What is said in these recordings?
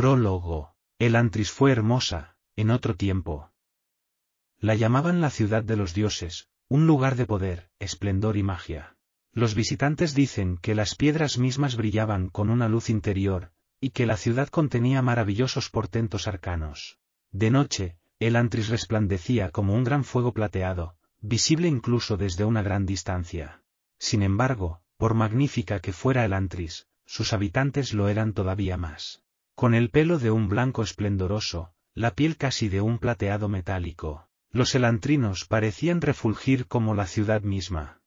Prólogo. Elantris fue hermosa, en otro tiempo. La llamaban la ciudad de los dioses, un lugar de poder, esplendor y magia. Los visitantes dicen que las piedras mismas brillaban con una luz interior, y que la ciudad contenía maravillosos portentos arcanos. De noche, Elantris resplandecía como un gran fuego plateado, visible incluso desde una gran distancia. Sin embargo, por magnífica que fuera Elantris, sus habitantes lo eran todavía más. Con el pelo de un blanco esplendoroso, la piel casi de un plateado metálico, los elantrinos parecían refulgir como la ciudad misma.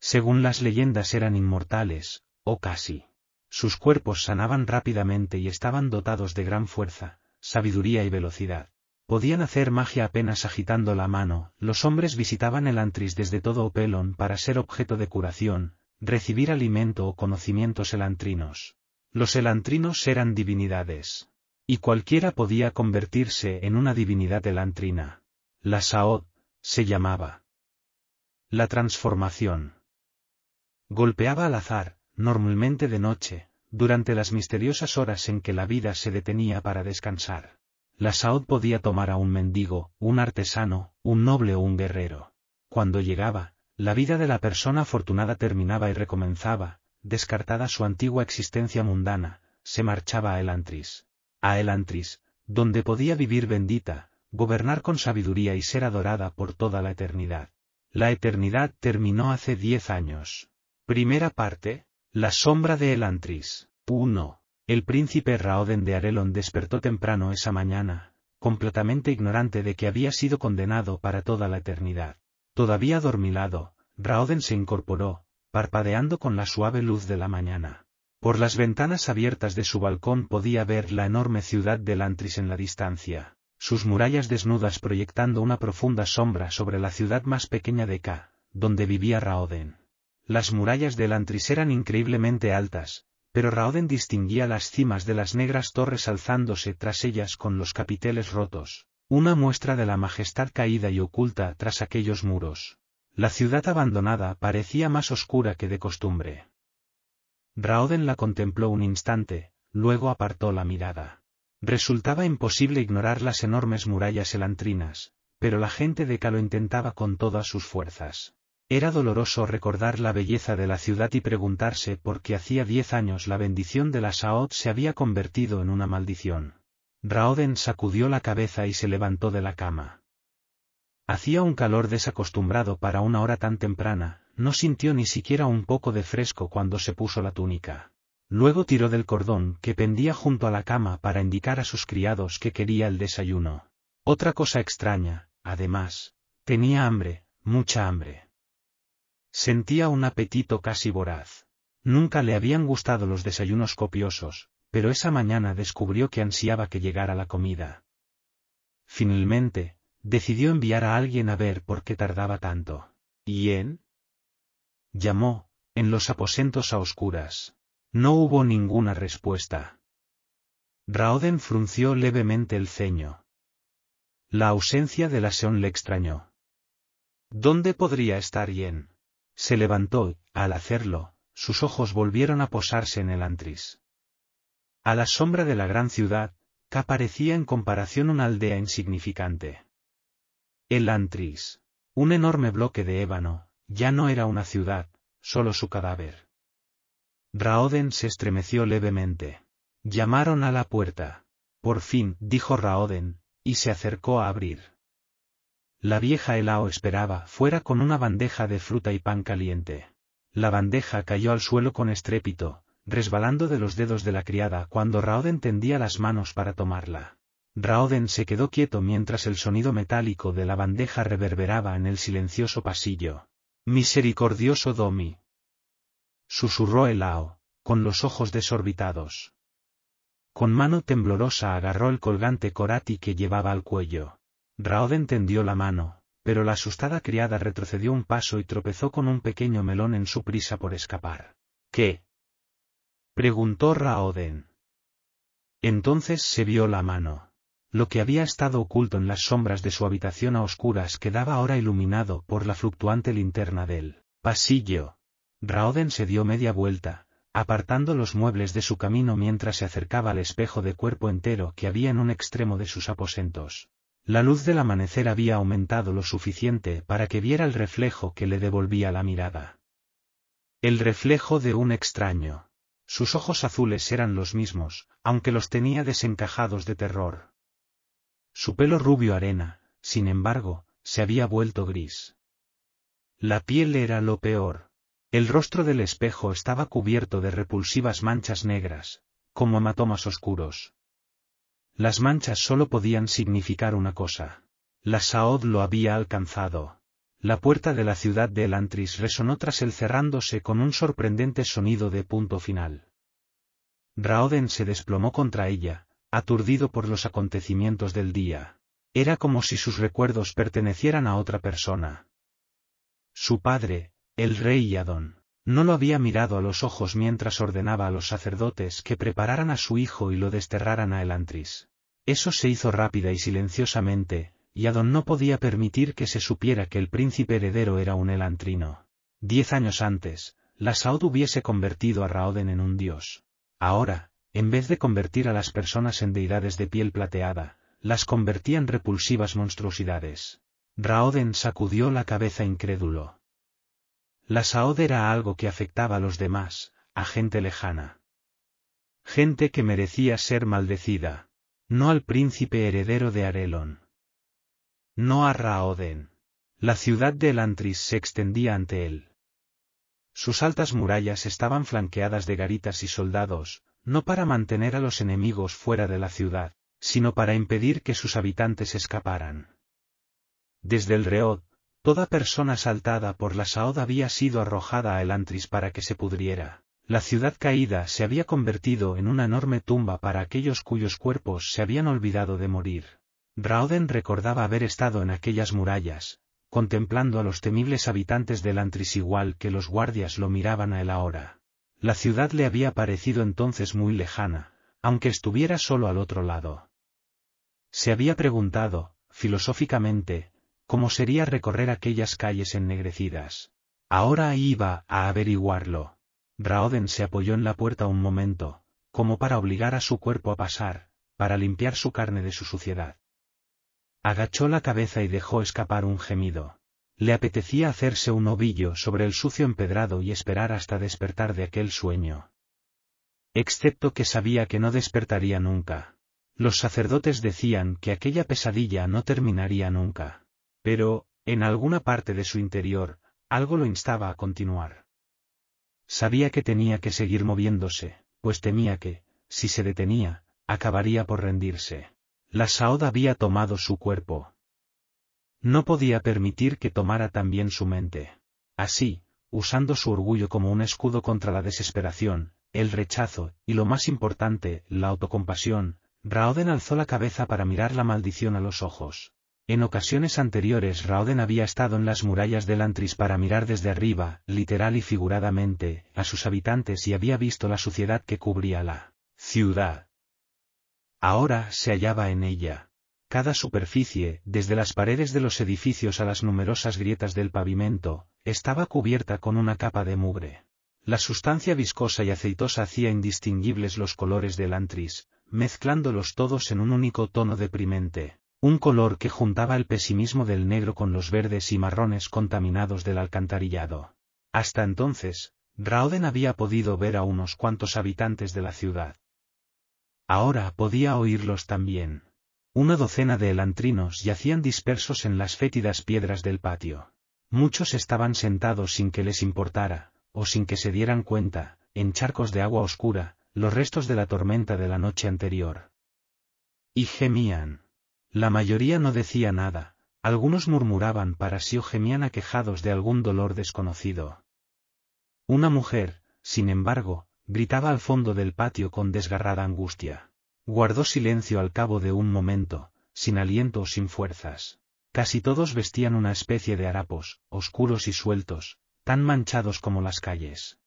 Según las leyendas eran inmortales, o casi. Sus cuerpos sanaban rápidamente y estaban dotados de gran fuerza, sabiduría y velocidad. Podían hacer magia apenas agitando la mano, los hombres visitaban el antris desde todo Opelon para ser objeto de curación, recibir alimento o conocimientos elantrinos. Los elantrinos eran divinidades. Y cualquiera podía convertirse en una divinidad elantrina. La Saod, se llamaba. La transformación. Golpeaba al azar, normalmente de noche, durante las misteriosas horas en que la vida se detenía para descansar. La Saod podía tomar a un mendigo, un artesano, un noble o un guerrero. Cuando llegaba, la vida de la persona afortunada terminaba y recomenzaba, descartada su antigua existencia mundana, se marchaba a Elantris. A Elantris, donde podía vivir bendita, gobernar con sabiduría y ser adorada por toda la eternidad. La eternidad terminó hace diez años. Primera parte, La sombra de Elantris. 1. El príncipe Raoden de Arelon despertó temprano esa mañana, completamente ignorante de que había sido condenado para toda la eternidad. Todavía adormilado, Raoden se incorporó, parpadeando con la suave luz de la mañana. Por las ventanas abiertas de su balcón podía ver la enorme ciudad de Lantris en la distancia, sus murallas desnudas proyectando una profunda sombra sobre la ciudad más pequeña de K, donde vivía Raoden. Las murallas de Lantris eran increíblemente altas, pero Raoden distinguía las cimas de las negras torres alzándose tras ellas con los capiteles rotos, una muestra de la majestad caída y oculta tras aquellos muros. La ciudad abandonada parecía más oscura que de costumbre. Raoden la contempló un instante, luego apartó la mirada. Resultaba imposible ignorar las enormes murallas elantrinas, pero la gente de Calo intentaba con todas sus fuerzas. Era doloroso recordar la belleza de la ciudad y preguntarse por qué hacía diez años la bendición de la Saot se había convertido en una maldición. Raoden sacudió la cabeza y se levantó de la cama. Hacía un calor desacostumbrado para una hora tan temprana, no sintió ni siquiera un poco de fresco cuando se puso la túnica. Luego tiró del cordón que pendía junto a la cama para indicar a sus criados que quería el desayuno. Otra cosa extraña, además, tenía hambre, mucha hambre. Sentía un apetito casi voraz. Nunca le habían gustado los desayunos copiosos, pero esa mañana descubrió que ansiaba que llegara la comida. Finalmente, decidió enviar a alguien a ver por qué tardaba tanto. ¿Y Llamó, en los aposentos a oscuras. No hubo ninguna respuesta. Raoden frunció levemente el ceño. La ausencia de la Seon le extrañó. ¿Dónde podría estar Yen? Se levantó, y, al hacerlo, sus ojos volvieron a posarse en el antris. A la sombra de la gran ciudad, que parecía en comparación una aldea insignificante. El antris, un enorme bloque de ébano, ya no era una ciudad, solo su cadáver. Raoden se estremeció levemente. Llamaron a la puerta. Por fin, dijo Raoden, y se acercó a abrir. La vieja Elao esperaba fuera con una bandeja de fruta y pan caliente. La bandeja cayó al suelo con estrépito, resbalando de los dedos de la criada cuando Raoden tendía las manos para tomarla. Raoden se quedó quieto mientras el sonido metálico de la bandeja reverberaba en el silencioso pasillo. Misericordioso Domi. Susurró Elao, con los ojos desorbitados. Con mano temblorosa agarró el colgante corati que llevaba al cuello. Raoden tendió la mano, pero la asustada criada retrocedió un paso y tropezó con un pequeño melón en su prisa por escapar. ¿Qué? preguntó Raoden. Entonces se vio la mano. Lo que había estado oculto en las sombras de su habitación a oscuras quedaba ahora iluminado por la fluctuante linterna del pasillo. Raoden se dio media vuelta, apartando los muebles de su camino mientras se acercaba al espejo de cuerpo entero que había en un extremo de sus aposentos. La luz del amanecer había aumentado lo suficiente para que viera el reflejo que le devolvía la mirada. El reflejo de un extraño. Sus ojos azules eran los mismos, aunque los tenía desencajados de terror. Su pelo rubio arena, sin embargo, se había vuelto gris. La piel era lo peor. El rostro del espejo estaba cubierto de repulsivas manchas negras, como hematomas oscuros. Las manchas solo podían significar una cosa. La Saod lo había alcanzado. La puerta de la ciudad de Elantris resonó tras él cerrándose con un sorprendente sonido de punto final. Raoden se desplomó contra ella, aturdido por los acontecimientos del día. Era como si sus recuerdos pertenecieran a otra persona. Su padre, el rey Yadon, no lo había mirado a los ojos mientras ordenaba a los sacerdotes que prepararan a su hijo y lo desterraran a Elantris. Eso se hizo rápida y silenciosamente, y Adon no podía permitir que se supiera que el príncipe heredero era un elantrino. Diez años antes, la Saud hubiese convertido a Raoden en un dios. Ahora, en vez de convertir a las personas en deidades de piel plateada, las convertía en repulsivas monstruosidades. Raoden sacudió la cabeza incrédulo. La Saod era algo que afectaba a los demás, a gente lejana. Gente que merecía ser maldecida. No al príncipe heredero de Arelon. No a Raoden. La ciudad de Elantris se extendía ante él. Sus altas murallas estaban flanqueadas de garitas y soldados, no para mantener a los enemigos fuera de la ciudad, sino para impedir que sus habitantes escaparan. Desde el Reod, Toda persona saltada por la Saod había sido arrojada a Elantris para que se pudriera. La ciudad caída se había convertido en una enorme tumba para aquellos cuyos cuerpos se habían olvidado de morir. Raoden recordaba haber estado en aquellas murallas, contemplando a los temibles habitantes de Elantris igual que los guardias lo miraban a él ahora. La ciudad le había parecido entonces muy lejana, aunque estuviera solo al otro lado. Se había preguntado, filosóficamente, cómo sería recorrer aquellas calles ennegrecidas. Ahora iba a averiguarlo. Raoden se apoyó en la puerta un momento, como para obligar a su cuerpo a pasar, para limpiar su carne de su suciedad. Agachó la cabeza y dejó escapar un gemido. Le apetecía hacerse un ovillo sobre el sucio empedrado y esperar hasta despertar de aquel sueño. Excepto que sabía que no despertaría nunca. Los sacerdotes decían que aquella pesadilla no terminaría nunca. Pero, en alguna parte de su interior, algo lo instaba a continuar. Sabía que tenía que seguir moviéndose, pues temía que, si se detenía, acabaría por rendirse. La Saod había tomado su cuerpo. No podía permitir que tomara también su mente. Así, usando su orgullo como un escudo contra la desesperación, el rechazo, y lo más importante, la autocompasión, Raoden alzó la cabeza para mirar la maldición a los ojos. En ocasiones anteriores Raoden había estado en las murallas del Antris para mirar desde arriba, literal y figuradamente, a sus habitantes y había visto la suciedad que cubría la ciudad. Ahora se hallaba en ella. Cada superficie, desde las paredes de los edificios a las numerosas grietas del pavimento, estaba cubierta con una capa de mugre. La sustancia viscosa y aceitosa hacía indistinguibles los colores del antris, mezclándolos todos en un único tono deprimente un color que juntaba el pesimismo del negro con los verdes y marrones contaminados del alcantarillado. Hasta entonces, Raoden había podido ver a unos cuantos habitantes de la ciudad. Ahora podía oírlos también. Una docena de elantrinos yacían dispersos en las fétidas piedras del patio. Muchos estaban sentados sin que les importara, o sin que se dieran cuenta, en charcos de agua oscura, los restos de la tormenta de la noche anterior. Y gemían. La mayoría no decía nada, algunos murmuraban para sí o gemían aquejados de algún dolor desconocido. Una mujer, sin embargo, gritaba al fondo del patio con desgarrada angustia. Guardó silencio al cabo de un momento, sin aliento o sin fuerzas. Casi todos vestían una especie de harapos, oscuros y sueltos, tan manchados como las calles.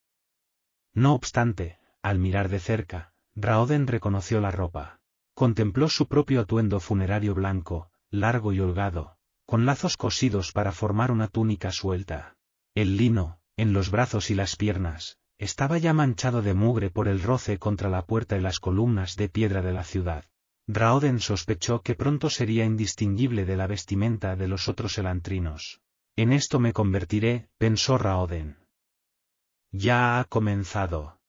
No obstante, al mirar de cerca, Raoden reconoció la ropa. Contempló su propio atuendo funerario blanco, largo y holgado, con lazos cosidos para formar una túnica suelta. El lino, en los brazos y las piernas, estaba ya manchado de mugre por el roce contra la puerta y las columnas de piedra de la ciudad. Raoden sospechó que pronto sería indistinguible de la vestimenta de los otros elantrinos. En esto me convertiré, pensó Raoden. Ya ha comenzado.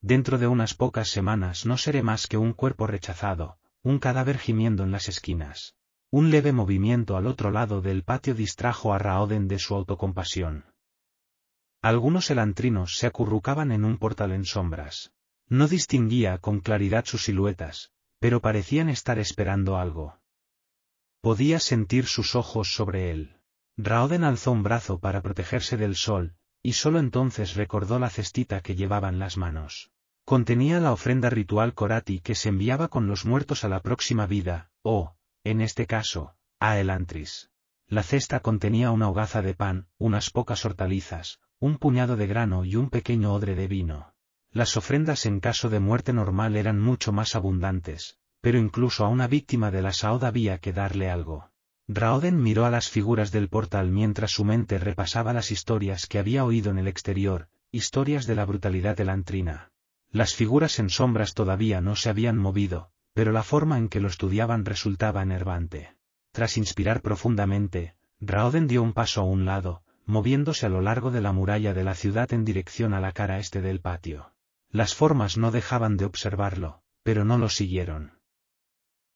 Dentro de unas pocas semanas no seré más que un cuerpo rechazado, un cadáver gimiendo en las esquinas. Un leve movimiento al otro lado del patio distrajo a Raoden de su autocompasión. Algunos elantrinos se acurrucaban en un portal en sombras. No distinguía con claridad sus siluetas, pero parecían estar esperando algo. Podía sentir sus ojos sobre él. Raoden alzó un brazo para protegerse del sol, y solo entonces recordó la cestita que llevaba en las manos. Contenía la ofrenda ritual Korati que se enviaba con los muertos a la próxima vida, o, en este caso, a Elantris. La cesta contenía una hogaza de pan, unas pocas hortalizas, un puñado de grano y un pequeño odre de vino. Las ofrendas en caso de muerte normal eran mucho más abundantes, pero incluso a una víctima de la Saoda había que darle algo. Raoden miró a las figuras del portal mientras su mente repasaba las historias que había oído en el exterior, historias de la brutalidad elantrina. Las figuras en sombras todavía no se habían movido, pero la forma en que lo estudiaban resultaba enervante. Tras inspirar profundamente, Raoden dio un paso a un lado, moviéndose a lo largo de la muralla de la ciudad en dirección a la cara este del patio. Las formas no dejaban de observarlo, pero no lo siguieron.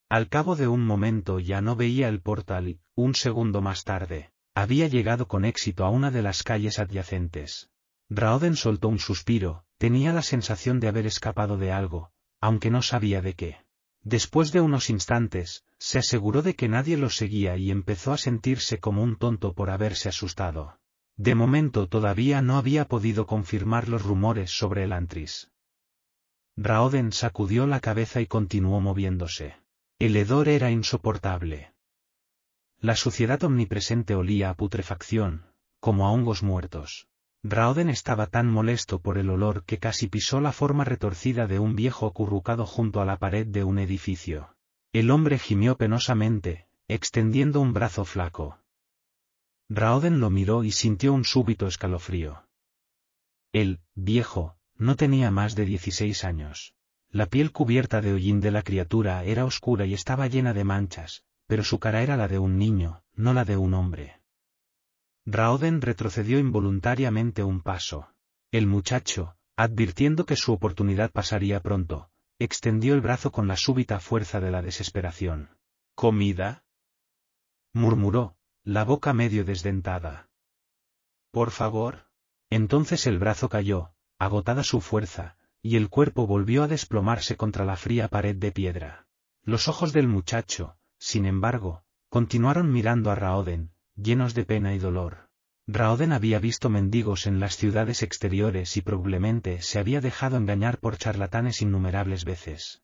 Al cabo de un momento ya no veía el portal y, un segundo más tarde, había llegado con éxito a una de las calles adyacentes. Raoden soltó un suspiro, tenía la sensación de haber escapado de algo, aunque no sabía de qué. Después de unos instantes, se aseguró de que nadie lo seguía y empezó a sentirse como un tonto por haberse asustado. De momento todavía no había podido confirmar los rumores sobre el Antris. Raoden sacudió la cabeza y continuó moviéndose. El hedor era insoportable. La suciedad omnipresente olía a putrefacción, como a hongos muertos. Raoden estaba tan molesto por el olor que casi pisó la forma retorcida de un viejo acurrucado junto a la pared de un edificio. El hombre gimió penosamente, extendiendo un brazo flaco. Raoden lo miró y sintió un súbito escalofrío. El, viejo, no tenía más de dieciséis años. La piel cubierta de hollín de la criatura era oscura y estaba llena de manchas, pero su cara era la de un niño, no la de un hombre. Raoden retrocedió involuntariamente un paso. El muchacho, advirtiendo que su oportunidad pasaría pronto, extendió el brazo con la súbita fuerza de la desesperación. ¿Comida? murmuró, la boca medio desdentada. Por favor. Entonces el brazo cayó, agotada su fuerza, y el cuerpo volvió a desplomarse contra la fría pared de piedra. Los ojos del muchacho, sin embargo, continuaron mirando a Raoden, llenos de pena y dolor. Raoden había visto mendigos en las ciudades exteriores y probablemente se había dejado engañar por charlatanes innumerables veces.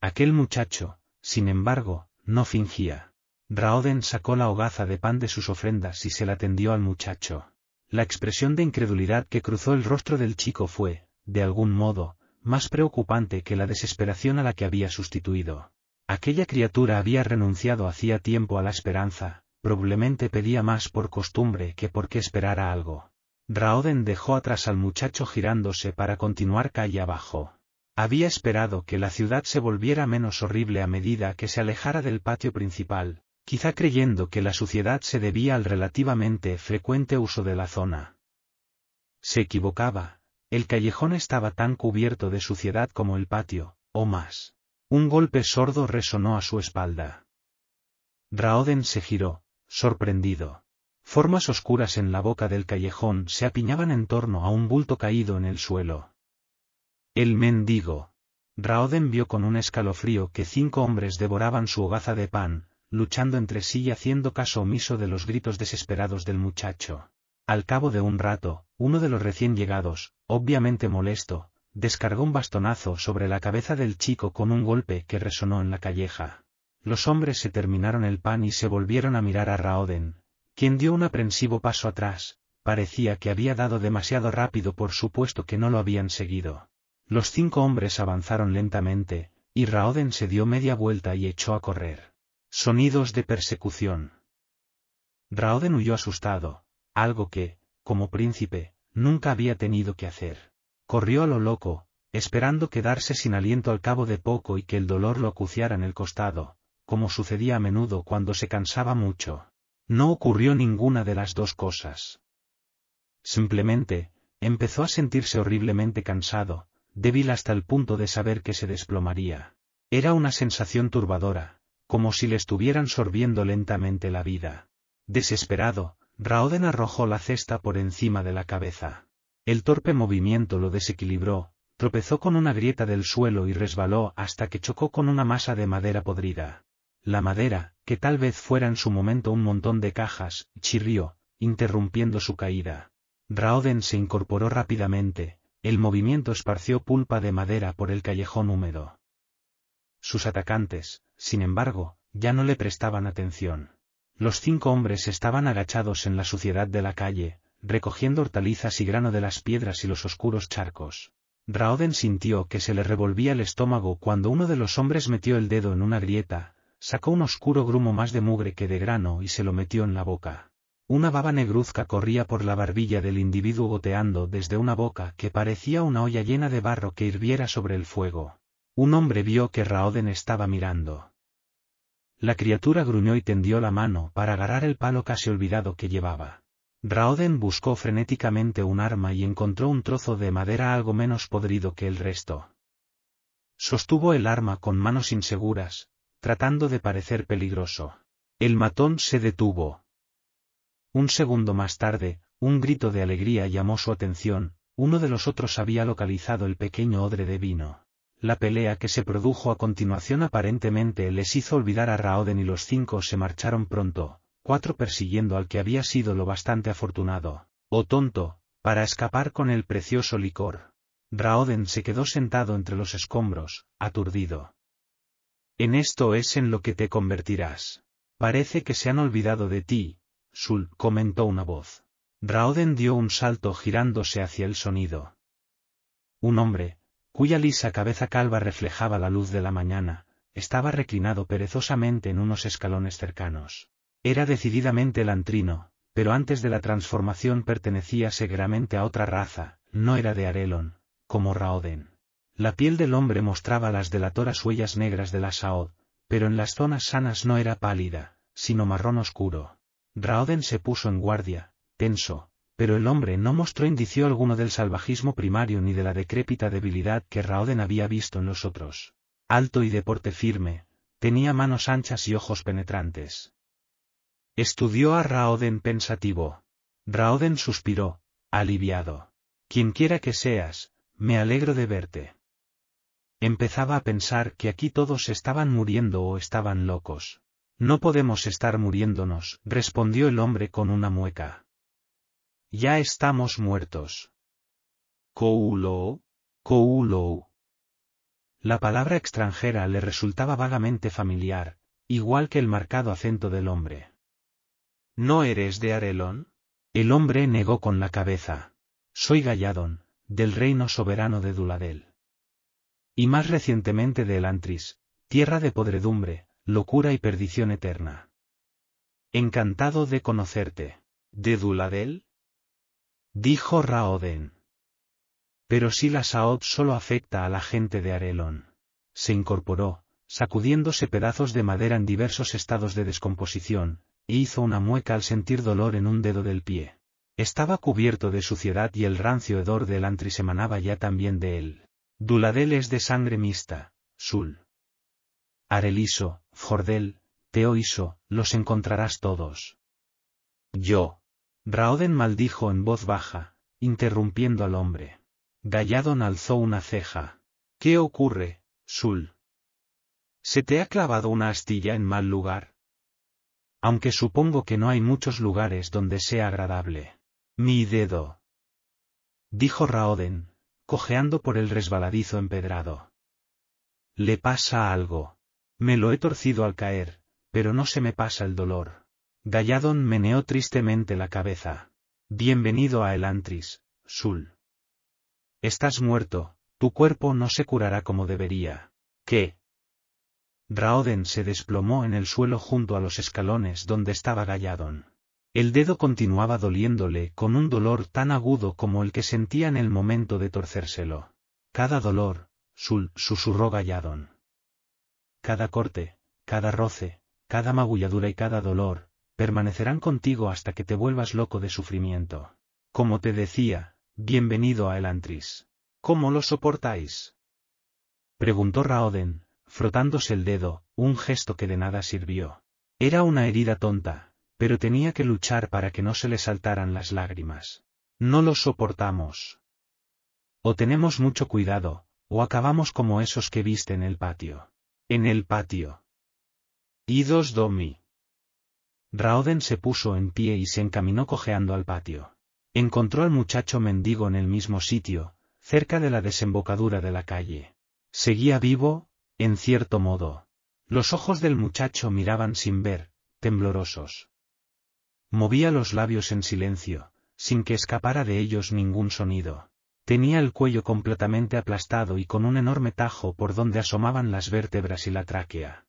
Aquel muchacho, sin embargo, no fingía. Raoden sacó la hogaza de pan de sus ofrendas y se la tendió al muchacho. La expresión de incredulidad que cruzó el rostro del chico fue, de algún modo, más preocupante que la desesperación a la que había sustituido. Aquella criatura había renunciado hacía tiempo a la esperanza, probablemente pedía más por costumbre que porque esperara algo. Raoden dejó atrás al muchacho girándose para continuar calle abajo. Había esperado que la ciudad se volviera menos horrible a medida que se alejara del patio principal, quizá creyendo que la suciedad se debía al relativamente frecuente uso de la zona. Se equivocaba, el callejón estaba tan cubierto de suciedad como el patio, o más. Un golpe sordo resonó a su espalda. Raoden se giró, sorprendido. Formas oscuras en la boca del callejón se apiñaban en torno a un bulto caído en el suelo. El mendigo. Raoden vio con un escalofrío que cinco hombres devoraban su hogaza de pan, luchando entre sí y haciendo caso omiso de los gritos desesperados del muchacho. Al cabo de un rato, uno de los recién llegados, obviamente molesto, descargó un bastonazo sobre la cabeza del chico con un golpe que resonó en la calleja. Los hombres se terminaron el pan y se volvieron a mirar a Raoden, quien dio un aprensivo paso atrás, parecía que había dado demasiado rápido por supuesto que no lo habían seguido. Los cinco hombres avanzaron lentamente, y Raoden se dio media vuelta y echó a correr. Sonidos de persecución. Raoden huyó asustado, algo que, como príncipe, nunca había tenido que hacer. Corrió a lo loco, esperando quedarse sin aliento al cabo de poco y que el dolor lo acuciara en el costado, como sucedía a menudo cuando se cansaba mucho. No ocurrió ninguna de las dos cosas. Simplemente, empezó a sentirse horriblemente cansado, débil hasta el punto de saber que se desplomaría. Era una sensación turbadora, como si le estuvieran sorbiendo lentamente la vida. Desesperado, Raoden arrojó la cesta por encima de la cabeza. El torpe movimiento lo desequilibró, tropezó con una grieta del suelo y resbaló hasta que chocó con una masa de madera podrida. La madera, que tal vez fuera en su momento un montón de cajas, chirrió, interrumpiendo su caída. Raoden se incorporó rápidamente, el movimiento esparció pulpa de madera por el callejón húmedo. Sus atacantes, sin embargo, ya no le prestaban atención. Los cinco hombres estaban agachados en la suciedad de la calle, recogiendo hortalizas y grano de las piedras y los oscuros charcos. Raoden sintió que se le revolvía el estómago cuando uno de los hombres metió el dedo en una grieta, sacó un oscuro grumo más de mugre que de grano y se lo metió en la boca. Una baba negruzca corría por la barbilla del individuo goteando desde una boca que parecía una olla llena de barro que hirviera sobre el fuego. Un hombre vio que Raoden estaba mirando. La criatura gruñó y tendió la mano para agarrar el palo casi olvidado que llevaba. Raoden buscó frenéticamente un arma y encontró un trozo de madera algo menos podrido que el resto. Sostuvo el arma con manos inseguras, tratando de parecer peligroso. El matón se detuvo. Un segundo más tarde, un grito de alegría llamó su atención, uno de los otros había localizado el pequeño odre de vino. La pelea que se produjo a continuación aparentemente les hizo olvidar a Raoden y los cinco se marcharon pronto, cuatro persiguiendo al que había sido lo bastante afortunado, o tonto, para escapar con el precioso licor. Raoden se quedó sentado entre los escombros, aturdido. En esto es en lo que te convertirás. Parece que se han olvidado de ti, Sul, comentó una voz. Raoden dio un salto girándose hacia el sonido. Un hombre, cuya lisa cabeza calva reflejaba la luz de la mañana, estaba reclinado perezosamente en unos escalones cercanos. Era decididamente lantrino, pero antes de la transformación pertenecía seguramente a otra raza, no era de Arelon, como Raoden. La piel del hombre mostraba las delatoras huellas negras de la Saod, pero en las zonas sanas no era pálida, sino marrón oscuro. Raoden se puso en guardia, tenso, pero el hombre no mostró indicio alguno del salvajismo primario ni de la decrépita debilidad que Raoden había visto en los otros. Alto y de porte firme, tenía manos anchas y ojos penetrantes. Estudió a Raoden pensativo. Raoden suspiró, aliviado. Quienquiera que seas, me alegro de verte. Empezaba a pensar que aquí todos estaban muriendo o estaban locos. No podemos estar muriéndonos, respondió el hombre con una mueca. Ya estamos muertos. Koulo, Koulo. La palabra extranjera le resultaba vagamente familiar, igual que el marcado acento del hombre. ¿No eres de Arelón? El hombre negó con la cabeza. Soy Galladón, del reino soberano de Duladel. Y más recientemente de Elantris, tierra de podredumbre, locura y perdición eterna. Encantado de conocerte. ¿De Duladel? Dijo Raoden. Pero si la Saod solo afecta a la gente de Arelon. Se incorporó, sacudiéndose pedazos de madera en diversos estados de descomposición, e hizo una mueca al sentir dolor en un dedo del pie. Estaba cubierto de suciedad y el rancio hedor del antris emanaba ya también de él. Duladel es de sangre mixta, Sul. Areliso, Jordel, Teoiso, los encontrarás todos. Yo. Raoden maldijo en voz baja, interrumpiendo al hombre. Galladon alzó una ceja. ¿Qué ocurre, Sul? ¿Se te ha clavado una astilla en mal lugar? Aunque supongo que no hay muchos lugares donde sea agradable. Mi dedo. Dijo Raoden, cojeando por el resbaladizo empedrado. Le pasa algo. Me lo he torcido al caer, pero no se me pasa el dolor. Galladon meneó tristemente la cabeza. Bienvenido a Elantris, Sul. Estás muerto, tu cuerpo no se curará como debería. ¿Qué? Raoden se desplomó en el suelo junto a los escalones donde estaba Galladon. El dedo continuaba doliéndole con un dolor tan agudo como el que sentía en el momento de torcérselo. Cada dolor, sul, susurró Galladón. Cada corte, cada roce, cada magulladura y cada dolor, permanecerán contigo hasta que te vuelvas loco de sufrimiento. Como te decía, bienvenido a Elantris. ¿Cómo lo soportáis? Preguntó Raoden, frotándose el dedo, un gesto que de nada sirvió. Era una herida tonta, pero tenía que luchar para que no se le saltaran las lágrimas. No lo soportamos. O tenemos mucho cuidado, o acabamos como esos que viste en el patio. En el patio. Idos domi. Raoden se puso en pie y se encaminó cojeando al patio. Encontró al muchacho mendigo en el mismo sitio, cerca de la desembocadura de la calle. Seguía vivo, en cierto modo. Los ojos del muchacho miraban sin ver, temblorosos. Movía los labios en silencio, sin que escapara de ellos ningún sonido. Tenía el cuello completamente aplastado y con un enorme tajo por donde asomaban las vértebras y la tráquea.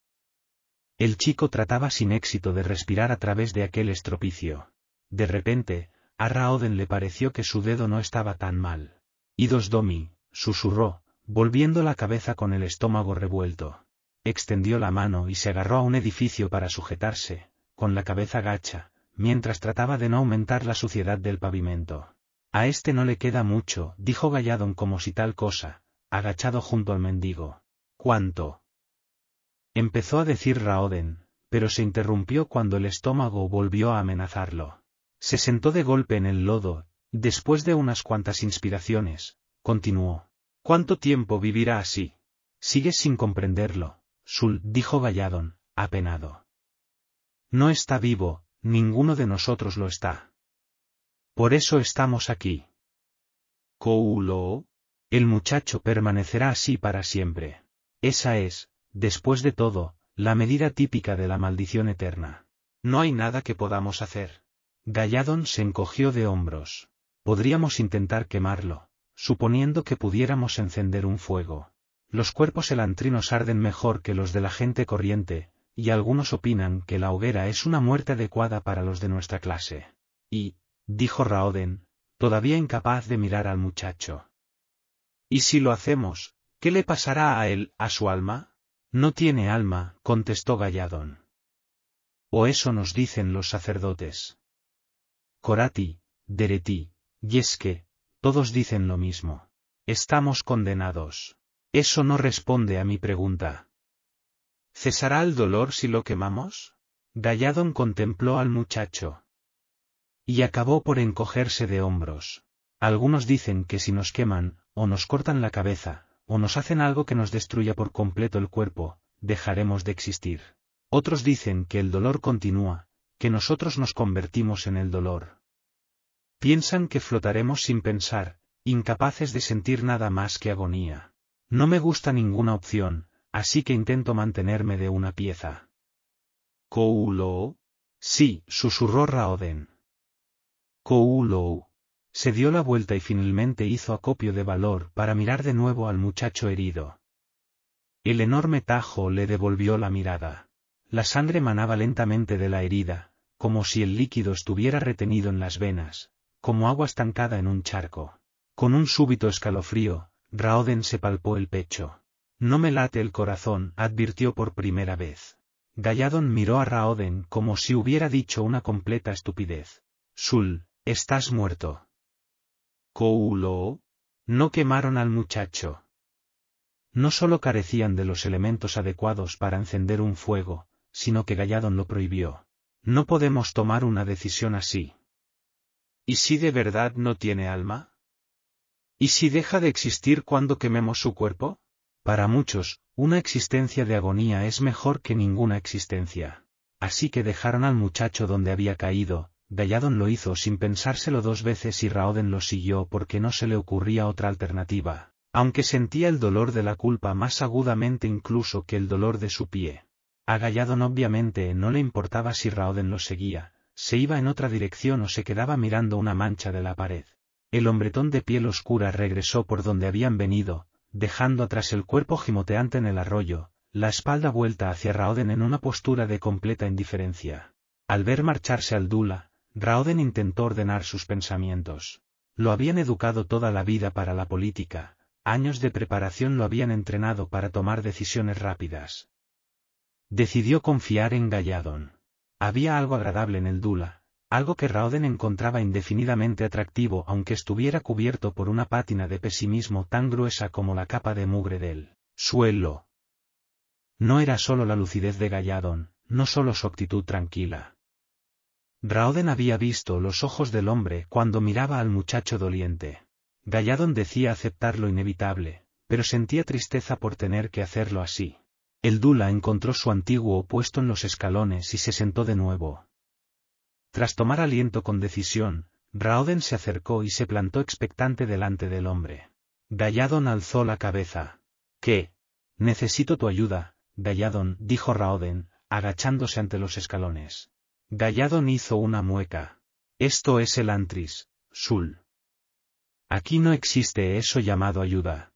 El chico trataba sin éxito de respirar a través de aquel estropicio. De repente, a Raoden le pareció que su dedo no estaba tan mal. Idos Domi, susurró, volviendo la cabeza con el estómago revuelto. Extendió la mano y se agarró a un edificio para sujetarse, con la cabeza gacha, mientras trataba de no aumentar la suciedad del pavimento. A este no le queda mucho, dijo Galladon como si tal cosa, agachado junto al mendigo. ¿Cuánto? Empezó a decir Raoden, pero se interrumpió cuando el estómago volvió a amenazarlo. Se sentó de golpe en el lodo, después de unas cuantas inspiraciones, continuó. ¿Cuánto tiempo vivirá así? Sigues sin comprenderlo, Sul, dijo Galladon, apenado. No está vivo, ninguno de nosotros lo está. Por eso estamos aquí. Coulo. El muchacho permanecerá así para siempre. Esa es, después de todo, la medida típica de la maldición eterna. No hay nada que podamos hacer. Galladon se encogió de hombros. Podríamos intentar quemarlo, suponiendo que pudiéramos encender un fuego. Los cuerpos elantrinos arden mejor que los de la gente corriente, y algunos opinan que la hoguera es una muerte adecuada para los de nuestra clase. Y, dijo Raoden, todavía incapaz de mirar al muchacho. ¿Y si lo hacemos, qué le pasará a él, a su alma? No tiene alma, contestó Galladón. O eso nos dicen los sacerdotes. Corati, Dereti, Yesque, todos dicen lo mismo. Estamos condenados. Eso no responde a mi pregunta. ¿Cesará el dolor si lo quemamos? Galladon contempló al muchacho. Y acabó por encogerse de hombros. Algunos dicen que si nos queman, o nos cortan la cabeza, o nos hacen algo que nos destruya por completo el cuerpo, dejaremos de existir. Otros dicen que el dolor continúa, que nosotros nos convertimos en el dolor. Piensan que flotaremos sin pensar, incapaces de sentir nada más que agonía. No me gusta ninguna opción, así que intento mantenerme de una pieza. ¿Koulo? Sí, susurró Raoden. Koulo. Se dio la vuelta y finalmente hizo acopio de valor para mirar de nuevo al muchacho herido. El enorme tajo le devolvió la mirada. La sangre manaba lentamente de la herida, como si el líquido estuviera retenido en las venas, como agua estancada en un charco. Con un súbito escalofrío, Raoden se palpó el pecho. No me late el corazón, advirtió por primera vez. Galladon miró a Raoden como si hubiera dicho una completa estupidez. Sul, estás muerto. Coulo. No quemaron al muchacho. No solo carecían de los elementos adecuados para encender un fuego, sino que Galladon lo prohibió. No podemos tomar una decisión así. ¿Y si de verdad no tiene alma? ¿Y si deja de existir cuando quememos su cuerpo? Para muchos, una existencia de agonía es mejor que ninguna existencia. Así que dejaron al muchacho donde había caído, Galladon lo hizo sin pensárselo dos veces y Raoden lo siguió porque no se le ocurría otra alternativa, aunque sentía el dolor de la culpa más agudamente incluso que el dolor de su pie. A Galladon obviamente no le importaba si Raoden lo seguía, se iba en otra dirección o se quedaba mirando una mancha de la pared. El hombretón de piel oscura regresó por donde habían venido, dejando atrás el cuerpo gimoteante en el arroyo, la espalda vuelta hacia Raoden en una postura de completa indiferencia. Al ver marcharse al Dula, Raoden intentó ordenar sus pensamientos. Lo habían educado toda la vida para la política, años de preparación lo habían entrenado para tomar decisiones rápidas. Decidió confiar en Galladon. Había algo agradable en el Dula, algo que Raoden encontraba indefinidamente atractivo aunque estuviera cubierto por una pátina de pesimismo tan gruesa como la capa de mugre del suelo. No era solo la lucidez de Galladon, no solo su actitud tranquila. Raoden había visto los ojos del hombre cuando miraba al muchacho doliente. Galladon decía aceptar lo inevitable, pero sentía tristeza por tener que hacerlo así. El Dula encontró su antiguo opuesto en los escalones y se sentó de nuevo. Tras tomar aliento con decisión, Raoden se acercó y se plantó expectante delante del hombre. Galladon alzó la cabeza. ¿Qué? Necesito tu ayuda, Galladon, dijo Raoden, agachándose ante los escalones. Galladon hizo una mueca. Esto es el Antris, Sul. Aquí no existe eso llamado ayuda.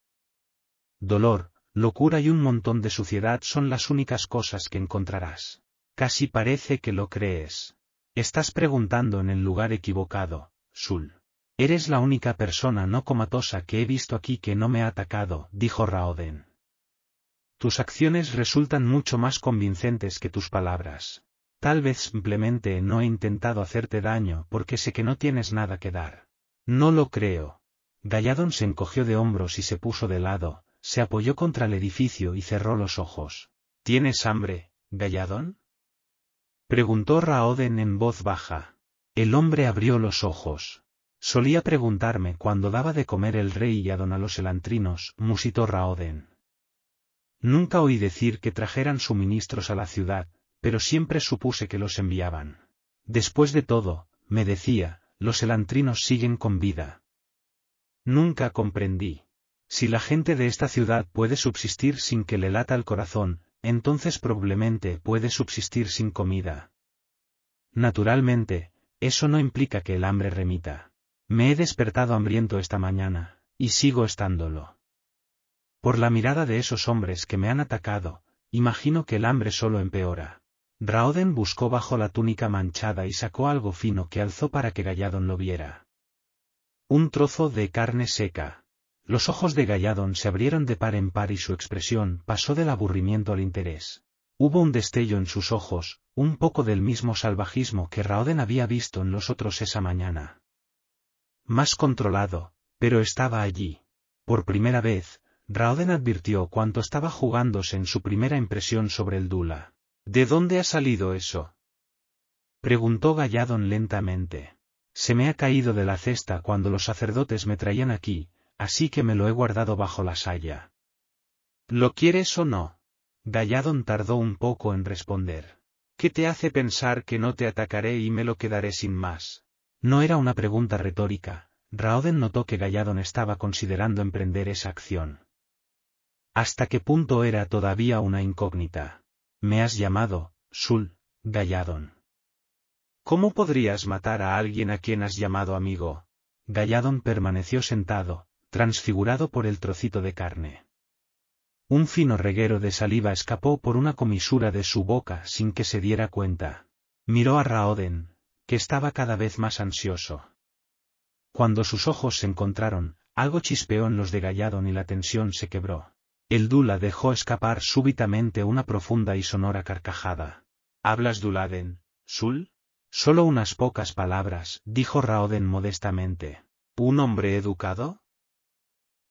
Dolor, locura y un montón de suciedad son las únicas cosas que encontrarás. Casi parece que lo crees. Estás preguntando en el lugar equivocado, Sul. Eres la única persona no comatosa que he visto aquí que no me ha atacado, dijo Raoden. Tus acciones resultan mucho más convincentes que tus palabras. Tal vez simplemente no he intentado hacerte daño porque sé que no tienes nada que dar. No lo creo. Galladon se encogió de hombros y se puso de lado, se apoyó contra el edificio y cerró los ojos. ¿Tienes hambre, Galladon? Preguntó Raoden en voz baja. El hombre abrió los ojos. Solía preguntarme cuando daba de comer el rey y a don a los elantrinos, musitó Raoden. Nunca oí decir que trajeran suministros a la ciudad, pero siempre supuse que los enviaban. Después de todo, me decía, los elantrinos siguen con vida. Nunca comprendí. Si la gente de esta ciudad puede subsistir sin que le lata el corazón, entonces probablemente puede subsistir sin comida. Naturalmente, eso no implica que el hambre remita. Me he despertado hambriento esta mañana, y sigo estándolo. Por la mirada de esos hombres que me han atacado, imagino que el hambre solo empeora. Raoden buscó bajo la túnica manchada y sacó algo fino que alzó para que Galladon lo viera. Un trozo de carne seca. Los ojos de Galladon se abrieron de par en par y su expresión pasó del aburrimiento al interés. Hubo un destello en sus ojos, un poco del mismo salvajismo que Raoden había visto en los otros esa mañana. Más controlado, pero estaba allí. Por primera vez, Raoden advirtió cuánto estaba jugándose en su primera impresión sobre el Dula. ¿De dónde ha salido eso? Preguntó Galladon lentamente. Se me ha caído de la cesta cuando los sacerdotes me traían aquí, así que me lo he guardado bajo la saya. ¿Lo quieres o no? Galladon tardó un poco en responder. ¿Qué te hace pensar que no te atacaré y me lo quedaré sin más? No era una pregunta retórica. Raoden notó que Galladon estaba considerando emprender esa acción. ¿Hasta qué punto era todavía una incógnita? Me has llamado, Sul, Galladon. ¿Cómo podrías matar a alguien a quien has llamado amigo? Galladon permaneció sentado, transfigurado por el trocito de carne. Un fino reguero de saliva escapó por una comisura de su boca sin que se diera cuenta. Miró a Raoden, que estaba cada vez más ansioso. Cuando sus ojos se encontraron, algo chispeó en los de Galladon y la tensión se quebró. El Dula dejó escapar súbitamente una profunda y sonora carcajada. ¿Hablas Duladen, Sul? Solo unas pocas palabras, dijo Raoden modestamente. ¿Un hombre educado?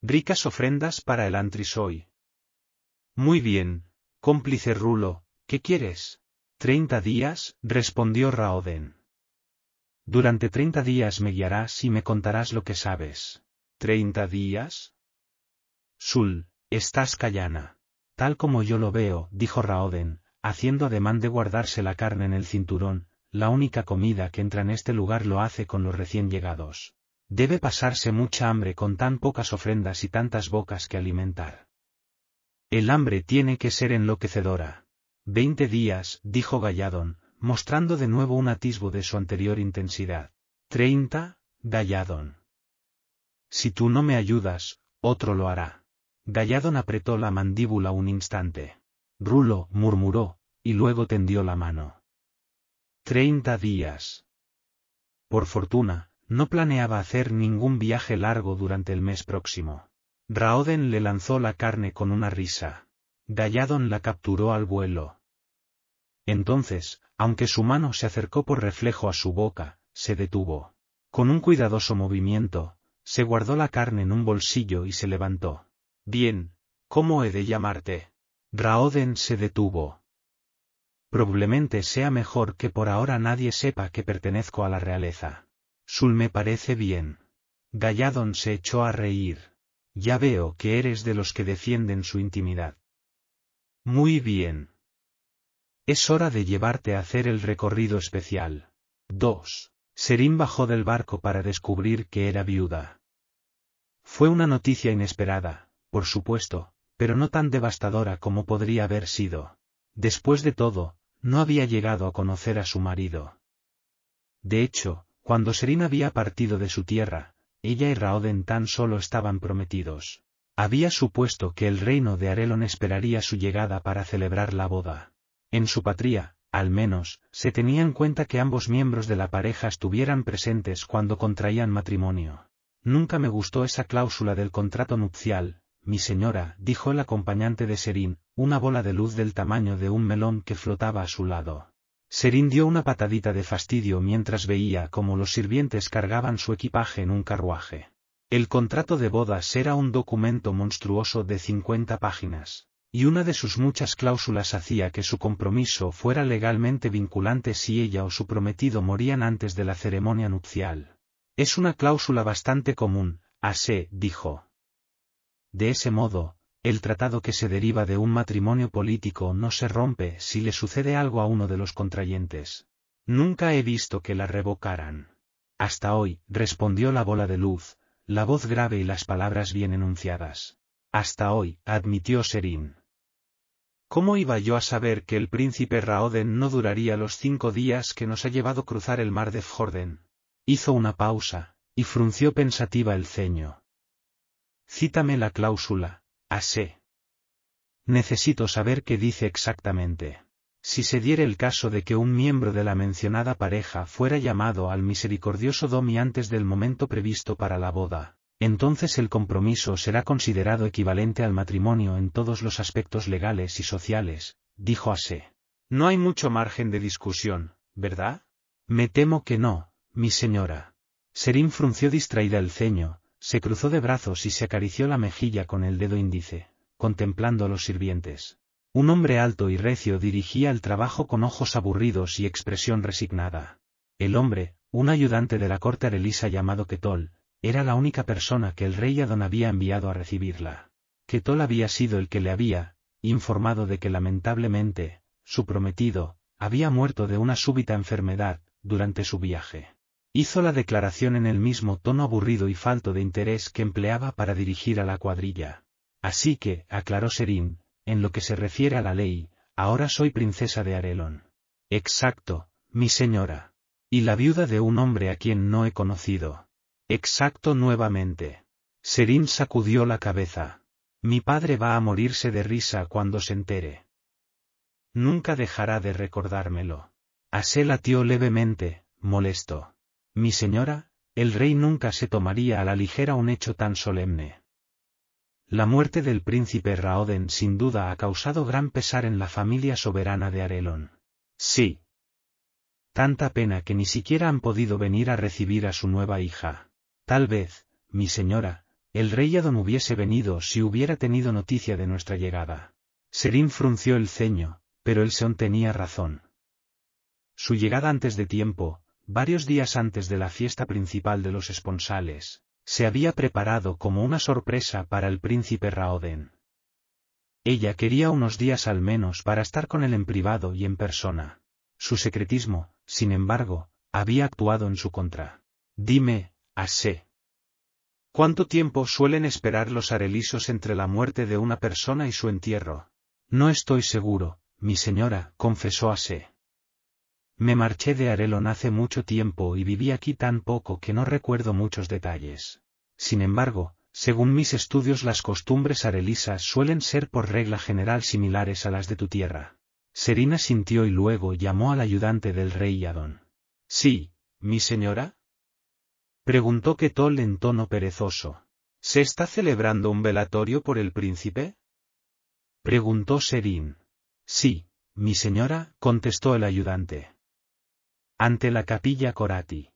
Ricas ofrendas para el antrisoy. Muy bien, cómplice Rulo, ¿qué quieres? Treinta días, respondió Raoden. Durante treinta días me guiarás y me contarás lo que sabes. ¿Treinta días? Sul, Estás callana. Tal como yo lo veo, dijo Raoden, haciendo ademán de guardarse la carne en el cinturón, la única comida que entra en este lugar lo hace con los recién llegados. Debe pasarse mucha hambre con tan pocas ofrendas y tantas bocas que alimentar. El hambre tiene que ser enloquecedora. Veinte días, dijo Galladon, mostrando de nuevo un atisbo de su anterior intensidad. Treinta, Galladon. Si tú no me ayudas, otro lo hará. Galladon apretó la mandíbula un instante. Rulo, murmuró, y luego tendió la mano. Treinta días. Por fortuna, no planeaba hacer ningún viaje largo durante el mes próximo. Raoden le lanzó la carne con una risa. Galladon la capturó al vuelo. Entonces, aunque su mano se acercó por reflejo a su boca, se detuvo. Con un cuidadoso movimiento, se guardó la carne en un bolsillo y se levantó. Bien, ¿cómo he de llamarte? Raoden se detuvo. Probablemente sea mejor que por ahora nadie sepa que pertenezco a la realeza. Sul me parece bien. Galladon se echó a reír. Ya veo que eres de los que defienden su intimidad. Muy bien. Es hora de llevarte a hacer el recorrido especial. 2. Serín bajó del barco para descubrir que era viuda. Fue una noticia inesperada, por supuesto, pero no tan devastadora como podría haber sido. Después de todo, no había llegado a conocer a su marido. De hecho, cuando Serín había partido de su tierra, ella y Raoden tan solo estaban prometidos. Había supuesto que el reino de Arelon esperaría su llegada para celebrar la boda. En su patria, al menos, se tenía en cuenta que ambos miembros de la pareja estuvieran presentes cuando contraían matrimonio. Nunca me gustó esa cláusula del contrato nupcial, mi señora, dijo el acompañante de Serín, una bola de luz del tamaño de un melón que flotaba a su lado. Serín dio una patadita de fastidio mientras veía cómo los sirvientes cargaban su equipaje en un carruaje. El contrato de bodas era un documento monstruoso de 50 páginas, y una de sus muchas cláusulas hacía que su compromiso fuera legalmente vinculante si ella o su prometido morían antes de la ceremonia nupcial. Es una cláusula bastante común, así, dijo. De ese modo, el tratado que se deriva de un matrimonio político no se rompe si le sucede algo a uno de los contrayentes. Nunca he visto que la revocaran. Hasta hoy, respondió la bola de luz, la voz grave y las palabras bien enunciadas. Hasta hoy, admitió Serín. ¿Cómo iba yo a saber que el príncipe Raoden no duraría los cinco días que nos ha llevado cruzar el mar de Fjorden? Hizo una pausa, y frunció pensativa el ceño. Cítame la cláusula, Así. Necesito saber qué dice exactamente. Si se diere el caso de que un miembro de la mencionada pareja fuera llamado al misericordioso Domi antes del momento previsto para la boda, entonces el compromiso será considerado equivalente al matrimonio en todos los aspectos legales y sociales, dijo Ase. No hay mucho margen de discusión, ¿verdad? Me temo que no, mi señora. Serín frunció distraída el ceño, se cruzó de brazos y se acarició la mejilla con el dedo índice, contemplando a los sirvientes. Un hombre alto y recio dirigía el trabajo con ojos aburridos y expresión resignada. El hombre, un ayudante de la corte arelisa llamado Ketol, era la única persona que el rey Adon había enviado a recibirla. Ketol había sido el que le había, informado de que lamentablemente, su prometido, había muerto de una súbita enfermedad, durante su viaje. Hizo la declaración en el mismo tono aburrido y falto de interés que empleaba para dirigir a la cuadrilla. Así que, aclaró Serín, en lo que se refiere a la ley, ahora soy princesa de Arelon. Exacto, mi señora. Y la viuda de un hombre a quien no he conocido. Exacto nuevamente. Serín sacudió la cabeza. Mi padre va a morirse de risa cuando se entere. Nunca dejará de recordármelo. Asé latió levemente, molesto. Mi señora, el rey nunca se tomaría a la ligera un hecho tan solemne. La muerte del príncipe Raoden sin duda ha causado gran pesar en la familia soberana de Arelon. Sí. Tanta pena que ni siquiera han podido venir a recibir a su nueva hija. Tal vez, mi señora, el rey Adon hubiese venido si hubiera tenido noticia de nuestra llegada. Serín frunció el ceño, pero el Seón tenía razón. Su llegada antes de tiempo, varios días antes de la fiesta principal de los esponsales, se había preparado como una sorpresa para el príncipe Raoden. Ella quería unos días al menos para estar con él en privado y en persona. Su secretismo, sin embargo, había actuado en su contra. Dime, Asé. ¿Cuánto tiempo suelen esperar los arelisos entre la muerte de una persona y su entierro? No estoy seguro, mi señora, confesó Asé. Me marché de Arelon hace mucho tiempo y viví aquí tan poco que no recuerdo muchos detalles. Sin embargo, según mis estudios las costumbres arelisas suelen ser por regla general similares a las de tu tierra. Serina sintió y luego llamó al ayudante del rey Adon. Sí, mi señora, Preguntó Ketol en tono perezoso. ¿Se está celebrando un velatorio por el príncipe? Preguntó Serín. Sí, mi señora, contestó el ayudante. Ante la capilla Corati.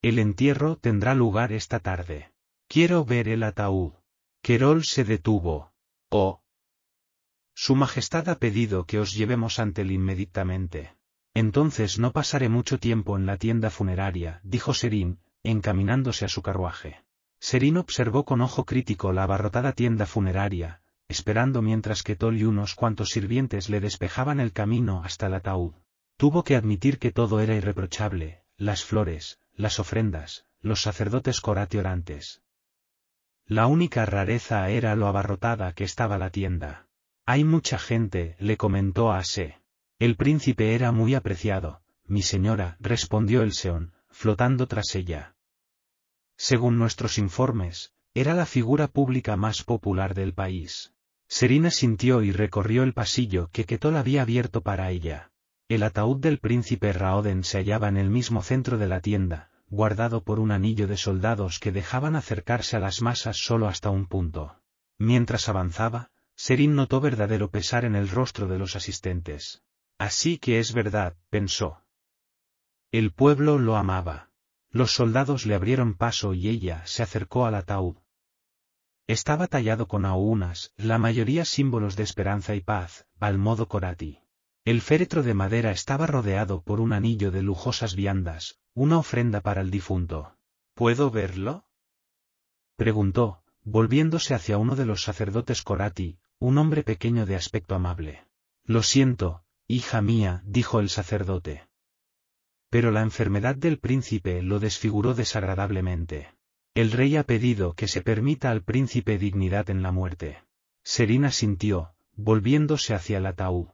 El entierro tendrá lugar esta tarde. Quiero ver el ataúd. Querol se detuvo. Oh. Su Majestad ha pedido que os llevemos ante él inmediatamente. Entonces no pasaré mucho tiempo en la tienda funeraria, dijo Serín, encaminándose a su carruaje. Serín observó con ojo crítico la abarrotada tienda funeraria, esperando mientras que Tol y unos cuantos sirvientes le despejaban el camino hasta el ataúd. Tuvo que admitir que todo era irreprochable, las flores, las ofrendas, los sacerdotes corate orantes. La única rareza era lo abarrotada que estaba la tienda. Hay mucha gente, le comentó a Ase. El príncipe era muy apreciado, mi señora, respondió el Seón, flotando tras ella. Según nuestros informes, era la figura pública más popular del país. Serina sintió y recorrió el pasillo que Ketol había abierto para ella. El ataúd del príncipe Raoden se hallaba en el mismo centro de la tienda, guardado por un anillo de soldados que dejaban acercarse a las masas solo hasta un punto. Mientras avanzaba, Serín notó verdadero pesar en el rostro de los asistentes. Así que es verdad, pensó. El pueblo lo amaba. Los soldados le abrieron paso y ella se acercó al ataúd. Estaba tallado con aunas, la mayoría símbolos de esperanza y paz, al modo Corati. El féretro de madera estaba rodeado por un anillo de lujosas viandas, una ofrenda para el difunto. ¿Puedo verlo? preguntó, volviéndose hacia uno de los sacerdotes Corati, un hombre pequeño de aspecto amable. Lo siento, hija mía, dijo el sacerdote. Pero la enfermedad del príncipe lo desfiguró desagradablemente. El rey ha pedido que se permita al príncipe dignidad en la muerte. Serina sintió, volviéndose hacia el ataúd.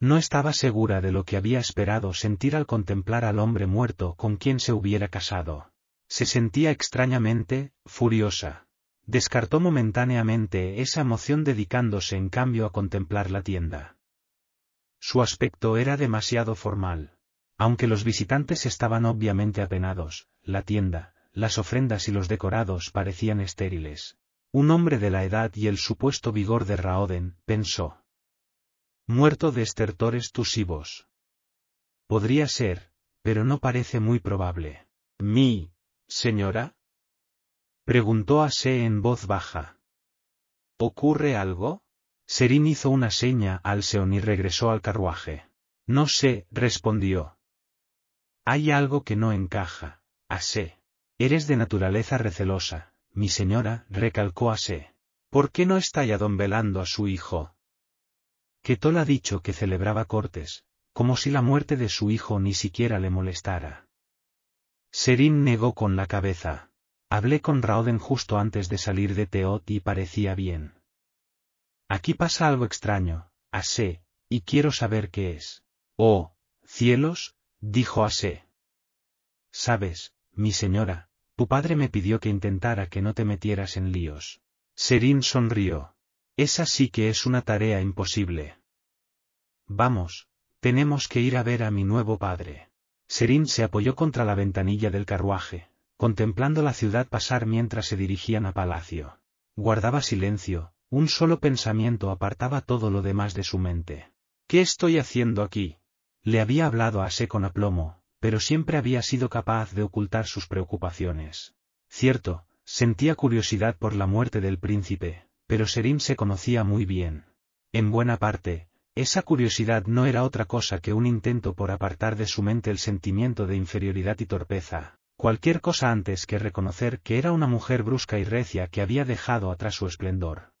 No estaba segura de lo que había esperado sentir al contemplar al hombre muerto con quien se hubiera casado. Se sentía extrañamente, furiosa. Descartó momentáneamente esa emoción dedicándose en cambio a contemplar la tienda. Su aspecto era demasiado formal. Aunque los visitantes estaban obviamente apenados, la tienda, las ofrendas y los decorados parecían estériles. Un hombre de la edad y el supuesto vigor de Raoden, pensó. Muerto de estertores tusivos. Podría ser, pero no parece muy probable. ¿Mi, señora? Preguntó a Se en voz baja. ¿Ocurre algo? Serín hizo una seña al Seón y regresó al carruaje. No sé, respondió. Hay algo que no encaja, Ase. Eres de naturaleza recelosa, mi señora, recalcó Ase. ¿Por qué no está ya don velando a su hijo? Ketol ha dicho que celebraba cortes, como si la muerte de su hijo ni siquiera le molestara. Serín negó con la cabeza. Hablé con Raoden justo antes de salir de Teot y parecía bien. Aquí pasa algo extraño, Ase, y quiero saber qué es. Oh, cielos, dijo Ase. Sabes, mi señora, tu padre me pidió que intentara que no te metieras en líos. Serín sonrió. Esa sí que es una tarea imposible. Vamos, tenemos que ir a ver a mi nuevo padre. Serín se apoyó contra la ventanilla del carruaje, contemplando la ciudad pasar mientras se dirigían a palacio. Guardaba silencio, un solo pensamiento apartaba todo lo demás de su mente. ¿Qué estoy haciendo aquí? Le había hablado a Se con aplomo, pero siempre había sido capaz de ocultar sus preocupaciones. Cierto, sentía curiosidad por la muerte del príncipe, pero Serim se conocía muy bien. En buena parte, esa curiosidad no era otra cosa que un intento por apartar de su mente el sentimiento de inferioridad y torpeza, cualquier cosa antes que reconocer que era una mujer brusca y recia que había dejado atrás su esplendor.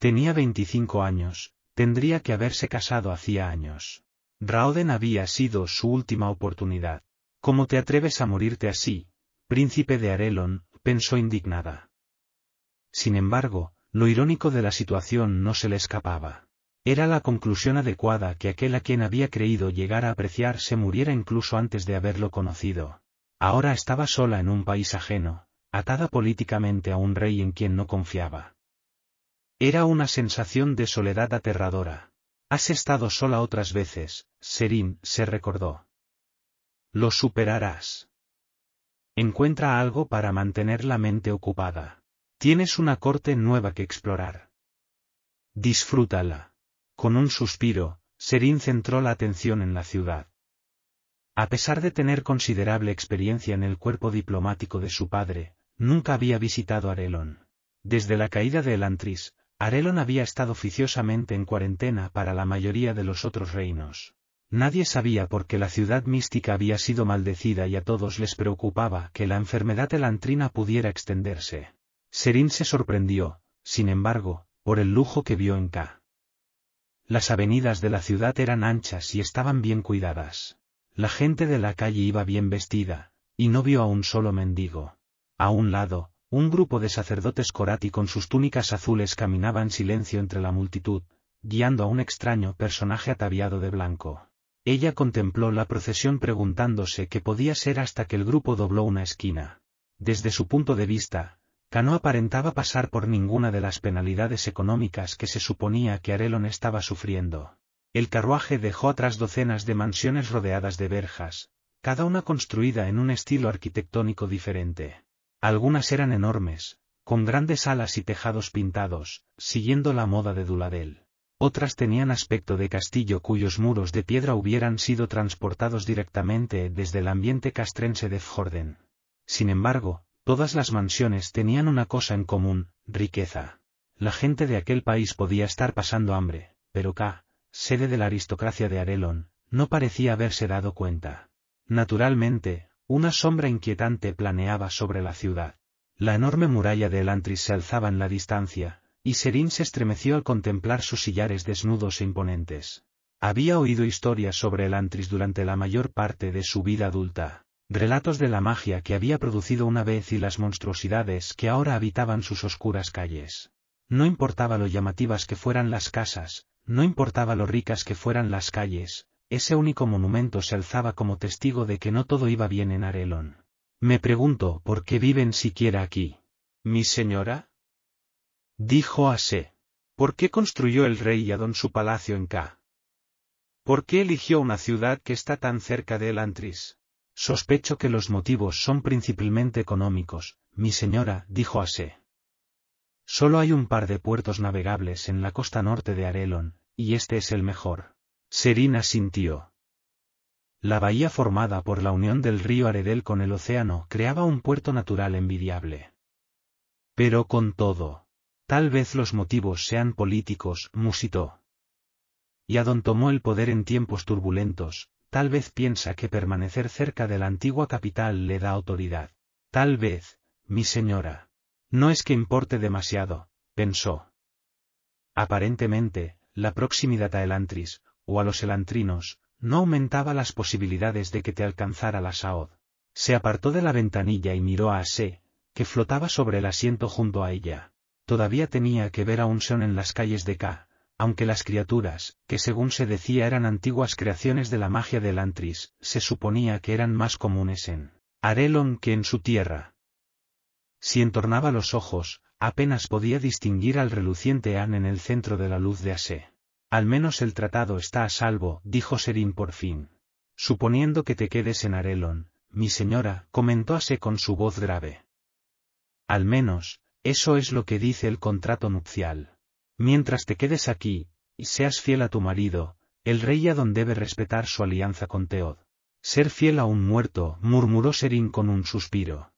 Tenía veinticinco años, tendría que haberse casado hacía años. Raoden había sido su última oportunidad. ¿Cómo te atreves a morirte así, príncipe de Arelon? pensó indignada. Sin embargo, lo irónico de la situación no se le escapaba. Era la conclusión adecuada que aquel a quien había creído llegar a apreciar se muriera incluso antes de haberlo conocido. Ahora estaba sola en un país ajeno, atada políticamente a un rey en quien no confiaba. Era una sensación de soledad aterradora. Has estado sola otras veces, Serín se recordó. Lo superarás. Encuentra algo para mantener la mente ocupada. Tienes una corte nueva que explorar. Disfrútala. Con un suspiro, Serín centró la atención en la ciudad. A pesar de tener considerable experiencia en el cuerpo diplomático de su padre, nunca había visitado Arelon. Desde la caída de Elantris, Arelon había estado oficiosamente en cuarentena para la mayoría de los otros reinos. Nadie sabía por qué la ciudad mística había sido maldecida y a todos les preocupaba que la enfermedad elantrina pudiera extenderse. Serín se sorprendió, sin embargo, por el lujo que vio en K. Las avenidas de la ciudad eran anchas y estaban bien cuidadas. La gente de la calle iba bien vestida, y no vio a un solo mendigo. A un lado, un grupo de sacerdotes Corati con sus túnicas azules caminaba en silencio entre la multitud, guiando a un extraño personaje ataviado de blanco. Ella contempló la procesión preguntándose qué podía ser hasta que el grupo dobló una esquina. Desde su punto de vista, no aparentaba pasar por ninguna de las penalidades económicas que se suponía que Arelon estaba sufriendo. El carruaje dejó atrás docenas de mansiones rodeadas de verjas, cada una construida en un estilo arquitectónico diferente. Algunas eran enormes, con grandes alas y tejados pintados, siguiendo la moda de Duladel. Otras tenían aspecto de castillo cuyos muros de piedra hubieran sido transportados directamente desde el ambiente castrense de Fjorden. Sin embargo, Todas las mansiones tenían una cosa en común, riqueza. La gente de aquel país podía estar pasando hambre, pero K, sede de la aristocracia de Arelon, no parecía haberse dado cuenta. Naturalmente, una sombra inquietante planeaba sobre la ciudad. La enorme muralla de Elantris se alzaba en la distancia, y Serín se estremeció al contemplar sus sillares desnudos e imponentes. Había oído historias sobre Elantris durante la mayor parte de su vida adulta, Relatos de la magia que había producido una vez y las monstruosidades que ahora habitaban sus oscuras calles. No importaba lo llamativas que fueran las casas, no importaba lo ricas que fueran las calles, ese único monumento se alzaba como testigo de que no todo iba bien en Arelon. Me pregunto por qué viven siquiera aquí. ¿Mi señora? Dijo a ¿Por qué construyó el rey Yadon su palacio en K? ¿Por qué eligió una ciudad que está tan cerca de Elantris? Sospecho que los motivos son principalmente económicos, mi señora, dijo Ase. Solo hay un par de puertos navegables en la costa norte de Arelon, y este es el mejor. Serina sintió. La bahía formada por la unión del río Aredel con el océano creaba un puerto natural envidiable. Pero con todo, tal vez los motivos sean políticos, musitó. Yadon tomó el poder en tiempos turbulentos, Tal vez piensa que permanecer cerca de la antigua capital le da autoridad. Tal vez, mi señora. No es que importe demasiado, pensó. Aparentemente, la proximidad a Elantris, o a los elantrinos, no aumentaba las posibilidades de que te alcanzara la Saod. Se apartó de la ventanilla y miró a Ase, que flotaba sobre el asiento junto a ella. Todavía tenía que ver a un Seon en las calles de K, aunque las criaturas, que según se decía eran antiguas creaciones de la magia del Antris, se suponía que eran más comunes en Arelon que en su tierra. Si entornaba los ojos, apenas podía distinguir al reluciente An en el centro de la luz de Ase. Al menos el tratado está a salvo, dijo Serín por fin. Suponiendo que te quedes en Arelon, mi señora, comentó Ase con su voz grave. Al menos, eso es lo que dice el contrato nupcial. Mientras te quedes aquí, y seas fiel a tu marido, el rey Adón debe respetar su alianza con Teod. Ser fiel a un muerto, murmuró Serín con un suspiro.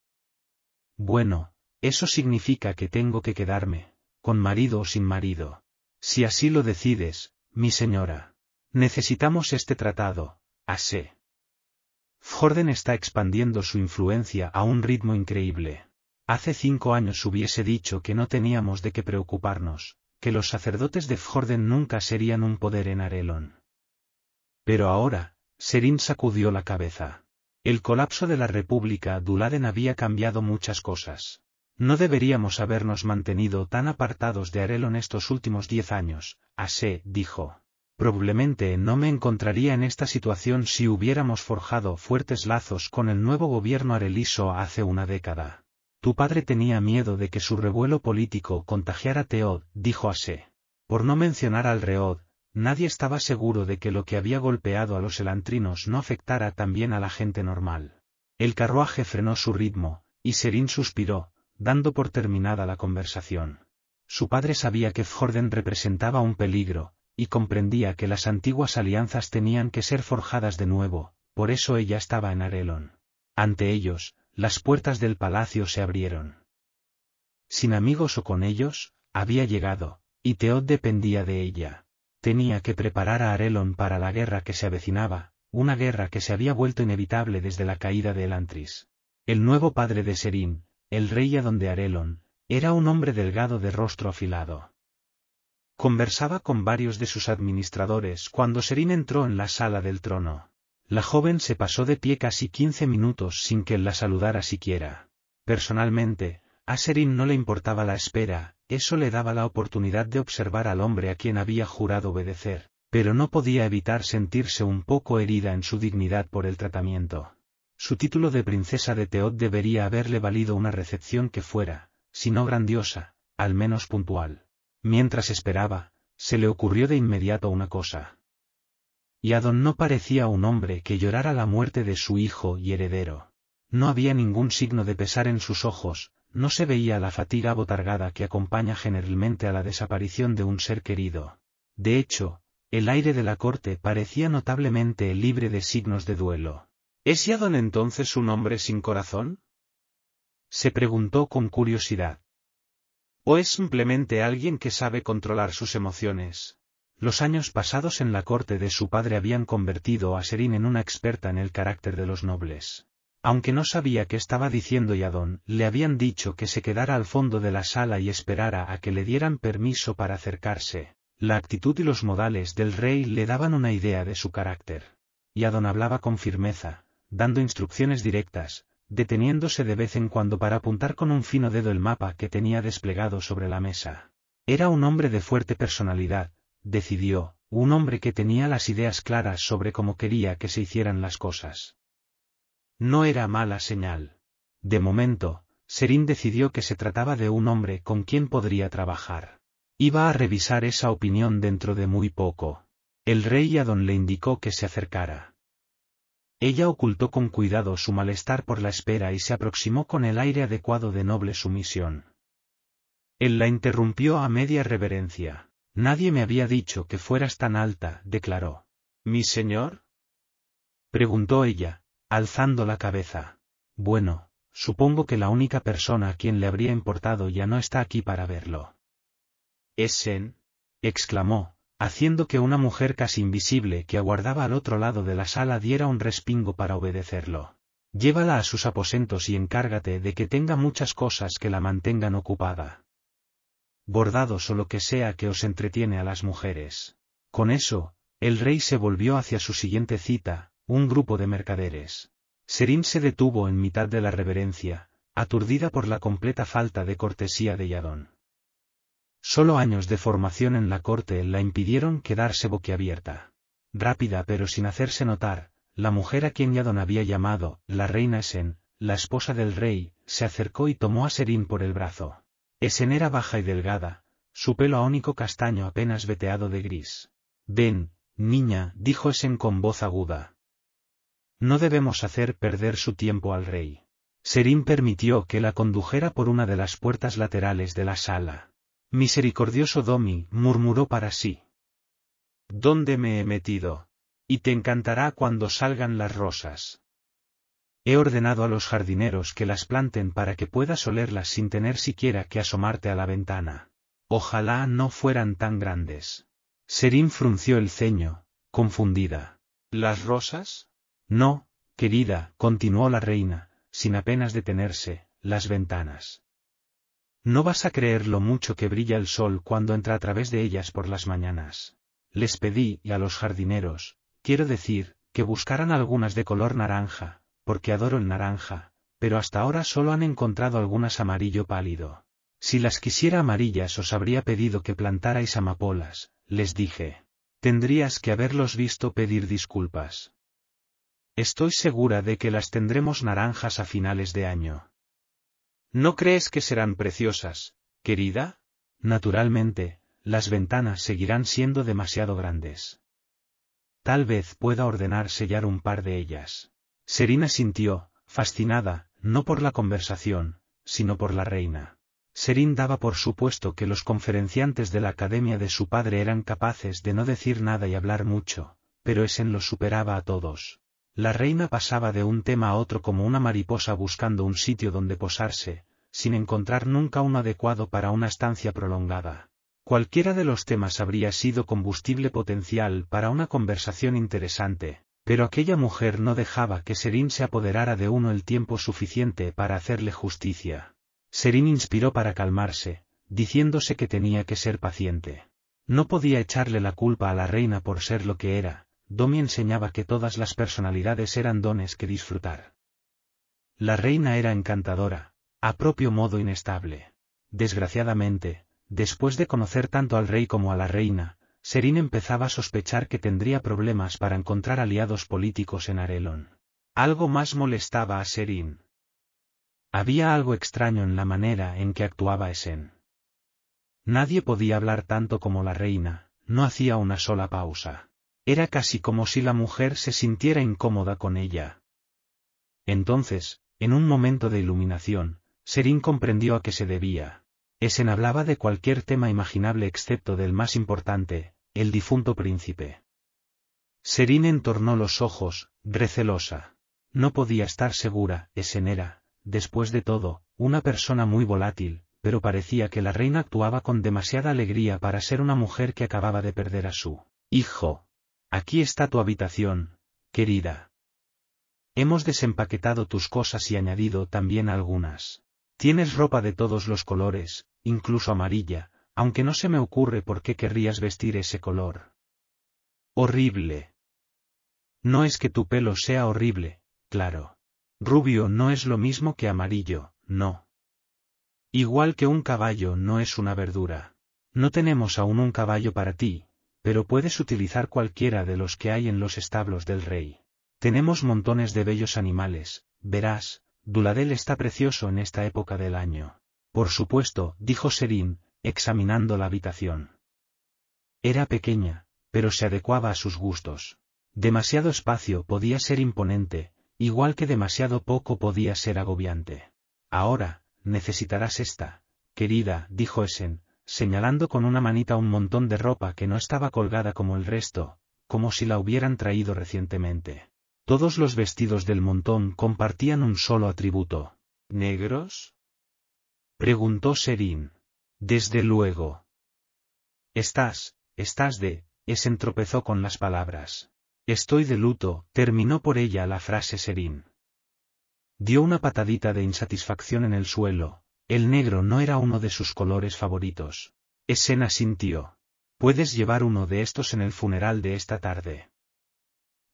Bueno, eso significa que tengo que quedarme, con marido o sin marido. Si así lo decides, mi señora. Necesitamos este tratado, asé. Jorden está expandiendo su influencia a un ritmo increíble. Hace cinco años hubiese dicho que no teníamos de qué preocuparnos, que los sacerdotes de Fjorden nunca serían un poder en Arelon. Pero ahora, Serin sacudió la cabeza. El colapso de la República Duladen había cambiado muchas cosas. No deberíamos habernos mantenido tan apartados de Arelon estos últimos diez años, Ase, dijo. Probablemente no me encontraría en esta situación si hubiéramos forjado fuertes lazos con el nuevo gobierno areliso hace una década. Tu padre tenía miedo de que su revuelo político contagiara Teod, dijo Ase. Por no mencionar al Reod, nadie estaba seguro de que lo que había golpeado a los elantrinos no afectara también a la gente normal. El carruaje frenó su ritmo, y Serín suspiró, dando por terminada la conversación. Su padre sabía que Fjorden representaba un peligro, y comprendía que las antiguas alianzas tenían que ser forjadas de nuevo, por eso ella estaba en Arelon. Ante ellos, las puertas del palacio se abrieron. Sin amigos o con ellos, había llegado, y Teod dependía de ella. Tenía que preparar a Arelon para la guerra que se avecinaba, una guerra que se había vuelto inevitable desde la caída de Elantris. El nuevo padre de Serín, el rey Adon de Arelon, era un hombre delgado de rostro afilado. Conversaba con varios de sus administradores cuando Serín entró en la sala del trono. La joven se pasó de pie casi quince minutos sin que él la saludara siquiera. Personalmente, a Serín no le importaba la espera, eso le daba la oportunidad de observar al hombre a quien había jurado obedecer, pero no podía evitar sentirse un poco herida en su dignidad por el tratamiento. Su título de princesa de Teod debería haberle valido una recepción que fuera, si no grandiosa, al menos puntual. Mientras esperaba, se le ocurrió de inmediato una cosa. Y Adon no parecía un hombre que llorara la muerte de su hijo y heredero. No había ningún signo de pesar en sus ojos, no se veía la fatiga botargada que acompaña generalmente a la desaparición de un ser querido. De hecho, el aire de la corte parecía notablemente libre de signos de duelo. ¿Es Yadon entonces un hombre sin corazón? Se preguntó con curiosidad. ¿O es simplemente alguien que sabe controlar sus emociones? Los años pasados en la corte de su padre habían convertido a Serín en una experta en el carácter de los nobles. Aunque no sabía qué estaba diciendo Yadon, le habían dicho que se quedara al fondo de la sala y esperara a que le dieran permiso para acercarse. La actitud y los modales del rey le daban una idea de su carácter. Yadon hablaba con firmeza, dando instrucciones directas, deteniéndose de vez en cuando para apuntar con un fino dedo el mapa que tenía desplegado sobre la mesa. Era un hombre de fuerte personalidad, decidió, un hombre que tenía las ideas claras sobre cómo quería que se hicieran las cosas. No era mala señal. De momento, Serín decidió que se trataba de un hombre con quien podría trabajar. Iba a revisar esa opinión dentro de muy poco. El rey Adon le indicó que se acercara. Ella ocultó con cuidado su malestar por la espera y se aproximó con el aire adecuado de noble sumisión. Él la interrumpió a media reverencia. Nadie me había dicho que fueras tan alta, declaró. ¿Mi señor? preguntó ella, alzando la cabeza. Bueno, supongo que la única persona a quien le habría importado ya no está aquí para verlo. Essen, exclamó, haciendo que una mujer casi invisible que aguardaba al otro lado de la sala diera un respingo para obedecerlo. Llévala a sus aposentos y encárgate de que tenga muchas cosas que la mantengan ocupada. Bordados o lo que sea que os entretiene a las mujeres. Con eso, el rey se volvió hacia su siguiente cita, un grupo de mercaderes. Serín se detuvo en mitad de la reverencia, aturdida por la completa falta de cortesía de Yadón. Solo años de formación en la corte la impidieron quedarse boquiabierta. Rápida pero sin hacerse notar, la mujer a quien Yadon había llamado, la reina Esen, la esposa del rey, se acercó y tomó a Serín por el brazo. Esen era baja y delgada, su pelo aónico castaño apenas veteado de gris. Ven, niña, dijo Esen con voz aguda. No debemos hacer perder su tiempo al rey. Serín permitió que la condujera por una de las puertas laterales de la sala. Misericordioso Domi, murmuró para sí. ¿Dónde me he metido? Y te encantará cuando salgan las rosas. He ordenado a los jardineros que las planten para que puedas olerlas sin tener siquiera que asomarte a la ventana. Ojalá no fueran tan grandes. Serín frunció el ceño, confundida. ¿Las rosas? No, querida, continuó la reina, sin apenas detenerse, las ventanas. No vas a creer lo mucho que brilla el sol cuando entra a través de ellas por las mañanas. Les pedí, y a los jardineros, quiero decir, que buscaran algunas de color naranja, porque adoro el naranja, pero hasta ahora solo han encontrado algunas amarillo pálido. Si las quisiera amarillas os habría pedido que plantarais amapolas, les dije. Tendrías que haberlos visto pedir disculpas. Estoy segura de que las tendremos naranjas a finales de año. ¿No crees que serán preciosas, querida? Naturalmente, las ventanas seguirán siendo demasiado grandes. Tal vez pueda ordenar sellar un par de ellas. Serina sintió, fascinada, no por la conversación, sino por la reina. Serín daba por supuesto que los conferenciantes de la academia de su padre eran capaces de no decir nada y hablar mucho, pero Esen los superaba a todos. La reina pasaba de un tema a otro como una mariposa buscando un sitio donde posarse, sin encontrar nunca uno adecuado para una estancia prolongada. Cualquiera de los temas habría sido combustible potencial para una conversación interesante, pero aquella mujer no dejaba que Serín se apoderara de uno el tiempo suficiente para hacerle justicia. Serín inspiró para calmarse, diciéndose que tenía que ser paciente. No podía echarle la culpa a la reina por ser lo que era, Domi enseñaba que todas las personalidades eran dones que disfrutar. La reina era encantadora, a propio modo inestable. Desgraciadamente, Después de conocer tanto al rey como a la reina, Serín empezaba a sospechar que tendría problemas para encontrar aliados políticos en Arelon. Algo más molestaba a Serín. Había algo extraño en la manera en que actuaba Esen. Nadie podía hablar tanto como la reina, no hacía una sola pausa. Era casi como si la mujer se sintiera incómoda con ella. Entonces, en un momento de iluminación, Serín comprendió a qué se debía. Esen hablaba de cualquier tema imaginable excepto del más importante, el difunto príncipe. Serín entornó los ojos, recelosa. No podía estar segura, Esen era, después de todo, una persona muy volátil, pero parecía que la reina actuaba con demasiada alegría para ser una mujer que acababa de perder a su hijo. Aquí está tu habitación, querida. Hemos desempaquetado tus cosas y añadido también algunas. Tienes ropa de todos los colores, incluso amarilla, aunque no se me ocurre por qué querrías vestir ese color. Horrible. No es que tu pelo sea horrible, claro. Rubio no es lo mismo que amarillo, no. Igual que un caballo no es una verdura. No tenemos aún un caballo para ti, pero puedes utilizar cualquiera de los que hay en los establos del rey. Tenemos montones de bellos animales, verás, Duladel está precioso en esta época del año. Por supuesto, dijo Serín, examinando la habitación. Era pequeña, pero se adecuaba a sus gustos. Demasiado espacio podía ser imponente, igual que demasiado poco podía ser agobiante. Ahora, necesitarás esta, querida, dijo Esen, señalando con una manita un montón de ropa que no estaba colgada como el resto, como si la hubieran traído recientemente. Todos los vestidos del montón compartían un solo atributo. ¿Negros? Preguntó Serín. Desde luego. Estás, estás de, es entropezó con las palabras. Estoy de luto, terminó por ella la frase Serín. Dio una patadita de insatisfacción en el suelo, el negro no era uno de sus colores favoritos. Esena sintió. Puedes llevar uno de estos en el funeral de esta tarde.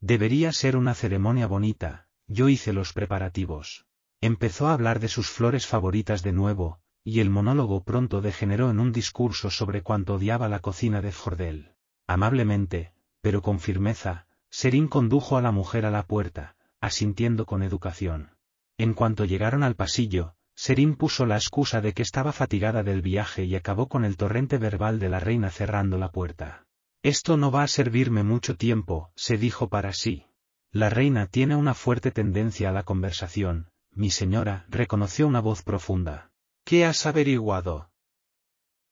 Debería ser una ceremonia bonita, yo hice los preparativos. Empezó a hablar de sus flores favoritas de nuevo, y el monólogo pronto degeneró en un discurso sobre cuánto odiaba la cocina de Jordel. Amablemente, pero con firmeza, Serín condujo a la mujer a la puerta, asintiendo con educación. En cuanto llegaron al pasillo, Serín puso la excusa de que estaba fatigada del viaje y acabó con el torrente verbal de la reina cerrando la puerta. Esto no va a servirme mucho tiempo, se dijo para sí. La reina tiene una fuerte tendencia a la conversación, mi señora, reconoció una voz profunda. ¿Qué has averiguado?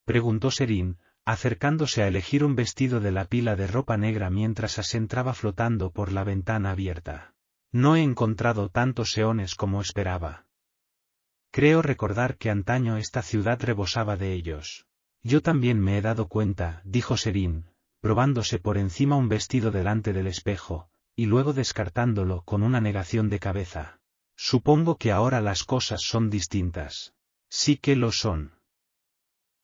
preguntó Serín, acercándose a elegir un vestido de la pila de ropa negra mientras se entraba flotando por la ventana abierta. No he encontrado tantos eones como esperaba. Creo recordar que antaño esta ciudad rebosaba de ellos. Yo también me he dado cuenta, dijo Serín, probándose por encima un vestido delante del espejo, y luego descartándolo con una negación de cabeza. Supongo que ahora las cosas son distintas. Sí que lo son.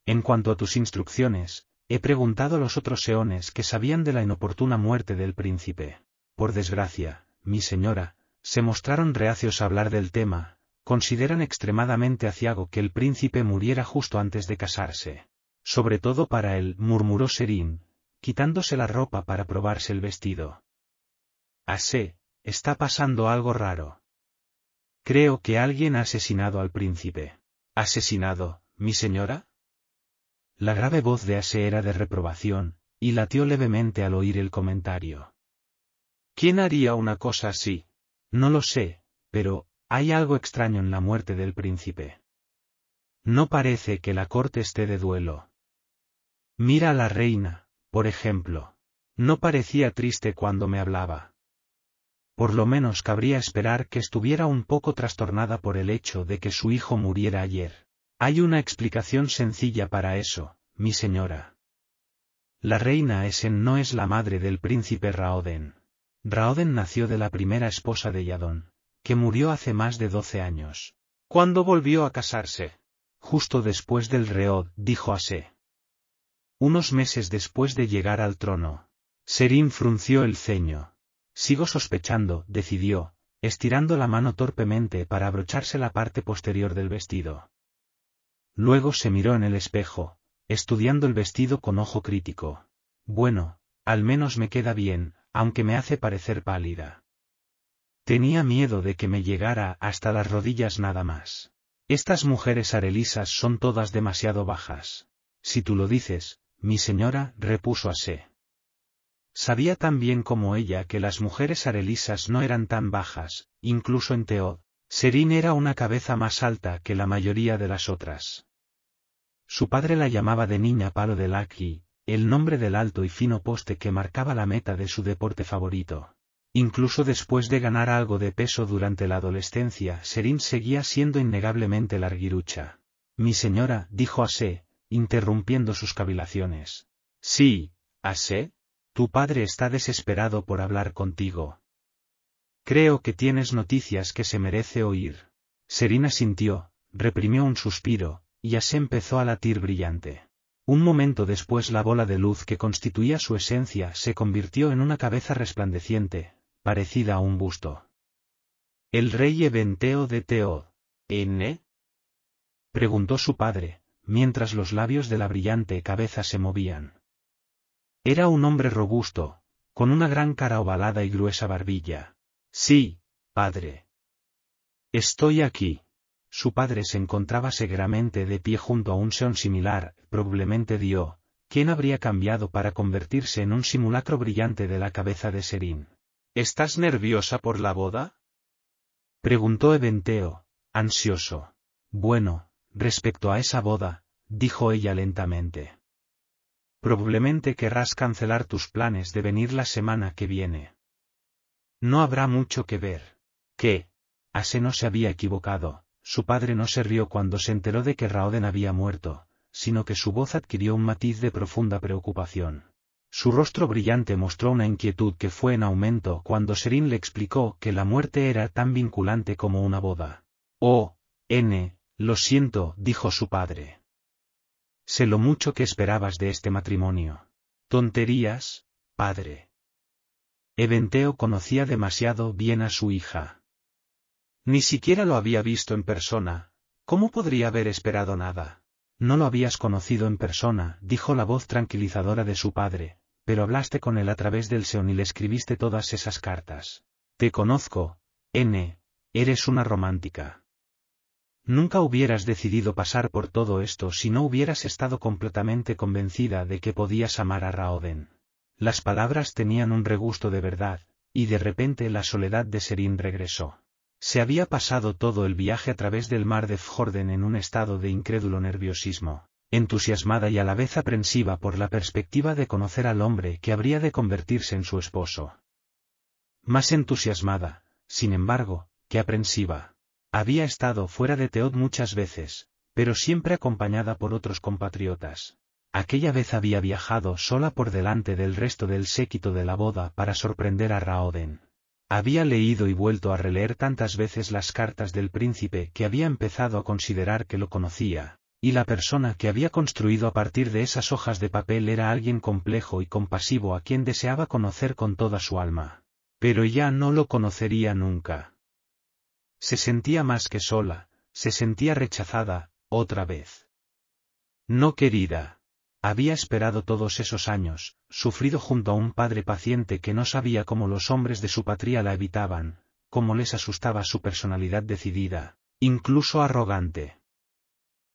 En cuanto a tus instrucciones, he preguntado a los otros eones que sabían de la inoportuna muerte del príncipe. Por desgracia, mi señora, se mostraron reacios a hablar del tema, consideran extremadamente aciago que el príncipe muriera justo antes de casarse. Sobre todo para él, murmuró Serín, quitándose la ropa para probarse el vestido. Asé, está pasando algo raro. Creo que alguien ha asesinado al príncipe. ¿Asesinado, mi señora? La grave voz de Ase era de reprobación, y latió levemente al oír el comentario. ¿Quién haría una cosa así? No lo sé, pero, hay algo extraño en la muerte del príncipe. No parece que la corte esté de duelo. Mira a la reina, por ejemplo. No parecía triste cuando me hablaba. Por lo menos cabría esperar que estuviera un poco trastornada por el hecho de que su hijo muriera ayer. Hay una explicación sencilla para eso, mi señora. La reina Esen no es la madre del príncipe Raoden. Raoden nació de la primera esposa de Yadon, que murió hace más de doce años. ¿Cuándo volvió a casarse? Justo después del reod, dijo Ase. Unos meses después de llegar al trono. Serín frunció el ceño. Sigo sospechando, decidió, estirando la mano torpemente para abrocharse la parte posterior del vestido. Luego se miró en el espejo, estudiando el vestido con ojo crítico. Bueno, al menos me queda bien, aunque me hace parecer pálida. Tenía miedo de que me llegara hasta las rodillas nada más. Estas mujeres arelisas son todas demasiado bajas. Si tú lo dices, mi señora, repuso Ase. Sabía tan bien como ella que las mujeres arelisas no eran tan bajas, incluso en Teod. Serín era una cabeza más alta que la mayoría de las otras. Su padre la llamaba de niña palo de laki, el nombre del alto y fino poste que marcaba la meta de su deporte favorito. Incluso después de ganar algo de peso durante la adolescencia, Serín seguía siendo innegablemente larguirucha. Mi señora, dijo Ase, interrumpiendo sus cavilaciones. Sí, Ase, tu padre está desesperado por hablar contigo. Creo que tienes noticias que se merece oír. Serina sintió, reprimió un suspiro, y Ase empezó a latir brillante. Un momento después la bola de luz que constituía su esencia se convirtió en una cabeza resplandeciente, parecida a un busto. ¿El rey Eventeo de Teo, N? preguntó su padre, mientras los labios de la brillante cabeza se movían. Era un hombre robusto, con una gran cara ovalada y gruesa barbilla. Sí, padre. Estoy aquí. Su padre se encontraba seguramente de pie junto a un seón similar, probablemente dio, ¿quién habría cambiado para convertirse en un simulacro brillante de la cabeza de Serín? ¿Estás nerviosa por la boda? Preguntó Eventeo, ansioso. Bueno, respecto a esa boda, dijo ella lentamente. Probablemente querrás cancelar tus planes de venir la semana que viene. No habrá mucho que ver. ¿Qué? Ase no se había equivocado, su padre no se rió cuando se enteró de que Raoden había muerto, sino que su voz adquirió un matiz de profunda preocupación. Su rostro brillante mostró una inquietud que fue en aumento cuando Serín le explicó que la muerte era tan vinculante como una boda. Oh, N, lo siento, dijo su padre. Sé lo mucho que esperabas de este matrimonio. Tonterías, padre. Eventeo conocía demasiado bien a su hija. Ni siquiera lo había visto en persona, ¿cómo podría haber esperado nada? No lo habías conocido en persona, dijo la voz tranquilizadora de su padre, pero hablaste con él a través del Seón y le escribiste todas esas cartas. Te conozco, N, eres una romántica. Nunca hubieras decidido pasar por todo esto si no hubieras estado completamente convencida de que podías amar a Raoden. Las palabras tenían un regusto de verdad, y de repente la soledad de Serín regresó. Se había pasado todo el viaje a través del mar de Fjorden en un estado de incrédulo nerviosismo entusiasmada y a la vez aprensiva por la perspectiva de conocer al hombre que habría de convertirse en su esposo. Más entusiasmada, sin embargo, que aprensiva. Había estado fuera de Teod muchas veces, pero siempre acompañada por otros compatriotas. Aquella vez había viajado sola por delante del resto del séquito de la boda para sorprender a Raoden. Había leído y vuelto a releer tantas veces las cartas del príncipe que había empezado a considerar que lo conocía, y la persona que había construido a partir de esas hojas de papel era alguien complejo y compasivo a quien deseaba conocer con toda su alma. Pero ya no lo conocería nunca. Se sentía más que sola, se sentía rechazada, otra vez. No querida. Había esperado todos esos años, sufrido junto a un padre paciente que no sabía cómo los hombres de su patria la evitaban, cómo les asustaba su personalidad decidida, incluso arrogante.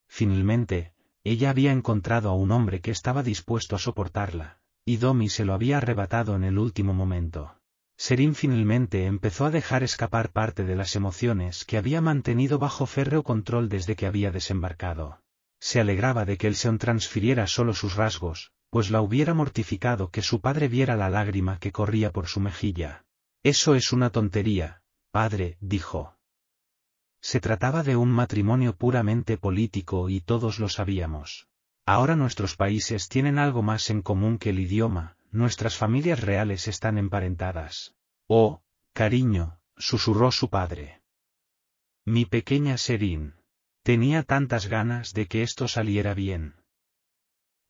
Finalmente, ella había encontrado a un hombre que estaba dispuesto a soportarla, y Domi se lo había arrebatado en el último momento. Serín finalmente empezó a dejar escapar parte de las emociones que había mantenido bajo férreo control desde que había desembarcado. Se alegraba de que el Seon transfiriera solo sus rasgos, pues la hubiera mortificado que su padre viera la lágrima que corría por su mejilla. Eso es una tontería, padre, dijo. Se trataba de un matrimonio puramente político y todos lo sabíamos. Ahora nuestros países tienen algo más en común que el idioma, nuestras familias reales están emparentadas. Oh, cariño, susurró su padre. Mi pequeña Serín. Tenía tantas ganas de que esto saliera bien.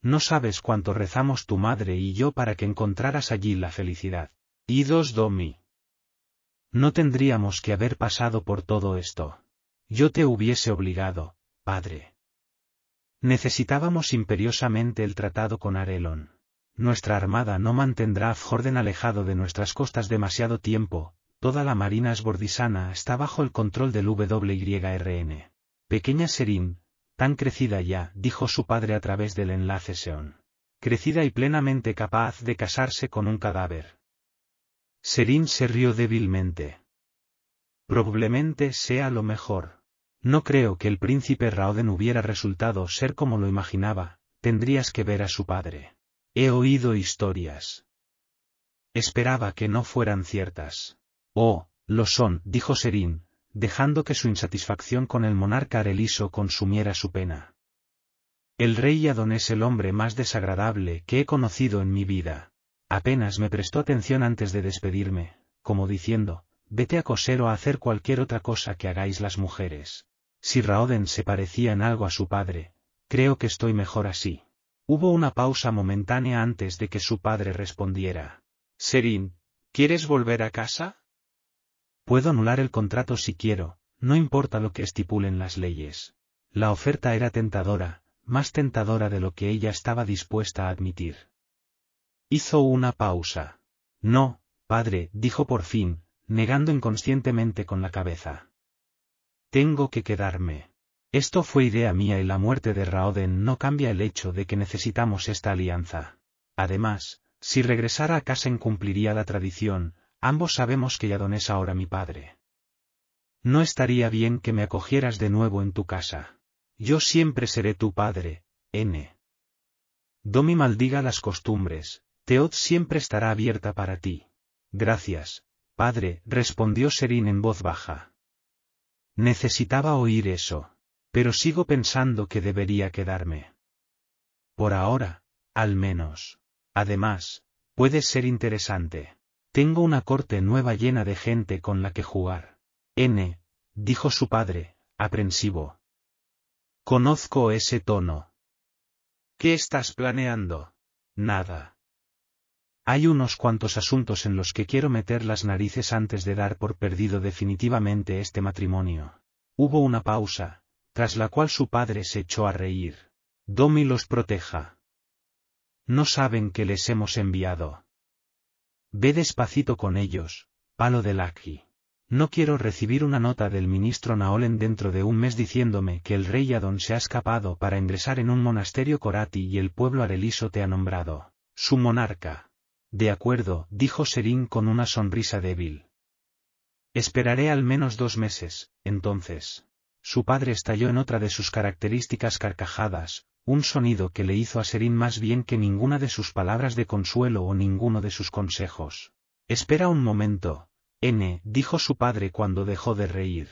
No sabes cuánto rezamos tu madre y yo para que encontraras allí la felicidad. Idos domi. No tendríamos que haber pasado por todo esto. Yo te hubiese obligado, padre. Necesitábamos imperiosamente el tratado con Arelon. Nuestra armada no mantendrá a Jorden alejado de nuestras costas demasiado tiempo, toda la marina esbordisana está bajo el control del WYRN. Pequeña Serín, tan crecida ya, dijo su padre a través del enlace Seon. Crecida y plenamente capaz de casarse con un cadáver. Serín se rió débilmente. Probablemente sea lo mejor. No creo que el príncipe Raoden hubiera resultado ser como lo imaginaba, tendrías que ver a su padre. He oído historias. Esperaba que no fueran ciertas. Oh, lo son, dijo Serín, dejando que su insatisfacción con el monarca areliso consumiera su pena. El rey Adon es el hombre más desagradable que he conocido en mi vida. Apenas me prestó atención antes de despedirme, como diciendo, vete a coser o a hacer cualquier otra cosa que hagáis las mujeres. Si Raoden se parecía en algo a su padre, creo que estoy mejor así. Hubo una pausa momentánea antes de que su padre respondiera. Serín, ¿quieres volver a casa? Puedo anular el contrato si quiero, no importa lo que estipulen las leyes. La oferta era tentadora, más tentadora de lo que ella estaba dispuesta a admitir. Hizo una pausa. No, padre, dijo por fin, negando inconscientemente con la cabeza. Tengo que quedarme. Esto fue idea mía y la muerte de Raoden no cambia el hecho de que necesitamos esta alianza. Además, si regresara a casa incumpliría la tradición, ambos sabemos que Yadon es ahora mi padre. No estaría bien que me acogieras de nuevo en tu casa. Yo siempre seré tu padre, N. Domi maldiga las costumbres, Teod siempre estará abierta para ti. Gracias, padre, respondió Serín en voz baja. Necesitaba oír eso. Pero sigo pensando que debería quedarme. Por ahora, al menos. Además, puede ser interesante. Tengo una corte nueva llena de gente con la que jugar. N, dijo su padre, aprensivo. Conozco ese tono. ¿Qué estás planeando? Nada. Hay unos cuantos asuntos en los que quiero meter las narices antes de dar por perdido definitivamente este matrimonio. Hubo una pausa, tras la cual su padre se echó a reír. Domi los proteja. No saben que les hemos enviado. Ve despacito con ellos, palo de Laki. No quiero recibir una nota del ministro Naolen dentro de un mes diciéndome que el rey Adon se ha escapado para ingresar en un monasterio Korati y el pueblo areliso te ha nombrado. Su monarca. De acuerdo, dijo Serín con una sonrisa débil. Esperaré al menos dos meses, entonces. Su padre estalló en otra de sus características carcajadas, un sonido que le hizo a Serín más bien que ninguna de sus palabras de consuelo o ninguno de sus consejos. Espera un momento, N, dijo su padre cuando dejó de reír.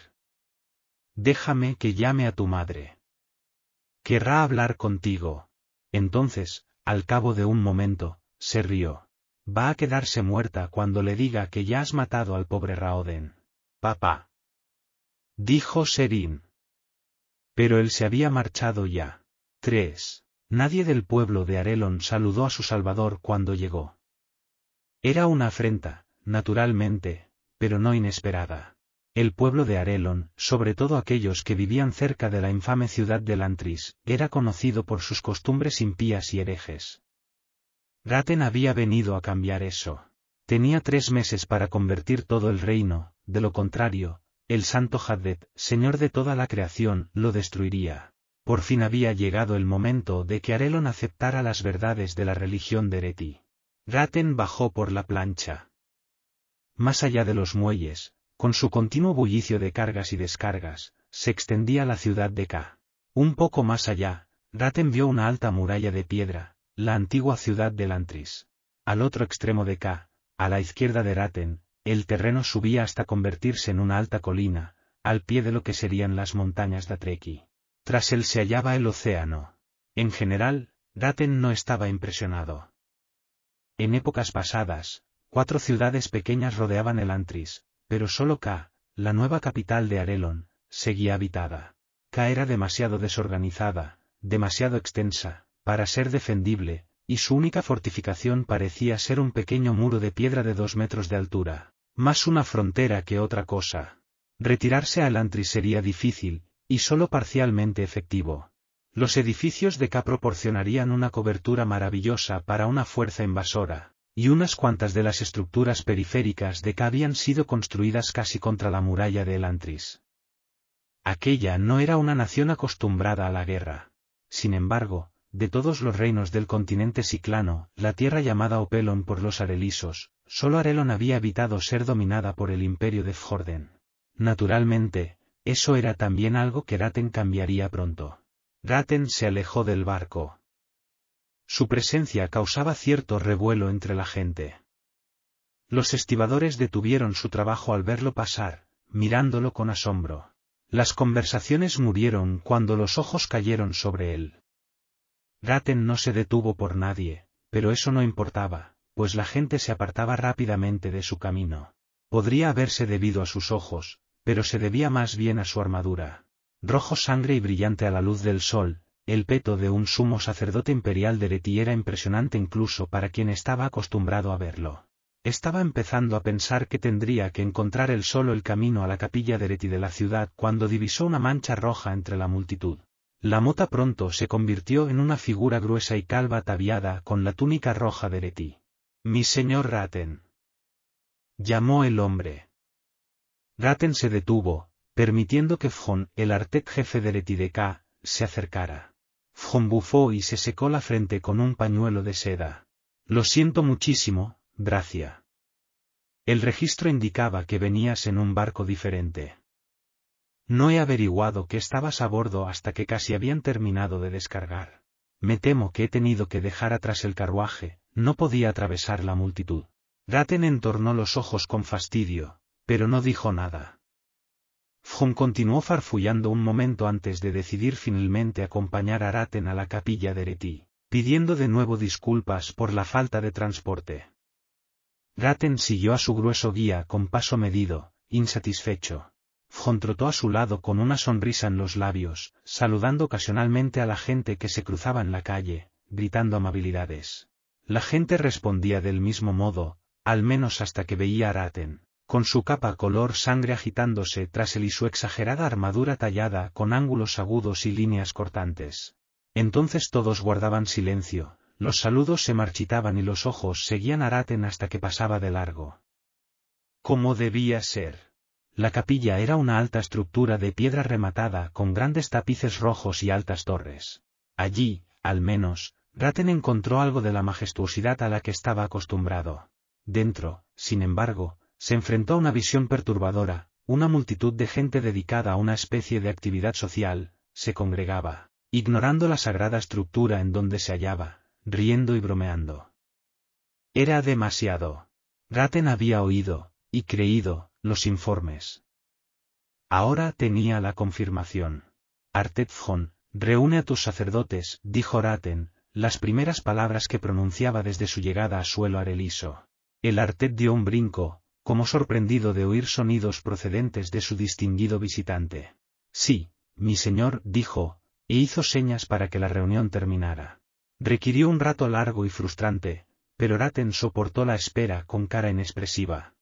Déjame que llame a tu madre. Querrá hablar contigo. Entonces, al cabo de un momento, se rió. Va a quedarse muerta cuando le diga que ya has matado al pobre Raoden. Papá. Dijo Serín. Pero él se había marchado ya. 3. Nadie del pueblo de Arelon saludó a su salvador cuando llegó. Era una afrenta, naturalmente, pero no inesperada. El pueblo de Arelon, sobre todo aquellos que vivían cerca de la infame ciudad de Lantris, era conocido por sus costumbres impías y herejes. Raten había venido a cambiar eso. Tenía tres meses para convertir todo el reino, de lo contrario, el santo Haddet, señor de toda la creación, lo destruiría. Por fin había llegado el momento de que Arelon aceptara las verdades de la religión de Ereti. Raten bajó por la plancha. Más allá de los muelles, con su continuo bullicio de cargas y descargas, se extendía la ciudad de K. Un poco más allá, Raten vio una alta muralla de piedra, la antigua ciudad de Lantris. Al otro extremo de K, a la izquierda de Raten, el terreno subía hasta convertirse en una alta colina, al pie de lo que serían las montañas de Atreki. Tras él se hallaba el océano. En general, Raten no estaba impresionado. En épocas pasadas, cuatro ciudades pequeñas rodeaban el Antris, pero solo K, la nueva capital de Arelon, seguía habitada. K era demasiado desorganizada, demasiado extensa, para ser defendible, y su única fortificación parecía ser un pequeño muro de piedra de dos metros de altura, más una frontera que otra cosa. Retirarse al Antris sería difícil, y solo parcialmente efectivo. Los edificios de K proporcionarían una cobertura maravillosa para una fuerza invasora, y unas cuantas de las estructuras periféricas de K habían sido construidas casi contra la muralla de Elantris. Aquella no era una nación acostumbrada a la guerra. Sin embargo, de todos los reinos del continente ciclano, la tierra llamada Opelon por los arelisos, solo Arelon había evitado ser dominada por el imperio de Fjorden. Naturalmente, eso era también algo que Raten cambiaría pronto. Raten se alejó del barco. Su presencia causaba cierto revuelo entre la gente. Los estibadores detuvieron su trabajo al verlo pasar, mirándolo con asombro. Las conversaciones murieron cuando los ojos cayeron sobre él. Raten no se detuvo por nadie, pero eso no importaba, pues la gente se apartaba rápidamente de su camino. Podría haberse debido a sus ojos, pero se debía más bien a su armadura. Rojo sangre y brillante a la luz del sol, el peto de un sumo sacerdote imperial de Reti era impresionante incluso para quien estaba acostumbrado a verlo. Estaba empezando a pensar que tendría que encontrar él solo el camino a la capilla de Reti de la ciudad cuando divisó una mancha roja entre la multitud. La mota pronto se convirtió en una figura gruesa y calva ataviada con la túnica roja de Reti. Mi señor Raten. Llamó el hombre. Raten se detuvo, permitiendo que Fjon, el Artet jefe de Reti de K, se acercara. Fjon bufó y se secó la frente con un pañuelo de seda. Lo siento muchísimo, Bracia. El registro indicaba que venías en un barco diferente. No he averiguado que estabas a bordo hasta que casi habían terminado de descargar. Me temo que he tenido que dejar atrás el carruaje, no podía atravesar la multitud. Raten entornó los ojos con fastidio, pero no dijo nada. Fjon continuó farfullando un momento antes de decidir finalmente acompañar a Raten a la capilla de Reti, pidiendo de nuevo disculpas por la falta de transporte. Raten siguió a su grueso guía con paso medido, insatisfecho. Fjon trotó a su lado con una sonrisa en los labios, saludando ocasionalmente a la gente que se cruzaba en la calle, gritando amabilidades. La gente respondía del mismo modo, al menos hasta que veía a Raten con su capa color sangre agitándose tras él y su exagerada armadura tallada con ángulos agudos y líneas cortantes. Entonces todos guardaban silencio, los saludos se marchitaban y los ojos seguían a Raten hasta que pasaba de largo. ¿Cómo debía ser? La capilla era una alta estructura de piedra rematada con grandes tapices rojos y altas torres. Allí, al menos, Raten encontró algo de la majestuosidad a la que estaba acostumbrado. Dentro, sin embargo, se enfrentó a una visión perturbadora, una multitud de gente dedicada a una especie de actividad social, se congregaba, ignorando la sagrada estructura en donde se hallaba, riendo y bromeando. Era demasiado. Raten había oído, y creído, los informes. Ahora tenía la confirmación. Artetfjon, reúne a tus sacerdotes, dijo Raten, las primeras palabras que pronunciaba desde su llegada a suelo areliso. El Artet dio un brinco, como sorprendido de oír sonidos procedentes de su distinguido visitante. Sí, mi señor, dijo, e hizo señas para que la reunión terminara. Requirió un rato largo y frustrante, pero Raten soportó la espera con cara inexpresiva.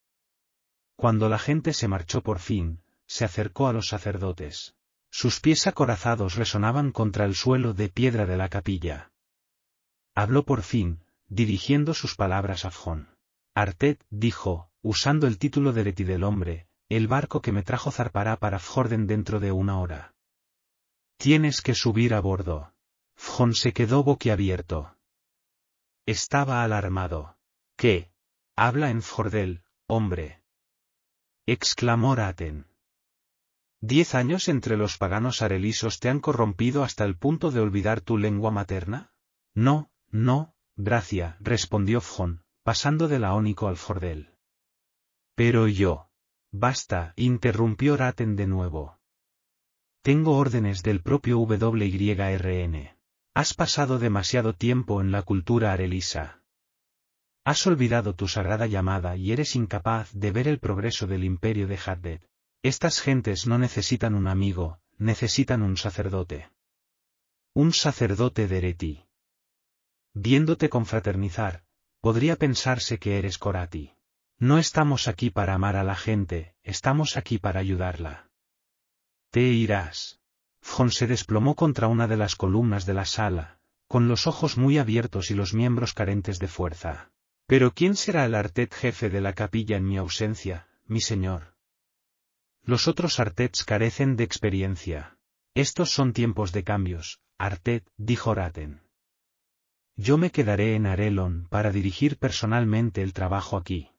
Cuando la gente se marchó por fin, se acercó a los sacerdotes. Sus pies acorazados resonaban contra el suelo de piedra de la capilla. Habló por fin, dirigiendo sus palabras a Fjon. Artet, dijo, usando el título de Leti del hombre, el barco que me trajo zarpará para Fjorden dentro de una hora. Tienes que subir a bordo. Fjon se quedó boquiabierto. Estaba alarmado. ¿Qué? Habla en Fjordel, hombre. exclamó Raten. ¿Diez años entre los paganos arelisos te han corrompido hasta el punto de olvidar tu lengua materna? No, no, gracia, respondió Fjon, pasando de laónico al fordel. Pero yo. Basta, interrumpió Raten de nuevo. Tengo órdenes del propio WYRN. Has pasado demasiado tiempo en la cultura arelisa. Has olvidado tu sagrada llamada y eres incapaz de ver el progreso del imperio de Haddad. Estas gentes no necesitan un amigo, necesitan un sacerdote. Un sacerdote de Ereti. Viéndote confraternizar, podría pensarse que eres Korati. No estamos aquí para amar a la gente, estamos aquí para ayudarla. Te irás. Fjon se desplomó contra una de las columnas de la sala, con los ojos muy abiertos y los miembros carentes de fuerza. Pero ¿quién será el artet jefe de la capilla en mi ausencia, mi señor? Los otros artets carecen de experiencia. Estos son tiempos de cambios, artet, dijo Raten. Yo me quedaré en Arelon para dirigir personalmente el trabajo aquí.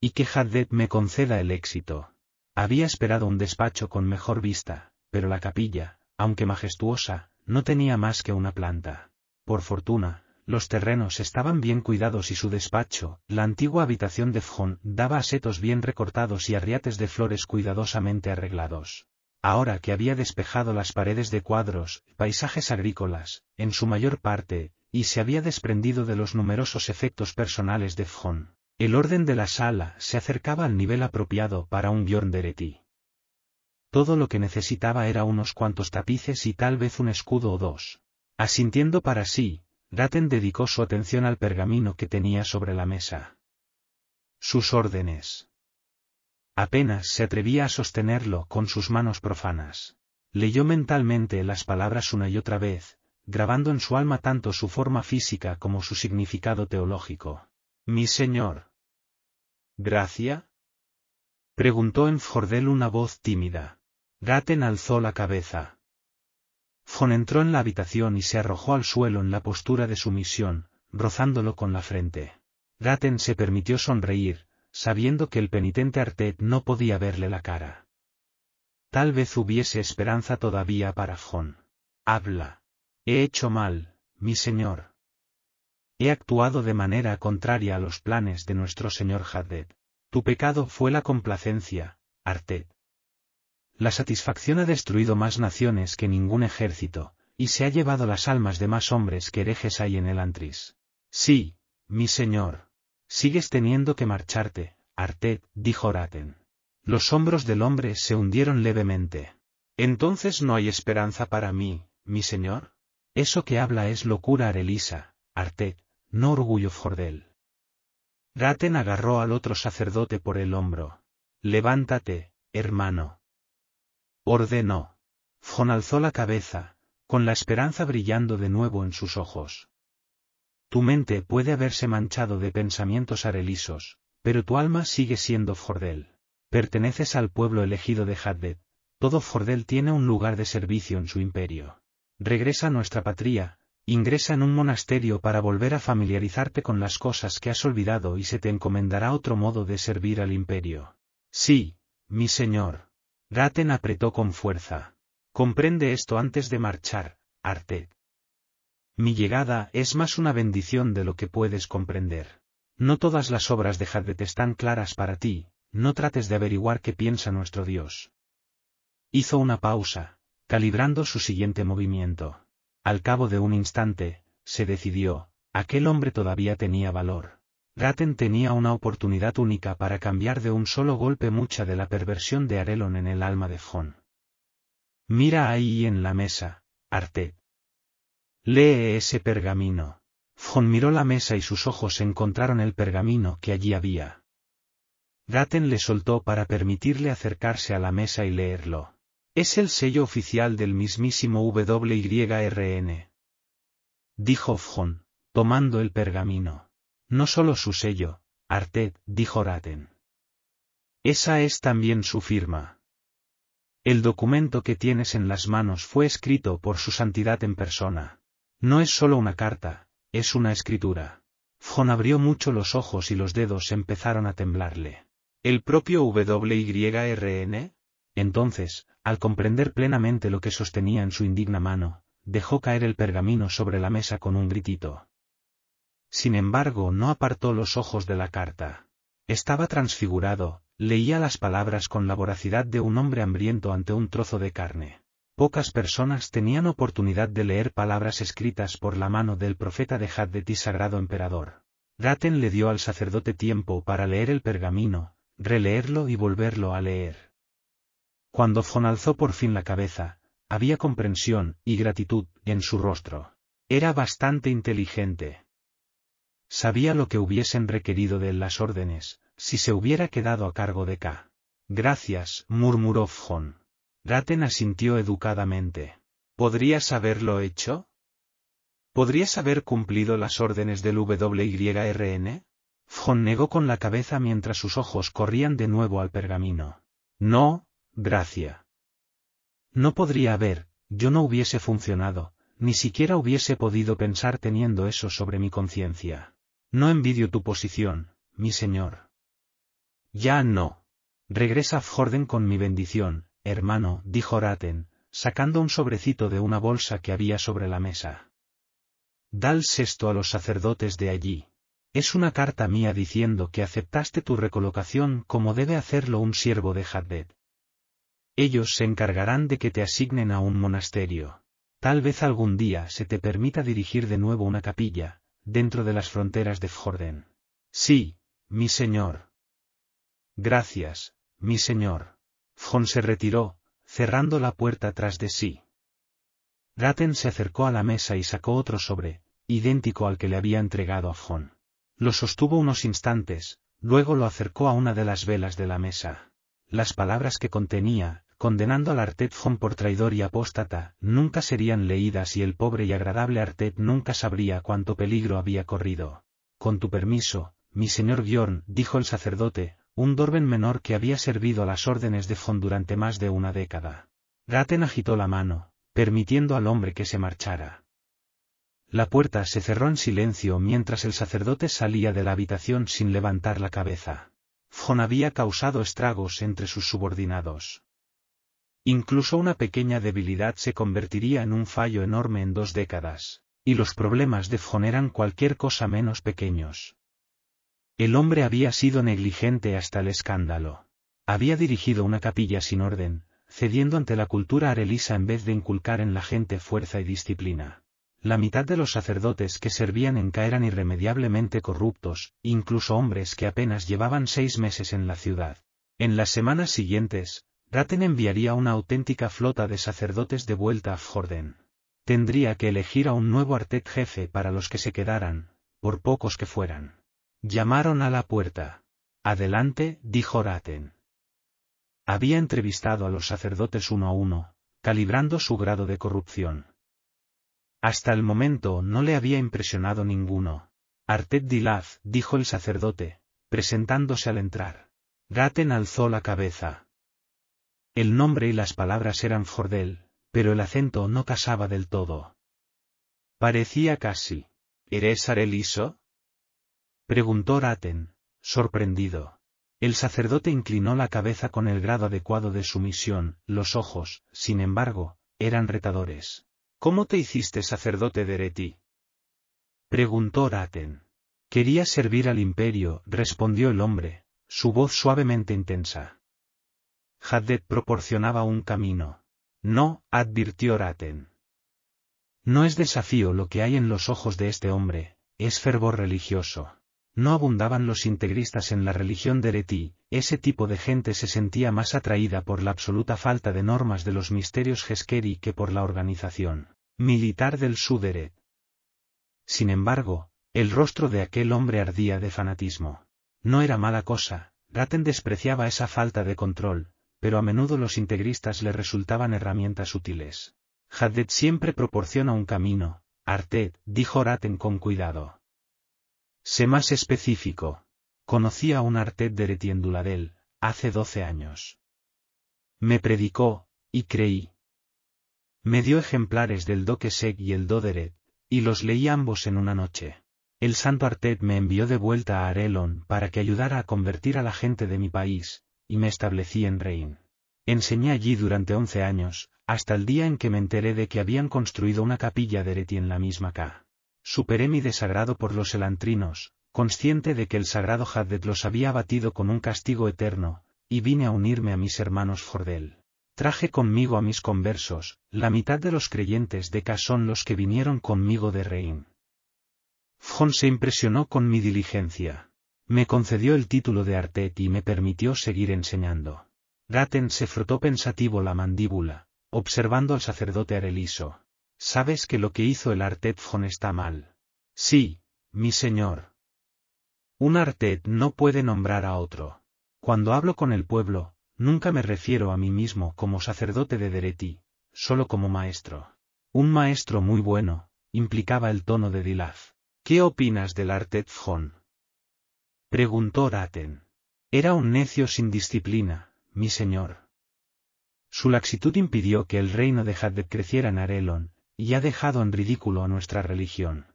Y que Haddet me conceda el éxito. Había esperado un despacho con mejor vista, pero la capilla, aunque majestuosa, no tenía más que una planta. Por fortuna, los terrenos estaban bien cuidados y su despacho, la antigua habitación de Fjon, daba asetos bien recortados y arriates de flores cuidadosamente arreglados. Ahora que había despejado las paredes de cuadros, paisajes agrícolas, en su mayor parte, y se había desprendido de los numerosos efectos personales de Fjon, el orden de la sala se acercaba al nivel apropiado para un Bjorn de Todo lo que necesitaba era unos cuantos tapices y tal vez un escudo o dos. Asintiendo para sí, Raten dedicó su atención al pergamino que tenía sobre la mesa. Sus órdenes. Apenas se atrevía a sostenerlo con sus manos profanas. Leyó mentalmente las palabras una y otra vez, grabando en su alma tanto su forma física como su significado teológico. Mi señor. ¿Gracia? Preguntó en Fordel una voz tímida. Raten alzó la cabeza. Fon entró en la habitación y se arrojó al suelo en la postura de sumisión, rozándolo con la frente. Gaten se permitió sonreír, sabiendo que el penitente Artet no podía verle la cara. Tal vez hubiese esperanza todavía para Fon. Habla. He hecho mal, mi señor. He actuado de manera contraria a los planes de nuestro señor Haddad. Tu pecado fue la complacencia, Artet. La satisfacción ha destruido más naciones que ningún ejército, y se ha llevado las almas de más hombres que herejes hay en el Antris. Sí, mi señor. Sigues teniendo que marcharte, Artet, dijo Raten. Los hombros del hombre se hundieron levemente. Entonces no hay esperanza para mí, mi señor. Eso que habla es locura Arelisa, Artet, no orgullo Fordel. Raten agarró al otro sacerdote por el hombro. Levántate, hermano ordenó. Fon alzó la cabeza, con la esperanza brillando de nuevo en sus ojos. Tu mente puede haberse manchado de pensamientos arelisos, pero tu alma sigue siendo Fordel. Perteneces al pueblo elegido de Haddet, todo Fordel tiene un lugar de servicio en su imperio. Regresa a nuestra patria, ingresa en un monasterio para volver a familiarizarte con las cosas que has olvidado y se te encomendará otro modo de servir al imperio. Sí, mi señor. Gaten apretó con fuerza. Comprende esto antes de marchar, Artet. Mi llegada es más una bendición de lo que puedes comprender. No todas las obras de Haddet están claras para ti, no trates de averiguar qué piensa nuestro Dios. Hizo una pausa, calibrando su siguiente movimiento. Al cabo de un instante, se decidió, aquel hombre todavía tenía valor. Gaten tenía una oportunidad única para cambiar de un solo golpe mucha de la perversión de Arelon en el alma de Fon. Mira ahí en la mesa, Artet. Lee ese pergamino. Fon miró la mesa y sus ojos encontraron el pergamino que allí había. Gaten le soltó para permitirle acercarse a la mesa y leerlo. Es el sello oficial del mismísimo WYRN. Dijo Fon, tomando el pergamino. No solo su sello, Artet, dijo Raten. Esa es también su firma. El documento que tienes en las manos fue escrito por su santidad en persona. No es solo una carta, es una escritura. Fon abrió mucho los ojos y los dedos empezaron a temblarle. ¿El propio WYRN? Entonces, al comprender plenamente lo que sostenía en su indigna mano, dejó caer el pergamino sobre la mesa con un gritito. Sin embargo, no apartó los ojos de la carta. Estaba transfigurado, leía las palabras con la voracidad de un hombre hambriento ante un trozo de carne. Pocas personas tenían oportunidad de leer palabras escritas por la mano del profeta de Haddet y sagrado emperador. Raten le dio al sacerdote tiempo para leer el pergamino, releerlo y volverlo a leer. Cuando Fon alzó por fin la cabeza, había comprensión y gratitud en su rostro. Era bastante inteligente. Sabía lo que hubiesen requerido de él las órdenes, si se hubiera quedado a cargo de K. Gracias, murmuró Fon. Raten asintió educadamente. ¿Podrías haberlo hecho? ¿Podrías haber cumplido las órdenes del WYRN? Fjon negó con la cabeza mientras sus ojos corrían de nuevo al pergamino. No, gracia. No podría haber, yo no hubiese funcionado, ni siquiera hubiese podido pensar teniendo eso sobre mi conciencia. No envidio tu posición, mi señor. Ya no. Regresa a Jorden con mi bendición, hermano, dijo Raten, sacando un sobrecito de una bolsa que había sobre la mesa. Dal sexto a los sacerdotes de allí. Es una carta mía diciendo que aceptaste tu recolocación como debe hacerlo un siervo de Haddad. Ellos se encargarán de que te asignen a un monasterio. Tal vez algún día se te permita dirigir de nuevo una capilla, dentro de las fronteras de Fjorden. Sí, mi señor. Gracias, mi señor. Fjon se retiró, cerrando la puerta tras de sí. Raten se acercó a la mesa y sacó otro sobre, idéntico al que le había entregado a Fjon. Lo sostuvo unos instantes, luego lo acercó a una de las velas de la mesa. Las palabras que contenía, condenando al Artet Fjon por traidor y apóstata, nunca serían leídas y el pobre y agradable Artet nunca sabría cuánto peligro había corrido. Con tu permiso, mi señor Bjorn, dijo el sacerdote, un Dorben menor que había servido a las órdenes de Fon durante más de una década. Raten agitó la mano, permitiendo al hombre que se marchara. La puerta se cerró en silencio mientras el sacerdote salía de la habitación sin levantar la cabeza. Fon había causado estragos entre sus subordinados. Incluso una pequeña debilidad se convertiría en un fallo enorme en dos décadas, y los problemas de Fon eran cualquier cosa menos pequeños. El hombre había sido negligente hasta el escándalo. Había dirigido una capilla sin orden, cediendo ante la cultura arelisa en vez de inculcar en la gente fuerza y disciplina. La mitad de los sacerdotes que servían en Ca eran irremediablemente corruptos, incluso hombres que apenas llevaban seis meses en la ciudad. En las semanas siguientes, Raten enviaría una auténtica flota de sacerdotes de vuelta a Jorden. Tendría que elegir a un nuevo artet jefe para los que se quedaran, por pocos que fueran. Llamaron a la puerta. Adelante, dijo Raten. Había entrevistado a los sacerdotes uno a uno, calibrando su grado de corrupción. Hasta el momento no le había impresionado ninguno. Artet Dilaz, dijo el sacerdote, presentándose al entrar. Raten alzó la cabeza. El nombre y las palabras eran Fordel, pero el acento no casaba del todo. Parecía casi. ¿Eres Areliso? Preguntó Raten, sorprendido. El sacerdote inclinó la cabeza con el grado adecuado de sumisión, los ojos, sin embargo, eran retadores. ¿Cómo te hiciste sacerdote de Ereti? Preguntó Raten. Quería servir al imperio, respondió el hombre, su voz suavemente intensa. Haddet proporcionaba un camino. No, advirtió Raten. No es desafío lo que hay en los ojos de este hombre, es fervor religioso. No abundaban los integristas en la religión de Ereti, ese tipo de gente se sentía más atraída por la absoluta falta de normas de los misterios Geskeri que por la organización militar del Suderet. Sin embargo, el rostro de aquel hombre ardía de fanatismo. No era mala cosa, Raten despreciaba esa falta de control, pero a menudo los integristas le resultaban herramientas útiles. Haddet siempre proporciona un camino, Artet, dijo Raten con cuidado. Sé más específico. Conocí a un Artet de Retienduladel, hace doce años. Me predicó, y creí. Me dio ejemplares del Dokesek y el Doderet, y los leí ambos en una noche. El santo Artet me envió de vuelta a Arelon para que ayudara a convertir a la gente de mi país, y me establecí en Rein. Enseñé allí durante once años, hasta el día en que me enteré de que habían construido una capilla de Ereti en la misma K. Superé mi desagrado por los elantrinos, consciente de que el sagrado Haddet los había abatido con un castigo eterno, y vine a unirme a mis hermanos Fordel. Traje conmigo a mis conversos, la mitad de los creyentes de K son los que vinieron conmigo de Rein. Fjon se impresionó con mi diligencia. Me concedió el título de Artet y me permitió seguir enseñando. Raten se frotó pensativo la mandíbula, observando al sacerdote Areliso. ¿Sabes que lo que hizo el Artet Fjon está mal? Sí, mi señor. Un Artet no puede nombrar a otro. Cuando hablo con el pueblo, nunca me refiero a mí mismo como sacerdote de Dereti, solo como maestro. Un maestro muy bueno, implicaba el tono de Dilaz. ¿Qué opinas del Artetfjon? Preguntó Raten. Era un necio sin disciplina, mi señor. Su laxitud impidió que el reino de Haddet creciera en Arelon, y ha dejado en ridículo a nuestra religión.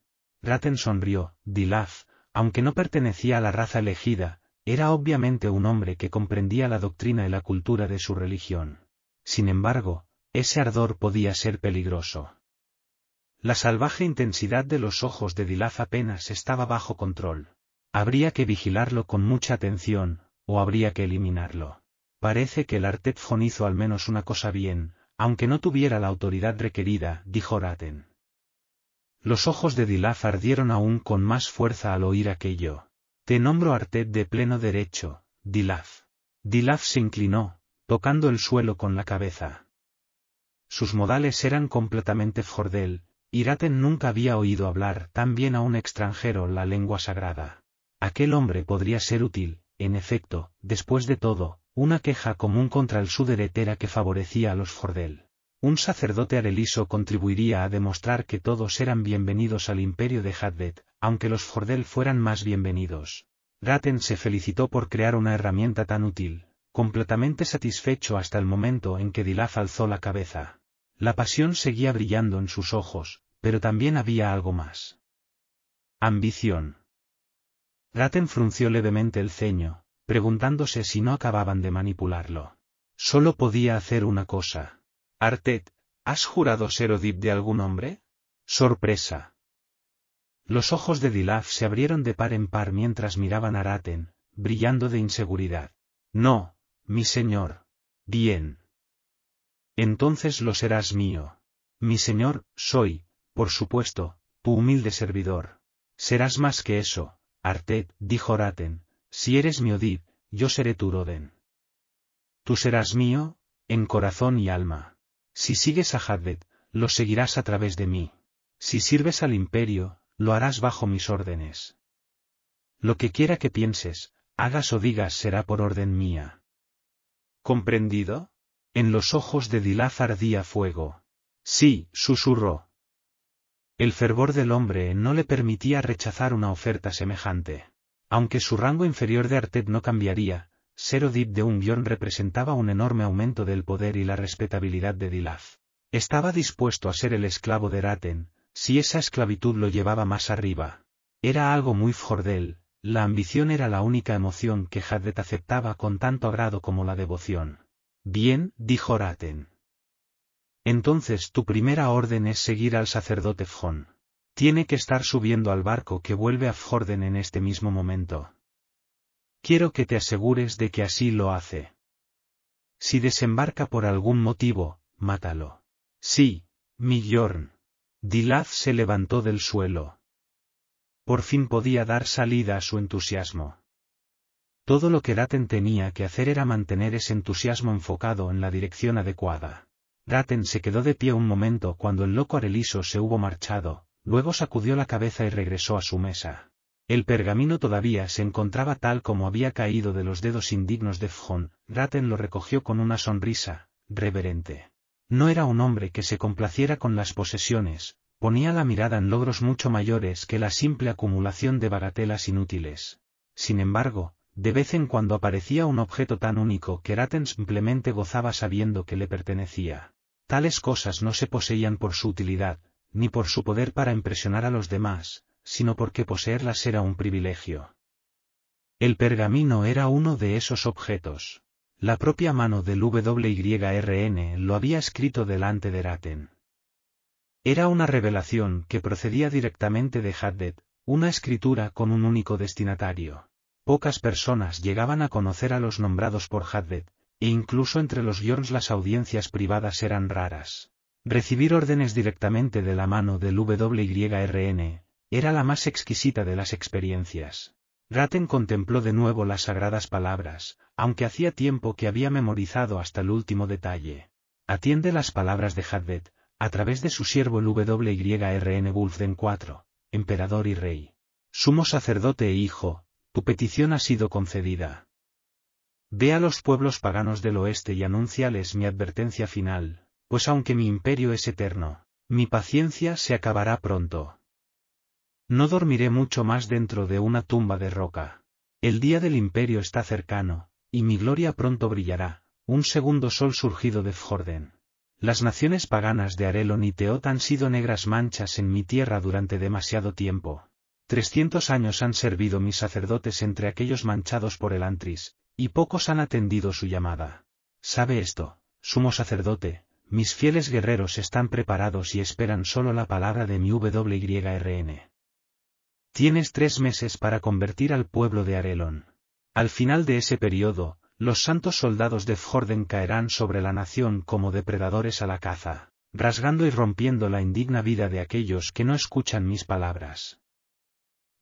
Raten sonrió, Dilaz, aunque no pertenecía a la raza elegida, era obviamente un hombre que comprendía la doctrina y la cultura de su religión. Sin embargo, ese ardor podía ser peligroso. La salvaje intensidad de los ojos de Dilaz apenas estaba bajo control. Habría que vigilarlo con mucha atención, o habría que eliminarlo. Parece que el Artetfon hizo al menos una cosa bien, aunque no tuviera la autoridad requerida, dijo Raten. Los ojos de Dilaz ardieron aún con más fuerza al oír aquello. Te nombro Artet de pleno derecho, Dilaz. Dilaz se inclinó, tocando el suelo con la cabeza. Sus modales eran completamente Fordel, Iraten nunca había oído hablar tan bien a un extranjero la lengua sagrada. Aquel hombre podría ser útil, en efecto, después de todo, una queja común contra el suderetera que favorecía a los Fordel. Un sacerdote areliso contribuiría a demostrar que todos eran bienvenidos al imperio de Haddet, aunque los Fordel fueran más bienvenidos. Raten se felicitó por crear una herramienta tan útil, completamente satisfecho hasta el momento en que Dilaf alzó la cabeza. La pasión seguía brillando en sus ojos, pero también había algo más. Ambición. Raten frunció levemente el ceño, preguntándose si no acababan de manipularlo. Solo podía hacer una cosa. Artet, ¿has jurado ser Odip de algún hombre? Sorpresa. Los ojos de Dilaf se abrieron de par en par mientras miraban a Raten, brillando de inseguridad. No, mi señor. Bien. Entonces lo serás mío. Mi señor, soy, por supuesto, tu humilde servidor. Serás más que eso, Artet, dijo Raten, si eres mi Odid, yo seré tu Roden. Tú serás mío, en corazón y alma. Si sigues a Haddet, lo seguirás a través de mí. Si sirves al imperio, lo harás bajo mis órdenes. Lo que quiera que pienses, hagas o digas será por orden mía. ¿Comprendido? En los ojos de Dilaz ardía fuego. Sí, susurró, el fervor del hombre no le permitía rechazar una oferta semejante. Aunque su rango inferior de Artet no cambiaría, ser Odip de un guion representaba un enorme aumento del poder y la respetabilidad de Dilaz. Estaba dispuesto a ser el esclavo de Raten, si esa esclavitud lo llevaba más arriba. Era algo muy fordel, la ambición era la única emoción que Haddet aceptaba con tanto agrado como la devoción. Bien, dijo Raten. Entonces tu primera orden es seguir al sacerdote Fjon. Tiene que estar subiendo al barco que vuelve a Fjorden en este mismo momento. Quiero que te asegures de que así lo hace. Si desembarca por algún motivo, mátalo. Sí, mi Jorn. Dilaz se levantó del suelo. Por fin podía dar salida a su entusiasmo. Todo lo que Daten tenía que hacer era mantener ese entusiasmo enfocado en la dirección adecuada. Raten se quedó de pie un momento cuando el loco Areliso se hubo marchado, luego sacudió la cabeza y regresó a su mesa. El pergamino todavía se encontraba tal como había caído de los dedos indignos de Fjon, Raten lo recogió con una sonrisa, reverente. No era un hombre que se complaciera con las posesiones, ponía la mirada en logros mucho mayores que la simple acumulación de bagatelas inútiles. Sin embargo, de vez en cuando aparecía un objeto tan único que Raten simplemente gozaba sabiendo que le pertenecía. Tales cosas no se poseían por su utilidad, ni por su poder para impresionar a los demás, sino porque poseerlas era un privilegio. El pergamino era uno de esos objetos. La propia mano del WYRN lo había escrito delante de Raten. Era una revelación que procedía directamente de Haddad, una escritura con un único destinatario. Pocas personas llegaban a conocer a los nombrados por Haddad, e incluso entre los Yorns las audiencias privadas eran raras. Recibir órdenes directamente de la mano del WYRN era la más exquisita de las experiencias. Raten contempló de nuevo las sagradas palabras, aunque hacía tiempo que había memorizado hasta el último detalle. Atiende las palabras de Haddad, a través de su siervo el WYRN Wulfden IV, emperador y rey. Sumo sacerdote e hijo, tu petición ha sido concedida. Ve a los pueblos paganos del oeste y anúnciales mi advertencia final, pues aunque mi imperio es eterno, mi paciencia se acabará pronto. No dormiré mucho más dentro de una tumba de roca. El día del imperio está cercano, y mi gloria pronto brillará, un segundo sol surgido de Fjorden. Las naciones paganas de Arelon y Teot han sido negras manchas en mi tierra durante demasiado tiempo. Trescientos años han servido mis sacerdotes entre aquellos manchados por el Antris, y pocos han atendido su llamada. Sabe esto, sumo sacerdote, mis fieles guerreros están preparados y esperan solo la palabra de mi WYRN. Tienes tres meses para convertir al pueblo de Arelon. Al final de ese periodo, los santos soldados de Fjorden caerán sobre la nación como depredadores a la caza, rasgando y rompiendo la indigna vida de aquellos que no escuchan mis palabras.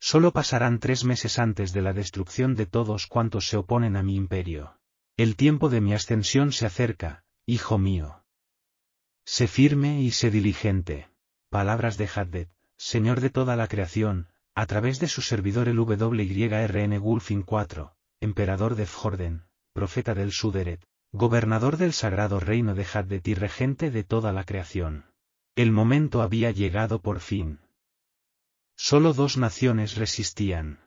Solo pasarán tres meses antes de la destrucción de todos cuantos se oponen a mi imperio. El tiempo de mi ascensión se acerca, hijo mío. Sé firme y sé diligente. Palabras de Haddad, Señor de toda la creación, a través de su servidor el WYRN Wulfin IV, emperador de Fjorden, profeta del Suderet, gobernador del sagrado reino de Haddet y regente de toda la creación. El momento había llegado por fin. Solo dos naciones resistían.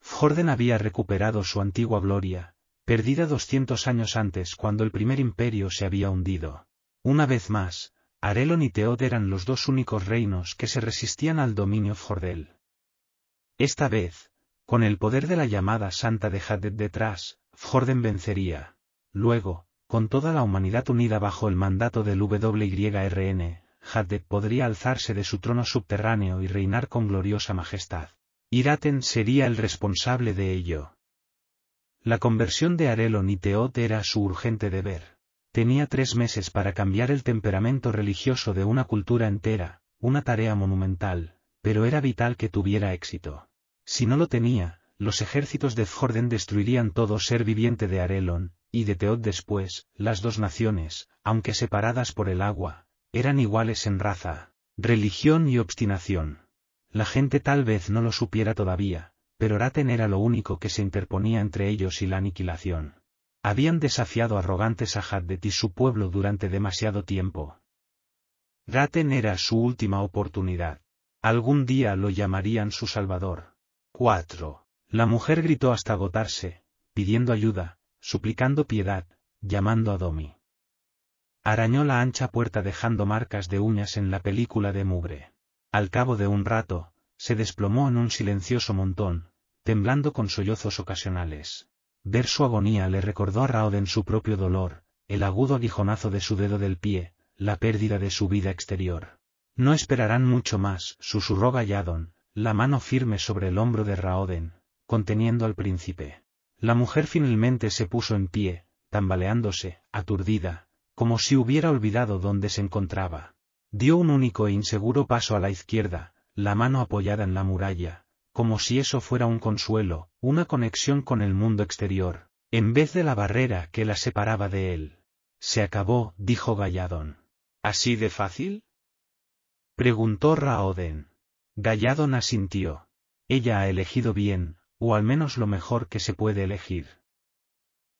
Fjorden había recuperado su antigua gloria, perdida doscientos años antes cuando el primer imperio se había hundido. Una vez más, Arelon y Teod eran los dos únicos reinos que se resistían al dominio Fjordel. Esta vez, con el poder de la llamada Santa de Haddad detrás, Fjorden vencería. Luego, con toda la humanidad unida bajo el mandato del WYRN, Haddad podría alzarse de su trono subterráneo y reinar con gloriosa majestad. Iraten sería el responsable de ello. La conversión de Arelon y Teot era su urgente deber. Tenía tres meses para cambiar el temperamento religioso de una cultura entera, una tarea monumental, pero era vital que tuviera éxito. Si no lo tenía, los ejércitos de Fjorden destruirían todo ser viviente de Arelon, y de Teod después, las dos naciones, aunque separadas por el agua, eran iguales en raza, religión y obstinación. La gente tal vez no lo supiera todavía, pero Raten era lo único que se interponía entre ellos y la aniquilación. Habían desafiado arrogantes a Haddet y su pueblo durante demasiado tiempo. Raten era su última oportunidad. Algún día lo llamarían su salvador. 4. La mujer gritó hasta agotarse, pidiendo ayuda, suplicando piedad, llamando a Domi. Arañó la ancha puerta dejando marcas de uñas en la película de mugre. Al cabo de un rato, se desplomó en un silencioso montón, temblando con sollozos ocasionales. Ver su agonía le recordó a Raoden su propio dolor, el agudo aguijonazo de su dedo del pie, la pérdida de su vida exterior. No esperarán mucho más, susurró Galladon, la mano firme sobre el hombro de Raoden, conteniendo al príncipe. La mujer finalmente se puso en pie, tambaleándose, aturdida, como si hubiera olvidado dónde se encontraba. Dio un único e inseguro paso a la izquierda, la mano apoyada en la muralla, como si eso fuera un consuelo, una conexión con el mundo exterior, en vez de la barrera que la separaba de él. Se acabó, dijo Galladón. ¿Así de fácil? Preguntó Raoden. Galladon asintió. Ella ha elegido bien, o al menos lo mejor que se puede elegir.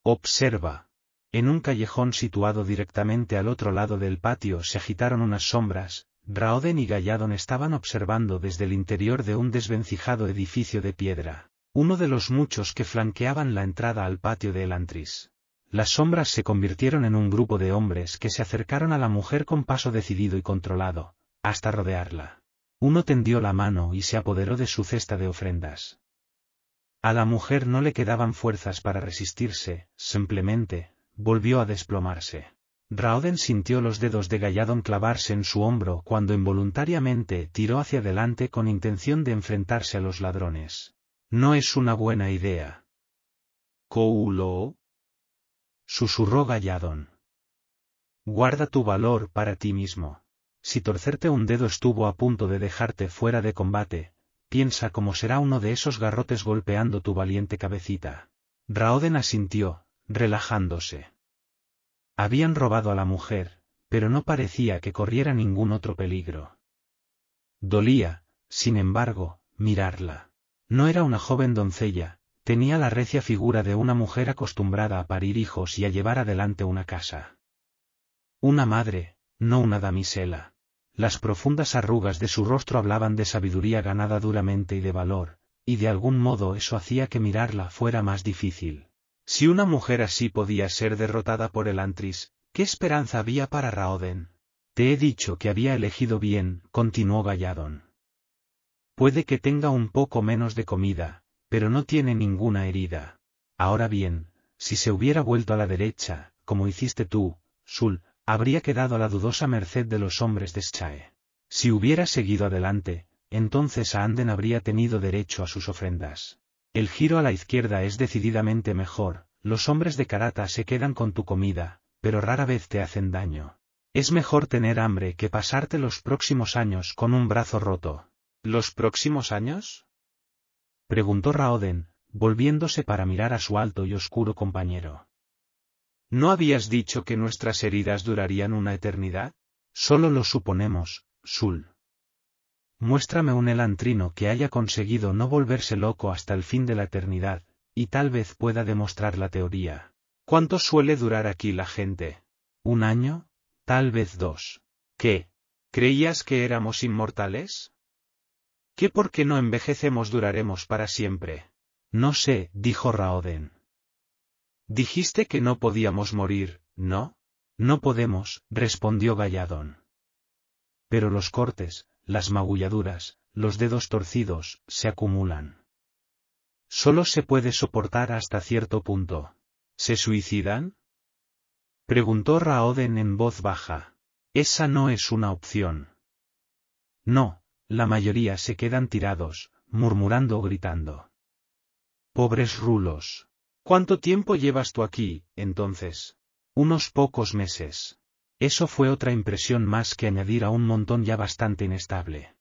Observa. En un callejón situado directamente al otro lado del patio se agitaron unas sombras, Raoden y Galladon estaban observando desde el interior de un desvencijado edificio de piedra, uno de los muchos que flanqueaban la entrada al patio de Elantris. Las sombras se convirtieron en un grupo de hombres que se acercaron a la mujer con paso decidido y controlado, hasta rodearla. Uno tendió la mano y se apoderó de su cesta de ofrendas. A la mujer no le quedaban fuerzas para resistirse, simplemente, volvió a desplomarse. Raoden sintió los dedos de Galladon clavarse en su hombro cuando involuntariamente tiró hacia adelante con intención de enfrentarse a los ladrones. No es una buena idea. Coulo. Susurró Galladon. Guarda tu valor para ti mismo. Si torcerte un dedo estuvo a punto de dejarte fuera de combate, piensa cómo será uno de esos garrotes golpeando tu valiente cabecita. Raoden asintió, relajándose. Habían robado a la mujer, pero no parecía que corriera ningún otro peligro. Dolía, sin embargo, mirarla. No era una joven doncella, tenía la recia figura de una mujer acostumbrada a parir hijos y a llevar adelante una casa. Una madre, no una damisela. Las profundas arrugas de su rostro hablaban de sabiduría ganada duramente y de valor, y de algún modo eso hacía que mirarla fuera más difícil. Si una mujer así podía ser derrotada por el Antris, ¿qué esperanza había para Raoden? Te he dicho que había elegido bien, continuó Galladon. Puede que tenga un poco menos de comida, pero no tiene ninguna herida. Ahora bien, si se hubiera vuelto a la derecha, como hiciste tú, Sul, habría quedado a la dudosa merced de los hombres de Schae. Si hubiera seguido adelante, entonces Anden habría tenido derecho a sus ofrendas. El giro a la izquierda es decididamente mejor, los hombres de Karata se quedan con tu comida, pero rara vez te hacen daño. Es mejor tener hambre que pasarte los próximos años con un brazo roto. ¿Los próximos años? Preguntó Raoden, volviéndose para mirar a su alto y oscuro compañero. ¿No habías dicho que nuestras heridas durarían una eternidad? Solo lo suponemos, Sul. Muéstrame un elantrino que haya conseguido no volverse loco hasta el fin de la eternidad, y tal vez pueda demostrar la teoría. ¿Cuánto suele durar aquí la gente? ¿Un año? Tal vez dos. ¿Qué? ¿Creías que éramos inmortales? ¿Qué por qué no envejecemos duraremos para siempre? No sé, dijo Raoden. Dijiste que no podíamos morir, ¿no? No podemos, respondió Galladón. Pero los cortes, las magulladuras, los dedos torcidos, se acumulan. Solo se puede soportar hasta cierto punto. ¿Se suicidan? Preguntó Raoden en voz baja. Esa no es una opción. No, la mayoría se quedan tirados, murmurando o gritando. Pobres rulos. ¿Cuánto tiempo llevas tú aquí, entonces? Unos pocos meses. Eso fue otra impresión más que añadir a un montón ya bastante inestable.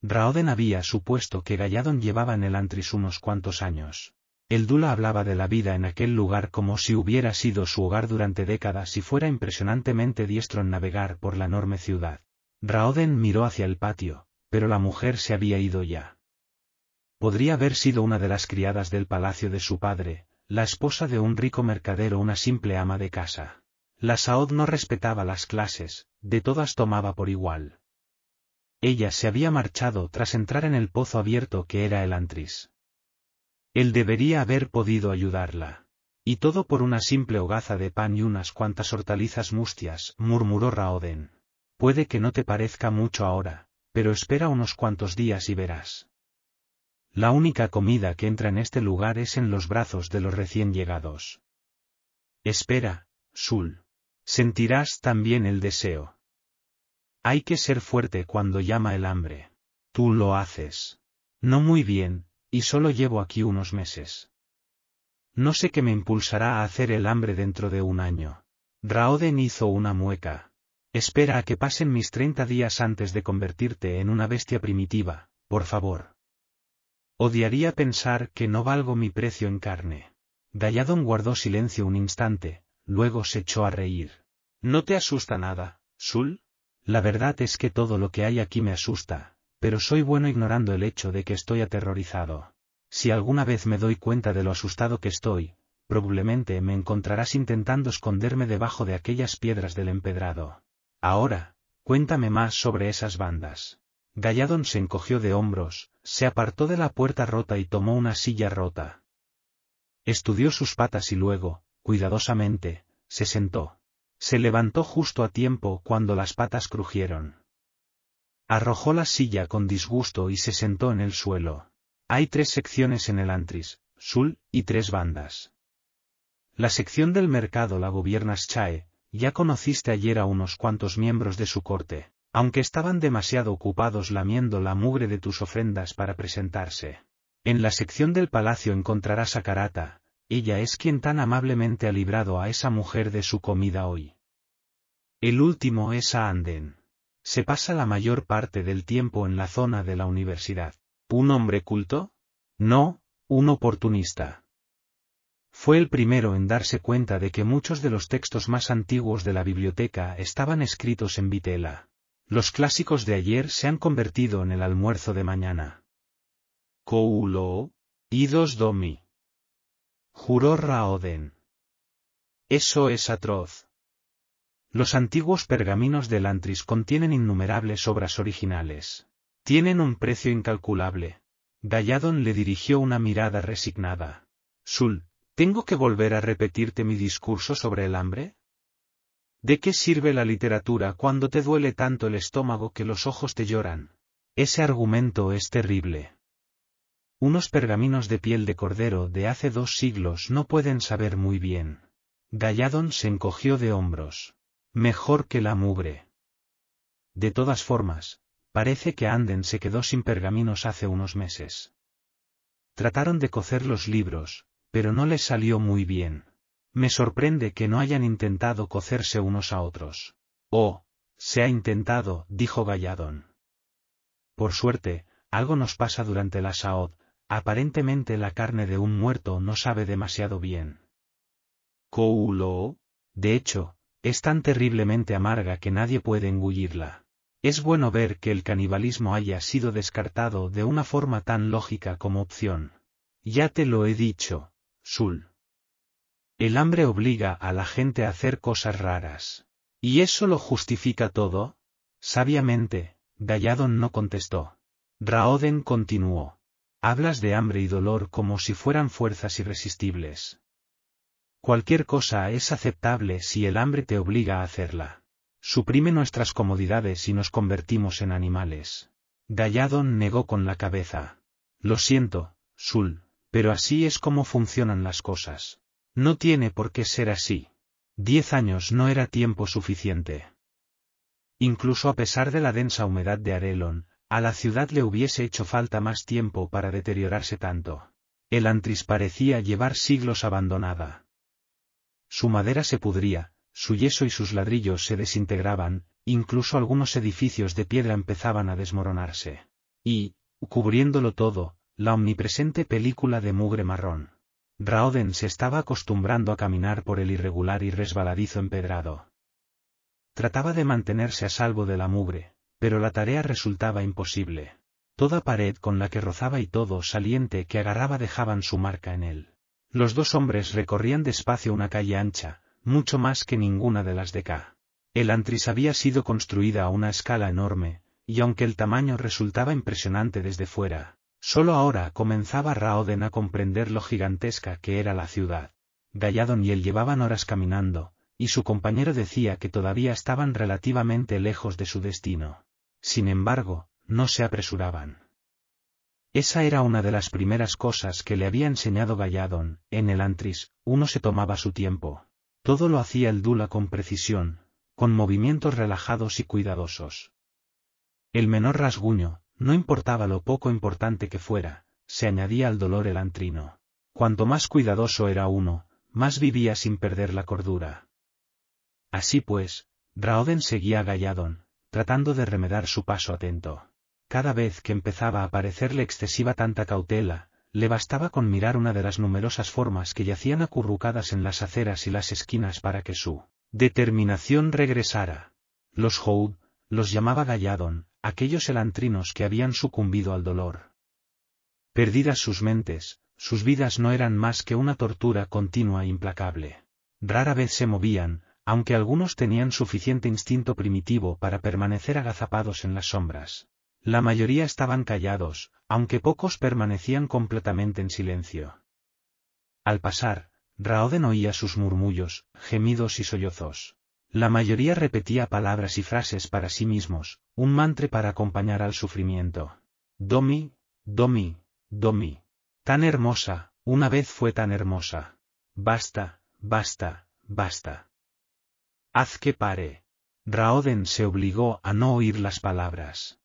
Raoden había supuesto que Galladon llevaba en el Antris unos cuantos años. El Dula hablaba de la vida en aquel lugar como si hubiera sido su hogar durante décadas y fuera impresionantemente diestro en navegar por la enorme ciudad. Raoden miró hacia el patio, pero la mujer se había ido ya. Podría haber sido una de las criadas del palacio de su padre, la esposa de un rico mercader o una simple ama de casa. La Saud no respetaba las clases, de todas tomaba por igual. Ella se había marchado tras entrar en el pozo abierto que era el Antris. Él debería haber podido ayudarla. Y todo por una simple hogaza de pan y unas cuantas hortalizas mustias, murmuró Raoden. Puede que no te parezca mucho ahora, pero espera unos cuantos días y verás. La única comida que entra en este lugar es en los brazos de los recién llegados. Espera, Sul. Sentirás también el deseo. Hay que ser fuerte cuando llama el hambre. Tú lo haces. No muy bien, y solo llevo aquí unos meses. No sé qué me impulsará a hacer el hambre dentro de un año. Raoden hizo una mueca. Espera a que pasen mis treinta días antes de convertirte en una bestia primitiva, por favor. Odiaría pensar que no valgo mi precio en carne. Galladon guardó silencio un instante, luego se echó a reír. ¿No te asusta nada, Sul? La verdad es que todo lo que hay aquí me asusta, pero soy bueno ignorando el hecho de que estoy aterrorizado. Si alguna vez me doy cuenta de lo asustado que estoy, probablemente me encontrarás intentando esconderme debajo de aquellas piedras del empedrado. Ahora, cuéntame más sobre esas bandas. Galladon se encogió de hombros, se apartó de la puerta rota y tomó una silla rota. Estudió sus patas y luego, cuidadosamente, se sentó. Se levantó justo a tiempo cuando las patas crujieron. Arrojó la silla con disgusto y se sentó en el suelo. Hay tres secciones en el Antris, Sul, y tres bandas. La sección del mercado la gobiernas Chae, ya conociste ayer a unos cuantos miembros de su corte, aunque estaban demasiado ocupados lamiendo la mugre de tus ofrendas para presentarse. En la sección del palacio encontrarás a Karata, ella es quien tan amablemente ha librado a esa mujer de su comida hoy. El último es a. Se pasa la mayor parte del tiempo en la zona de la universidad. ¿Un hombre culto? No, un oportunista. Fue el primero en darse cuenta de que muchos de los textos más antiguos de la biblioteca estaban escritos en vitela. Los clásicos de ayer se han convertido en el almuerzo de mañana. Koulo, idos domi. Juró Raoden. Eso es atroz. Los antiguos pergaminos del Antris contienen innumerables obras originales. Tienen un precio incalculable. Galladon le dirigió una mirada resignada. Sul, ¿Tengo que volver a repetirte mi discurso sobre el hambre? ¿De qué sirve la literatura cuando te duele tanto el estómago que los ojos te lloran? Ese argumento es terrible. Unos pergaminos de piel de cordero de hace dos siglos no pueden saber muy bien. Galladon se encogió de hombros. Mejor que la mugre. De todas formas, parece que Anden se quedó sin pergaminos hace unos meses. Trataron de cocer los libros, pero no les salió muy bien. Me sorprende que no hayan intentado cocerse unos a otros. Oh, se ha intentado, dijo Galladón. Por suerte, algo nos pasa durante la saod, aparentemente la carne de un muerto no sabe demasiado bien. Koulo, de hecho, es tan terriblemente amarga que nadie puede engullirla. Es bueno ver que el canibalismo haya sido descartado de una forma tan lógica como opción. Ya te lo he dicho, Sul. El hambre obliga a la gente a hacer cosas raras. ¿Y eso lo justifica todo? Sabiamente, Galladon no contestó. Raoden continuó. Hablas de hambre y dolor como si fueran fuerzas irresistibles. Cualquier cosa es aceptable si el hambre te obliga a hacerla. Suprime nuestras comodidades y nos convertimos en animales. Galladon negó con la cabeza. Lo siento, Sul, pero así es como funcionan las cosas. No tiene por qué ser así. Diez años no era tiempo suficiente. Incluso a pesar de la densa humedad de Arelon, a la ciudad le hubiese hecho falta más tiempo para deteriorarse tanto. El antris parecía llevar siglos abandonada. Su madera se pudría, su yeso y sus ladrillos se desintegraban, incluso algunos edificios de piedra empezaban a desmoronarse. Y, cubriéndolo todo, la omnipresente película de mugre marrón. Raoden se estaba acostumbrando a caminar por el irregular y resbaladizo empedrado. Trataba de mantenerse a salvo de la mugre, pero la tarea resultaba imposible. Toda pared con la que rozaba y todo saliente que agarraba dejaban su marca en él. Los dos hombres recorrían despacio una calle ancha, mucho más que ninguna de las de K. El antris había sido construida a una escala enorme, y aunque el tamaño resultaba impresionante desde fuera, Solo ahora comenzaba Raoden a comprender lo gigantesca que era la ciudad. Galladon y él llevaban horas caminando, y su compañero decía que todavía estaban relativamente lejos de su destino. Sin embargo, no se apresuraban. Esa era una de las primeras cosas que le había enseñado Galladon, en el Antris, uno se tomaba su tiempo. Todo lo hacía el Dula con precisión, con movimientos relajados y cuidadosos. El menor rasguño, no importaba lo poco importante que fuera, se añadía al dolor el antrino. Cuanto más cuidadoso era uno, más vivía sin perder la cordura. Así pues, Raoden seguía a Galladon, tratando de remedar su paso atento. Cada vez que empezaba a parecerle excesiva tanta cautela, le bastaba con mirar una de las numerosas formas que yacían acurrucadas en las aceras y las esquinas para que su determinación regresara. Los Houd, los llamaba Galladon, aquellos elantrinos que habían sucumbido al dolor. Perdidas sus mentes, sus vidas no eran más que una tortura continua e implacable. Rara vez se movían, aunque algunos tenían suficiente instinto primitivo para permanecer agazapados en las sombras. La mayoría estaban callados, aunque pocos permanecían completamente en silencio. Al pasar, Raoden oía sus murmullos, gemidos y sollozos. La mayoría repetía palabras y frases para sí mismos, un mantre para acompañar al sufrimiento. Domi, Domi, Domi. Tan hermosa, una vez fue tan hermosa. Basta, basta, basta. Haz que pare. Raoden se obligó a no oír las palabras.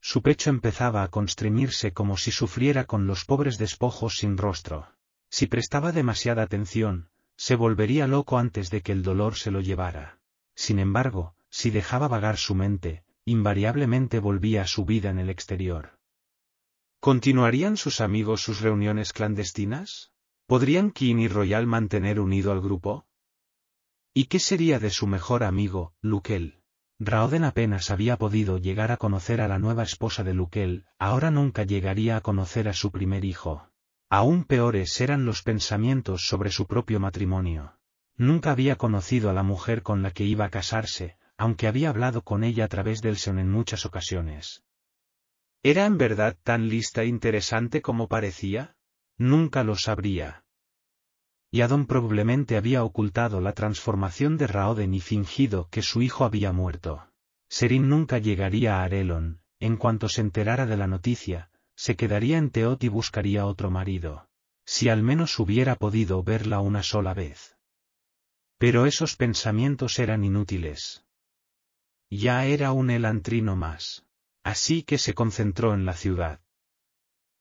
Su pecho empezaba a constreñirse como si sufriera con los pobres despojos sin rostro. Si prestaba demasiada atención, se volvería loco antes de que el dolor se lo llevara. Sin embargo, si dejaba vagar su mente, invariablemente volvía a su vida en el exterior. ¿Continuarían sus amigos sus reuniones clandestinas? ¿Podrían King y Royal mantener unido al grupo? ¿Y qué sería de su mejor amigo, Luquel? Raoden apenas había podido llegar a conocer a la nueva esposa de Luquel, ahora nunca llegaría a conocer a su primer hijo. Aún peores eran los pensamientos sobre su propio matrimonio. Nunca había conocido a la mujer con la que iba a casarse, aunque había hablado con ella a través del son en muchas ocasiones. ¿Era en verdad tan lista e interesante como parecía? Nunca lo sabría. Y Adon probablemente había ocultado la transformación de Raoden y fingido que su hijo había muerto. Serin nunca llegaría a Arelon, en cuanto se enterara de la noticia, se quedaría en Teot y buscaría otro marido. Si al menos hubiera podido verla una sola vez. Pero esos pensamientos eran inútiles. Ya era un elantrino más. Así que se concentró en la ciudad.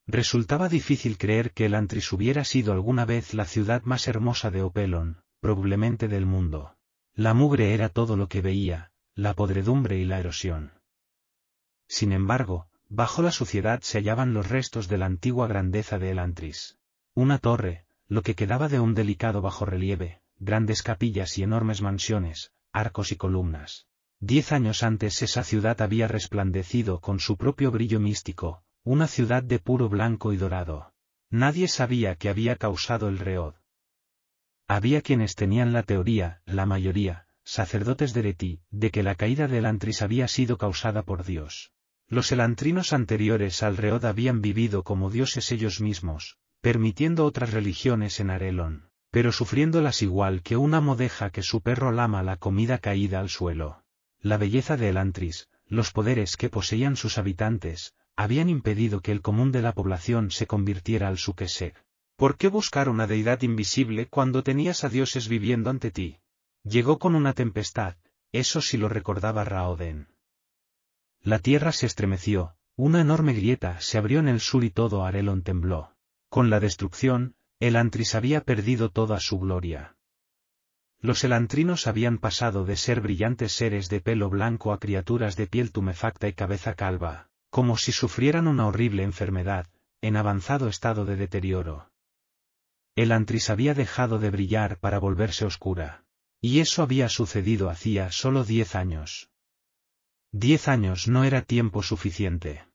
Resultaba difícil creer que Elantris hubiera sido alguna vez la ciudad más hermosa de Opelon, probablemente del mundo. La mugre era todo lo que veía, la podredumbre y la erosión. Sin embargo, Bajo la suciedad se hallaban los restos de la antigua grandeza de Elantris. Una torre, lo que quedaba de un delicado bajorrelieve, grandes capillas y enormes mansiones, arcos y columnas. Diez años antes esa ciudad había resplandecido con su propio brillo místico, una ciudad de puro blanco y dorado. Nadie sabía que había causado el reod. Había quienes tenían la teoría, la mayoría, sacerdotes de Reti, de que la caída de Elantris había sido causada por Dios. Los elantrinos anteriores al Reod habían vivido como dioses ellos mismos, permitiendo otras religiones en Arelon, pero sufriéndolas igual que una modeja que su perro lama la comida caída al suelo. La belleza de Elantris, los poderes que poseían sus habitantes, habían impedido que el común de la población se convirtiera al Suqueseg. ¿Por qué buscar una deidad invisible cuando tenías a dioses viviendo ante ti? Llegó con una tempestad, eso sí lo recordaba Raoden. La tierra se estremeció, una enorme grieta se abrió en el sur y todo Arelon tembló. Con la destrucción, el Antris había perdido toda su gloria. Los elantrinos habían pasado de ser brillantes seres de pelo blanco a criaturas de piel tumefacta y cabeza calva, como si sufrieran una horrible enfermedad, en avanzado estado de deterioro. El Antris había dejado de brillar para volverse oscura. Y eso había sucedido hacía solo diez años. Diez años no era tiempo suficiente.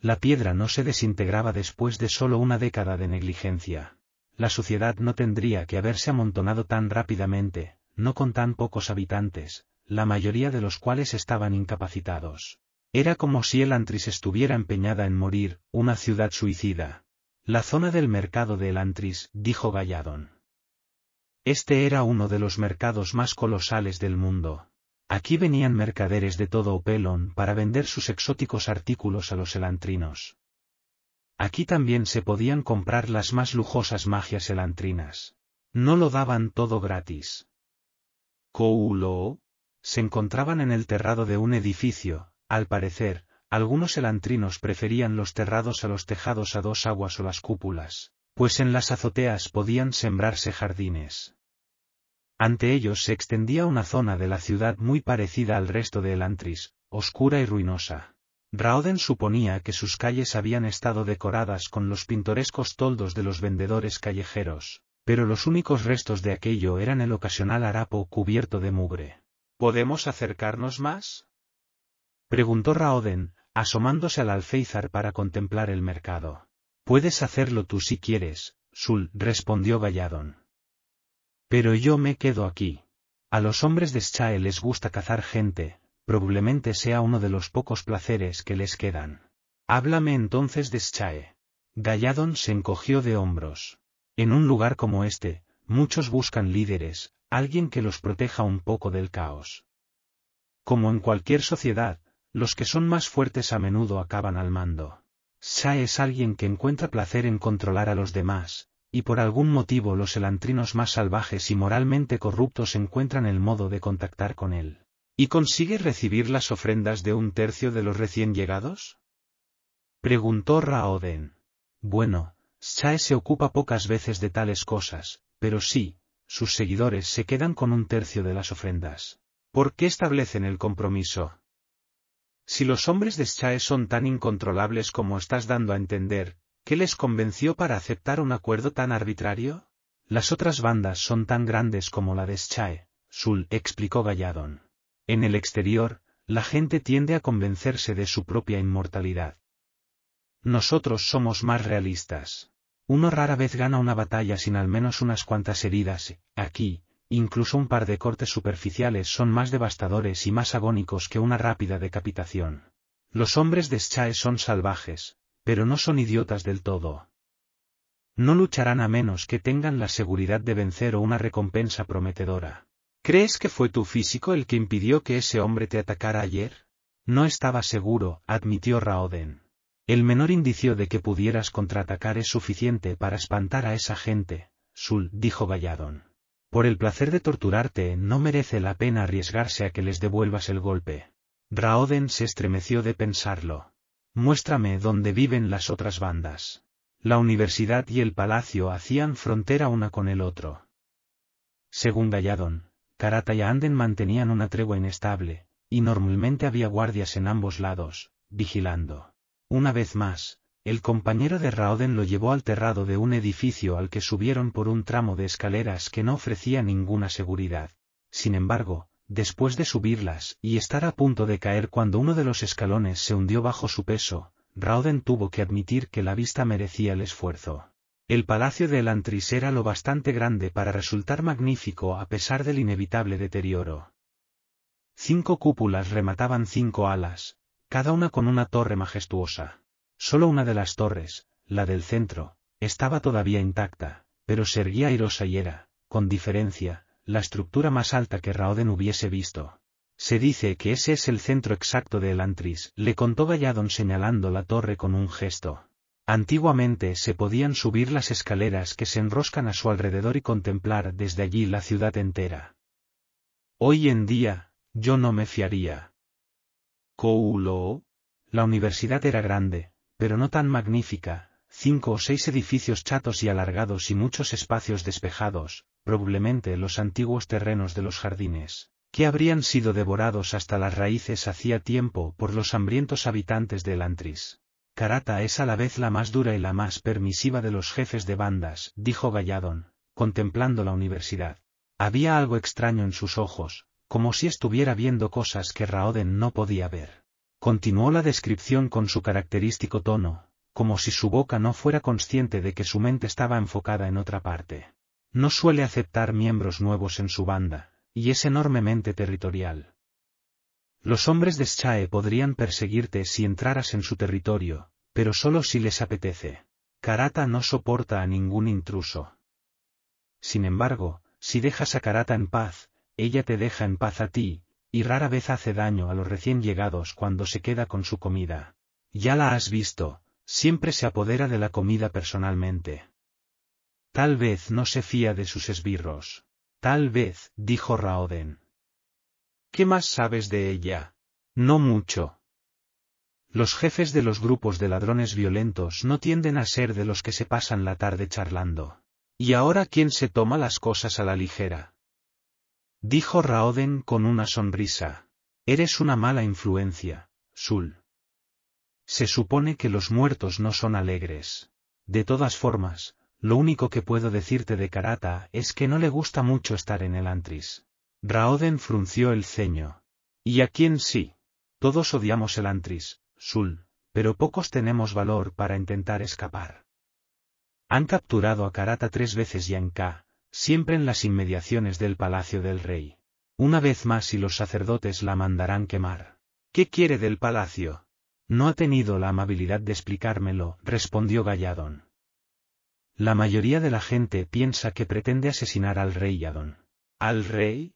La piedra no se desintegraba después de solo una década de negligencia. La suciedad no tendría que haberse amontonado tan rápidamente, no con tan pocos habitantes, la mayoría de los cuales estaban incapacitados. Era como si el Antris estuviera empeñada en morir, una ciudad suicida. La zona del mercado de Elantris, dijo Galladon. Este era uno de los mercados más colosales del mundo, Aquí venían mercaderes de todo Opelon para vender sus exóticos artículos a los elantrinos. Aquí también se podían comprar las más lujosas magias elantrinas. No lo daban todo gratis. Koulo se encontraban en el terrado de un edificio, al parecer, algunos elantrinos preferían los terrados a los tejados a dos aguas o las cúpulas, pues en las azoteas podían sembrarse jardines. Ante ellos se extendía una zona de la ciudad muy parecida al resto de Elantris, oscura y ruinosa. Raoden suponía que sus calles habían estado decoradas con los pintorescos toldos de los vendedores callejeros, pero los únicos restos de aquello eran el ocasional harapo cubierto de mugre. ¿Podemos acercarnos más? Preguntó Raoden, asomándose al alféizar para contemplar el mercado. Puedes hacerlo tú si quieres, Sul, respondió Galladon. Pero yo me quedo aquí. A los hombres de Schae les gusta cazar gente, probablemente sea uno de los pocos placeres que les quedan. Háblame entonces de Schae. Galladon se encogió de hombros. En un lugar como este, muchos buscan líderes, alguien que los proteja un poco del caos. Como en cualquier sociedad, los que son más fuertes a menudo acaban al mando. Sha es alguien que encuentra placer en controlar a los demás, y por algún motivo los elantrinos más salvajes y moralmente corruptos encuentran el modo de contactar con él. ¿Y consigue recibir las ofrendas de un tercio de los recién llegados? Preguntó Raoden. Bueno, Shae se ocupa pocas veces de tales cosas, pero sí, sus seguidores se quedan con un tercio de las ofrendas. ¿Por qué establecen el compromiso? Si los hombres de Shae son tan incontrolables como estás dando a entender, ¿qué les convenció para aceptar un acuerdo tan arbitrario? Las otras bandas son tan grandes como la de Shae, Sul explicó Galladon. En el exterior, la gente tiende a convencerse de su propia inmortalidad. Nosotros somos más realistas. Uno rara vez gana una batalla sin al menos unas cuantas heridas, aquí, incluso un par de cortes superficiales son más devastadores y más agónicos que una rápida decapitación. Los hombres de Schae son salvajes, pero no son idiotas del todo. No lucharán a menos que tengan la seguridad de vencer o una recompensa prometedora. ¿Crees que fue tu físico el que impidió que ese hombre te atacara ayer? No estaba seguro, admitió Raoden. El menor indicio de que pudieras contraatacar es suficiente para espantar a esa gente, Sul, dijo Galladon. Por el placer de torturarte no merece la pena arriesgarse a que les devuelvas el golpe. Raoden se estremeció de pensarlo. Muéstrame dónde viven las otras bandas. La universidad y el palacio hacían frontera una con el otro. Según Galladon, Karata y Anden mantenían una tregua inestable, y normalmente había guardias en ambos lados, vigilando. Una vez más, el compañero de Raoden lo llevó al terrado de un edificio al que subieron por un tramo de escaleras que no ofrecía ninguna seguridad. Sin embargo, después de subirlas y estar a punto de caer cuando uno de los escalones se hundió bajo su peso, Raoden tuvo que admitir que la vista merecía el esfuerzo. El palacio de Elantris era lo bastante grande para resultar magnífico a pesar del inevitable deterioro. Cinco cúpulas remataban cinco alas, cada una con una torre majestuosa. Solo una de las torres, la del centro, estaba todavía intacta, pero se erguía airosa y era, con diferencia, la estructura más alta que Raoden hubiese visto. Se dice que ese es el centro exacto de Elantris, le contó Galladon señalando la torre con un gesto. Antiguamente se podían subir las escaleras que se enroscan a su alrededor y contemplar desde allí la ciudad entera. Hoy en día, yo no me fiaría. Koulo. La universidad era grande, pero no tan magnífica, cinco o seis edificios chatos y alargados y muchos espacios despejados, probablemente los antiguos terrenos de los jardines, que habrían sido devorados hasta las raíces hacía tiempo por los hambrientos habitantes de Elantris. Karata es a la vez la más dura y la más permisiva de los jefes de bandas, dijo Galladon, contemplando la universidad. Había algo extraño en sus ojos, como si estuviera viendo cosas que Raoden no podía ver. Continuó la descripción con su característico tono, como si su boca no fuera consciente de que su mente estaba enfocada en otra parte. No suele aceptar miembros nuevos en su banda, y es enormemente territorial. Los hombres de Shae podrían perseguirte si entraras en su territorio, pero solo si les apetece. Karata no soporta a ningún intruso. Sin embargo, si dejas a Karata en paz, ella te deja en paz a ti, y rara vez hace daño a los recién llegados cuando se queda con su comida. Ya la has visto, siempre se apodera de la comida personalmente. Tal vez no se fía de sus esbirros. Tal vez, dijo Raoden. ¿Qué más sabes de ella? No mucho. Los jefes de los grupos de ladrones violentos no tienden a ser de los que se pasan la tarde charlando. ¿Y ahora quién se toma las cosas a la ligera? Dijo Raoden con una sonrisa. Eres una mala influencia, Sul. Se supone que los muertos no son alegres. De todas formas, lo único que puedo decirte de Karata es que no le gusta mucho estar en el Antris. Raoden frunció el ceño. ¿Y a quién sí? Todos odiamos el Antris, Sul, pero pocos tenemos valor para intentar escapar. Han capturado a Karata tres veces ya en K, siempre en las inmediaciones del palacio del rey. Una vez más y los sacerdotes la mandarán quemar. ¿Qué quiere del palacio? No ha tenido la amabilidad de explicármelo, respondió Galladón. La mayoría de la gente piensa que pretende asesinar al rey Yadon. ¿Al rey?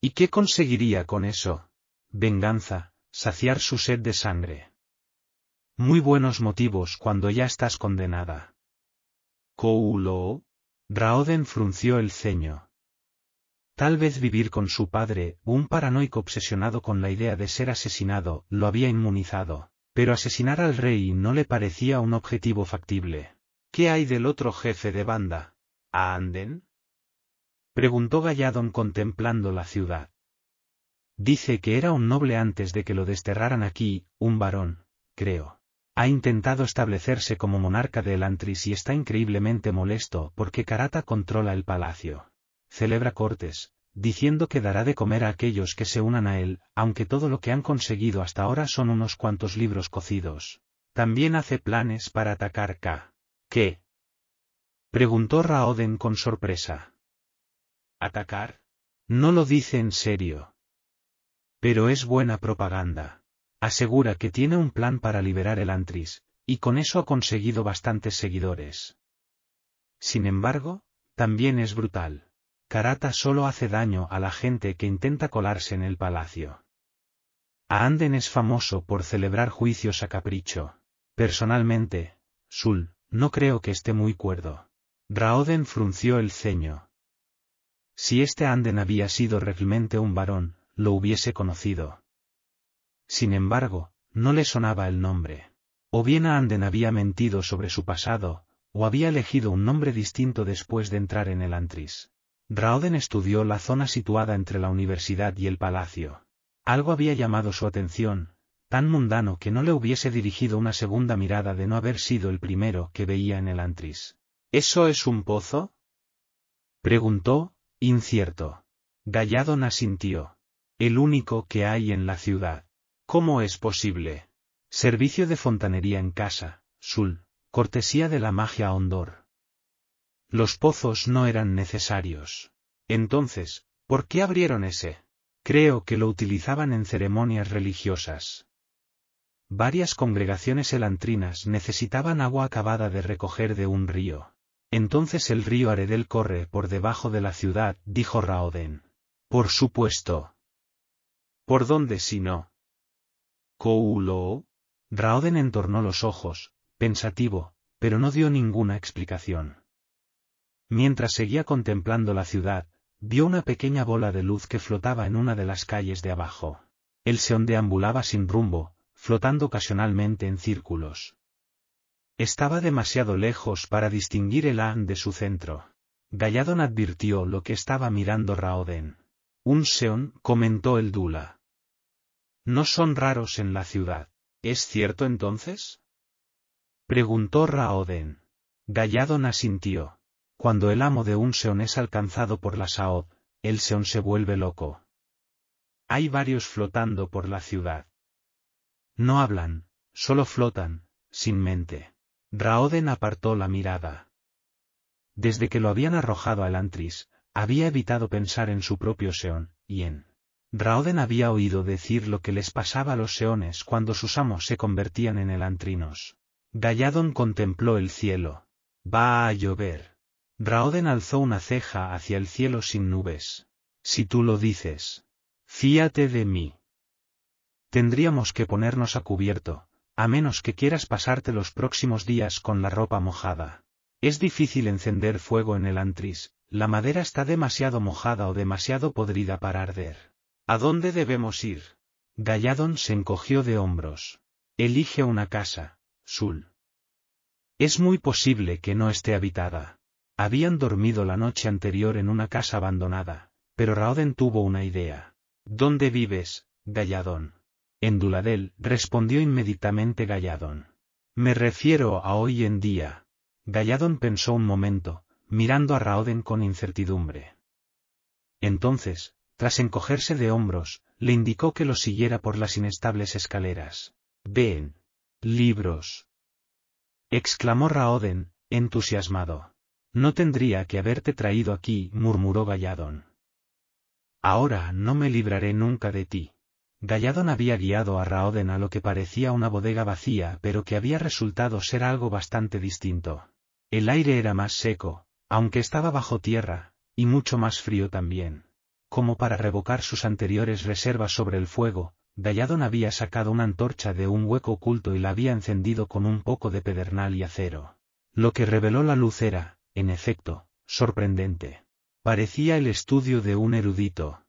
¿Y qué conseguiría con eso? Venganza, saciar su sed de sangre. Muy buenos motivos cuando ya estás condenada. Koulo. Raoden frunció el ceño. Tal vez vivir con su padre, un paranoico obsesionado con la idea de ser asesinado, lo había inmunizado, pero asesinar al rey no le parecía un objetivo factible. ¿Qué hay del otro jefe de banda? ¿A Anden? Preguntó Galladon contemplando la ciudad. Dice que era un noble antes de que lo desterraran aquí, un varón, creo. Ha intentado establecerse como monarca de Elantris y está increíblemente molesto porque Karata controla el palacio. Celebra cortes, diciendo que dará de comer a aquellos que se unan a él, aunque todo lo que han conseguido hasta ahora son unos cuantos libros cocidos. También hace planes para atacar K. ¿Qué? Preguntó Raoden con sorpresa. ¿Atacar? No lo dice en serio. Pero es buena propaganda. Asegura que tiene un plan para liberar el Antris, y con eso ha conseguido bastantes seguidores. Sin embargo, también es brutal. Karata solo hace daño a la gente que intenta colarse en el palacio. Aanden es famoso por celebrar juicios a capricho. Personalmente, Sul, no creo que esté muy cuerdo. Raoden frunció el ceño. Si este Anden había sido realmente un varón, lo hubiese conocido. Sin embargo, no le sonaba el nombre. O bien Anden había mentido sobre su pasado, o había elegido un nombre distinto después de entrar en el Antris. Raoden estudió la zona situada entre la universidad y el palacio. Algo había llamado su atención, tan mundano que no le hubiese dirigido una segunda mirada de no haber sido el primero que veía en el Antris. ¿Eso es un pozo? Preguntó, incierto. Galladon asintió. El único que hay en la ciudad. ¿Cómo es posible? Servicio de fontanería en casa, Sul, cortesía de la magia Ondor. Los pozos no eran necesarios. Entonces, ¿por qué abrieron ese? Creo que lo utilizaban en ceremonias religiosas. Varias congregaciones elantrinas necesitaban agua acabada de recoger de un río. Entonces el río Aredel corre por debajo de la ciudad, dijo Raoden. Por supuesto. ¿Por dónde si no? ¿Koulo? Raoden entornó los ojos, pensativo, pero no dio ninguna explicación. Mientras seguía contemplando la ciudad, vio una pequeña bola de luz que flotaba en una de las calles de abajo. El se deambulaba sin rumbo, flotando ocasionalmente en círculos. Estaba demasiado lejos para distinguir el An de su centro. Galladon advirtió lo que estaba mirando Raoden. Un Seon, comentó el Dula. No son raros en la ciudad. ¿Es cierto entonces? Preguntó Raoden. Galladon asintió. Cuando el amo de un Seon es alcanzado por la Saod, el Seon se vuelve loco. Hay varios flotando por la ciudad. No hablan, solo flotan, sin mente. Raoden apartó la mirada. Desde que lo habían arrojado al Antris, había evitado pensar en su propio Seón, y en. Raoden había oído decir lo que les pasaba a los Seones cuando sus amos se convertían en elantrinos. Galladon contempló el cielo. Va a llover. Raoden alzó una ceja hacia el cielo sin nubes. Si tú lo dices. Fíate de mí. Tendríamos que ponernos a cubierto, a menos que quieras pasarte los próximos días con la ropa mojada. Es difícil encender fuego en el antris, la madera está demasiado mojada o demasiado podrida para arder. ¿A dónde debemos ir? Galladon se encogió de hombros. Elige una casa, Sul. Es muy posible que no esté habitada. Habían dormido la noche anterior en una casa abandonada, pero Raoden tuvo una idea. ¿Dónde vives, Galladón? En Duladel, respondió inmediatamente Galladón. Me refiero a hoy en día. Galladón pensó un momento, mirando a Raoden con incertidumbre. Entonces, tras encogerse de hombros, le indicó que lo siguiera por las inestables escaleras. Ven. Libros. exclamó Raoden, entusiasmado. No tendría que haberte traído aquí, murmuró Galladón. Ahora no me libraré nunca de ti. Galladon había guiado a Raoden a lo que parecía una bodega vacía pero que había resultado ser algo bastante distinto. El aire era más seco, aunque estaba bajo tierra, y mucho más frío también. Como para revocar sus anteriores reservas sobre el fuego, Dayadon había sacado una antorcha de un hueco oculto y la había encendido con un poco de pedernal y acero. Lo que reveló la luz era, en efecto, sorprendente. Parecía el estudio de un erudito.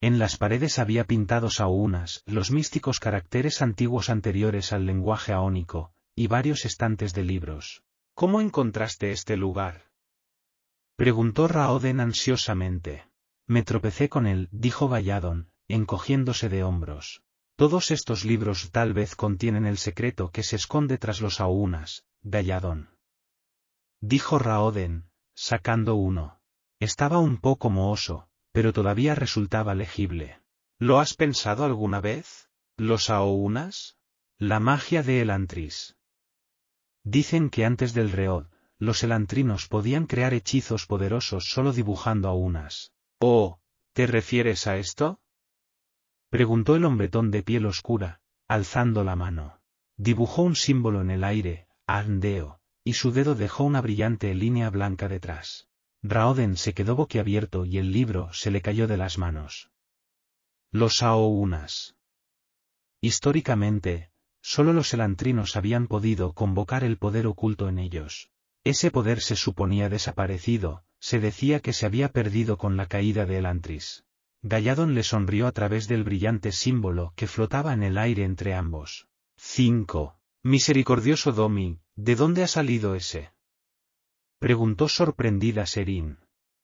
En las paredes había pintados aunas, los místicos caracteres antiguos anteriores al lenguaje aónico, y varios estantes de libros. ¿Cómo encontraste este lugar? Preguntó Raoden ansiosamente. Me tropecé con él, dijo Valladon, encogiéndose de hombros. Todos estos libros tal vez contienen el secreto que se esconde tras los aunas, Galladón. Dijo Raoden, sacando uno. Estaba un poco mohoso, pero todavía resultaba legible. ¿Lo has pensado alguna vez? ¿Los aunas? La magia de Elantris. Dicen que antes del Reod, los elantrinos podían crear hechizos poderosos solo dibujando aunas. Oh, ¿te refieres a esto? Preguntó el hombretón de piel oscura, alzando la mano. Dibujó un símbolo en el aire, Andeo, y su dedo dejó una brillante línea blanca detrás. Raoden se quedó boquiabierto y el libro se le cayó de las manos. Los Aounas. Históricamente, solo los elantrinos habían podido convocar el poder oculto en ellos. Ese poder se suponía desaparecido, se decía que se había perdido con la caída de Elantris. Galladon le sonrió a través del brillante símbolo que flotaba en el aire entre ambos. 5. Misericordioso Domi, ¿de dónde ha salido ese? Preguntó sorprendida Serín.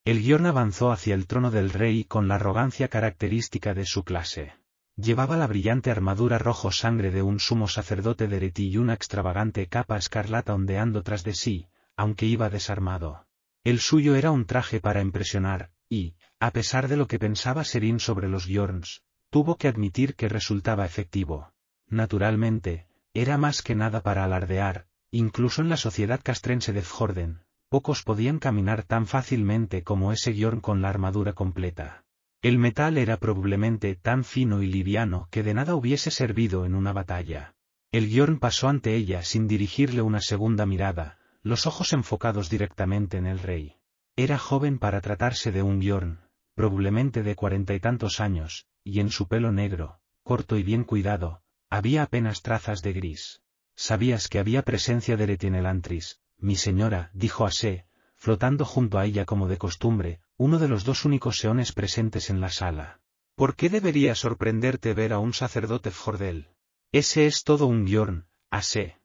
El guion avanzó hacia el trono del rey con la arrogancia característica de su clase. Llevaba la brillante armadura rojo sangre de un sumo sacerdote de Eretí y una extravagante capa escarlata ondeando tras de sí, aunque iba desarmado. El suyo era un traje para impresionar, y, a pesar de lo que pensaba Serín sobre los Bjorns, tuvo que admitir que resultaba efectivo. Naturalmente, era más que nada para alardear, incluso en la sociedad castrense de Fjorden, pocos podían caminar tan fácilmente como ese Bjorn con la armadura completa. El metal era probablemente tan fino y liviano que de nada hubiese servido en una batalla. El Bjorn pasó ante ella sin dirigirle una segunda mirada, los ojos enfocados directamente en el rey. Era joven para tratarse de un Bjorn, probablemente de cuarenta y tantos años, y en su pelo negro, corto y bien cuidado, había apenas trazas de gris. ¿Sabías que había presencia de Retinelantris, mi señora? dijo Asé, flotando junto a ella como de costumbre, uno de los dos únicos seones presentes en la sala. ¿Por qué debería sorprenderte ver a un sacerdote Fjordel? Ese es todo un Bjorn, Asé.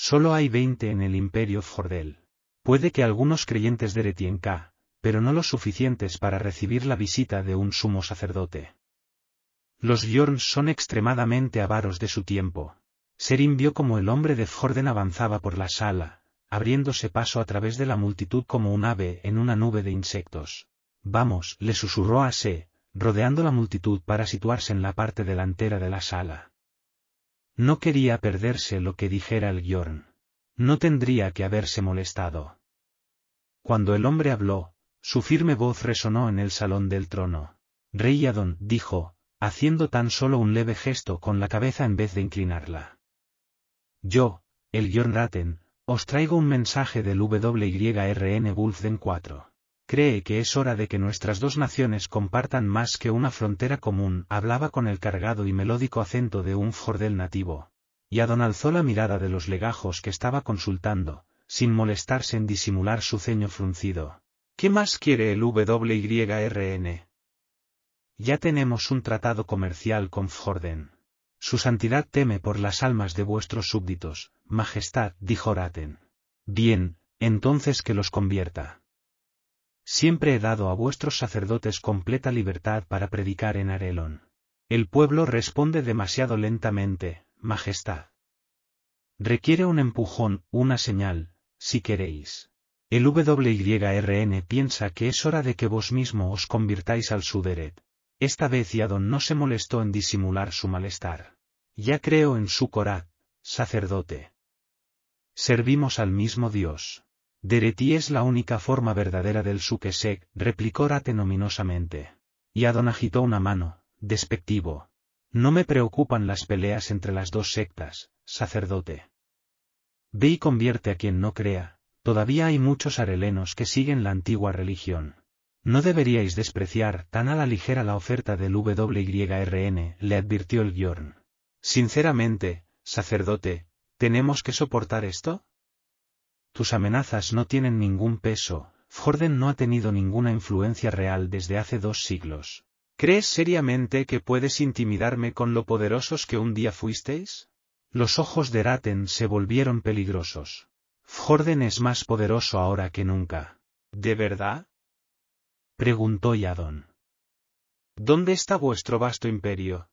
Solo hay veinte en el imperio Fjordel. Puede que algunos creyentes de Retienka, pero no lo suficientes para recibir la visita de un sumo sacerdote. Los Bjorns son extremadamente avaros de su tiempo. Serin vio como el hombre de Fjorden avanzaba por la sala, abriéndose paso a través de la multitud como un ave en una nube de insectos. Vamos, le susurró a Se, rodeando la multitud para situarse en la parte delantera de la sala. No quería perderse lo que dijera el Bjorn. No tendría que haberse molestado. Cuando el hombre habló, su firme voz resonó en el salón del trono. Rey Adon dijo, haciendo tan solo un leve gesto con la cabeza en vez de inclinarla. Yo, el Bjorn Raten, os traigo un mensaje del WYRN Wolfden 4. Cree que es hora de que nuestras dos naciones compartan más que una frontera común, hablaba con el cargado y melódico acento de un jordel nativo. Y Adon alzó la mirada de los legajos que estaba consultando, sin molestarse en disimular su ceño fruncido. ¿Qué más quiere el WYRN? Ya tenemos un tratado comercial con Fjorden. Su santidad teme por las almas de vuestros súbditos, majestad, dijo Raten. Bien, entonces que los convierta. Siempre he dado a vuestros sacerdotes completa libertad para predicar en Arelon. El pueblo responde demasiado lentamente, majestad. Requiere un empujón, una señal, si queréis. El WYRN piensa que es hora de que vos mismo os convirtáis al Suderet. Esta vez Yadon no se molestó en disimular su malestar. Ya creo en su Korat, sacerdote. Servimos al mismo Dios. Dereti es la única forma verdadera del Sukesek, replicó Raten ominosamente. Yadon agitó una mano, despectivo. No me preocupan las peleas entre las dos sectas, sacerdote. Ve y convierte a quien no crea, todavía hay muchos arelenos que siguen la antigua religión. No deberíais despreciar tan a la ligera la oferta del WYRN, le advirtió el Bjorn. Sinceramente, sacerdote, ¿tenemos que soportar esto? Tus amenazas no tienen ningún peso, Jorden no ha tenido ninguna influencia real desde hace dos siglos. ¿Crees seriamente que puedes intimidarme con lo poderosos que un día fuisteis? Los ojos de Raten se volvieron peligrosos. Jorden es más poderoso ahora que nunca. ¿De verdad? preguntó Yadon. ¿Dónde está vuestro vasto imperio?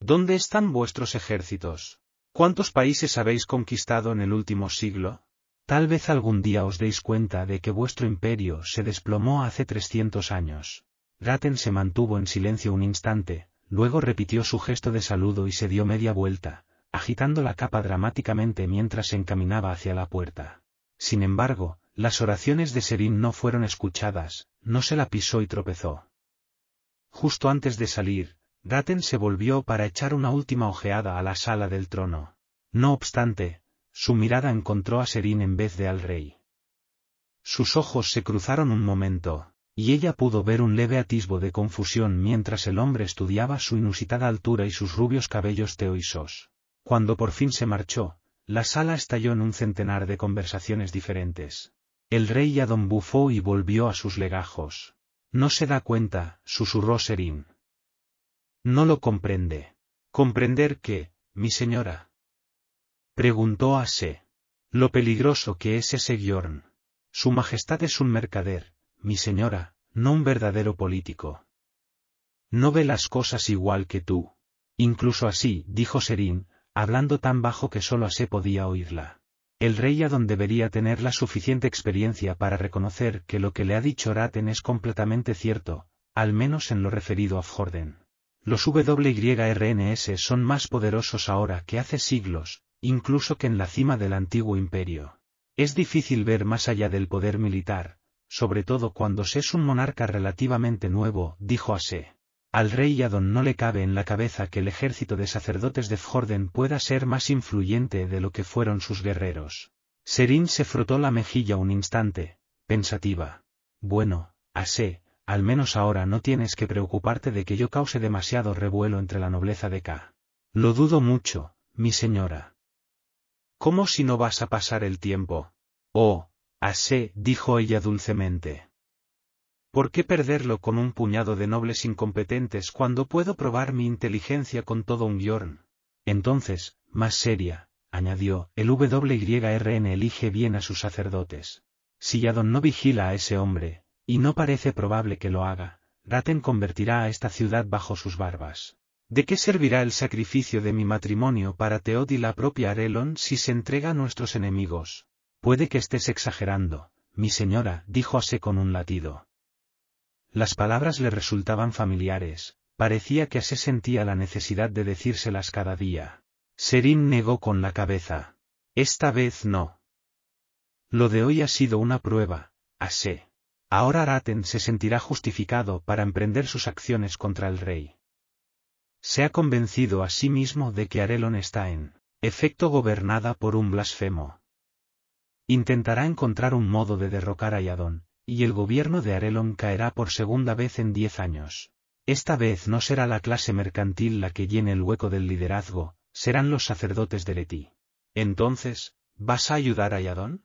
¿Dónde están vuestros ejércitos? ¿Cuántos países habéis conquistado en el último siglo? Tal vez algún día os deis cuenta de que vuestro imperio se desplomó hace trescientos años. Raten se mantuvo en silencio un instante, luego repitió su gesto de saludo y se dio media vuelta, agitando la capa dramáticamente mientras se encaminaba hacia la puerta. Sin embargo, las oraciones de Serín no fueron escuchadas, no se la pisó y tropezó. Justo antes de salir, Raten se volvió para echar una última ojeada a la sala del trono. No obstante, su mirada encontró a Serín en vez de al rey. Sus ojos se cruzaron un momento, y ella pudo ver un leve atisbo de confusión mientras el hombre estudiaba su inusitada altura y sus rubios cabellos teoisos. Cuando por fin se marchó, la sala estalló en un centenar de conversaciones diferentes. El rey Yadon bufó y volvió a sus legajos. No se da cuenta, susurró Serín. No lo comprende. ¿Comprender qué, mi señora? Preguntó a Se. Lo peligroso que es ese Bjorn. Su Majestad es un mercader, mi señora, no un verdadero político. No ve las cosas igual que tú. Incluso así, dijo Serín, hablando tan bajo que solo Se podía oírla. El rey Adon debería tener la suficiente experiencia para reconocer que lo que le ha dicho Raten es completamente cierto, al menos en lo referido a Fjorden. Los WYRNS son más poderosos ahora que hace siglos, incluso que en la cima del antiguo imperio. Es difícil ver más allá del poder militar, sobre todo cuando se es un monarca relativamente nuevo, dijo Ase. Al rey Yadon no le cabe en la cabeza que el ejército de sacerdotes de Fjorden pueda ser más influyente de lo que fueron sus guerreros. Serín se frotó la mejilla un instante, pensativa. Bueno, Ase, al menos ahora no tienes que preocuparte de que yo cause demasiado revuelo entre la nobleza de K. Lo dudo mucho, mi señora. ¿Cómo si no vas a pasar el tiempo? Oh, asé, dijo ella dulcemente. ¿Por qué perderlo con un puñado de nobles incompetentes cuando puedo probar mi inteligencia con todo un Bjorn? Entonces, más seria, añadió, el WYRN elige bien a sus sacerdotes. Si Yadon no vigila a ese hombre, y no parece probable que lo haga, Raten convertirá a esta ciudad bajo sus barbas. ¿De qué servirá el sacrificio de mi matrimonio para Teod y la propia Arelon si se entrega a nuestros enemigos? Puede que estés exagerando, mi señora, dijo Ase con un latido. Las palabras le resultaban familiares, parecía que Ase sentía la necesidad de decírselas cada día. Serín negó con la cabeza. Esta vez no. Lo de hoy ha sido una prueba, Ase. Ahora Araten se sentirá justificado para emprender sus acciones contra el rey. Se ha convencido a sí mismo de que Arelon está en efecto gobernada por un blasfemo. Intentará encontrar un modo de derrocar a Yadon, y el gobierno de Arelon caerá por segunda vez en diez años. Esta vez no será la clase mercantil la que llene el hueco del liderazgo, serán los sacerdotes de Leti. Entonces, ¿vas a ayudar a Yadon?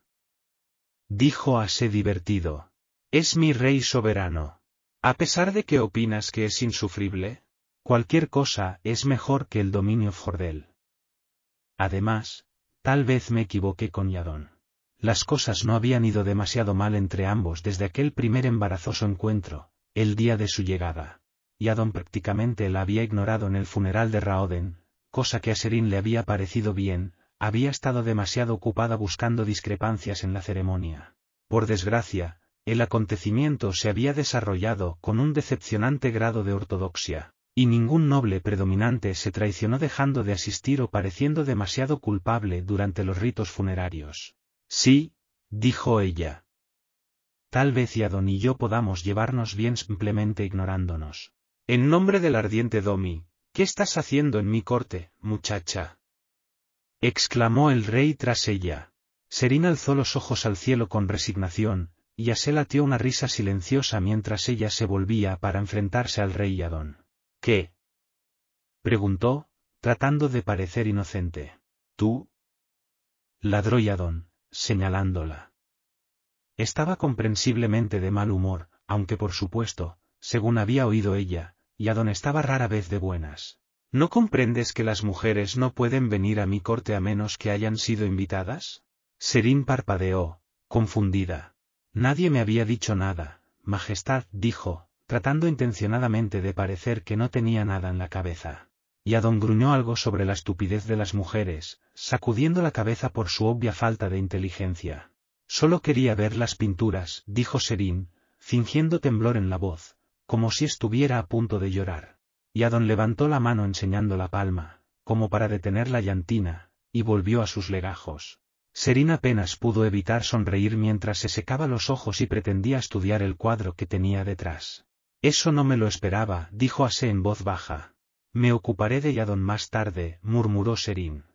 Dijo Ase divertido. Es mi rey soberano. A pesar de que opinas que es insufrible, Cualquier cosa es mejor que el dominio Fordel. Además, tal vez me equivoqué con Yadon. Las cosas no habían ido demasiado mal entre ambos desde aquel primer embarazoso encuentro, el día de su llegada. Yadon prácticamente la había ignorado en el funeral de Raoden, cosa que a Serin le había parecido bien, había estado demasiado ocupada buscando discrepancias en la ceremonia. Por desgracia, el acontecimiento se había desarrollado con un decepcionante grado de ortodoxia, y ningún noble predominante se traicionó dejando de asistir o pareciendo demasiado culpable durante los ritos funerarios. Sí, dijo ella. Tal vez Yadon y yo podamos llevarnos bien simplemente ignorándonos. En nombre del ardiente Domi, ¿qué estás haciendo en mi corte, muchacha? exclamó el rey tras ella. Serín alzó los ojos al cielo con resignación, y Ase latió una risa silenciosa mientras ella se volvía para enfrentarse al rey Yadón. ¿Qué? preguntó, tratando de parecer inocente. ¿Tú? ladró Yadón, señalándola. Estaba comprensiblemente de mal humor, aunque por supuesto, según había oído ella, Yadón estaba rara vez de buenas. ¿No comprendes que las mujeres no pueden venir a mi corte a menos que hayan sido invitadas? Serín parpadeó, confundida. Nadie me había dicho nada, Majestad dijo, tratando intencionadamente de parecer que no tenía nada en la cabeza. Y Adón gruñó algo sobre la estupidez de las mujeres, sacudiendo la cabeza por su obvia falta de inteligencia. Solo quería ver las pinturas, dijo Serín, fingiendo temblor en la voz, como si estuviera a punto de llorar. Y Adón levantó la mano enseñando la palma, como para detener la llantina, y volvió a sus legajos. Serín apenas pudo evitar sonreír mientras se secaba los ojos y pretendía estudiar el cuadro que tenía detrás. Eso no me lo esperaba, dijo Ase en voz baja. Me ocuparé de Yadon más tarde, murmuró Serín.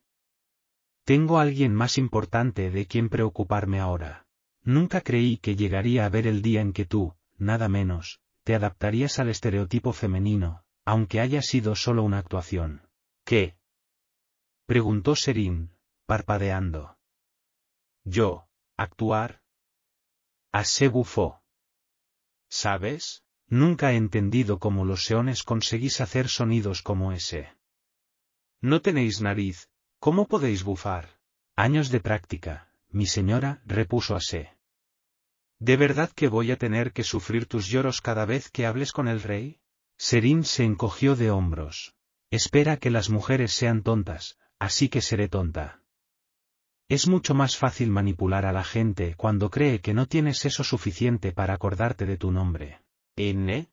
Tengo a alguien más importante de quien preocuparme ahora. Nunca creí que llegaría a ver el día en que tú, nada menos, te adaptarías al estereotipo femenino, aunque haya sido solo una actuación. ¿Qué? preguntó Serín, parpadeando. Yo, actuar. Ase bufó. ¿Sabes? Nunca he entendido cómo los seones conseguís hacer sonidos como ese. No tenéis nariz, ¿cómo podéis bufar? Años de práctica, mi señora, repuso Ase. ¿De verdad que voy a tener que sufrir tus lloros cada vez que hables con el rey? Serín se encogió de hombros. Espera que las mujeres sean tontas, así que seré tonta. Es mucho más fácil manipular a la gente cuando cree que no tienes eso suficiente para acordarte de tu nombre. ¿N?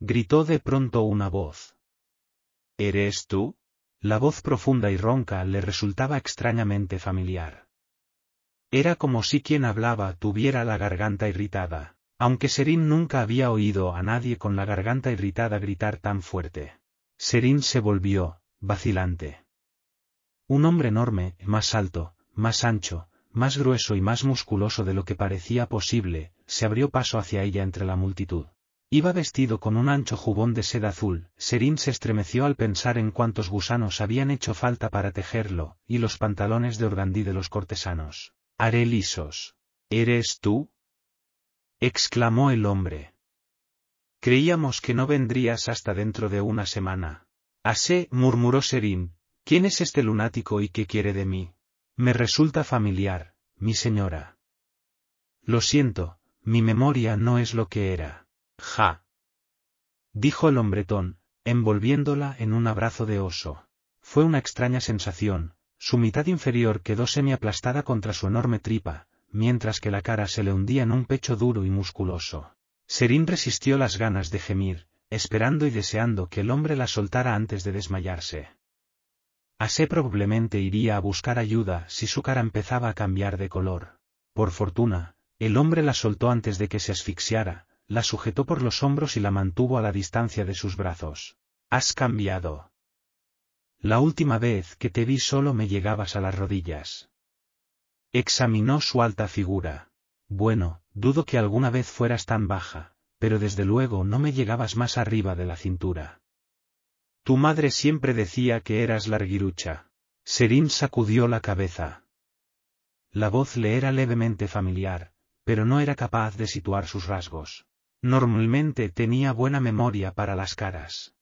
Gritó de pronto una voz. ¿Eres tú? La voz profunda y ronca le resultaba extrañamente familiar. Era como si quien hablaba tuviera la garganta irritada, aunque Serín nunca había oído a nadie con la garganta irritada gritar tan fuerte. Serín se volvió, vacilante. Un hombre enorme, más alto, más ancho, más grueso y más musculoso de lo que parecía posible, se abrió paso hacia ella entre la multitud. Iba vestido con un ancho jubón de seda azul, Serín se estremeció al pensar en cuántos gusanos habían hecho falta para tejerlo, y los pantalones de organdí de los cortesanos. Haré lisos. ¿Eres tú? exclamó el hombre. Creíamos que no vendrías hasta dentro de una semana. Asé, murmuró Serín, ¿Quién es este lunático y qué quiere de mí? Me resulta familiar, mi señora. Lo siento, mi memoria no es lo que era. Ja. Dijo el hombretón, envolviéndola en un abrazo de oso. Fue una extraña sensación, su mitad inferior quedó semiaplastada contra su enorme tripa, mientras que la cara se le hundía en un pecho duro y musculoso. Serín resistió las ganas de gemir, esperando y deseando que el hombre la soltara antes de desmayarse. Ase probablemente iría a buscar ayuda si su cara empezaba a cambiar de color. Por fortuna, el hombre la soltó antes de que se asfixiara, la sujetó por los hombros y la mantuvo a la distancia de sus brazos. Has cambiado. La última vez que te vi solo me llegabas a las rodillas. Examinó su alta figura. Bueno, dudo que alguna vez fueras tan baja, pero desde luego no me llegabas más arriba de la cintura. Tu madre siempre decía que eras larguirucha. Serín sacudió la cabeza. La voz le era levemente familiar, pero no era capaz de situar sus rasgos. Normalmente tenía buena memoria para las caras.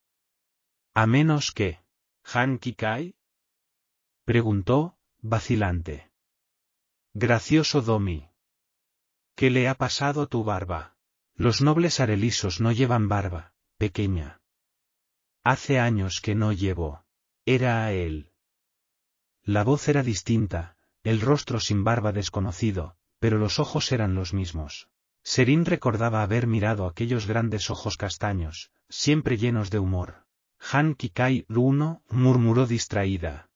A menos que... ¿Han Kikai? Preguntó, vacilante. Gracioso Domi. ¿Qué le ha pasado a tu barba? Los nobles arelisos no llevan barba, pequeña. Hace años que no llevo. Era a él. La voz era distinta, el rostro sin barba desconocido, pero los ojos eran los mismos. Serín recordaba haber mirado aquellos grandes ojos castaños, siempre llenos de humor. Han Kikai Runo murmuró distraída.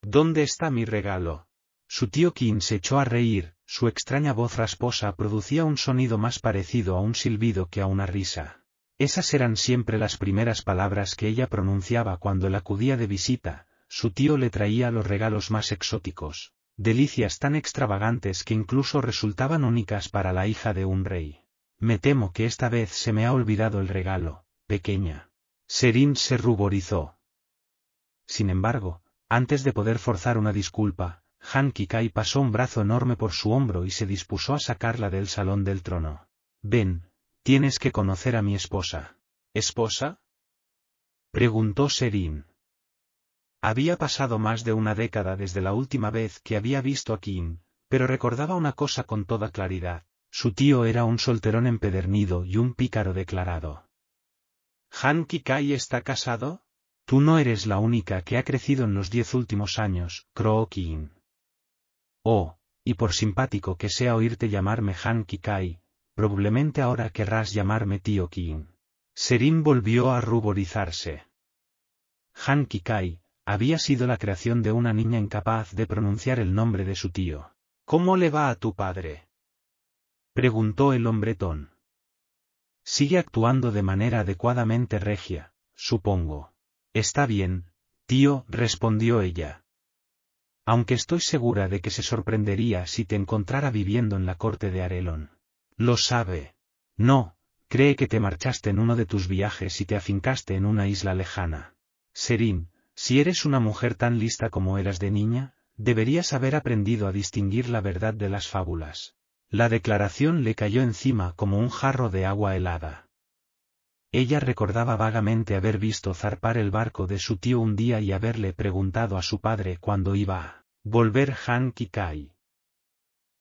¿Dónde está mi regalo? Su tío Qin se echó a reír, su extraña voz rasposa producía un sonido más parecido a un silbido que a una risa. Esas eran siempre las primeras palabras que ella pronunciaba cuando él acudía de visita, su tío le traía los regalos más exóticos, delicias tan extravagantes que incluso resultaban únicas para la hija de un rey. Me temo que esta vez se me ha olvidado el regalo, pequeña. Serín se ruborizó. Sin embargo, antes de poder forzar una disculpa, Han Kikai pasó un brazo enorme por su hombro y se dispuso a sacarla del salón del trono. Ven, tienes que conocer a mi esposa. ¿Esposa? preguntó Serín. Había pasado más de una década desde la última vez que había visto a Kim, pero recordaba una cosa con toda claridad. Su tío era un solterón empedernido y un pícaro declarado. ¿Han Kikai está casado? Tú no eres la única que ha crecido en los diez últimos años, croó Kim. Oh, y por simpático que sea oírte llamarme Han Kikai, probablemente ahora querrás llamarme tío Kim. Serin volvió a ruborizarse. Han Kikai, había sido la creación de una niña incapaz de pronunciar el nombre de su tío. ¿Cómo le va a tu padre? preguntó el hombretón. Sigue actuando de manera adecuadamente regia, supongo. Está bien, tío, respondió ella. Aunque estoy segura de que se sorprendería si te encontrara viviendo en la corte de Arelon. Lo sabe. No, cree que te marchaste en uno de tus viajes y te afincaste en una isla lejana. Serín, si eres una mujer tan lista como eras de niña, deberías haber aprendido a distinguir la verdad de las fábulas. La declaración le cayó encima como un jarro de agua helada. Ella recordaba vagamente haber visto zarpar el barco de su tío un día y haberle preguntado a su padre cuándo iba a volver Han Kikai.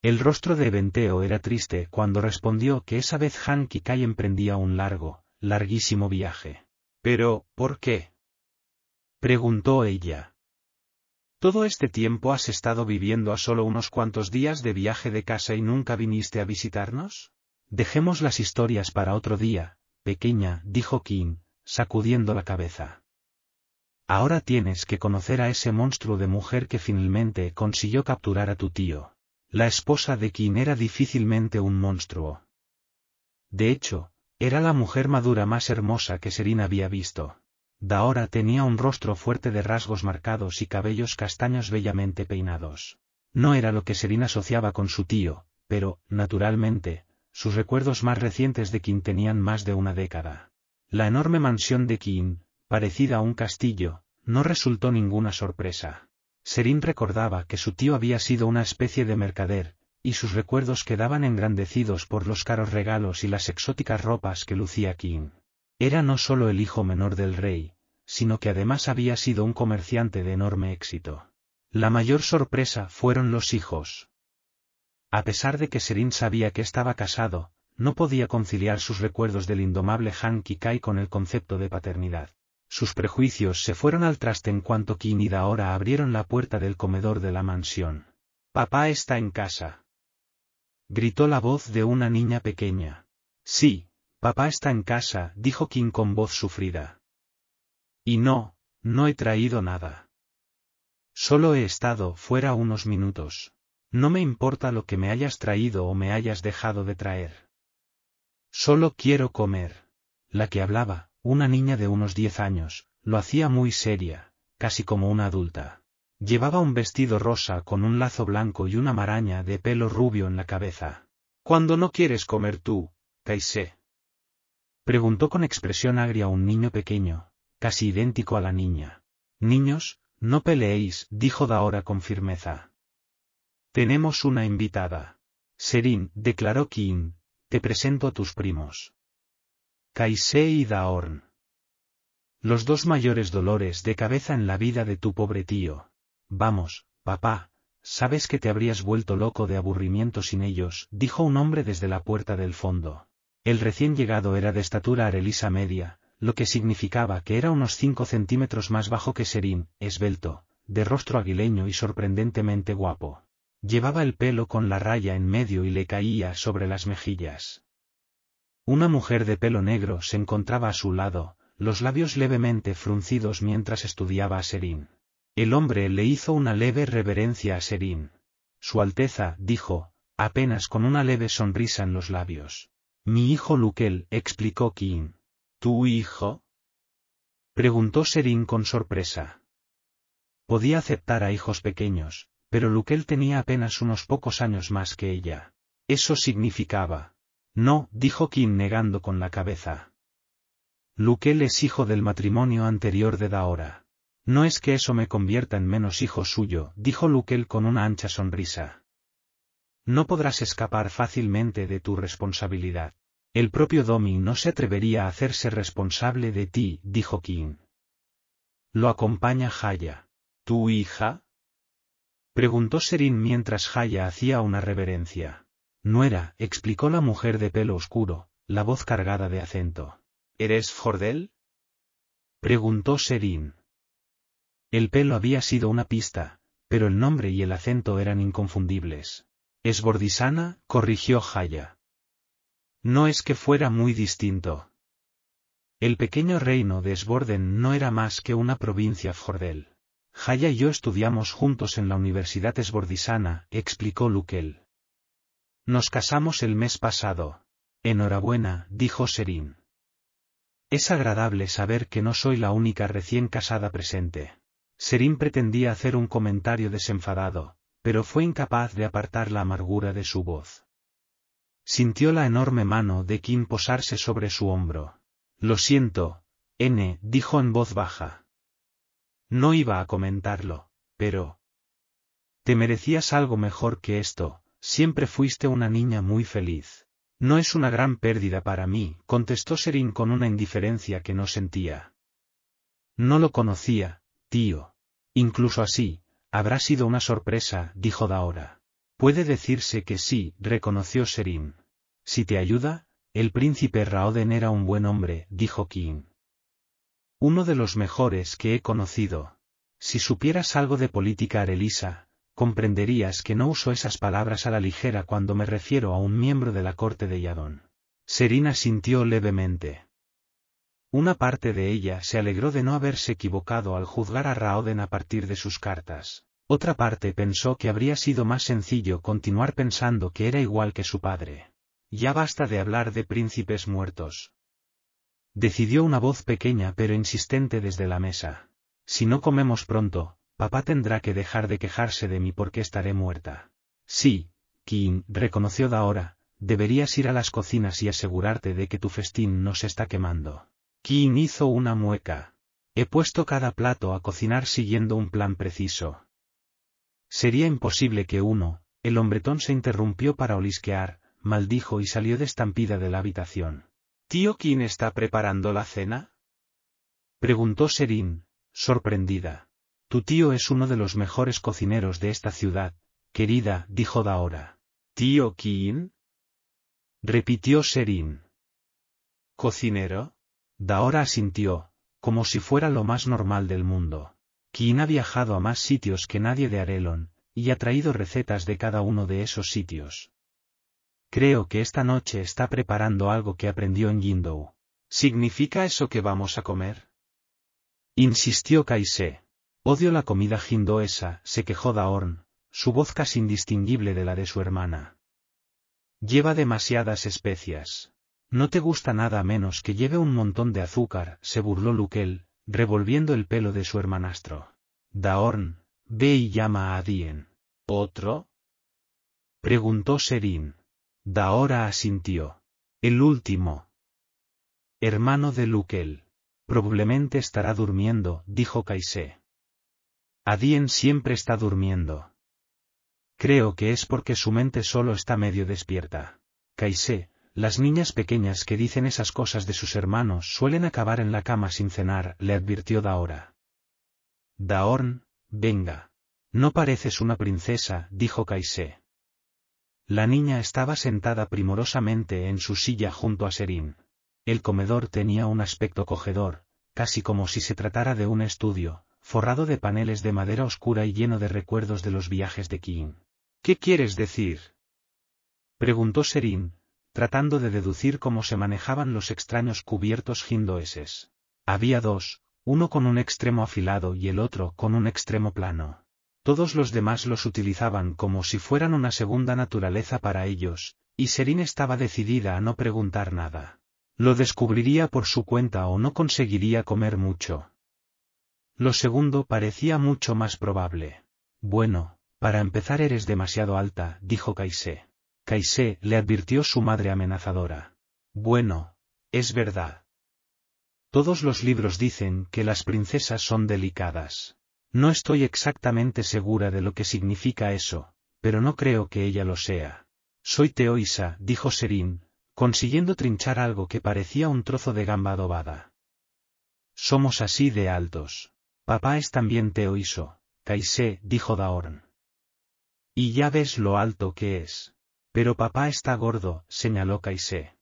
El rostro de Venteo era triste cuando respondió que esa vez Han Kikai emprendía un largo, larguísimo viaje. Pero, ¿por qué? preguntó ella. Todo este tiempo has estado viviendo a solo unos cuantos días de viaje de casa y nunca viniste a visitarnos? Dejemos las historias para otro día, pequeña, dijo Kim, sacudiendo la cabeza. Ahora tienes que conocer a ese monstruo de mujer que finalmente consiguió capturar a tu tío. La esposa de Kim era difícilmente un monstruo. De hecho, era la mujer madura más hermosa que Serina había visto. Daora tenía un rostro fuerte de rasgos marcados y cabellos castaños bellamente peinados. No era lo que Serina asociaba con su tío, pero, naturalmente, sus recuerdos más recientes de Kim tenían más de una década. La enorme mansión de Kim, parecida a un castillo, no resultó ninguna sorpresa. Serín recordaba que su tío había sido una especie de mercader, y sus recuerdos quedaban engrandecidos por los caros regalos y las exóticas ropas que lucía Kim. Era no solo el hijo menor del rey, sino que además había sido un comerciante de enorme éxito. La mayor sorpresa fueron los hijos. A pesar de que Serin sabía que estaba casado, no podía conciliar sus recuerdos del indomable Han Kikai con el concepto de paternidad. Sus prejuicios se fueron al traste en cuanto Kim y Daora abrieron la puerta del comedor de la mansión. Papá está en casa. Gritó la voz de una niña pequeña. Sí, Papá está en casa, dijo Kim con voz sufrida. Y no, no he traído nada. Solo he estado fuera unos minutos. No me importa lo que me hayas traído o me hayas dejado de traer. Solo quiero comer. La que hablaba, una niña de unos diez años, lo hacía muy seria, casi como una adulta. Llevaba un vestido rosa con un lazo blanco y una maraña de pelo rubio en la cabeza. Cuando no quieres comer tú, Kaise. Preguntó con expresión agria un niño pequeño, casi idéntico a la niña. Niños, no peleéis, dijo Daora con firmeza. Tenemos una invitada. Serin, declaró Kim, te presento a tus primos. Kaise y Daorn. Los dos mayores dolores de cabeza en la vida de tu pobre tío. Vamos, papá, sabes que te habrías vuelto loco de aburrimiento sin ellos, dijo un hombre desde la puerta del fondo. El recién llegado era de estatura arelisa media, lo que significaba que era unos cinco centímetros más bajo que Serín, esbelto, de rostro aguileño y sorprendentemente guapo. Llevaba el pelo con la raya en medio y le caía sobre las mejillas. Una mujer de pelo negro se encontraba a su lado, los labios levemente fruncidos mientras estudiaba a Serín. El hombre le hizo una leve reverencia a Serín. Su Alteza, dijo, apenas con una leve sonrisa en los labios. Mi hijo Luquel, explicó Kim. ¿Tu hijo? Preguntó Serín con sorpresa. Podía aceptar a hijos pequeños, pero Luquel tenía apenas unos pocos años más que ella. Eso significaba. No, dijo Kim negando con la cabeza. Luquel es hijo del matrimonio anterior de Daora. No es que eso me convierta en menos hijo suyo, dijo Luquel con una ancha sonrisa. No podrás escapar fácilmente de tu responsabilidad. El propio Domi no se atrevería a hacerse responsable de ti, dijo Kim. Lo acompaña Haya. ¿Tu hija? Preguntó Serin mientras Haya hacía una reverencia. Nuera, explicó la mujer de pelo oscuro, la voz cargada de acento. ¿Eres Jordel? Preguntó Serin. El pelo había sido una pista, pero el nombre y el acento eran inconfundibles. Es Bordisana, corrigió Haya. No es que fuera muy distinto. El pequeño reino de Sborden no era más que una provincia Jordel. Haya y yo estudiamos juntos en la Universidad Esbordisana, explicó Luquel. Nos casamos el mes pasado. Enhorabuena, dijo Serín. Es agradable saber que no soy la única recién casada presente. Serín pretendía hacer un comentario desenfadado, pero fue incapaz de apartar la amargura de su voz. Sintió la enorme mano de Kim posarse sobre su hombro. Lo siento, N, dijo en voz baja. No iba a comentarlo, pero... Te merecías algo mejor que esto, siempre fuiste una niña muy feliz. No es una gran pérdida para mí, contestó Serín con una indiferencia que no sentía. No lo conocía, tío. Incluso así, Habrá sido una sorpresa, dijo Daora. Puede decirse que sí, reconoció Serín. Si te ayuda, el príncipe Raoden era un buen hombre, dijo King. Uno de los mejores que he conocido. Si supieras algo de política Arelisa, comprenderías que no uso esas palabras a la ligera cuando me refiero a un miembro de la corte de Yadón. Serina sintió levemente. Una parte de ella se alegró de no haberse equivocado al juzgar a Raoden a partir de sus cartas. Otra parte pensó que habría sido más sencillo continuar pensando que era igual que su padre. Ya basta de hablar de príncipes muertos. Decidió una voz pequeña pero insistente desde la mesa. Si no comemos pronto, papá tendrá que dejar de quejarse de mí porque estaré muerta. Sí, Kim, reconoció Daora, deberías ir a las cocinas y asegurarte de que tu festín no se está quemando. Kim hizo una mueca. He puesto cada plato a cocinar siguiendo un plan preciso. Sería imposible que uno, el hombretón se interrumpió para olisquear, maldijo y salió de estampida de la habitación. ¿Tío Kim está preparando la cena? Preguntó Serín, sorprendida. Tu tío es uno de los mejores cocineros de esta ciudad, querida, dijo Daora. ¿Tío Kim? Repitió Serín. ¿Cocinero? Daora asintió, como si fuera lo más normal del mundo. Quien ha viajado a más sitios que nadie de Arelon, y ha traído recetas de cada uno de esos sitios. Creo que esta noche está preparando algo que aprendió en Yindou. ¿Significa eso que vamos a comer? Insistió Kaise. Odio la comida jindoesa, se quejó Daorn, su voz casi indistinguible de la de su hermana. Lleva demasiadas especias. No te gusta nada menos que lleve un montón de azúcar, se burló Luquel, revolviendo el pelo de su hermanastro. Daorn, ve y llama a Adien. ¿Otro? Preguntó Serín. Daora asintió. El último. Hermano de Luquel. Probablemente estará durmiendo, dijo Kaise. Adien siempre está durmiendo. Creo que es porque su mente solo está medio despierta. Kaise, las niñas pequeñas que dicen esas cosas de sus hermanos suelen acabar en la cama sin cenar, le advirtió Daora. Daorn, venga. No pareces una princesa, dijo Kaise. La niña estaba sentada primorosamente en su silla junto a Serín. El comedor tenía un aspecto cogedor, casi como si se tratara de un estudio, forrado de paneles de madera oscura y lleno de recuerdos de los viajes de King. ¿Qué quieres decir? preguntó Serín, tratando de deducir cómo se manejaban los extraños cubiertos hindoeses. Había dos, uno con un extremo afilado y el otro con un extremo plano. Todos los demás los utilizaban como si fueran una segunda naturaleza para ellos, y Serín estaba decidida a no preguntar nada. Lo descubriría por su cuenta o no conseguiría comer mucho. Lo segundo parecía mucho más probable. Bueno, Para empezar eres demasiado alta, dijo Kaise. Kaise le advirtió su madre amenazadora. Bueno, es verdad. Todos los libros dicen que las princesas son delicadas. No estoy exactamente segura de lo que significa eso, pero no creo que ella lo sea. Soy Teoisa, dijo Serín, consiguiendo trinchar algo que parecía un trozo de gamba adobada. Somos así de altos. Papá es también Teoiso, Kaise, dijo Daorn. Y ya ves lo alto que es. Pero papá está gordo, señaló Kaise.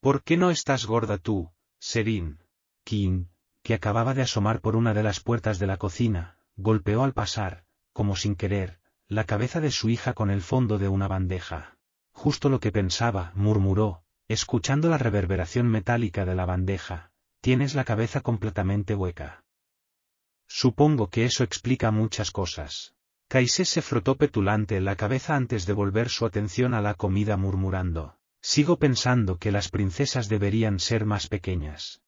¿Por qué no estás gorda tú, Serín? King, que acababa de asomar por una de las puertas de la cocina, golpeó al pasar, como sin querer, la cabeza de su hija con el fondo de una bandeja. Justo lo que pensaba, murmuró, escuchando la reverberación metálica de la bandeja, tienes la cabeza completamente hueca. Supongo que eso explica muchas cosas. Kaise se frotó petulante la cabeza antes de volver su atención a la comida murmurando. Sigo pensando que las princesas deberían ser más pequeñas.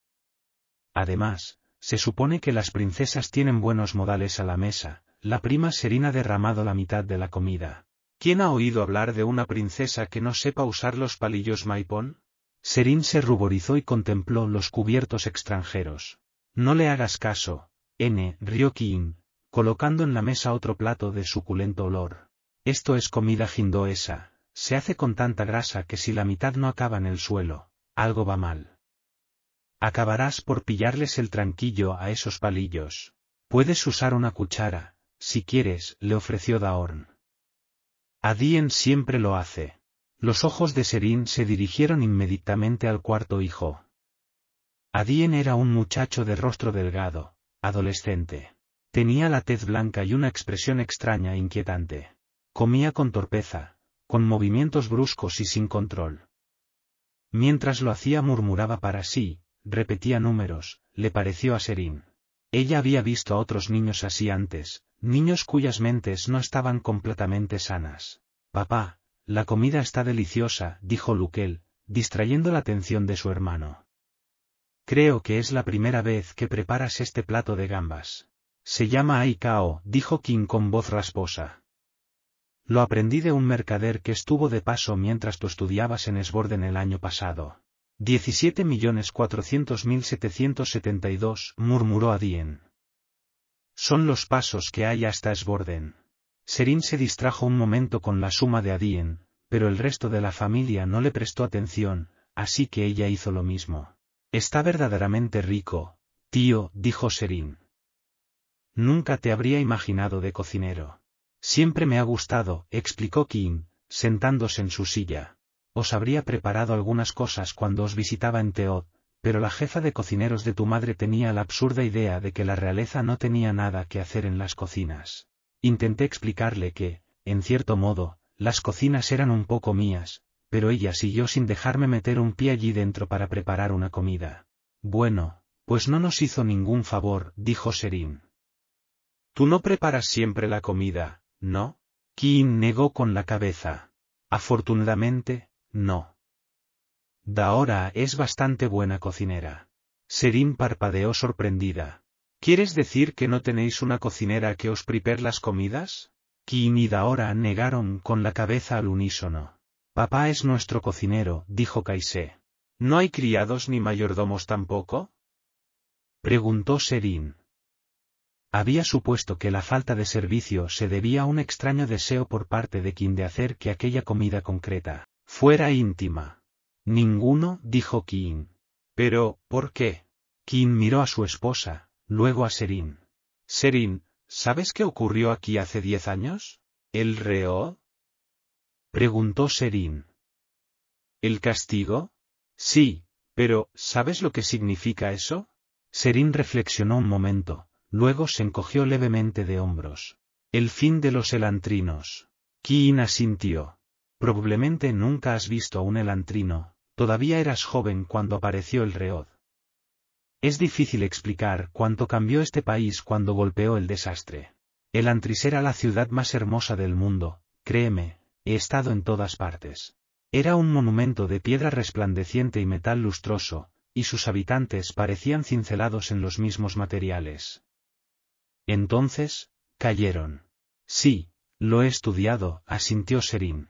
Además, se supone que las princesas tienen buenos modales a la mesa, la prima Serina derramado la mitad de la comida. ¿Quién ha oído hablar de una princesa que no sepa usar los palillos maipón? Serín se ruborizó y contempló los cubiertos extranjeros. No le hagas caso, N. Ryokin, colocando en la mesa otro plato de suculento olor. Esto es comida jindoesa, se hace con tanta grasa que si la mitad no acaba en el suelo, algo va mal. Acabarás por pillarles el tranquillo a esos palillos. Puedes usar una cuchara, si quieres, le ofreció Daorn. Adien siempre lo hace. Los ojos de Serín se dirigieron inmediatamente al cuarto hijo. Adien era un muchacho de rostro delgado, adolescente. Tenía la tez blanca y una expresión extraña e inquietante. Comía con torpeza, con movimientos bruscos y sin control. Mientras lo hacía murmuraba para sí, repetía números, le pareció a Serín. Ella había visto a otros niños así antes, niños cuyas mentes no estaban completamente sanas. Papá, la comida está deliciosa, dijo Luquel, distrayendo la atención de su hermano. Creo que es la primera vez que preparas este plato de gambas. Se llama Aikao, dijo King con voz rasposa. Lo aprendí de un mercader que estuvo de paso mientras tú estudiabas en Esborden el año pasado. 17.400.772, murmuró Adien. Son los pasos que hay hasta Esborden. Serín se distrajo un momento con la suma de Adien, pero el resto de la familia no le prestó atención, así que ella hizo lo mismo. Está verdaderamente rico, tío, dijo Serín. Nunca te habría imaginado de cocinero. Siempre me ha gustado, explicó Kim, sentándose en su silla. Os habría preparado algunas cosas cuando os visitaba en Teod, pero la jefa de cocineros de tu madre tenía la absurda idea de que la realeza no tenía nada que hacer en las cocinas. Intenté explicarle que, en cierto modo, las cocinas eran un poco mías, pero ella siguió sin dejarme meter un pie allí dentro para preparar una comida. Bueno, pues no nos hizo ningún favor, dijo Serín. Tú no preparas siempre la comida, ¿no? Kim negó con la cabeza. Afortunadamente, no. Daora es bastante buena cocinera. Serín parpadeó sorprendida. ¿Quieres decir que no tenéis una cocinera que os prepare las comidas? Kim y Daora negaron con la cabeza al unísono. Papá es nuestro cocinero, dijo Kaise. ¿No hay criados ni mayordomos tampoco? Preguntó Serín. Había supuesto que la falta de servicio se debía a un extraño deseo por parte de Kim de hacer que aquella comida concreta Fuera íntima. Ninguno, dijo Kim. Pero, ¿por qué? Kim miró a su esposa, luego a Serín. Serín, ¿sabes qué ocurrió aquí hace diez años? ¿El reo? Preguntó Serín. ¿El castigo? Sí, pero, ¿sabes lo que significa eso? Serín reflexionó un momento, luego se encogió levemente de hombros. El fin de los elantrinos. Kim asintió. Probablemente nunca has visto a un elantrino, todavía eras joven cuando apareció el Reod. Es difícil explicar cuánto cambió este país cuando golpeó el desastre. Elantris era la ciudad más hermosa del mundo, créeme, he estado en todas partes. Era un monumento de piedra resplandeciente y metal lustroso, y sus habitantes parecían cincelados en los mismos materiales. Entonces, cayeron. Sí, Lo he estudiado, asintió Serín.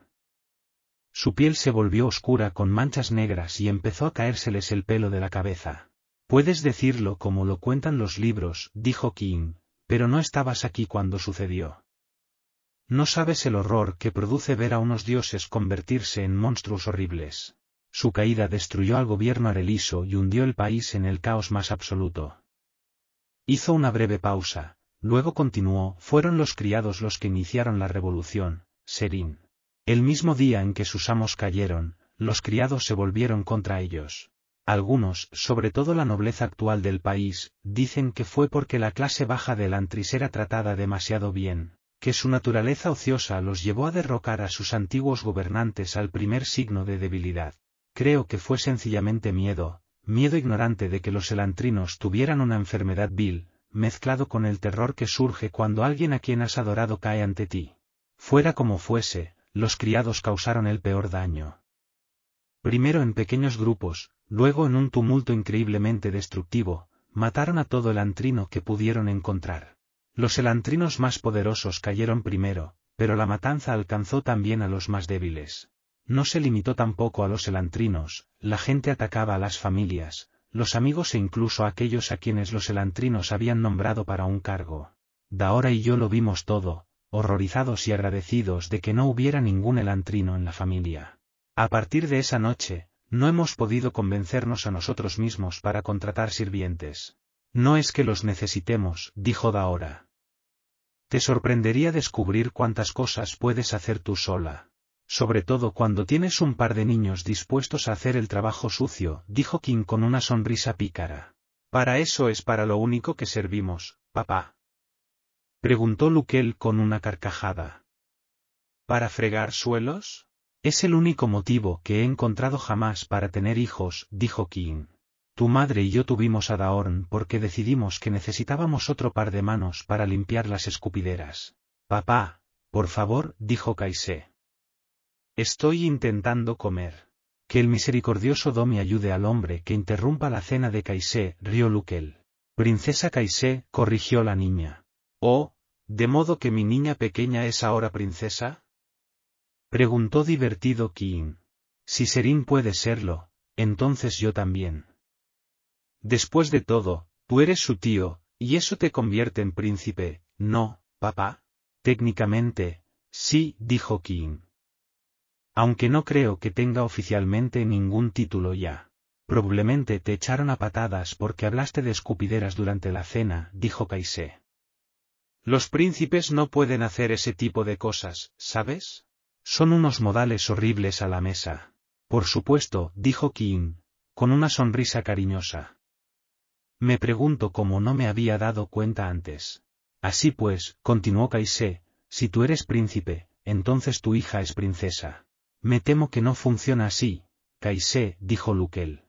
Su piel se volvió oscura con manchas negras y empezó a caérseles el pelo de la cabeza. Puedes decirlo como lo cuentan los libros, dijo King, pero no estabas aquí cuando sucedió. No sabes el horror que produce ver a unos dioses convertirse en monstruos horribles. Su caída destruyó al gobierno areliso y hundió el país en el caos más absoluto. Hizo una breve pausa, luego continuó, fueron los criados los que iniciaron la revolución, Serín. El mismo día en que sus amos cayeron, los criados se volvieron contra ellos. Algunos, sobre todo la nobleza actual del país, dicen que fue porque la clase baja del Antris era tratada demasiado bien, que su naturaleza ociosa los llevó a derrocar a sus antiguos gobernantes al primer signo de debilidad. Creo que fue sencillamente miedo, miedo ignorante de que los elantrinos tuvieran una enfermedad vil, mezclado con el terror que surge cuando alguien a quien has adorado cae ante ti. Fuera como fuese, los criados causaron el peor daño. Primero en pequeños grupos, luego en un tumulto increíblemente destructivo, mataron a todo el antrino que pudieron encontrar. Los elantrinos más poderosos cayeron primero, pero la matanza alcanzó también a los más débiles. No se limitó tampoco a los elantrinos, la gente atacaba a las familias, los amigos e incluso a aquellos a quienes los elantrinos habían nombrado para un cargo. Daora y yo lo vimos todo, horrorizados y agradecidos de que no hubiera ningún elantrino en la familia. A partir de esa noche, no hemos podido convencernos a nosotros mismos para contratar sirvientes. No es que los necesitemos, dijo Daora. Te sorprendería descubrir cuántas cosas puedes hacer tú sola. Sobre todo cuando tienes un par de niños dispuestos a hacer el trabajo sucio, dijo King con una sonrisa pícara. Para eso es para lo único que servimos, papá. Preguntó Luquel con una carcajada. ¿Para fregar suelos? Es el único motivo que he encontrado jamás para tener hijos, dijo King. Tu madre y yo tuvimos a Daorn porque decidimos que necesitábamos otro par de manos para limpiar las escupideras. Papá, por favor, dijo Kaise. Estoy intentando comer. Que el misericordioso Domi ayude al hombre que interrumpa la cena de Kaise, rió Luquel. Princesa Kaise, corrigió la niña. Oh, ¿de modo que mi niña pequeña es ahora princesa? Preguntó divertido King. Si Serín puede serlo, entonces yo también. Después de todo, tú eres su tío, y eso te convierte en príncipe, ¿no, papá? Técnicamente, sí, dijo King. Aunque no creo que tenga oficialmente ningún título ya. Probablemente te echaron a patadas porque hablaste de escupideras durante la cena, dijo Kaise. Los príncipes no pueden hacer ese tipo de cosas, ¿sabes? Son unos modales horribles a la mesa. Por supuesto, dijo King, con una sonrisa cariñosa. Me pregunto cómo no me había dado cuenta antes. Así pues, continuó Kaise, si tú eres príncipe, entonces tu hija es princesa. Me temo que no funciona así, Kaise, dijo Luquel.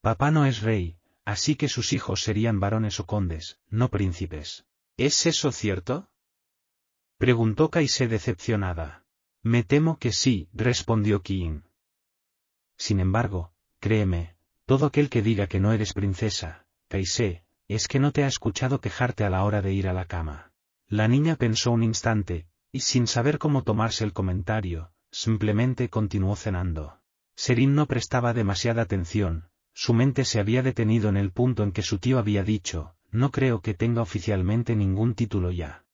Papá no es rey, así que sus hijos serían varones o condes, no príncipes. ¿Es eso cierto? Preguntó Kaise decepcionada. Me temo que sí, respondió King. Sin embargo, créeme, todo aquel que diga que no eres princesa, Es que no te ha escuchado quejarte a la hora de ir a la cama. La niña pensó un instante, y sin saber cómo tomarse el comentario, simplemente continuó cenando. Serín no prestaba demasiada atención, su mente se había detenido en el punto en que su tío había dicho, no creo que tenga oficialmente ningún título ya.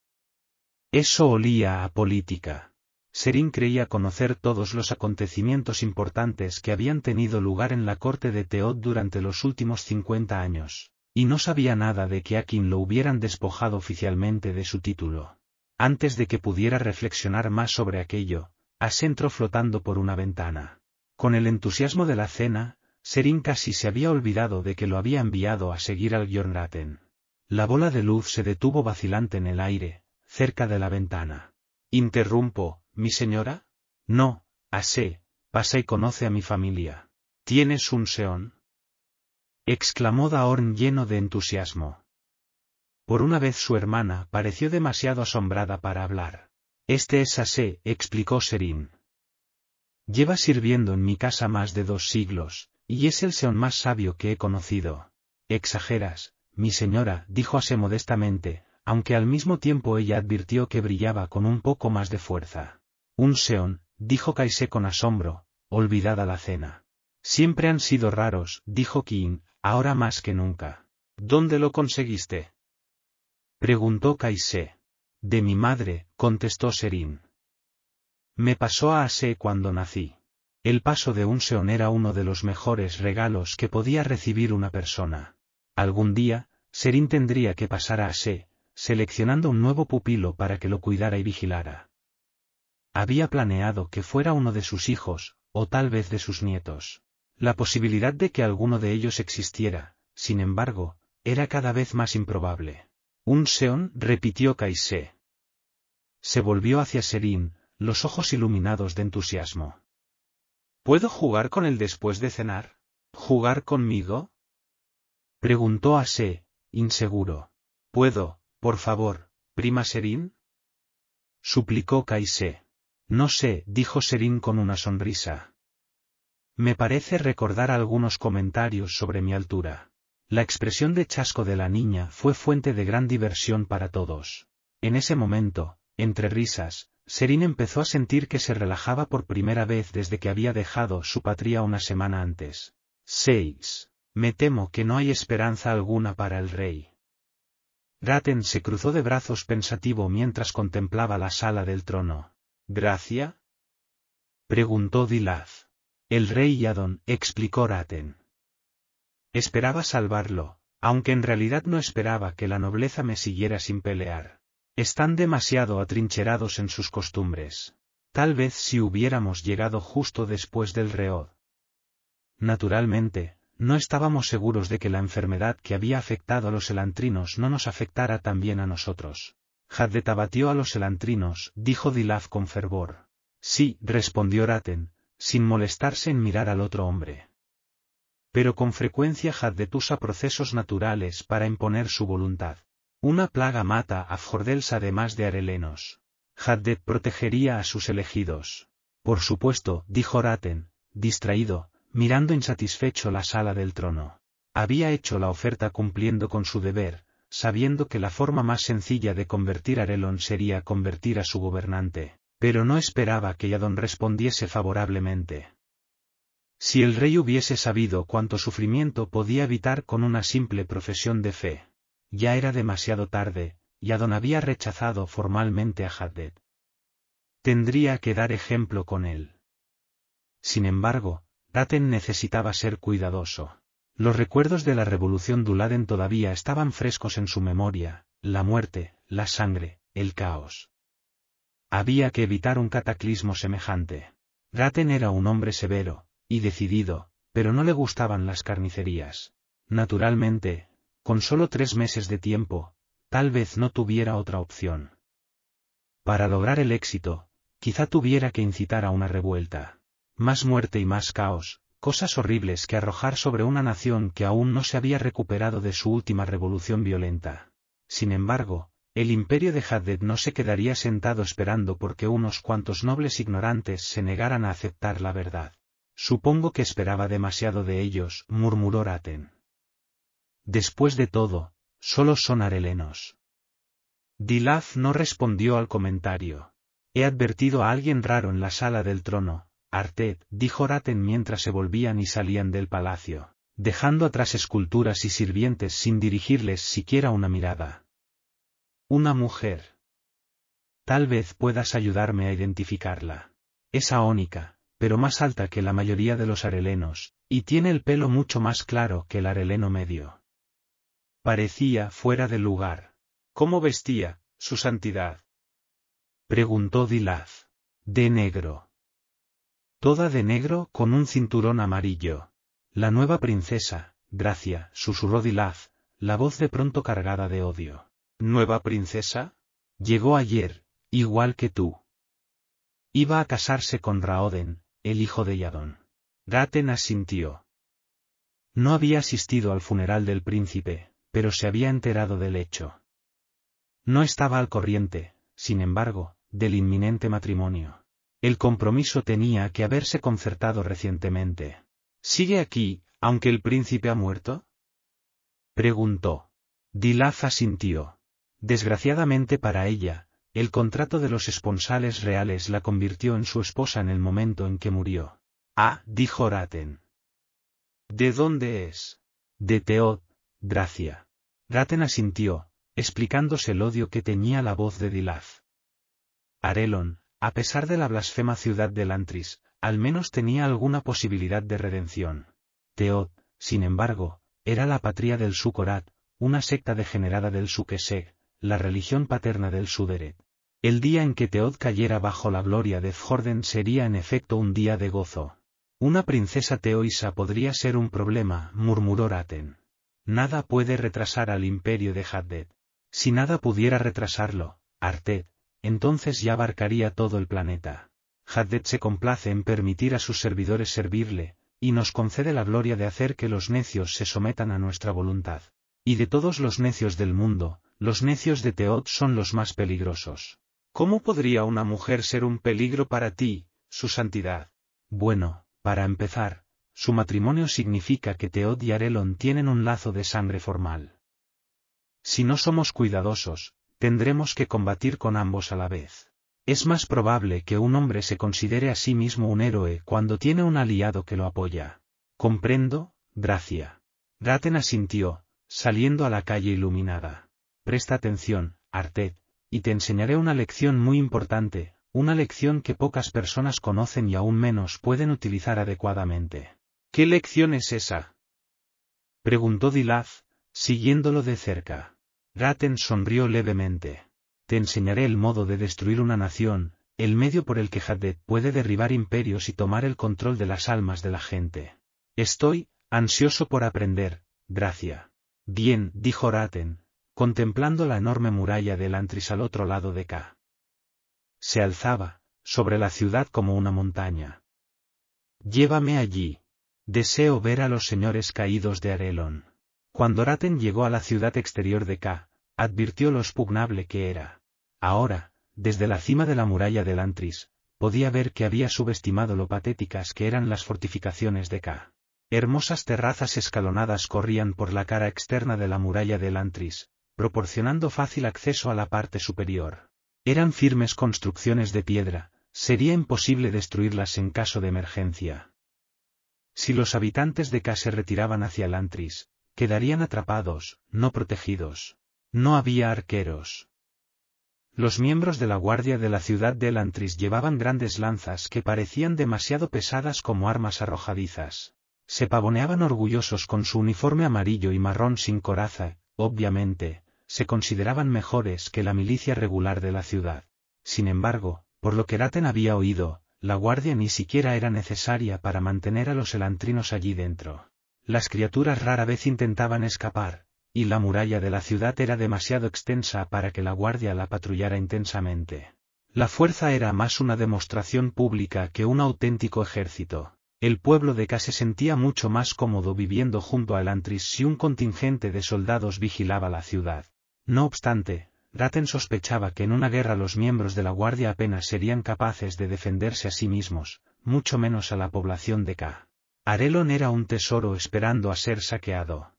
Eso olía a política. Serín creía conocer todos los acontecimientos importantes que habían tenido lugar en la corte de Teod durante los últimos 50 años, y no sabía nada de que a quien lo hubieran despojado oficialmente de su título. Antes de que pudiera reflexionar más sobre aquello, As entró flotando por una ventana. Con el entusiasmo de la cena, Serín casi se había olvidado de que lo había enviado a seguir al Jornraten. La bola de luz se detuvo vacilante en el aire, cerca de la ventana. ¿Interrumpo, mi señora? No, asé, pasa y conoce a mi familia. ¿Tienes un seón? exclamó Daorn lleno de entusiasmo. Por una vez su hermana pareció demasiado asombrada para hablar. Este es Asé, explicó Serín. Lleva sirviendo en mi casa más de dos siglos, y es el seón más sabio que he conocido. Exageras, mi señora, dijo así modestamente, aunque al mismo tiempo ella advirtió que brillaba con un poco más de fuerza. Un Seon, dijo Kaise con asombro, olvidada la cena. Siempre han sido raros, dijo Kim, ahora más que nunca. ¿Dónde lo conseguiste? Preguntó Kaise. De mi madre, contestó Serin. Me pasó a Ase cuando nací. El paso de un Seon era uno de los mejores regalos que podía recibir una persona. Algún día, Serin tendría que pasar a Ase, seleccionando un nuevo pupilo para que lo cuidara y vigilara. Había planeado que fuera uno de sus hijos, o tal vez de sus nietos. La posibilidad de que alguno de ellos existiera, sin embargo, era cada vez más improbable. Un Seon, repitió Kaise. Se volvió hacia Serin, los ojos iluminados de entusiasmo. ¿Puedo jugar con él después de cenar? ¿Jugar conmigo? Preguntó a Se, inseguro. ¿Puedo, por favor, prima Serin? Suplicó Kaise. No sé, dijo Serin con una sonrisa. Me parece recordar algunos comentarios sobre mi altura. La expresión de chasco de la niña fue fuente de gran diversión para todos. En ese momento, entre risas, Serin empezó a sentir que se relajaba por primera vez desde que había dejado su patria una semana antes. 6. Me temo que no hay esperanza alguna para el rey. Raten se cruzó de brazos pensativo mientras contemplaba la sala del trono. ¿Gracia? preguntó Dilaz. El rey Yadon, explicó Raten. Esperaba salvarlo, aunque en realidad no esperaba que la nobleza me siguiera sin pelear. Están demasiado atrincherados en sus costumbres. Tal vez si hubiéramos llegado justo después del reod. Naturalmente, no estábamos seguros de que la enfermedad que había afectado a los elantrinos no nos afectara también a nosotros. Haddet abatió a los elantrinos, dijo Dilaf con fervor. Sí, respondió Raten, sin molestarse en mirar al otro hombre pero con frecuencia Haddet usa procesos naturales para imponer su voluntad. Una plaga mata a Fjordels además de arelenos. Haddet protegería a sus elegidos. Por supuesto, dijo Raten, distraído, mirando insatisfecho la sala del trono. Había hecho la oferta cumpliendo con su deber, sabiendo que la forma más sencilla de convertir a Arelon sería convertir a su gobernante, pero no esperaba que Yadon respondiese favorablemente. Si el rey hubiese sabido cuánto sufrimiento podía evitar con una simple profesión de fe. Ya era demasiado tarde, y Adon había rechazado formalmente a Haddet. Tendría que dar ejemplo con él. Sin embargo, Daten necesitaba ser cuidadoso. Los recuerdos de la revolución Duladen todavía estaban frescos en su memoria, la muerte, la sangre, el caos. Había que evitar un cataclismo semejante. Daten era un hombre severo, y decidido, pero no le gustaban las carnicerías. Naturalmente, con solo tres meses de tiempo, tal vez no tuviera otra opción. Para lograr el éxito, quizá tuviera que incitar a una revuelta. Más muerte y más caos, cosas horribles que arrojar sobre una nación que aún no se había recuperado de su última revolución violenta. Sin embargo, el imperio de Haddad no se quedaría sentado esperando porque unos cuantos nobles ignorantes se negaran a aceptar la verdad. Supongo que esperaba demasiado de ellos, murmuró Raten. Después de todo, solo son arelenos. Dilaf no respondió al comentario. He advertido a alguien raro en la sala del trono, Artet, dijo Raten mientras se volvían y salían del palacio, dejando atrás esculturas y sirvientes sin dirigirles siquiera una mirada. Una mujer. Tal vez puedas ayudarme a identificarla. Es aónica, pero más alta que la mayoría de los arelenos, y tiene el pelo mucho más claro que el areleno medio. Parecía fuera de lugar. ¿Cómo vestía, su santidad? Preguntó Dilaz. De negro. Toda de negro con un cinturón amarillo. La nueva princesa, Gracia, susurró Dilaz, la voz de pronto cargada de odio. ¿Nueva princesa? Llegó ayer, igual que tú. Iba a casarse con Raoden, el hijo de Yadon. Gaten asintió. No había asistido al funeral del príncipe, pero se había enterado del hecho. No estaba al corriente, sin embargo, del inminente matrimonio. El compromiso tenía que haberse concertado recientemente. ¿Sigue aquí, aunque el príncipe ha muerto? Preguntó. Dilaz asintió. Desgraciadamente para ella, el contrato de los esponsales reales la convirtió en su esposa en el momento en que murió. Ah, dijo Raten. ¿De dónde es? De Teod, Gracia. Raten asintió, explicándose el odio que teñía la voz de Dilaz. Arelon, a pesar de la blasfema ciudad de Lantris, al menos tenía alguna posibilidad de redención. Teod, sin embargo, era la patria del Sukorat, una secta degenerada del Sukeseg, la religión paterna del Suderet. El día en que Teod cayera bajo la gloria de Fjorden sería en efecto un día de gozo. Una princesa teoisa podría ser un problema, murmuró Raten. Nada puede retrasar al imperio de Haddad. Si nada pudiera retrasarlo, Arted, entonces ya abarcaría todo el planeta. Haddad se complace en permitir a sus servidores servirle, y nos concede la gloria de hacer que los necios se sometan a nuestra voluntad. Y de todos los necios del mundo, los necios de Teot son los más peligrosos. ¿Cómo podría una mujer ser un peligro para ti, su santidad? Bueno, para empezar, su matrimonio significa que Teot y Arelon tienen un lazo de sangre formal. Si no somos cuidadosos, tendremos que combatir con ambos a la vez. Es más probable que un hombre se considere a sí mismo un héroe cuando tiene un aliado que lo apoya. Comprendo, Gracia. Raten asintió, saliendo a la calle iluminada. Presta atención, Artet, y te enseñaré una lección muy importante, una lección que pocas personas conocen y aún menos pueden utilizar adecuadamente. ¿Qué lección es esa? Preguntó Dilaz, siguiéndolo de cerca. Raten sonrió levemente. Te enseñaré el modo de destruir una nación, el medio por el que Haddad puede derribar imperios y tomar el control de las almas de la gente. Estoy, ansioso por aprender, Gracia. Bien, dijo Raten, contemplando la enorme muralla del Antris al otro lado de K. Se alzaba, sobre la ciudad como una montaña. Llévame allí. Deseo ver a los señores caídos de Arelon. Cuando Raten llegó a la ciudad exterior de K, advirtió lo expugnable que era. Ahora, desde la cima de la muralla del Antris, podía ver que había subestimado lo patéticas que eran las fortificaciones de K. Hermosas terrazas escalonadas corrían por la cara externa de la muralla del Antris, proporcionando fácil acceso a la parte superior. Eran firmes construcciones de piedra, sería imposible destruirlas en caso de emergencia. Si los habitantes de K se retiraban hacia el Antris, quedarían atrapados, no protegidos. No había arqueros. Los miembros de la guardia de la ciudad de Elantris llevaban grandes lanzas que parecían demasiado pesadas como armas arrojadizas. Se pavoneaban orgullosos con su uniforme amarillo y marrón sin coraza, obviamente, se consideraban mejores que la milicia regular de la ciudad. Sin embargo, por lo que Raten había oído, la guardia ni siquiera era necesaria para mantener a los elantrinos allí dentro. Las criaturas rara vez intentaban escapar, y la muralla de la ciudad era demasiado extensa para que la guardia la patrullara intensamente. La fuerza era más una demostración pública que un auténtico ejército. El pueblo de K se sentía mucho más cómodo viviendo junto a Elantris si un contingente de soldados vigilaba la ciudad. No obstante, Raten sospechaba que en una guerra los miembros de la guardia apenas serían capaces de defenderse a sí mismos, mucho menos a la población de K. Arelon era un tesoro esperando a ser saqueado.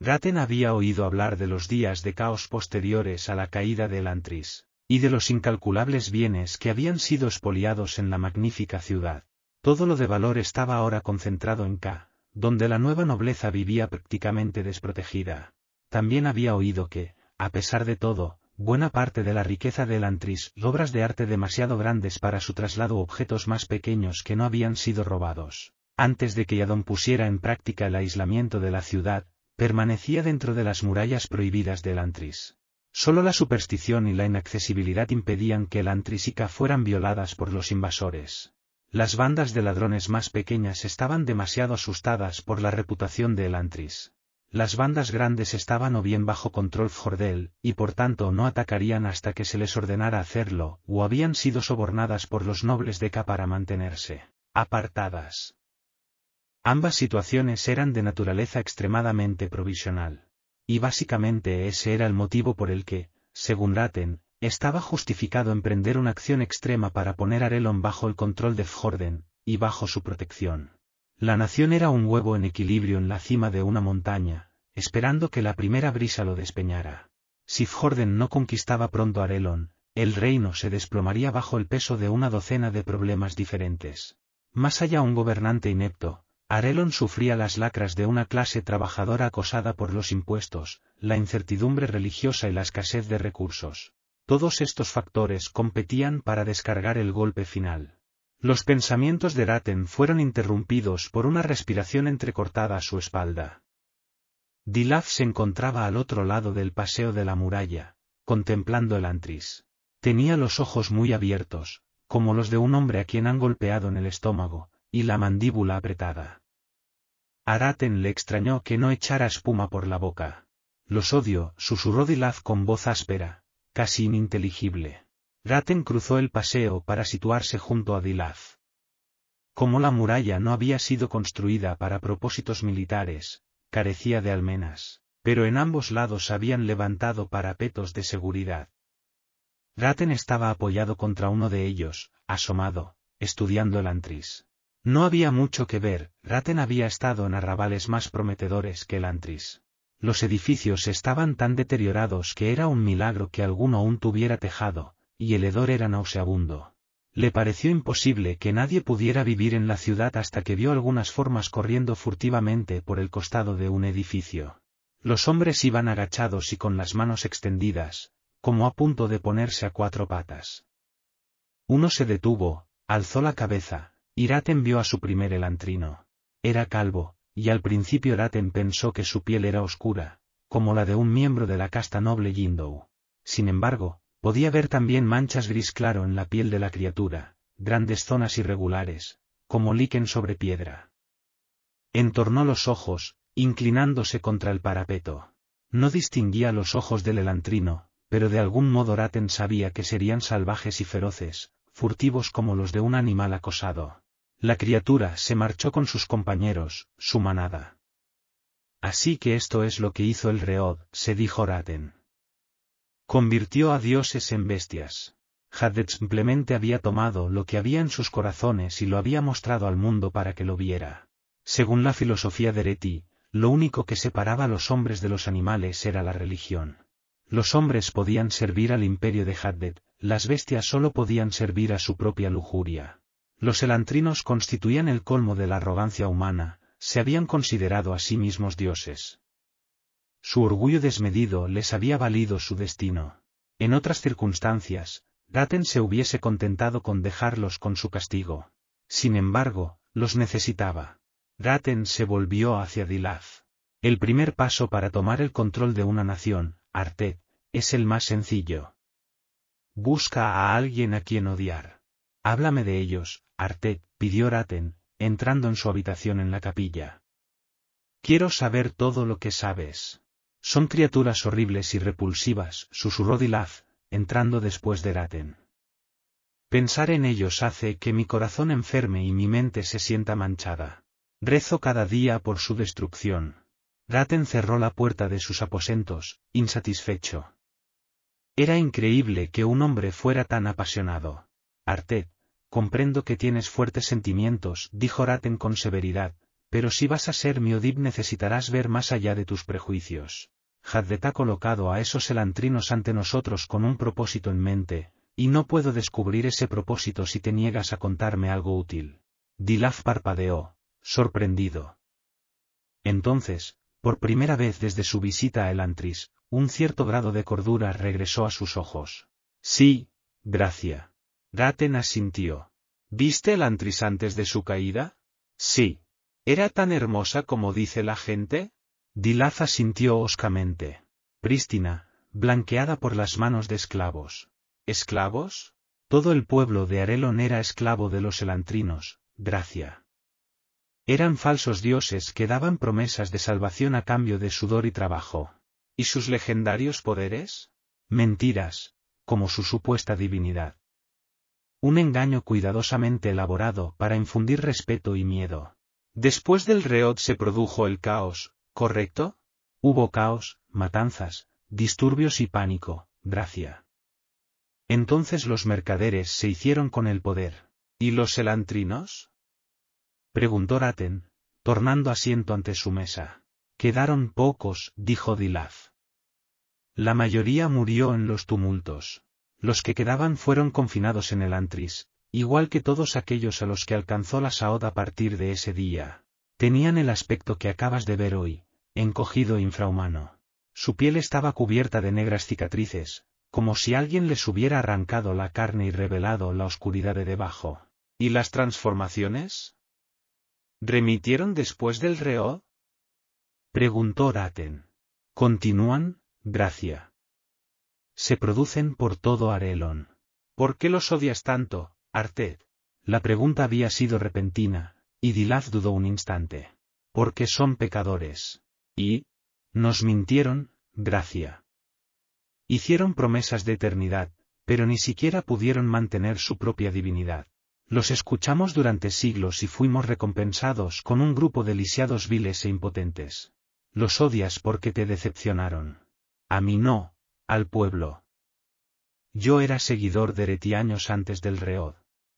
Raten había oído hablar de los días de caos posteriores a la caída de Elantris, y de los incalculables bienes que habían sido expoliados en la magnífica ciudad. Todo lo de valor estaba ahora concentrado en K, donde la nueva nobleza vivía prácticamente desprotegida. También había oído que, a pesar de todo, buena parte de la riqueza de Elantris, obras de arte demasiado grandes para su traslado objetos más pequeños que no habían sido robados antes de que Yadon pusiera en práctica el aislamiento de la ciudad, permanecía dentro de las murallas prohibidas del Antris. Solo la superstición y la inaccesibilidad impedían que el Antrisica fueran violadas por los invasores. Las bandas de ladrones más pequeñas estaban demasiado asustadas por la reputación de Elantris. Las bandas grandes estaban o bien bajo control Jordel, y por tanto no atacarían hasta que se les ordenara hacerlo, o habían sido sobornadas por los nobles de K para mantenerse apartadas. Ambas situaciones eran de naturaleza extremadamente provisional. Y básicamente ese era el motivo por el que, según Raten, estaba justificado emprender una acción extrema para poner a Arelon bajo el control de Fjorden, y bajo su protección. La nación era un huevo en equilibrio en la cima de una montaña, esperando que la primera brisa lo despeñara. Si Fjorden no conquistaba pronto Arelon, el reino se desplomaría bajo el peso de una docena de problemas diferentes. Más allá un gobernante inepto, Arelon sufría las lacras de una clase trabajadora acosada por los impuestos, la incertidumbre religiosa y la escasez de recursos. Todos estos factores competían para descargar el golpe final. Los pensamientos de Raten fueron interrumpidos por una respiración entrecortada a su espalda. Dilaf se encontraba al otro lado del paseo de la muralla, contemplando el antris. Tenía los ojos muy abiertos, como los de un hombre a quien han golpeado en el estómago, y la mandíbula apretada. A Raten le extrañó que no echara espuma por la boca. Los odio, susurró Dilaf con voz áspera, casi ininteligible. Raten cruzó el paseo para situarse junto a Dilaf. Como la muralla no había sido construida para propósitos militares, carecía de almenas, pero en ambos lados habían levantado parapetos de seguridad. Raten estaba apoyado contra uno de ellos, asomado, estudiando el antris. No había mucho que ver, Raten había estado en arrabales más prometedores que el antris. Los edificios estaban tan deteriorados que era un milagro que alguno aún tuviera tejado, y el hedor era nauseabundo. Le pareció imposible que nadie pudiera vivir en la ciudad hasta que vio algunas formas corriendo furtivamente por el costado de un edificio. Los hombres iban agachados y con las manos extendidas, como a punto de ponerse a cuatro patas. Uno se detuvo, alzó la cabeza, y Raten vio a su primer elantrino. Era calvo, y al principio Raten pensó que su piel era oscura, como la de un miembro de la casta noble Yindou. Sin embargo, podía ver también manchas gris claro en la piel de la criatura, grandes zonas irregulares, como líquen sobre piedra. Entornó los ojos, inclinándose contra el parapeto. No distinguía los ojos del elantrino, pero de algún modo Raten sabía que serían salvajes y feroces, furtivos como los de un animal acosado. La criatura se marchó con sus compañeros, su manada. Así que esto es lo que hizo el Reod, se dijo Raten. Convirtió a dioses en bestias. Haddet simplemente había tomado lo que había en sus corazones y lo había mostrado al mundo para que lo viera. Según la filosofía de Reti, lo único que separaba a los hombres de los animales era la religión. Los hombres podían servir al imperio de Haddet, las bestias solo podían servir a su propia lujuria. Los elantrinos constituían el colmo de la arrogancia humana, se habían considerado a sí mismos dioses. Su orgullo desmedido les había valido su destino. En otras circunstancias, Raten se hubiese contentado con dejarlos con su castigo. Sin embargo, los necesitaba. Raten se volvió hacia Dilaz. El primer paso para tomar el control de una nación, Artet, es el más sencillo. Busca a alguien a quien odiar. Háblame de ellos, Artet, pidió Raten, entrando en su habitación en la capilla. Quiero saber todo lo que sabes. Son criaturas horribles y repulsivas, susurró Dilaf, entrando después de Raten. Pensar en ellos hace que mi corazón enferme y mi mente se sienta manchada. Rezo cada día por su destrucción. Raten cerró la puerta de sus aposentos, insatisfecho. Era increíble que un hombre fuera tan apasionado. Artet, comprendo que tienes fuertes sentimientos, dijo Raten con severidad, pero si vas a ser mi Odib necesitarás ver más allá de tus prejuicios. Haddet ha colocado a esos elantrinos ante nosotros con un propósito en mente, y no puedo descubrir ese propósito si te niegas a contarme algo útil. Dilaf parpadeó, sorprendido. Entonces, por primera vez desde su visita a Elantris, un cierto grado de cordura regresó a sus ojos. Sí, gracia. Raten asintió. ¿Viste el antris antes de su caída? Sí. ¿Era tan hermosa como dice la gente? Dilaz asintió hoscamente. Prístina, blanqueada por las manos de esclavos. ¿Esclavos? Todo el pueblo de Arelon era esclavo de los elantrinos, gracia. Eran falsos dioses que daban promesas de salvación a cambio de sudor y trabajo. ¿Y sus legendarios poderes? Mentiras, como su supuesta divinidad. Un engaño cuidadosamente elaborado para infundir respeto y miedo. Después del reot se produjo el caos, ¿correcto? Hubo caos, matanzas, disturbios y pánico, gracia. Entonces los mercaderes se hicieron con el poder. ¿Y los elantrinos? Preguntó Raten, tornando asiento ante su mesa. Quedaron pocos, dijo Dilaf. La mayoría murió en los tumultos. Los que quedaban fueron confinados en el antris, igual que todos aquellos a los que alcanzó la Saod a partir de ese día. Tenían el aspecto que acabas de ver hoy, encogido e infrahumano. Su piel estaba cubierta de negras cicatrices, como si alguien les hubiera arrancado la carne y revelado la oscuridad de debajo. ¿Y las transformaciones? ¿Remitieron después del reo? Preguntó Raten. Continúan, gracia. Se producen por todo Arelon. ¿Por qué los odias tanto, Arted? La pregunta había sido repentina, y Dilaz dudó un instante. Porque son pecadores. Y, nos mintieron, gracia. Hicieron promesas de eternidad, pero ni siquiera pudieron mantener su propia divinidad. Los escuchamos durante siglos y fuimos recompensados con un grupo de lisiados viles e impotentes. Los odias porque te decepcionaron. A mí no, al pueblo. Yo era seguidor de Ereti años antes del Reod.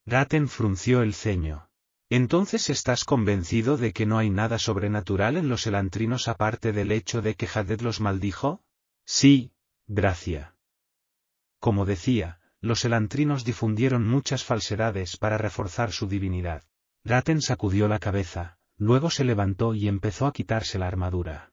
Raten frunció el ceño. ¿Entonces estás convencido de que no hay nada sobrenatural en los elantrinos aparte del hecho de que Haded los maldijo? Sí, gracia. Como decía, los elantrinos difundieron muchas falsedades para reforzar su divinidad. Raten sacudió la cabeza, luego se levantó y empezó a quitarse la armadura.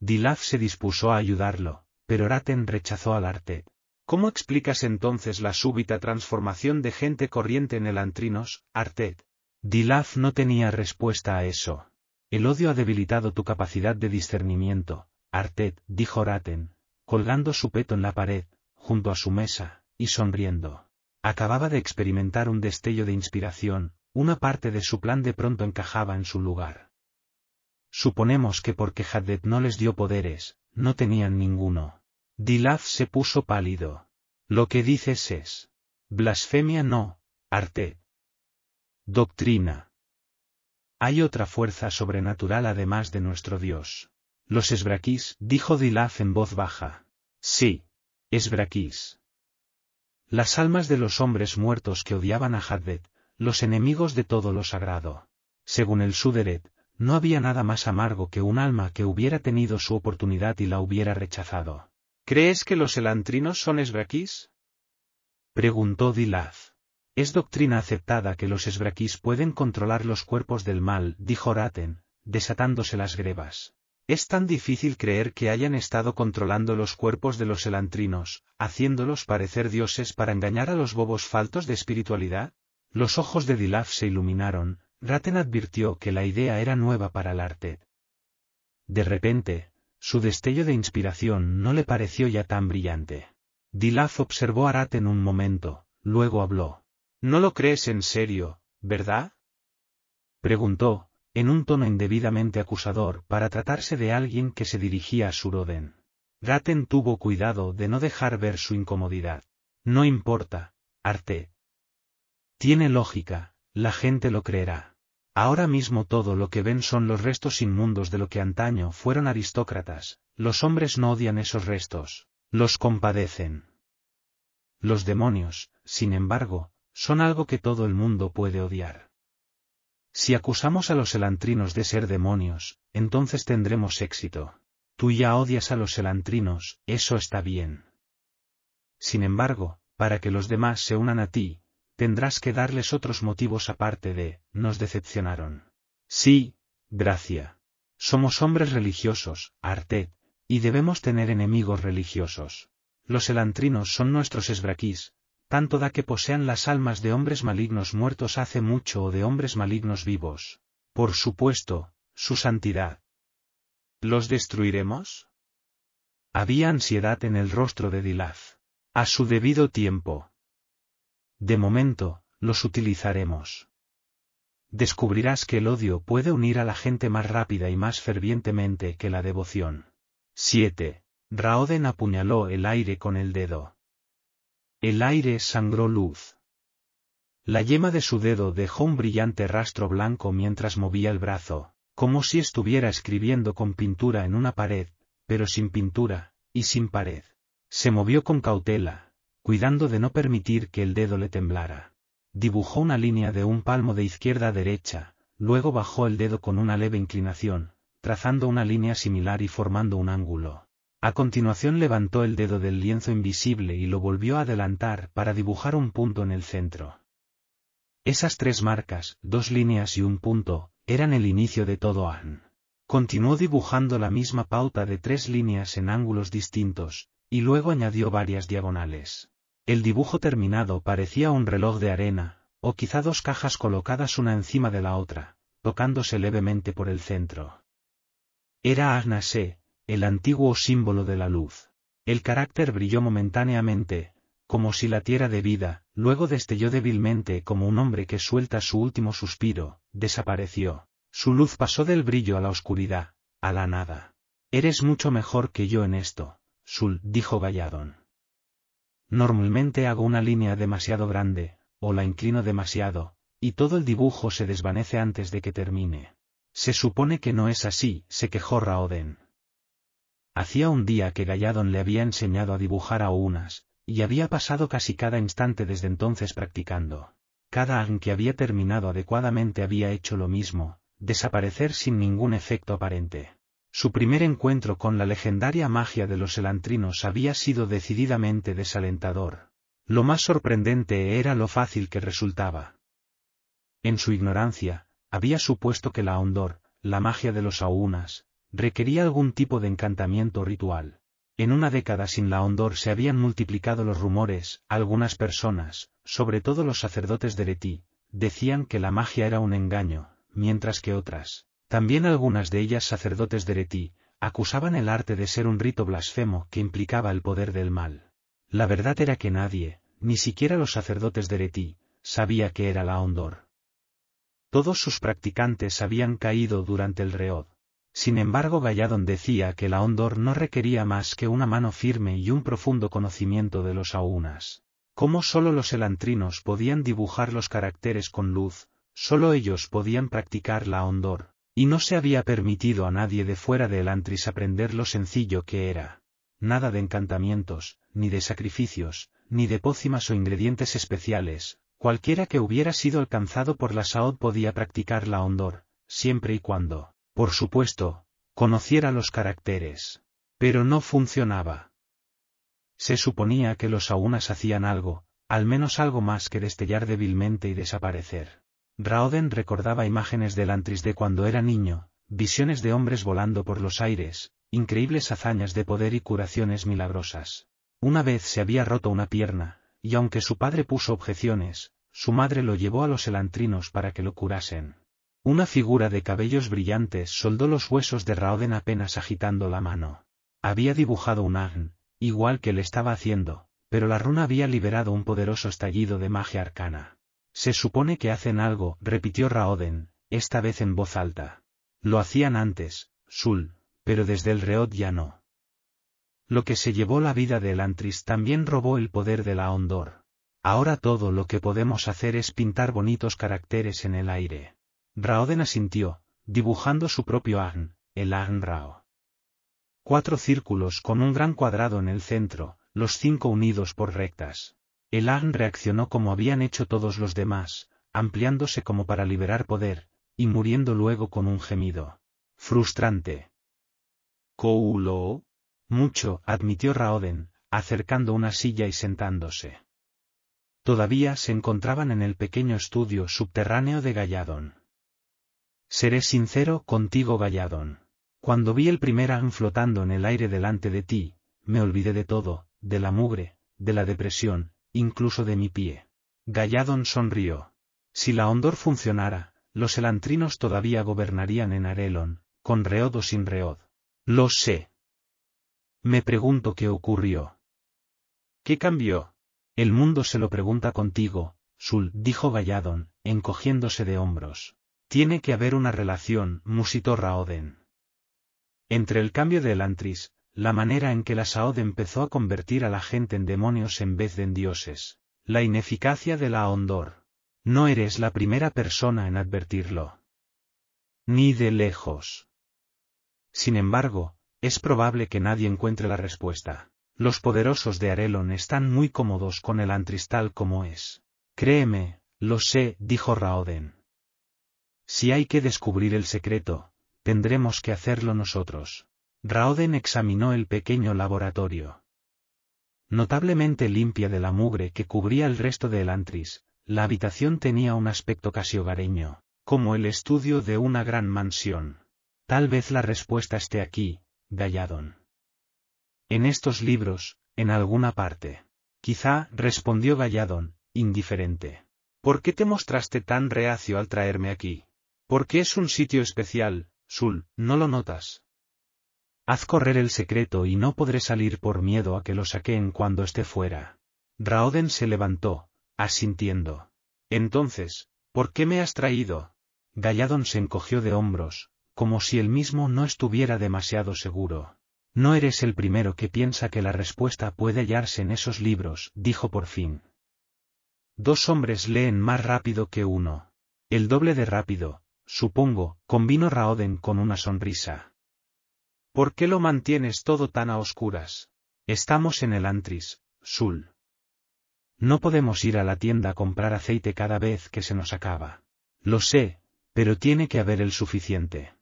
Dilaf se dispuso a ayudarlo, pero Raten rechazó al arte. ¿Cómo explicas entonces la súbita transformación de gente corriente en elantrinos, Artet? Dilaf no tenía respuesta a eso. El odio ha debilitado tu capacidad de discernimiento, Artet, dijo Raten, colgando su peto en la pared, junto a su mesa, y sonriendo. Acababa de experimentar un destello de inspiración, una parte de su plan de pronto encajaba en su lugar. Suponemos que porque Haddet no les dio poderes, no tenían ninguno. Dilaf se puso pálido. Lo que dices es. Blasfemia no, Artet. Doctrina. Hay otra fuerza sobrenatural además de nuestro Dios. Los esbraquís, dijo Dilaf en voz baja. Sí, esbraquís. Las almas de los hombres muertos que odiaban a Haddet, los enemigos de todo lo sagrado. Según el Suderet, no había nada más amargo que un alma que hubiera tenido su oportunidad y la hubiera rechazado. ¿Crees que los elantrinos son esbraquís? Preguntó Dilaz. Es doctrina aceptada que los esbraquís pueden controlar los cuerpos del mal, dijo Raten, desatándose las grebas. Es tan difícil creer que hayan estado controlando los cuerpos de los elantrinos, haciéndolos parecer dioses para engañar a los bobos faltos de espiritualidad. Los ojos de Dilaf se iluminaron, Raten advirtió que la idea era nueva para el arte. De repente, su destello de inspiración no le pareció ya tan brillante. Dilaf observó a Raten un momento, luego habló. No lo crees en serio, ¿verdad? Preguntó, en un tono indebidamente acusador para tratarse de alguien que se dirigía a Suroden. Raten tuvo cuidado de no dejar ver su incomodidad. No importa, Arte. Tiene lógica, la gente lo creerá. Ahora mismo todo lo que ven son los restos inmundos de lo que antaño fueron aristócratas, los hombres no odian esos restos, los compadecen. Los demonios, sin embargo, son algo que todo el mundo puede odiar. Si acusamos a los elantrinos de ser demonios, entonces tendremos éxito. Tú ya odias a los elantrinos, eso está bien. Sin embargo, para que los demás se unan a ti, tendrás que darles otros motivos aparte de, nos decepcionaron. Sí, gracia. Somos hombres religiosos, Artet, y debemos tener enemigos religiosos. Los elantrinos son nuestros esbraquís, tanto da que posean las almas de hombres malignos muertos hace mucho o de hombres malignos vivos. Por supuesto, su santidad. ¿Los destruiremos? Había ansiedad en el rostro de Dilaz. A su debido tiempo. De momento, los utilizaremos. Descubrirás que el odio puede unir a la gente más rápida y más fervientemente que la devoción. 7. Raoden apuñaló el aire con el dedo. El aire sangró luz. La yema de su dedo dejó un brillante rastro blanco mientras movía el brazo, como si estuviera escribiendo con pintura en una pared, pero sin pintura, y sin pared. Se movió con cautela, cuidando de no permitir que el dedo le temblara. Dibujó una línea de un palmo de izquierda a derecha, luego bajó el dedo con una leve inclinación, trazando una línea similar y formando un ángulo. A continuación levantó el dedo del lienzo invisible y lo volvió a adelantar para dibujar un punto en el centro. Esas tres marcas, dos líneas y un punto, eran el inicio de todo Ahn. Continuó dibujando la misma pauta de tres líneas en ángulos distintos, y luego añadió varias diagonales. El dibujo terminado parecía un reloj de arena, o quizá dos cajas colocadas una encima de la otra, tocándose levemente por el centro. Era Agnase, el antiguo símbolo de la luz. El carácter brilló momentáneamente, como si la tierra de vida, luego destelló débilmente como un hombre que suelta su último suspiro, desapareció. Su luz pasó del brillo a la oscuridad, a la nada. Eres mucho mejor que yo en esto, Sul, dijo Galladón. Normalmente hago una línea demasiado grande, o la inclino demasiado, y todo el dibujo se desvanece antes de que termine. Se supone que no es así, se quejó Raoden. Hacía un día que Galladon le había enseñado a dibujar a unas, y había pasado casi cada instante desde entonces practicando. Cada an que había terminado adecuadamente había hecho lo mismo, desaparecer sin ningún efecto aparente. Su primer encuentro con la legendaria magia de los elantrinos había sido decididamente desalentador. Lo más sorprendente era lo fácil que resultaba. En su ignorancia, había supuesto que la hondor, la magia de los aunas, requería algún tipo de encantamiento ritual. En una década sin la hondor se habían multiplicado los rumores, algunas personas, sobre todo los sacerdotes de Leti, decían que la magia era un engaño, mientras que otras, también algunas de ellas sacerdotes de Leti, acusaban el arte de ser un rito blasfemo que implicaba el poder del mal. La verdad era que nadie, ni siquiera los sacerdotes de Leti, sabía que era la hondor. Todos sus practicantes habían caído durante el reod. Sin embargo Galladon decía que la hondor no requería más que una mano firme y un profundo conocimiento de los aunas. Como sólo los elantrinos podían dibujar los caracteres con luz, sólo ellos podían practicar la hondor, y no se había permitido a nadie de fuera de Elantris aprender lo sencillo que era. Nada de encantamientos, ni de sacrificios, ni de pócimas o ingredientes especiales, cualquiera que hubiera sido alcanzado por la Saod podía practicar la hondor, siempre y cuando, por supuesto, conociera los caracteres. Pero no funcionaba. Se suponía que los aunas hacían algo, al menos algo más que destellar débilmente y desaparecer. Raoden recordaba imágenes del Antris de cuando era niño, visiones de hombres volando por los aires, increíbles hazañas de poder y curaciones milagrosas. Una vez se había roto una pierna, y aunque su padre puso objeciones, su madre lo llevó a los elantrinos para que lo curasen. Una figura de cabellos brillantes soldó los huesos de Raoden apenas agitando la mano. Había dibujado un agn, igual que le estaba haciendo, pero la runa había liberado un poderoso estallido de magia arcana. Se supone que hacen algo, repitió Raoden, esta vez en voz alta. Lo hacían antes, Sul, pero desde el Reod ya no. Lo que se llevó la vida de Elantris también robó el poder de la Hondor. Ahora todo lo que podemos hacer es pintar bonitos caracteres en el aire. Raoden asintió, dibujando su propio Agn, el Agn Rao. Cuatro círculos con un gran cuadrado en el centro, los cinco unidos por rectas. El Agn reaccionó como habían hecho todos los demás, ampliándose como para liberar poder, y muriendo luego con un gemido. Frustrante. Koulo. Mucho, admitió Raoden, acercando una silla y sentándose. Todavía se encontraban en el pequeño estudio subterráneo de Galladón. Seré sincero contigo, Galladón. Cuando vi el primer Agn flotando en el aire delante de ti, me olvidé de todo, de la mugre, de la depresión, incluso de mi pie. Galladon sonrió. Si la Hondor funcionara, los elantrinos todavía gobernarían en Arelon, con Reod o sin Reod. Lo sé. Me pregunto qué ocurrió. ¿Qué cambió? El mundo se lo pregunta contigo, Sul, dijo Galladon, encogiéndose de hombros. Tiene que haber una relación, musitó Raoden. Entre el cambio de Elantris, la manera en que la Saod empezó a convertir a la gente en demonios en vez de en dioses, la ineficacia de la Hondor. No eres la primera persona en advertirlo. Ni de lejos. Sin embargo, es probable que nadie encuentre la respuesta. Los poderosos de Arelon están muy cómodos con el antristal como es. Créeme, lo sé, dijo Raoden. Si hay que descubrir el secreto, tendremos que hacerlo nosotros. Raoden examinó el pequeño laboratorio. Notablemente limpia de la mugre que cubría el resto de Elantris, la habitación tenía un aspecto casi hogareño, como el estudio de una gran mansión. Tal vez la respuesta esté aquí, Galladon. En estos libros, en alguna parte. Quizá, respondió Galladon, indiferente. ¿Por qué te mostraste tan reacio al traerme aquí? Porque es un sitio especial, Sul, ¿no lo notas? Haz correr el secreto y no podré salir por miedo a que lo saquen cuando esté fuera. Raoden se levantó, asintiendo. Entonces, ¿por qué me has traído? Galladon se encogió de hombros, como si él mismo no estuviera demasiado seguro. No eres el primero que piensa que la respuesta puede hallarse en esos libros, dijo por fin. Dos hombres leen más rápido que uno. El doble de rápido, supongo, convino Raoden con una sonrisa. ¿Por qué lo mantienes todo tan a oscuras? Estamos en el Antris, Sul. No podemos ir a la tienda a comprar aceite cada vez que se nos acaba. Lo sé, pero tiene que haber el suficiente.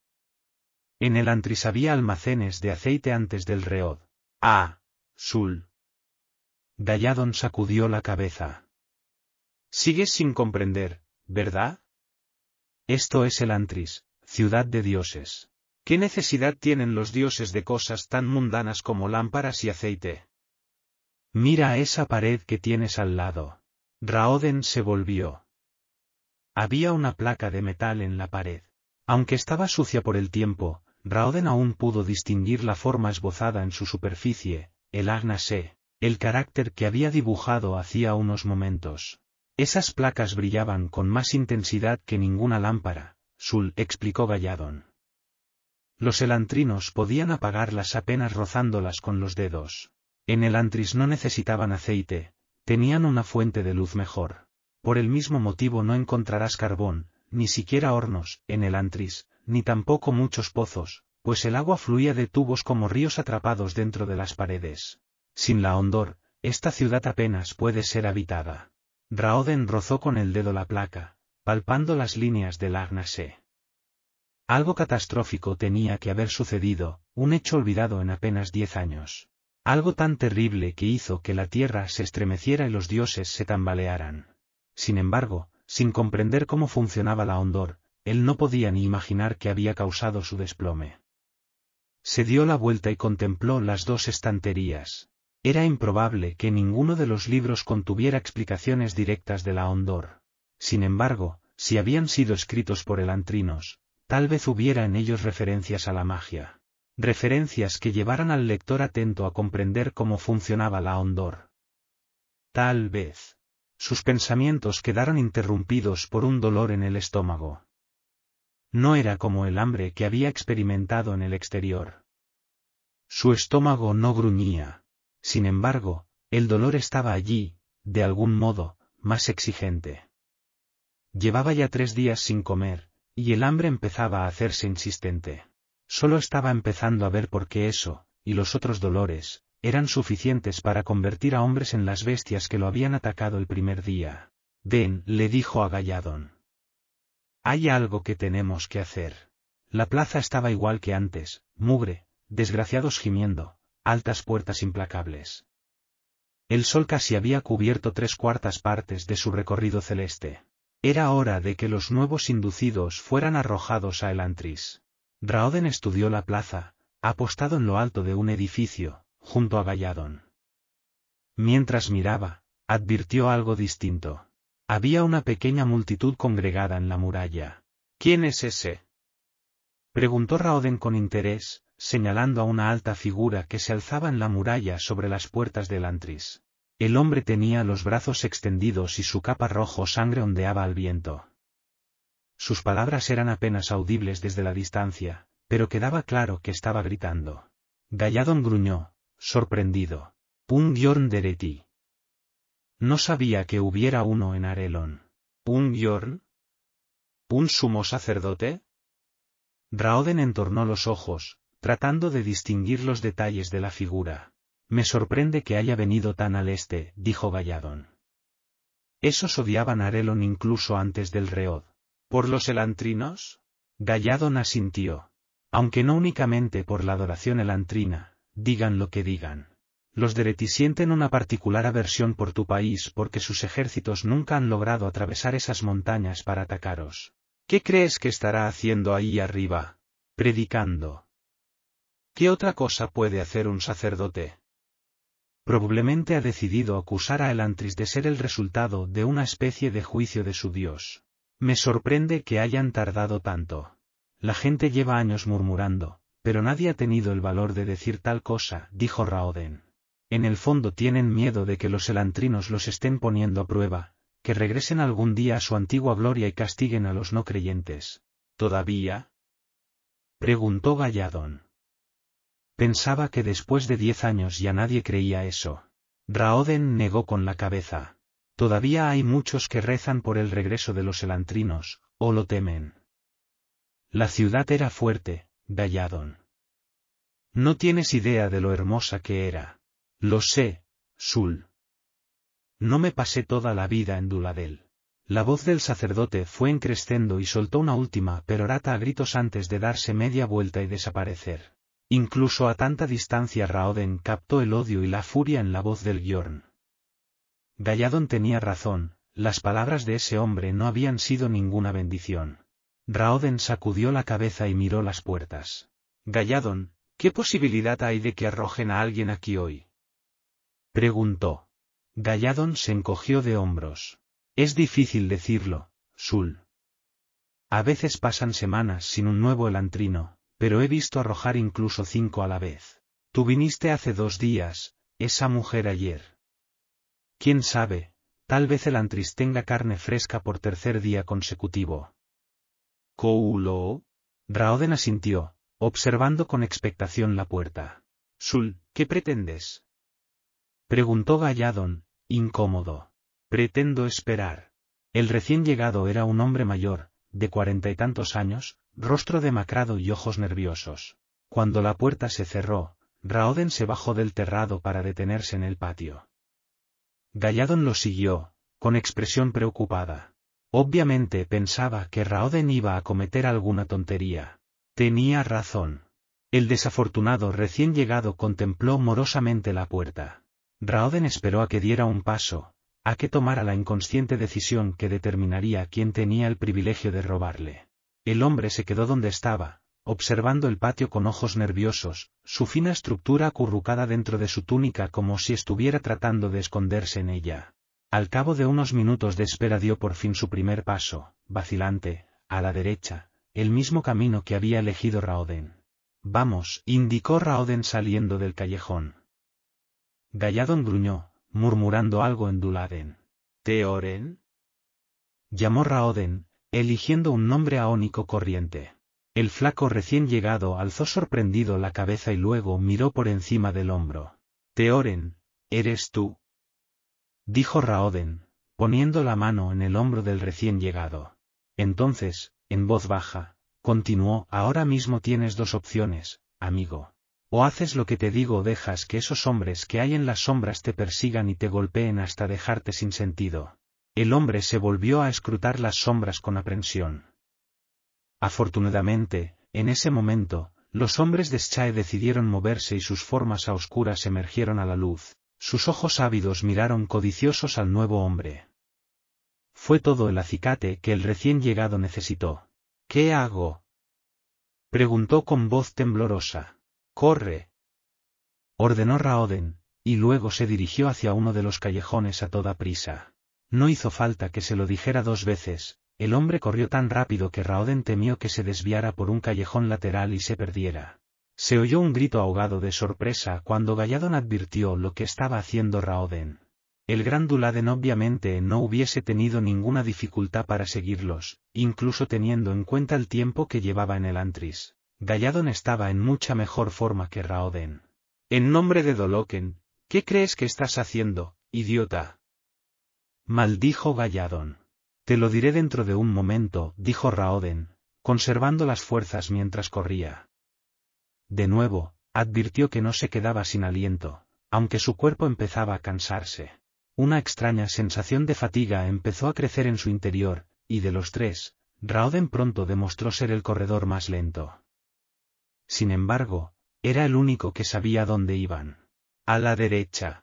En el Antris había almacenes de aceite antes del reod. Ah, Sul. Galladon sacudió la cabeza. Sigues sin comprender, ¿verdad? Esto es el Antris, ciudad de dioses. ¿Qué necesidad tienen los dioses de cosas tan mundanas como lámparas y aceite? Mira esa pared que tienes al lado. Raoden se volvió. Había una placa de metal en la pared. Aunque estaba sucia por el tiempo, Raoden aún pudo distinguir la forma esbozada en su superficie, el agnase, el carácter que había dibujado hacía unos momentos. Esas placas brillaban con más intensidad que ninguna lámpara, Sul explicó Galladon. Los elantrinos podían apagarlas apenas rozándolas con los dedos. En el antris no necesitaban aceite, tenían una fuente de luz mejor. Por el mismo motivo no encontrarás carbón, ni siquiera hornos, en el antris, ni tampoco muchos pozos, pues el agua fluía de tubos como ríos atrapados dentro de las paredes. Sin la hondor, esta ciudad apenas puede ser habitada. Raoden rozó con el dedo la placa, palpando las líneas del Agnase. Algo catastrófico tenía que haber sucedido, un hecho olvidado en apenas diez años. Algo tan terrible que hizo que la tierra se estremeciera y los dioses se tambalearan. Sin embargo, sin comprender cómo funcionaba la hondor, él no podía ni imaginar que había causado su desplome. Se dio la vuelta y contempló las dos estanterías. Era improbable que ninguno de los libros contuviera explicaciones directas de la hondor. Sin embargo, si habían sido escritos por el Antrinos, Tal vez hubiera en ellos referencias a la magia. Referencias que llevaran al lector atento a comprender cómo funcionaba la hondor. Tal vez. Sus pensamientos quedaron interrumpidos por un dolor en el estómago. No era como el hambre que había experimentado en el exterior. Su estómago no gruñía. Sin embargo, el dolor estaba allí, de algún modo, más exigente. Llevaba ya tres días sin comer, y el hambre empezaba a hacerse insistente. Solo estaba empezando a ver por qué eso, y los otros dolores, eran suficientes para convertir a hombres en las bestias que lo habían atacado el primer día. Den, le dijo a Galladon. Hay algo que tenemos que hacer. La plaza estaba igual que antes, mugre, desgraciados gimiendo, altas puertas implacables. El sol casi había cubierto tres cuartas partes de su recorrido celeste. Era hora de que los nuevos inducidos fueran arrojados a Elantris. Raoden estudió la plaza, apostado en lo alto de un edificio, junto a Galladon. Mientras miraba, advirtió algo distinto. Había una pequeña multitud congregada en la muralla. ¿Quién es ese? Preguntó Raoden con interés, señalando a una alta figura que se alzaba en la muralla sobre las puertas del Antris. El hombre tenía los brazos extendidos y su capa rojo sangre ondeaba al viento. Sus palabras eran apenas audibles desde la distancia, pero quedaba claro que estaba gritando. Galladon gruñó, sorprendido. Un Bjorn Dereti. No sabía que hubiera uno en Arelon. ¿Un Bjorn? ¿Un sumo sacerdote? Raoden entornó los ojos, tratando de distinguir los detalles de la figura. Me sorprende que haya venido tan al este, dijo Galladon. Esos odiaban a Arelon incluso antes del reod. ¿Por los elantrinos? Galladon asintió. Aunque no únicamente por la adoración elantrina, digan lo que digan. Los Dereti sienten una particular aversión por tu país porque sus ejércitos nunca han logrado atravesar esas montañas para atacaros. ¿Qué crees que estará haciendo ahí arriba? Predicando. ¿Qué otra cosa puede hacer un sacerdote? Probablemente ha decidido acusar a Elantris de ser el resultado de una especie de juicio de su dios. Me sorprende que hayan tardado tanto. La gente lleva años murmurando, pero nadie ha tenido el valor de decir tal cosa, dijo Raoden. En el fondo tienen miedo de que los elantrinos los estén poniendo a prueba, que regresen algún día a su antigua gloria y castiguen a los no creyentes. ¿Todavía? preguntó Galladón. Pensaba que después de diez años ya nadie creía eso. Raoden negó con la cabeza. Todavía hay muchos que rezan por el regreso de los elantrinos, o lo temen. La ciudad era fuerte, Galladón. No tienes idea de lo hermosa que era. Lo sé, Sul. No me pasé toda la vida en Duladel. La voz del sacerdote fue encrescendo y soltó una última perorata a gritos antes de darse media vuelta y desaparecer. Incluso a tanta distancia Raoden captó el odio y la furia en la voz del Bjorn. Galladon tenía razón, las palabras de ese hombre no habían sido ninguna bendición. Raoden sacudió la cabeza y miró las puertas. Galladon, ¿qué posibilidad hay de que arrojen a alguien aquí hoy? Preguntó. Galladon se encogió de hombros. Es difícil decirlo, Sul. A veces pasan semanas sin un nuevo elantrino, pero he visto arrojar incluso cinco a la vez. Tú viniste hace dos días, esa mujer ayer. ¿Quién sabe? Tal vez el antris tenga carne fresca por tercer día consecutivo. ¿Coulo? Raoden asintió, observando con expectación la puerta. Sul, ¿qué pretendes? Preguntó Galladon, incómodo. Pretendo esperar. El recién llegado era un hombre mayor, de cuarenta y tantos años, rostro demacrado y ojos nerviosos. Cuando la puerta se cerró, Raoden se bajó del terrado para detenerse en el patio. Galladon lo siguió, con expresión preocupada. Obviamente pensaba que Raoden iba a cometer alguna tontería. Tenía razón. El desafortunado recién llegado contempló morosamente la puerta. Raoden esperó a que diera un paso, a que tomara la inconsciente decisión que determinaría quién tenía el privilegio de robarle. El hombre se quedó donde estaba, observando el patio con ojos nerviosos, su fina estructura acurrucada dentro de su túnica como si estuviera tratando de esconderse en ella. Al cabo de unos minutos de espera dio por fin su primer paso, vacilante, a la derecha, el mismo camino que había elegido Raoden. Vamos, indicó Raoden saliendo del callejón. Galladon gruñó, murmurando algo en Duladen. ¿Teoren? Llamó Raoden, eligiendo un nombre aónico corriente. El flaco recién llegado alzó sorprendido la cabeza y luego miró por encima del hombro. Teoren, ¿eres tú? Dijo Raoden, poniendo la mano en el hombro del recién llegado. Entonces, en voz baja, continuó, ahora mismo tienes dos opciones, amigo. O haces lo que te digo o dejas que esos hombres que hay en las sombras te persigan y te golpeen hasta dejarte sin sentido. El hombre se volvió a escrutar las sombras con aprensión. Afortunadamente, en ese momento, los hombres de Schae decidieron moverse y sus formas a oscuras emergieron a la luz, sus ojos ávidos miraron codiciosos al nuevo hombre. Fue todo el acicate que el recién llegado necesitó. ¿Qué hago? preguntó con voz temblorosa. ¡Corre! ordenó Raoden, y luego se dirigió hacia uno de los callejones a toda prisa. No hizo falta que se lo dijera dos veces, el hombre corrió tan rápido que Raoden temió que se desviara por un callejón lateral y se perdiera. Se oyó un grito ahogado de sorpresa cuando Galladon advirtió lo que estaba haciendo Raoden. El gran Duladen obviamente no hubiese tenido ninguna dificultad para seguirlos, incluso teniendo en cuenta el tiempo que llevaba en el Antris. Galladon estaba en mucha mejor forma que Raoden. En nombre de Doloken, ¿qué crees que estás haciendo, idiota? Maldijo Galladon. Te lo diré dentro de un momento, dijo Raoden, conservando las fuerzas mientras corría. De nuevo, advirtió que no se quedaba sin aliento, aunque su cuerpo empezaba a cansarse. Una extraña sensación de fatiga empezó a crecer en su interior, y de los tres, Raoden pronto demostró ser el corredor más lento. Sin embargo, era el único que sabía dónde iban. A la derecha.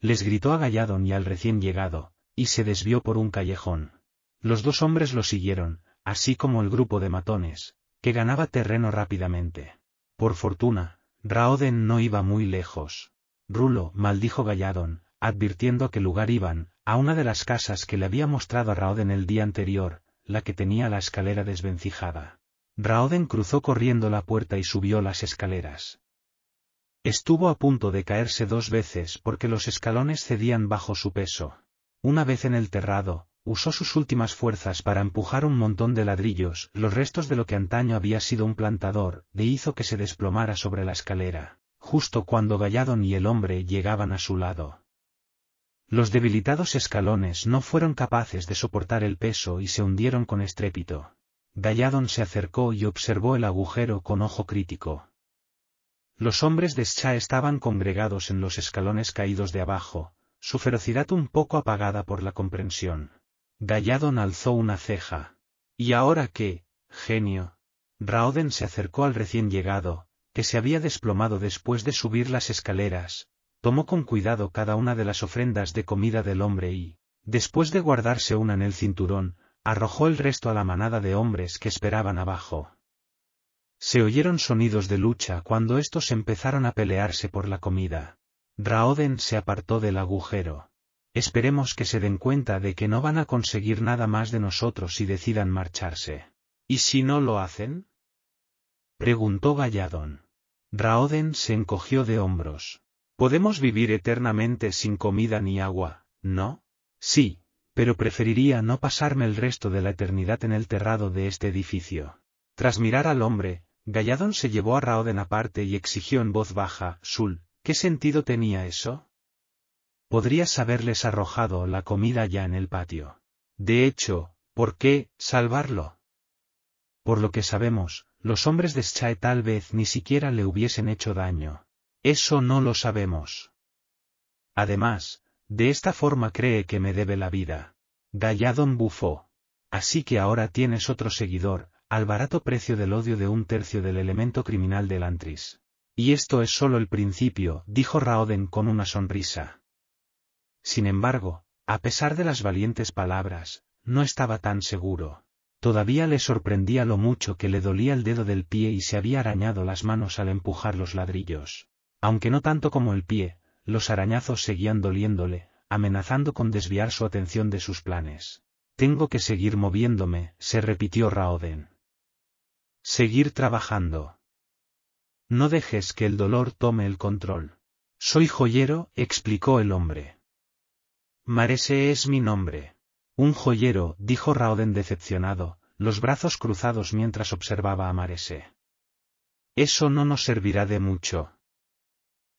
Les gritó a Galladon y al recién llegado, y se desvió por un callejón. Los dos hombres lo siguieron, así como el grupo de matones, que ganaba terreno rápidamente. Por fortuna, Raoden no iba muy lejos. Rulo, maldijo Galladon, advirtiendo a qué lugar iban, a una de las casas que le había mostrado a Raoden el día anterior, la que tenía la escalera desvencijada. Raoden cruzó corriendo la puerta y subió las escaleras. Estuvo a punto de caerse dos veces porque los escalones cedían bajo su peso. Una vez en el terrado, usó sus últimas fuerzas para empujar un montón de ladrillos, los restos de lo que antaño había sido un plantador, e hizo que se desplomara sobre la escalera, justo cuando Galladon y el hombre llegaban a su lado. Los debilitados escalones no fueron capaces de soportar el peso y se hundieron con estrépito. Galladon se acercó y observó el agujero con ojo crítico. Los hombres de Scha estaban congregados en los escalones caídos de abajo, su ferocidad un poco apagada por la comprensión. Galladon alzó una ceja. ¿Y ahora qué, genio? Raoden se acercó al recién llegado, que se había desplomado después de subir las escaleras, tomó con cuidado cada una de las ofrendas de comida del hombre y, después de guardarse una en el cinturón, arrojó el resto a la manada de hombres que esperaban abajo. Se oyeron sonidos de lucha cuando estos empezaron a pelearse por la comida. Raoden se apartó del agujero. Esperemos que se den cuenta de que no van a conseguir nada más de nosotros y decidan marcharse. ¿Y si no lo hacen? Preguntó Galladón. Raoden se encogió de hombros. Podemos vivir eternamente sin comida ni agua, ¿no? Sí, pero preferiría no pasarme el resto de la eternidad en el terrado de este edificio. Tras mirar al hombre, Galladón se llevó a Raoden aparte y exigió en voz baja, Sul, ¿qué sentido tenía eso? podrías haberles arrojado la comida ya en el patio. De hecho, ¿por qué salvarlo? Por lo que sabemos, los hombres de Schae tal vez ni siquiera le hubiesen hecho daño. Eso no lo sabemos. Además, de esta forma cree que me debe la vida. Galladon bufó. Así que ahora tienes otro seguidor, al barato precio del odio de un tercio del elemento criminal del Antris. Y esto es solo el principio, dijo Raoden con una sonrisa. Sin embargo, a pesar de las valientes palabras, no estaba tan seguro. Todavía le sorprendía lo mucho que le dolía el dedo del pie y se había arañado las manos al empujar los ladrillos. Aunque no tanto como el pie, los arañazos seguían doliéndole, amenazando con desviar su atención de sus planes. Tengo que seguir moviéndome, se repitió Raoden. Seguir trabajando. No dejes que el dolor tome el control. Soy joyero, explicó el hombre. Marese es mi nombre. Un joyero, dijo Raoden decepcionado, los brazos cruzados mientras observaba a Marese. Eso no nos servirá de mucho.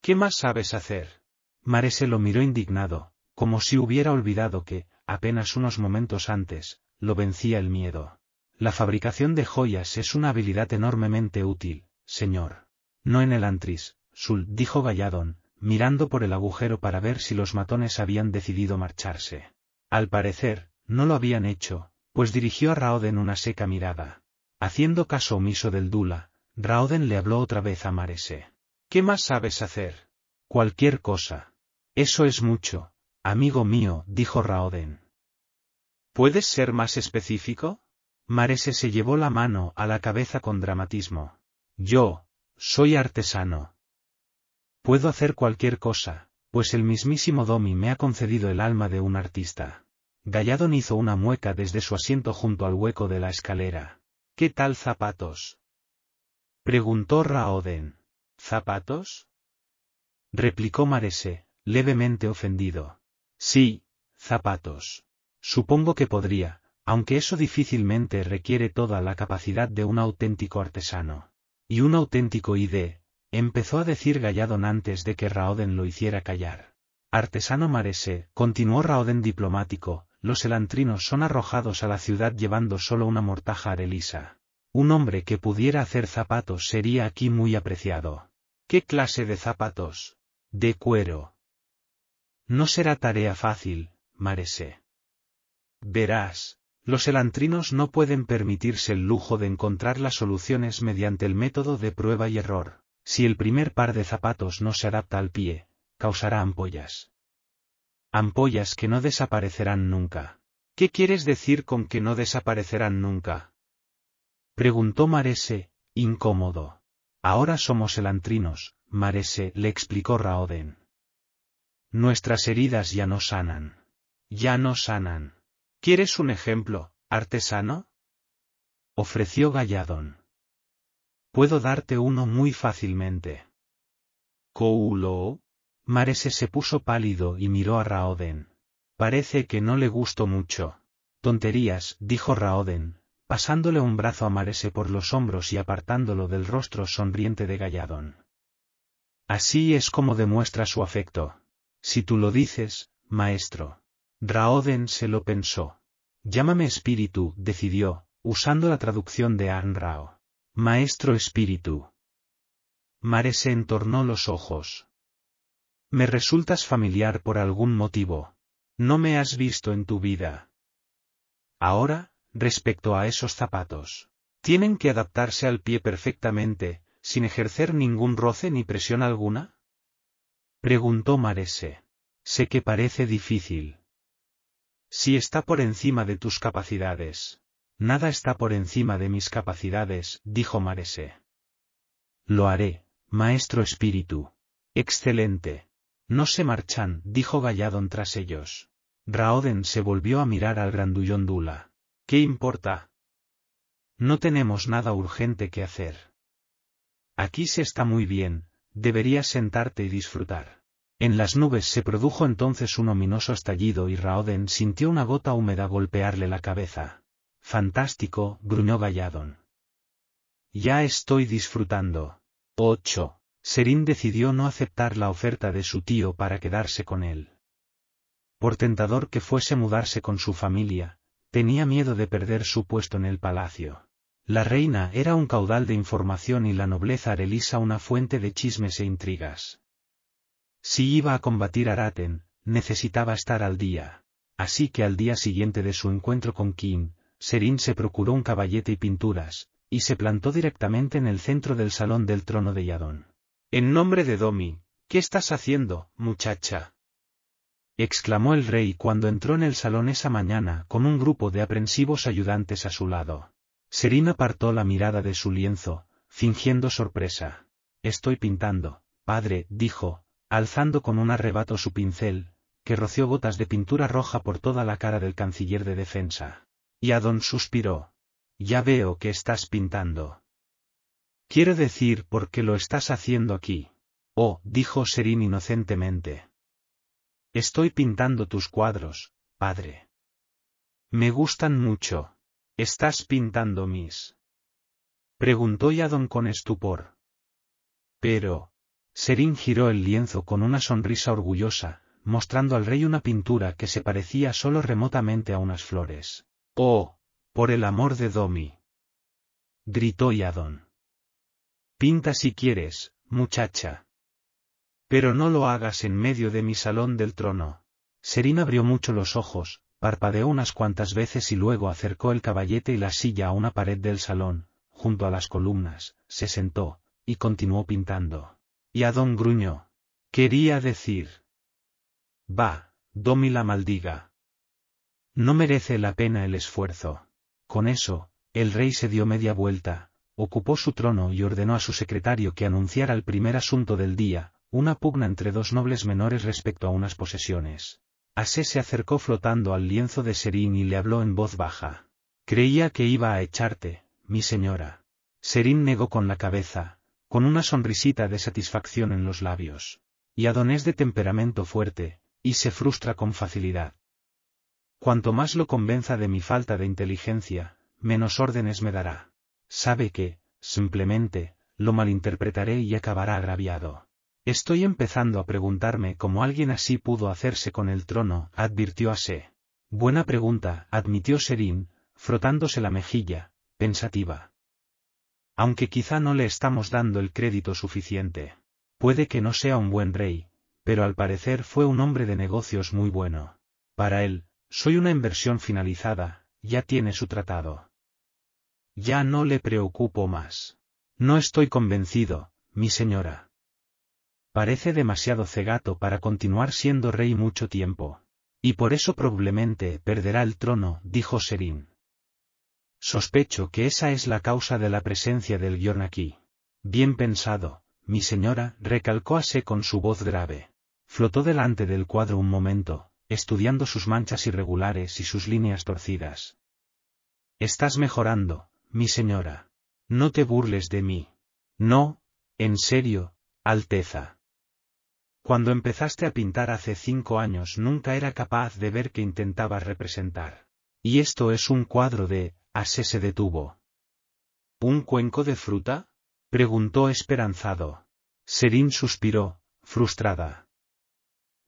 ¿Qué más sabes hacer? Marese lo miró indignado, como si hubiera olvidado que, apenas unos momentos antes, lo vencía el miedo. La fabricación de joyas es una habilidad enormemente útil, señor. No en el antris, Sul, dijo Galladon, mirando por el agujero para ver si los matones habían decidido marcharse. Al parecer, no lo habían hecho, pues dirigió a Raoden una seca mirada. Haciendo caso omiso del Dula, Raoden le habló otra vez a Marese. ¿Qué más sabes hacer? Cualquier cosa. Eso es mucho, amigo mío, dijo Raoden. ¿Puedes ser más específico? Marese se llevó la mano a la cabeza con dramatismo. Yo, soy artesano, Puedo hacer cualquier cosa, pues el mismísimo Domi me ha concedido el alma de un artista. Galladon hizo una mueca desde su asiento junto al hueco de la escalera. ¿Qué tal zapatos? Preguntó Raoden. ¿Zapatos? Replicó Marese, levemente ofendido. Sí, zapatos. Supongo que podría, aunque eso difícilmente requiere toda la capacidad de un auténtico artesano. Y un auténtico ID, Empezó a decir Galladon antes de que Raoden lo hiciera callar. Artesano Marese, continuó Raoden diplomático, los elantrinos son arrojados a la ciudad llevando solo una mortaja arelisa. Un hombre que pudiera hacer zapatos sería aquí muy apreciado. ¿Qué clase de zapatos? De cuero. No será tarea fácil, Marese. Verás, Los elantrinos no pueden permitirse el lujo de encontrar las soluciones mediante el método de prueba y error. Si el primer par de zapatos no se adapta al pie, causará ampollas. Ampollas que no desaparecerán nunca. ¿Qué quieres decir con que no desaparecerán nunca? Preguntó Marese, incómodo. Ahora somos elantrinos, Marese le explicó Raoden. Nuestras heridas ya no sanan. Ya no sanan. ¿Quieres un ejemplo, artesano? Ofreció Galladón. Puedo darte uno muy fácilmente. ¿Coulo? Marese se puso pálido y miró a Raoden. Parece que no le gustó mucho. Tonterías, dijo Raoden, pasándole un brazo a Marese por los hombros y apartándolo del rostro sonriente de Galladón. Así es como demuestra su afecto. Si tú lo dices, maestro. Raoden se lo pensó. Llámame espíritu, decidió, usando la traducción de Anrao. Maestro espíritu. Mare se entornó los ojos. Me resultas familiar por algún motivo. No me has visto en tu vida. Ahora, respecto a esos zapatos. ¿Tienen que adaptarse al pie perfectamente, sin ejercer ningún roce ni presión alguna? Preguntó Marese. Sé que parece difícil. Si está por encima de tus capacidades. Nada está por encima de mis capacidades, dijo Marese. Lo haré, maestro espíritu. Excelente. No se marchan, dijo Galladon tras ellos. Raoden se volvió a mirar al grandullón Dula. ¿Qué importa? No tenemos nada urgente que hacer. Aquí se está muy bien, deberías sentarte y disfrutar. En las nubes se produjo entonces un ominoso estallido y Raoden sintió una gota húmeda golpearle la cabeza. Fantástico, gruñó Galladon. Ya estoy disfrutando. 8. Serín decidió no aceptar la oferta de su tío para quedarse con él. Por tentador que fuese mudarse con su familia, tenía miedo de perder su puesto en el palacio. La reina era un caudal de información y la nobleza arelisa una fuente de chismes e intrigas. Si iba a combatir a Raten, necesitaba estar al día. Así que al día siguiente de su encuentro con Kim, Serin se procuró un caballete y pinturas, y se plantó directamente en el centro del salón del trono de Yadon. En nombre de Domi, ¿qué estás haciendo, muchacha? exclamó el rey cuando entró en el salón esa mañana con un grupo de aprensivos ayudantes a su lado. Serin apartó la mirada de su lienzo, fingiendo sorpresa. Estoy pintando, padre, dijo, alzando con un arrebato su pincel, que roció gotas de pintura roja por toda la cara del canciller de defensa. Y Adón suspiró. Ya veo que estás pintando. Quiero decir por qué lo estás haciendo aquí. Oh, dijo Serín inocentemente. Estoy pintando tus cuadros, padre. Me gustan mucho. ¿Estás pintando mis? Preguntó Yadon con estupor. Pero, Serín giró el lienzo con una sonrisa orgullosa, mostrando al rey una pintura que se parecía solo remotamente a unas flores. ¡Oh! Por el amor de Domi. gritó Yadon. Pinta si quieres, muchacha. Pero no lo hagas en medio de mi salón del trono. Serín abrió mucho los ojos, parpadeó unas cuantas veces y luego acercó el caballete y la silla a una pared del salón, junto a las columnas, se sentó, y continuó pintando. Y a don gruñó. Quería decir. Va, Domi la maldiga. No merece la pena el esfuerzo. Con eso, el rey se dio media vuelta, ocupó su trono y ordenó a su secretario que anunciara el primer asunto del día, una pugna entre dos nobles menores respecto a unas posesiones. Asé se acercó flotando al lienzo de Serín y le habló en voz baja. Creía que iba a echarte, mi señora. Serín negó con la cabeza, con una sonrisita de satisfacción en los labios. Y Adón es de temperamento fuerte, y se frustra con facilidad. Cuanto más lo convenza de mi falta de inteligencia, menos órdenes me dará. Sabe que, simplemente, lo malinterpretaré y acabará agraviado. Estoy empezando a preguntarme cómo alguien así pudo hacerse con el trono, advirtió Ase. Buena pregunta, admitió Serín, frotándose la mejilla, pensativa. Aunque quizá no le estamos dando el crédito suficiente. Puede que no sea un buen rey, pero al parecer fue un hombre de negocios muy bueno. Para él, soy una inversión finalizada, ya tiene su tratado. Ya no le preocupo más. No estoy convencido, mi señora. Parece demasiado cegato para continuar siendo rey mucho tiempo. Y por eso probablemente perderá el trono, dijo Serín. Sospecho que esa es la causa de la presencia del guion aquí. Bien pensado, mi señora, recalcó Ase con su voz grave. Flotó delante del cuadro un momento, estudiando sus manchas irregulares y sus líneas torcidas. Estás mejorando, mi señora. No te burles de mí. No, en serio, Alteza. Cuando empezaste a pintar hace cinco años nunca era capaz de ver que intentabas representar. Y esto es un cuadro de, Ase se detuvo. ¿Un cuenco de fruta? preguntó esperanzado. Serín suspiró, frustrada.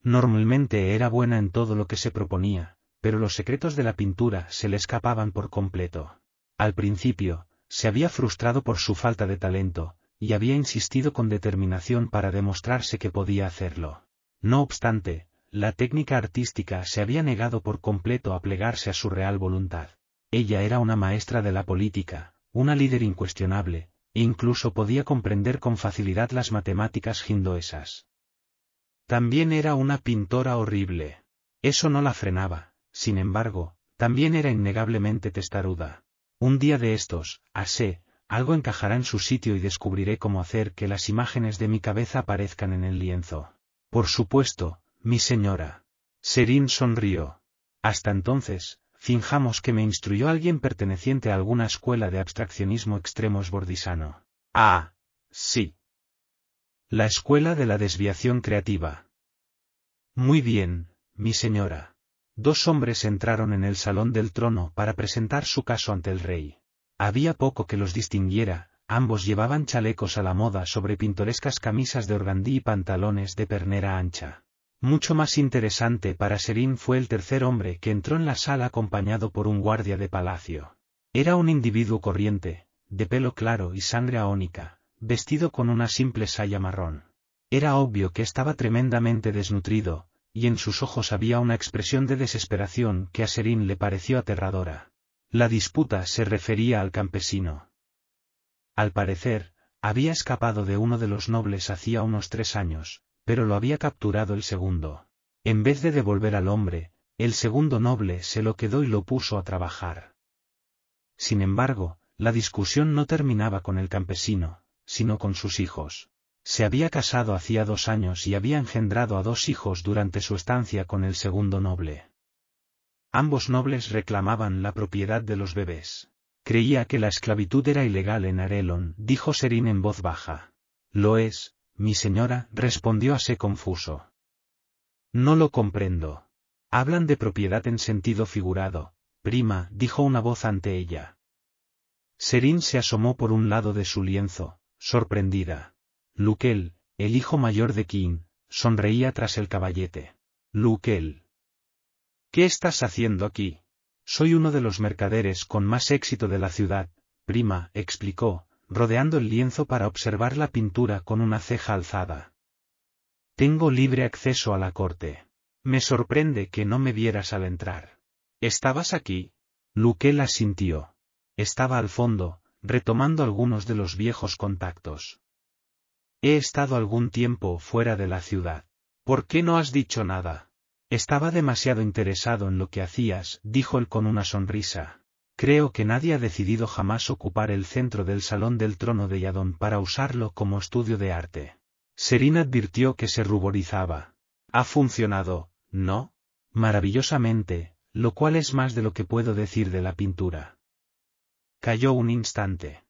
Normalmente era buena en todo lo que se proponía, pero los secretos de la pintura se le escapaban por completo. Al principio, se había frustrado por su falta de talento, y había insistido con determinación para demostrarse que podía hacerlo. No obstante, la técnica artística se había negado por completo a plegarse a su real voluntad. Ella era una maestra de la política, una líder incuestionable, e incluso podía comprender con facilidad las matemáticas hindoesas. También era una pintora horrible. Eso no la frenaba, sin embargo, también era innegablemente testaruda. Un día de estos, asé, algo encajará en su sitio y descubriré cómo hacer que las imágenes de mi cabeza aparezcan en el lienzo. Por supuesto, mi señora. Serín sonrió. Hasta entonces, finjamos que me instruyó alguien perteneciente a alguna escuela de abstraccionismo extremo esbordisano. Ah, sí. La escuela de la desviación creativa. Muy bien, mi señora. Dos hombres entraron en el salón del trono para presentar su caso ante el rey. Había poco que los distinguiera, ambos llevaban chalecos a la moda sobre pintorescas camisas de organdí y pantalones de pernera ancha. Mucho más interesante para Serín fue el tercer hombre que entró en la sala acompañado por un guardia de palacio. Era un individuo corriente, de pelo claro y sangre aónica, vestido con una simple saya marrón. Era obvio que estaba tremendamente desnutrido, y en sus ojos había una expresión de desesperación que a Serín le pareció aterradora. La disputa se refería al campesino. Al parecer, había escapado de uno de los nobles hacía unos tres años, pero lo había capturado el segundo. En vez de devolver al hombre, el segundo noble se lo quedó y lo puso a trabajar. Sin embargo, la discusión no terminaba con el campesino, sino con sus hijos. Se había casado hacía dos años y había engendrado a dos hijos durante su estancia con el segundo noble. Ambos nobles reclamaban la propiedad de los bebés. Creía que la esclavitud era ilegal en Arelon, dijo Serín en voz baja. Lo es, mi señora, respondió Ase confuso. No lo comprendo. Hablan de propiedad en sentido figurado, prima, dijo una voz ante ella. Serín se asomó por un lado de su lienzo, sorprendida. Luquel, el hijo mayor de King, sonreía tras el caballete. Luquel. ¿Qué estás haciendo aquí? Soy uno de los mercaderes con más éxito de la ciudad, prima, explicó, rodeando el lienzo para observar la pintura con una ceja alzada. Tengo libre acceso a la corte. Me sorprende que no me vieras al entrar. ¿Estabas aquí? Luquela sintió. Estaba al fondo, retomando algunos de los viejos contactos. He estado algún tiempo fuera de la ciudad. ¿Por qué no has dicho nada? Estaba demasiado interesado en lo que hacías, dijo él con una sonrisa. Creo que nadie ha decidido jamás ocupar el centro del salón del trono de Yadon para usarlo como estudio de arte. Serín advirtió que se ruborizaba. Ha funcionado, ¿no? Maravillosamente, lo cual es más de lo que puedo decir de la pintura. Cayó un instante.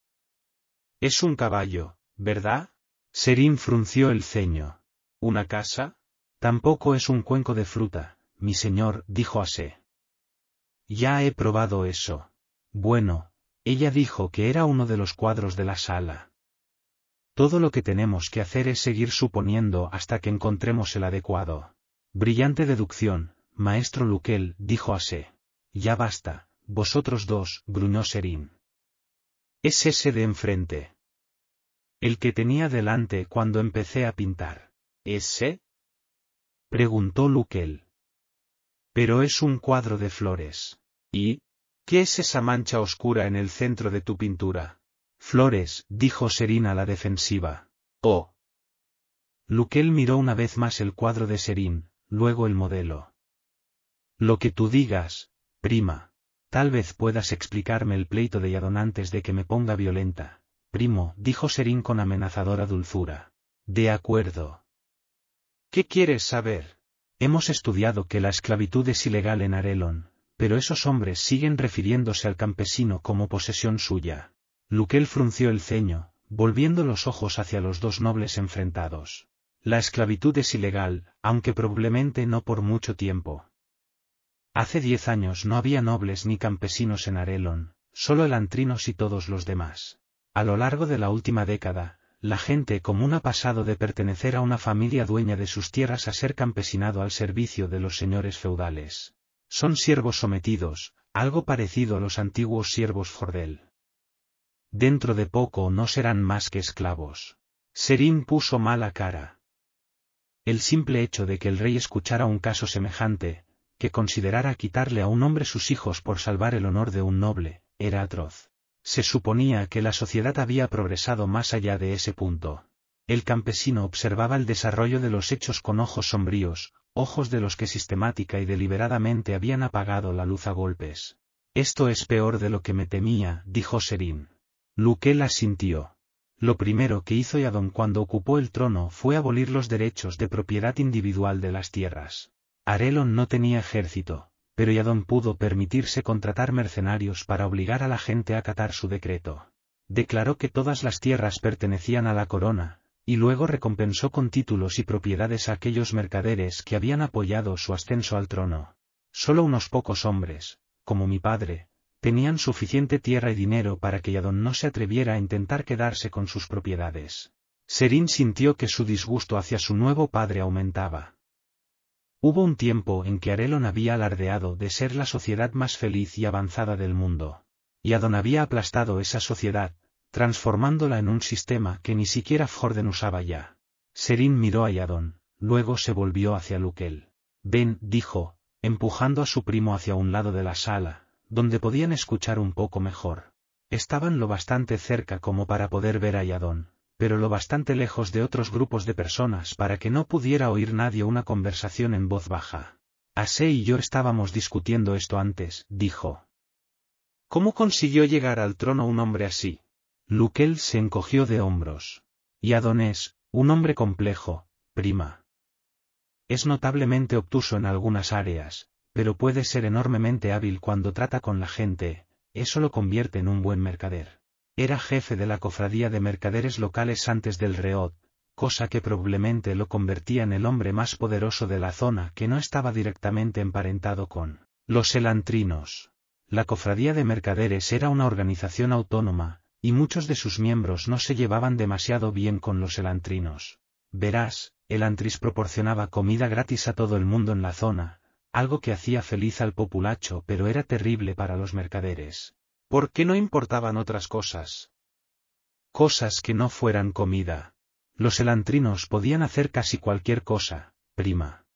Es un caballo, ¿verdad? Serín frunció el ceño. ¿Una casa? Tampoco es un cuenco de fruta, mi señor, dijo Ase. Ya he probado eso. Bueno, ella dijo que era uno de los cuadros de la sala. Todo lo que tenemos que hacer es seguir suponiendo hasta que encontremos el adecuado. Brillante deducción, maestro Luquel, dijo Ase. Ya basta, vosotros dos, gruñó Serín. Es ese de enfrente. El que tenía delante cuando empecé a pintar. ¿Ese? preguntó Luquel. Pero es un cuadro de flores. ¿Y? ¿Qué es esa mancha oscura en el centro de tu pintura? Flores, dijo Serina a la defensiva. Oh. Luquel miró una vez más el cuadro de Serín, luego el modelo. Lo que tú digas, prima. Tal vez puedas explicarme el pleito de Yadon antes de que me ponga violenta. Primo, dijo Serín con amenazadora dulzura. De acuerdo. ¿Qué quieres saber? Hemos estudiado que la esclavitud es ilegal en Arelon, pero esos hombres siguen refiriéndose al campesino como posesión suya. Luquel frunció el ceño, volviendo los ojos hacia los dos nobles enfrentados. La esclavitud es ilegal, aunque probablemente no por mucho tiempo. Hace diez años no había nobles ni campesinos en Arelon, solo elantrinos y todos los demás. A lo largo de la última década, la gente común ha pasado de pertenecer a una familia dueña de sus tierras a ser campesinado al servicio de los señores feudales. Son siervos sometidos, algo parecido a los antiguos siervos Fordel. Dentro de poco no serán más que esclavos. Serín puso mala cara. El simple hecho de que el rey escuchara un caso semejante, que considerara quitarle a un hombre sus hijos por salvar el honor de un noble, era atroz. Se suponía que la sociedad había progresado más allá de ese punto. El campesino observaba el desarrollo de los hechos con ojos sombríos, ojos de los que sistemática y deliberadamente habían apagado la luz a golpes. Esto es peor de lo que me temía, dijo Serín. Luquel asintió. Lo primero que hizo Yadon cuando ocupó el trono fue abolir los derechos de propiedad individual de las tierras. Arelon no tenía ejército, pero Yadon pudo permitirse contratar mercenarios para obligar a la gente a acatar su decreto. Declaró que todas las tierras pertenecían a la corona, y luego recompensó con títulos y propiedades a aquellos mercaderes que habían apoyado su ascenso al trono. Solo unos pocos hombres, como mi padre, tenían suficiente tierra y dinero para que Yadon no se atreviera a intentar quedarse con sus propiedades. Serín sintió que su disgusto hacia su nuevo padre aumentaba. Hubo un tiempo en que Arelon había alardeado de ser la sociedad más feliz y avanzada del mundo. Y Adon había aplastado esa sociedad, transformándola en un sistema que ni siquiera Forden usaba ya. Serín miró a Yadon, luego se volvió hacia Luquel. Ven, dijo, empujando a su primo hacia un lado de la sala, donde podían escuchar un poco mejor. Estaban lo bastante cerca como para poder ver a Yadon, pero lo bastante lejos de otros grupos de personas para que no pudiera oír nadie una conversación en voz baja. Ase y yo estábamos discutiendo esto antes, dijo. ¿Cómo consiguió llegar al trono un hombre así? Luquel se encogió de hombros. Y Adonés, un hombre complejo, prima. Es notablemente obtuso en algunas áreas, pero puede ser enormemente hábil cuando trata con la gente, eso lo convierte en un buen mercader. Era jefe de la cofradía de mercaderes locales antes del Reod, cosa que probablemente lo convertía en el hombre más poderoso de la zona que no estaba directamente emparentado con los elantrinos. La cofradía de mercaderes era una organización autónoma, y muchos de sus miembros no se llevaban demasiado bien con los elantrinos. Verás, Elantris proporcionaba comida gratis a todo el mundo en la zona, algo que hacía feliz al populacho pero era terrible para los mercaderes. ¿Por qué no importaban otras cosas? Cosas que no fueran comida. Los elantrinos podían hacer casi cualquier cosa, prima.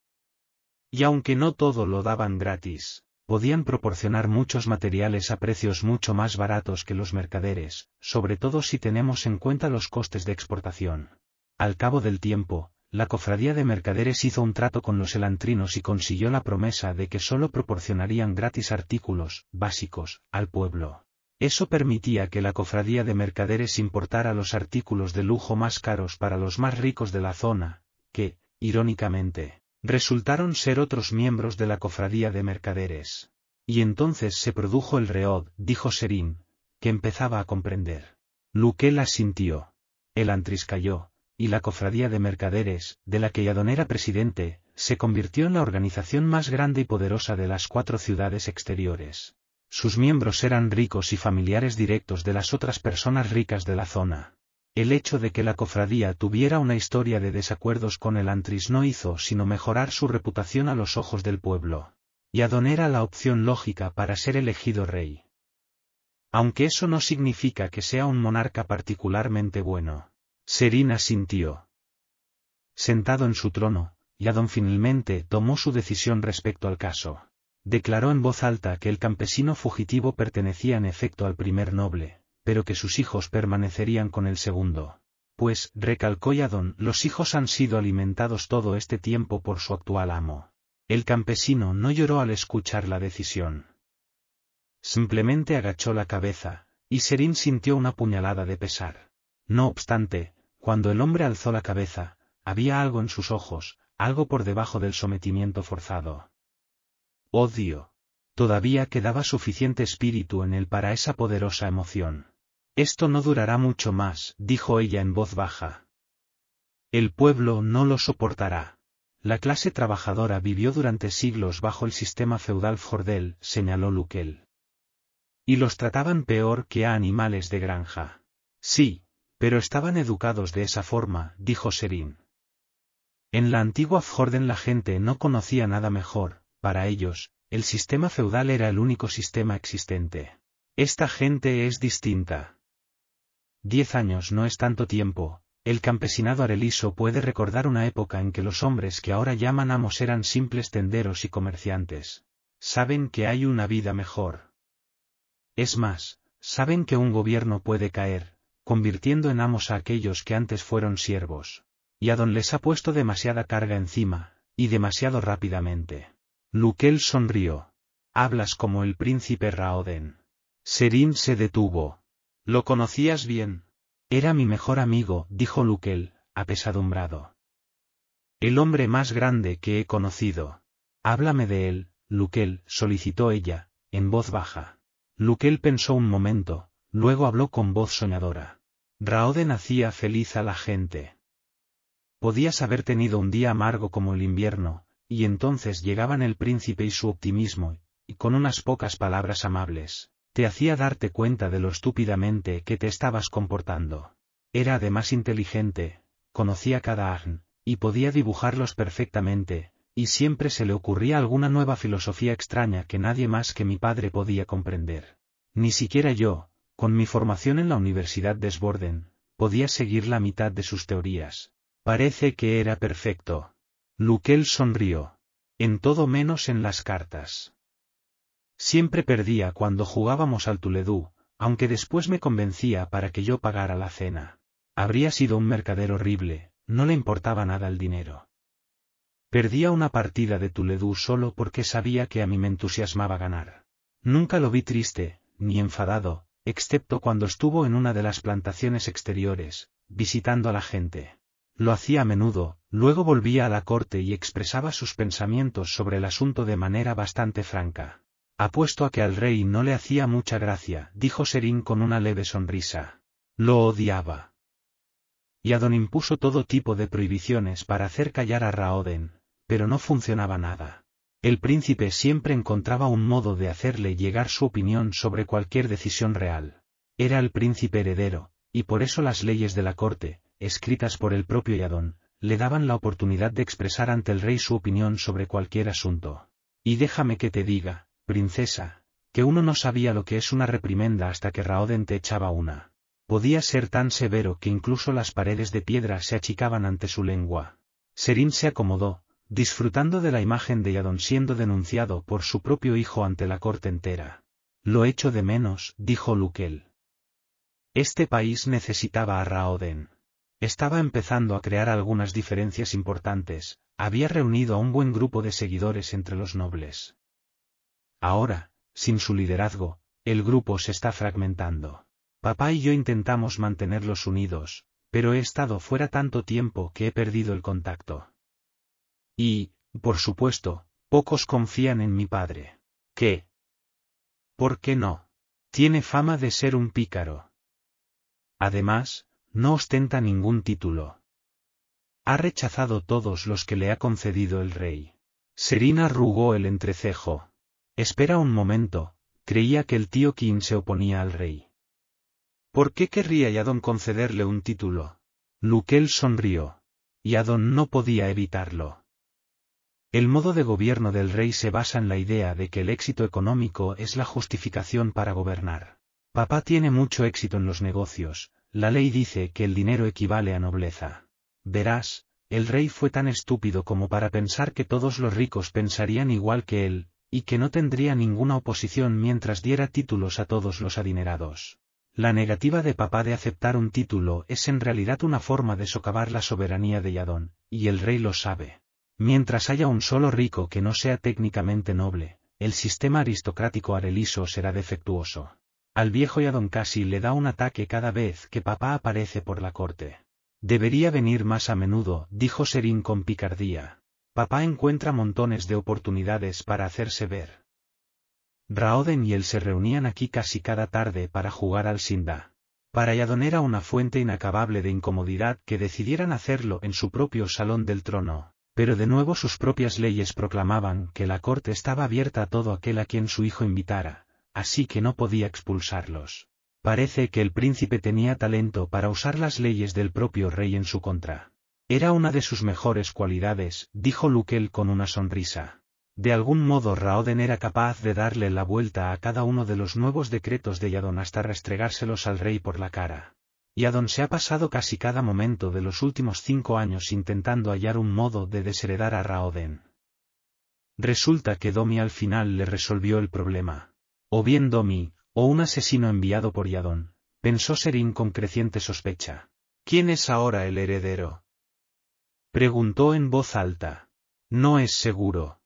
Y aunque no todo lo daban gratis, podían proporcionar muchos materiales a precios mucho más baratos que los mercaderes, sobre todo si tenemos en cuenta los costes de exportación. Al cabo del tiempo, la cofradía de mercaderes hizo un trato con los elantrinos y consiguió la promesa de que solo proporcionarían gratis artículos, básicos, al pueblo. Eso permitía que la cofradía de mercaderes importara los artículos de lujo más caros para los más ricos de la zona, que, irónicamente, resultaron ser otros miembros de la cofradía de mercaderes. Y entonces se produjo el reod, dijo Serín, que empezaba a comprender. Luquel asintió. El antris cayó, y la cofradía de mercaderes, de la que Yadon era presidente, se convirtió en la organización más grande y poderosa de las cuatro ciudades exteriores. Sus miembros eran ricos y familiares directos de las otras personas ricas de la zona. El hecho de que la cofradía tuviera una historia de desacuerdos con el Antris no hizo sino mejorar su reputación a los ojos del pueblo. Y Adon era la opción lógica para ser elegido rey. Aunque eso no significa que sea un monarca particularmente bueno. Serina sintió. Sentado en su trono, Yadon finalmente tomó su decisión respecto al caso. Declaró en voz alta que el campesino fugitivo pertenecía en efecto al primer noble, pero que sus hijos permanecerían con el segundo. Pues, recalcó Yadon, los hijos han sido alimentados todo este tiempo por su actual amo. El campesino no lloró al escuchar la decisión. Simplemente agachó la cabeza, y Serín sintió una puñalada de pesar. No obstante, cuando el hombre alzó la cabeza, había algo en sus ojos, algo por debajo del sometimiento forzado. Odio. Todavía quedaba suficiente espíritu en él para esa poderosa emoción. Esto no durará mucho más, dijo ella en voz baja. El pueblo no lo soportará. La clase trabajadora vivió durante siglos bajo el sistema feudal Fordel, señaló Luquel. Y los trataban peor que a animales de granja. Sí, pero estaban educados de esa forma, dijo Serín. En la antigua Fjorden la gente no conocía nada mejor, para ellos, el sistema feudal era el único sistema existente. Esta gente es distinta. Diez años no es tanto tiempo, el campesinado areliso puede recordar una época en que los hombres que ahora llaman amos eran simples tenderos y comerciantes. Saben que hay una vida mejor. Es más, saben que un gobierno puede caer, convirtiendo en amos a aquellos que antes fueron siervos. Y a don les ha puesto demasiada carga encima, y demasiado rápidamente. Luquel sonrió. Hablas como el príncipe Raoden. Serín se detuvo. ¿Lo conocías bien? Era mi mejor amigo, dijo Luquel, apesadumbrado. El hombre más grande que he conocido. Háblame de él, Luquel, solicitó ella, en voz baja. Luquel pensó un momento, luego habló con voz soñadora. Raoden hacía feliz a la gente. Podías haber tenido un día amargo como el invierno, y entonces llegaban el príncipe y su optimismo, y con unas pocas palabras amables, te hacía darte cuenta de lo estúpidamente que te estabas comportando. Era además inteligente, conocía cada agn, y podía dibujarlos perfectamente, y siempre se le ocurría alguna nueva filosofía extraña que nadie más que mi padre podía comprender. Ni siquiera yo, con mi formación en la Universidad de Sborden, podía seguir la mitad de sus teorías. Parece que era perfecto. Luquel sonrió. En todo menos en las cartas. Siempre perdía cuando jugábamos al Tuledú, aunque después me convencía para que yo pagara la cena. Habría sido un mercader horrible, no le importaba nada el dinero. Perdía una partida de Tuledú solo porque sabía que a mí me entusiasmaba ganar. Nunca lo vi triste, ni enfadado, excepto cuando estuvo en una de las plantaciones exteriores, visitando a la gente. Lo hacía a menudo, luego volvía a la corte y expresaba sus pensamientos sobre el asunto de manera bastante franca. Apuesto a que al rey no le hacía mucha gracia, dijo Serín con una leve sonrisa. Lo odiaba. Y Adon impuso todo tipo de prohibiciones para hacer callar a Raoden, pero no funcionaba nada. El príncipe siempre encontraba un modo de hacerle llegar su opinión sobre cualquier decisión real. Era el príncipe heredero, y por eso las leyes de la corte, escritas por el propio Yadon, le daban la oportunidad de expresar ante el rey su opinión sobre cualquier asunto. Y déjame que te diga, princesa, que uno no sabía lo que es una reprimenda hasta que Raoden te echaba una. Podía ser tan severo que incluso las paredes de piedra se achicaban ante su lengua. Serín se acomodó, disfrutando de la imagen de Yadon siendo denunciado por su propio hijo ante la corte entera. Lo echo de menos, dijo Luquel. Este país necesitaba a Raoden. Estaba empezando a crear algunas diferencias importantes, había reunido a un buen grupo de seguidores entre los nobles. Ahora, sin su liderazgo, el grupo se está fragmentando. Papá y yo intentamos mantenerlos unidos, pero he estado fuera tanto tiempo que he perdido el contacto. Y, por supuesto, pocos confían en mi padre. ¿Qué? ¿Por qué no? Tiene fama de ser un pícaro. Además, no ostenta ningún título. Ha rechazado todos los que le ha concedido el rey. Serina arrugó el entrecejo. Espera un momento, creía que el tío King se oponía al rey. ¿Por qué querría Yadon concederle un título? Luquel sonrió. Yadon no podía evitarlo. El modo de gobierno del rey se basa en la idea de que el éxito económico es la justificación para gobernar. Papá tiene mucho éxito en los negocios, la ley dice que el dinero equivale a nobleza. Verás, el rey fue tan estúpido como para pensar que todos los ricos pensarían igual que él, y que no tendría ninguna oposición mientras diera títulos a todos los adinerados. La negativa de papá de aceptar un título es en realidad una forma de socavar la soberanía de Yadón, y el rey lo sabe. Mientras haya un solo rico que no sea técnicamente noble, el sistema aristocrático areliso será defectuoso. Al viejo Yadón casi le da un ataque cada vez que papá aparece por la corte. Debería venir más a menudo, dijo Serín con picardía. Papá encuentra montones de oportunidades para hacerse ver. Raoden y él se reunían aquí casi cada tarde para jugar al Sinda. Para Yadon era una fuente inacabable de incomodidad que decidieran hacerlo en su propio salón del trono, pero de nuevo sus propias leyes proclamaban que la corte estaba abierta a todo aquel a quien su hijo invitara, así que no podía expulsarlos. Parece que el príncipe tenía talento para usar las leyes del propio rey en su contra. Era una de sus mejores cualidades, dijo Luquel con una sonrisa. De algún modo Raoden era capaz de darle la vuelta a cada uno de los nuevos decretos de Yadon hasta restregárselos al rey por la cara. Yadon se ha pasado casi cada momento de los últimos cinco años intentando hallar un modo de desheredar a Raoden. Resulta que Domi al final le resolvió el problema. O bien Domi, o un asesino enviado por Yadon, pensó Serín con creciente sospecha. ¿Quién es ahora el heredero? Preguntó en voz alta. No es seguro.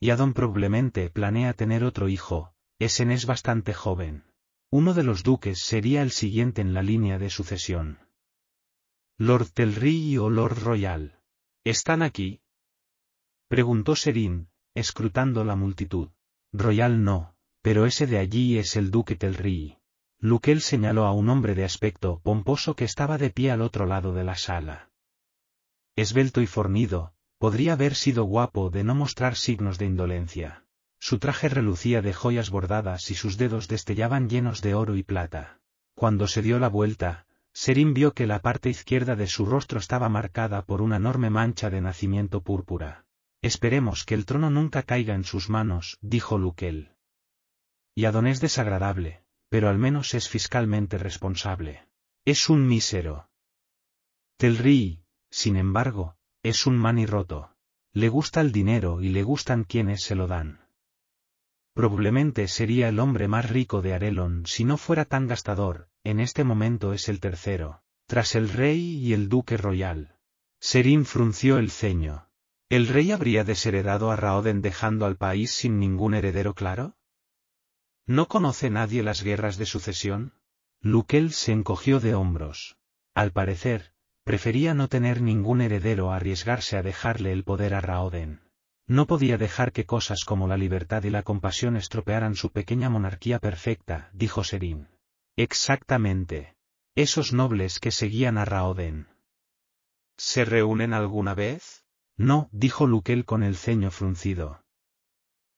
Y Adon probablemente planea tener otro hijo, Esen es bastante joven. Uno de los duques sería el siguiente en la línea de sucesión. Lord Telry o Lord Royal. ¿Están aquí? Preguntó Serín, escrutando la multitud. Royal no, pero ese de allí es el duque Telry. Luquel señaló a un hombre de aspecto pomposo que estaba de pie al otro lado de la sala. Esbelto y fornido, Podría haber sido guapo de no mostrar signos de indolencia. Su traje relucía de joyas bordadas y sus dedos destellaban llenos de oro y plata. Cuando se dio la vuelta, Serín vio que la parte izquierda de su rostro estaba marcada por una enorme mancha de nacimiento púrpura. Esperemos que el trono nunca caiga en sus manos, dijo Luquel. Y es desagradable, pero al menos es fiscalmente responsable. Es un mísero. Telri, sin embargo, es un mani roto. Le gusta el dinero y le gustan quienes se lo dan. Probablemente sería el hombre más rico de Arelon si no fuera tan gastador, en este momento es el tercero, tras el rey y el duque royal. Serín frunció el ceño. ¿El rey habría desheredado a Raoden dejando al país sin ningún heredero claro? ¿No conoce nadie las guerras de sucesión? Luquel se encogió de hombros. Al parecer, Prefería no tener ningún heredero a arriesgarse a dejarle el poder a Raoden. No podía dejar que cosas como la libertad y la compasión estropearan su pequeña monarquía perfecta, dijo Serín. Exactamente. Esos nobles que seguían a Raoden. ¿Se reúnen alguna vez? No, dijo Luquel con el ceño fruncido.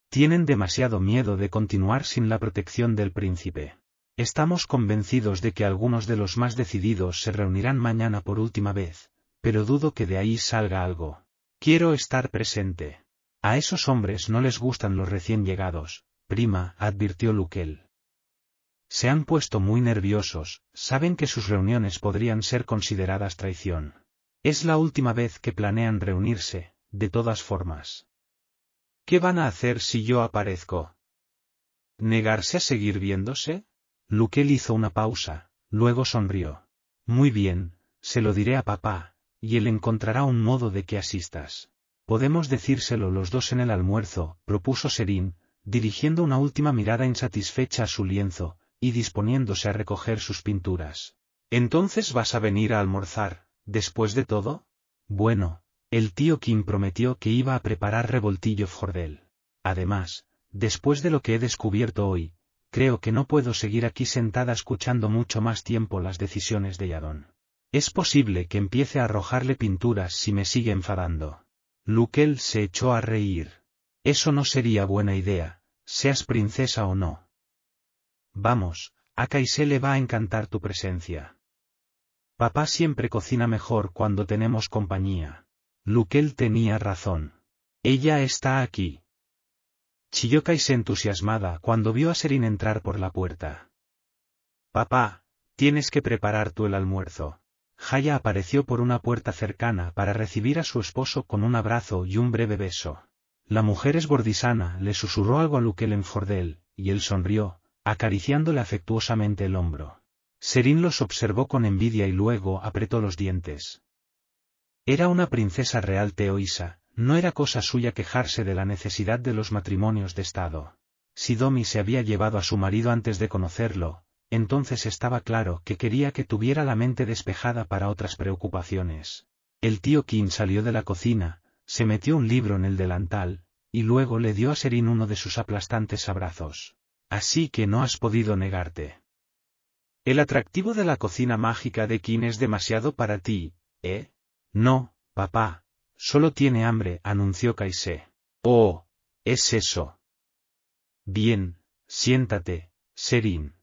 Tienen demasiado miedo de continuar sin la protección del príncipe. Estamos convencidos de que algunos de los más decididos se reunirán mañana por última vez, pero dudo que de ahí salga algo. Quiero estar presente. A esos hombres no les gustan los recién llegados, prima, advirtió Luquel. Se han puesto muy nerviosos, saben que sus reuniones podrían ser consideradas traición. Es la última vez que planean reunirse, de todas formas. ¿Qué van a hacer si yo aparezco? ¿Negarse a seguir viéndose? Luquel hizo una pausa, luego sonrió. Muy bien, se lo diré a papá, y él encontrará un modo de que asistas. Podemos decírselo los dos en el almuerzo, propuso Serín, dirigiendo una última mirada insatisfecha a su lienzo, y disponiéndose a recoger sus pinturas. ¿Entonces vas a venir a almorzar, después de todo? Bueno, el tío Kim prometió que iba a preparar revoltillo jordel. Además, después de lo que he descubierto hoy, creo que no puedo seguir aquí sentada escuchando mucho más tiempo las decisiones de Yadón. Es posible que empiece a arrojarle pinturas si me sigue enfadando. Luquel se echó a reír. Eso no sería buena idea, seas princesa o no. Vamos, a Kaise le va a encantar tu presencia. Papá siempre cocina mejor cuando tenemos compañía. Luquel tenía razón. Ella está aquí. Chilló Kaise entusiasmada cuando vio a Serin entrar por la puerta. Papá, tienes que preparar tú el almuerzo. Jaya apareció por una puerta cercana para recibir a su esposo con un abrazo y un breve beso. La mujer esbordisana le susurró algo a Luquel en Fordel, y él sonrió, acariciándole afectuosamente el hombro. Serín los observó con envidia y luego apretó los dientes. Era una princesa real Teoisa, no era cosa suya quejarse de la necesidad de los matrimonios de Estado. Si Domi se había llevado a su marido antes de conocerlo, entonces estaba claro que quería que tuviera la mente despejada para otras preocupaciones. El tío Kim salió de la cocina, se metió un libro en el delantal, y luego le dio a Serín uno de sus aplastantes abrazos. Así que no has podido negarte. El atractivo de la cocina mágica de Kim es demasiado para ti, ¿eh? No, papá, solo tiene hambre, anunció Kaise. Oh, es eso. Bien, siéntate, Serín.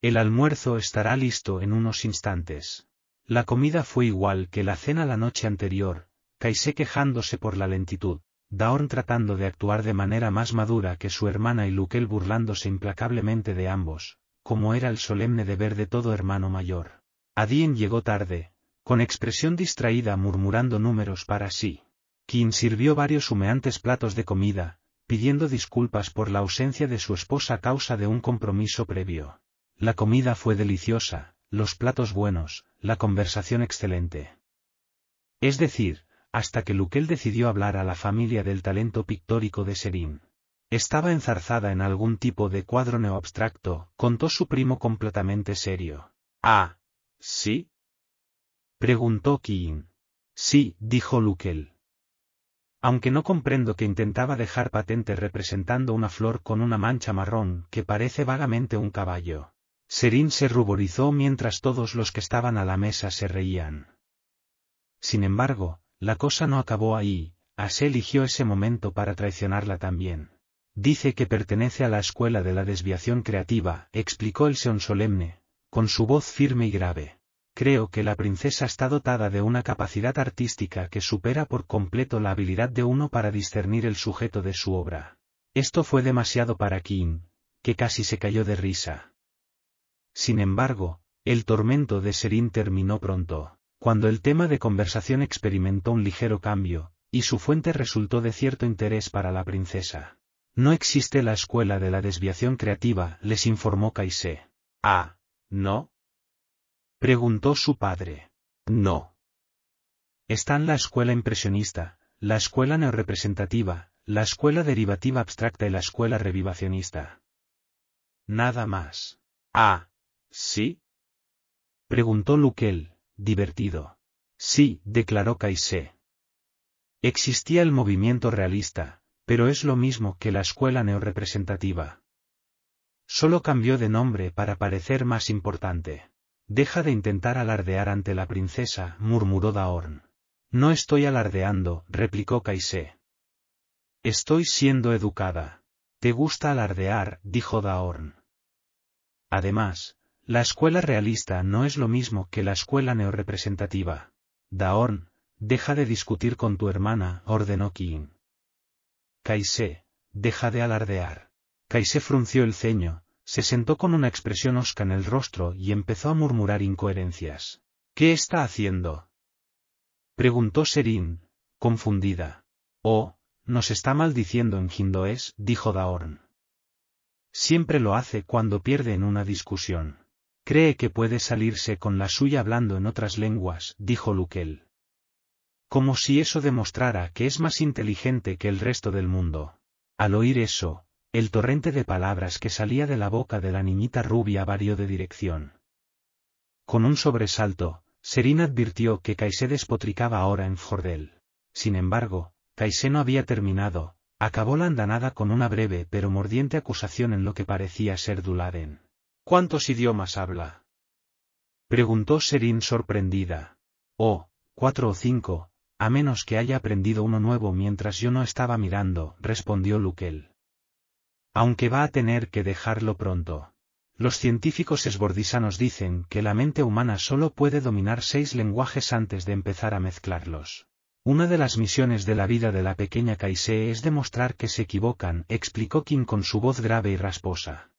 El almuerzo estará listo en unos instantes. La comida fue igual que la cena la noche anterior, Kaise quejándose por la lentitud, Daorn tratando de actuar de manera más madura que su hermana y Lukel burlándose implacablemente de ambos, como era el solemne deber de todo hermano mayor. Adien llegó tarde, con expresión distraída murmurando números para sí. Quien sirvió varios humeantes platos de comida, pidiendo disculpas por la ausencia de su esposa a causa de un compromiso previo. La comida fue deliciosa, los platos buenos, la conversación excelente. Es decir, hasta que Luquel decidió hablar a la familia del talento pictórico de Serín. Estaba enzarzada en algún tipo de cuadro neoabstracto, contó su primo completamente serio. Ah, ¿sí? Preguntó Kiin. Sí, dijo Luquel. Aunque no comprendo que intentaba dejar patente representando una flor con una mancha marrón que parece vagamente un caballo. Serín se ruborizó mientras todos los que estaban a la mesa se reían. Sin embargo, la cosa no acabó ahí, Ase eligió ese momento para traicionarla también. Dice que pertenece a la escuela de la desviación creativa, explicó el Seon solemne, con su voz firme y grave creo que la princesa está dotada de una capacidad artística que supera por completo la habilidad de uno para discernir el sujeto de su obra. Esto fue demasiado para Kim, que casi se cayó de risa. Sin embargo, el tormento de Serín terminó pronto, cuando el tema de conversación experimentó un ligero cambio, y su fuente resultó de cierto interés para la princesa. No existe la escuela de la desviación creativa, les informó Kaise. Ah, ¿no? Preguntó su padre. No. Están la escuela impresionista, la escuela neorepresentativa, la escuela derivativa abstracta y la escuela revivacionista. Nada más. Ah, ¿sí? Preguntó Luquel, divertido. Sí, declaró Caissé. Existía el movimiento realista, pero es lo mismo que la escuela neorepresentativa. Solo cambió de nombre para parecer más importante. Deja de intentar alardear ante la princesa, murmuró Daorn. No estoy alardeando, replicó Kaise. Estoy siendo educada. ¿Te gusta alardear? dijo Daorn. Además, la escuela realista no es lo mismo que la escuela neorepresentativa. Daorn, deja de discutir con tu hermana, ordenó King. Kaise, deja de alardear. Kaise frunció el ceño, se sentó con una expresión osca en el rostro y empezó a murmurar incoherencias. ¿Qué está haciendo? Preguntó Serín, confundida. Oh, nos está maldiciendo en Hindoes, dijo Daorn. Siempre lo hace cuando pierde en una discusión. Cree que puede salirse con la suya hablando en otras lenguas, dijo Luquel. Como si eso demostrara que es más inteligente que el resto del mundo. Al oír eso, el torrente de palabras que salía de la boca de la niñita rubia varió de dirección. Con un sobresalto, Serín advirtió que Caisé despotricaba ahora en Jordel. Sin embargo, Caisé no había terminado, acabó la andanada con una breve pero mordiente acusación en lo que parecía ser Dularen. ¿Cuántos idiomas habla? Preguntó Serín sorprendida. Oh, cuatro o cinco, a menos que haya aprendido uno nuevo mientras yo no estaba mirando, respondió Luquel aunque va a tener que dejarlo pronto. Los científicos esbordisanos dicen que la mente humana solo puede dominar seis lenguajes antes de empezar a mezclarlos. Una de las misiones de la vida de la pequeña Kaise es demostrar que se equivocan, explicó Kim con su voz grave y rasposa.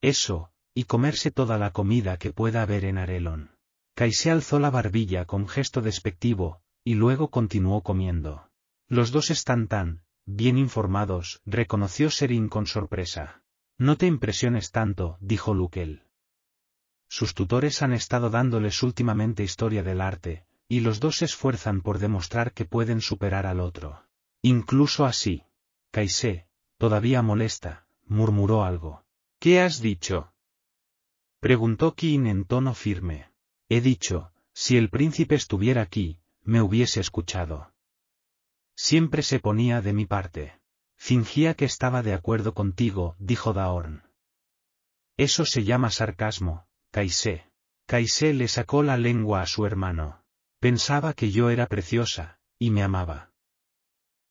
Eso, y comerse toda la comida que pueda haber en Arelon. Kaise alzó la barbilla con gesto despectivo, y luego continuó comiendo. Los dos están tan, bien informados, reconoció Serín con sorpresa. No te impresiones tanto, dijo Luquel. Sus tutores han estado dándoles últimamente historia del arte, y los dos se esfuerzan por demostrar que pueden superar al otro. Incluso así. Caisé, todavía molesta, murmuró algo. ¿Qué has dicho? Preguntó King en tono firme. He dicho, si el príncipe estuviera aquí, me hubiese escuchado. Siempre se ponía de mi parte. Fingía que estaba de acuerdo contigo, dijo Daorn. Eso se llama sarcasmo, Caisé. Caisé le sacó la lengua a su hermano. Pensaba que yo era preciosa, y me amaba.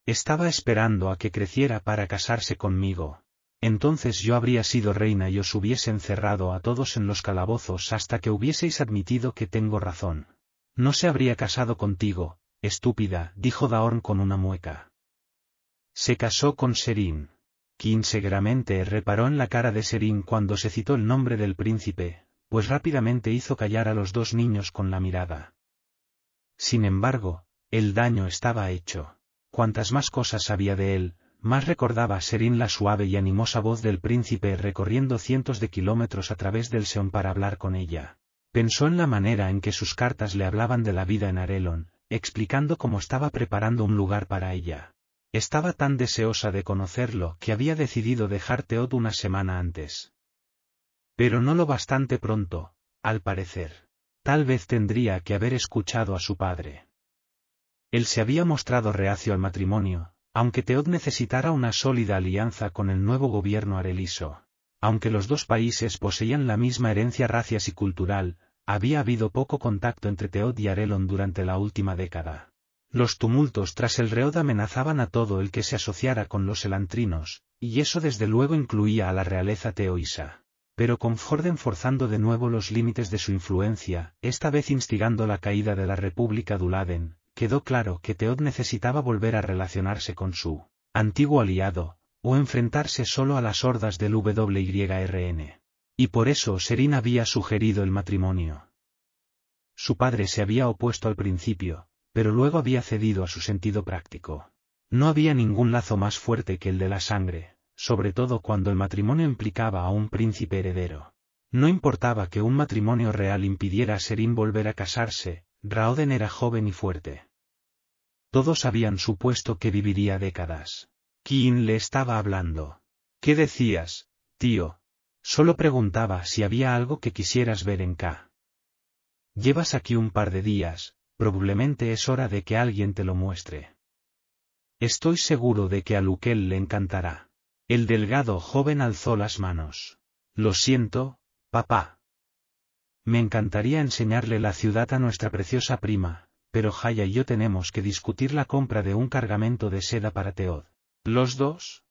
Estaba esperando a que creciera para casarse conmigo. Entonces yo habría sido reina y os hubiese encerrado a todos en los calabozos hasta que hubieseis admitido que tengo razón. No se habría casado contigo, estúpida, dijo Daorn con una mueca. Se casó con Serín. Quien seguramente reparó en la cara de Serín cuando se citó el nombre del príncipe, pues rápidamente hizo callar a los dos niños con la mirada. Sin embargo, el daño estaba hecho. Cuantas más cosas sabía de él, más recordaba Serín la suave y animosa voz del príncipe recorriendo cientos de kilómetros a través del Seón para hablar con ella. Pensó en la manera en que sus cartas le hablaban de la vida en Arelon, explicando cómo estaba preparando un lugar para ella. Estaba tan deseosa de conocerlo que había decidido dejar Teod una semana antes. Pero no lo bastante pronto, al parecer. Tal vez tendría que haber escuchado a su padre. Él se había mostrado reacio al matrimonio, aunque Teod necesitara una sólida alianza con el nuevo gobierno areliso. Aunque los dos países poseían la misma herencia racial y cultural, había habido poco contacto entre Teod y Arelon durante la última década. Los tumultos tras el Reod amenazaban a todo el que se asociara con los elantrinos, y eso desde luego incluía a la realeza teoisa pero con Forden forzando de nuevo los límites de su influencia, esta vez instigando la caída de la República Duladen, quedó claro que Teod necesitaba volver a relacionarse con su antiguo aliado, o enfrentarse solo a las hordas del WYRN. Y por eso Serin había sugerido el matrimonio. Su padre se había opuesto al principio, pero luego había cedido a su sentido práctico. No había ningún lazo más fuerte que el de la sangre, sobre todo cuando el matrimonio implicaba a un príncipe heredero. No importaba que un matrimonio real impidiera a Serín volver a casarse, Raoden era joven y fuerte. Todos habían supuesto que viviría décadas. ¿Quién le estaba hablando? ¿Qué decías, tío? Solo preguntaba si había algo que quisieras ver en K. Llevas aquí un par de días, probablemente es hora de que alguien te lo muestre. Estoy seguro de que a Luquel le encantará. El delgado joven alzó las manos. Lo siento, papá. Me encantaría enseñarle la ciudad a nuestra preciosa prima, pero Jaya y yo tenemos que discutir la compra de un cargamento de seda para Teod. ¿Los dos?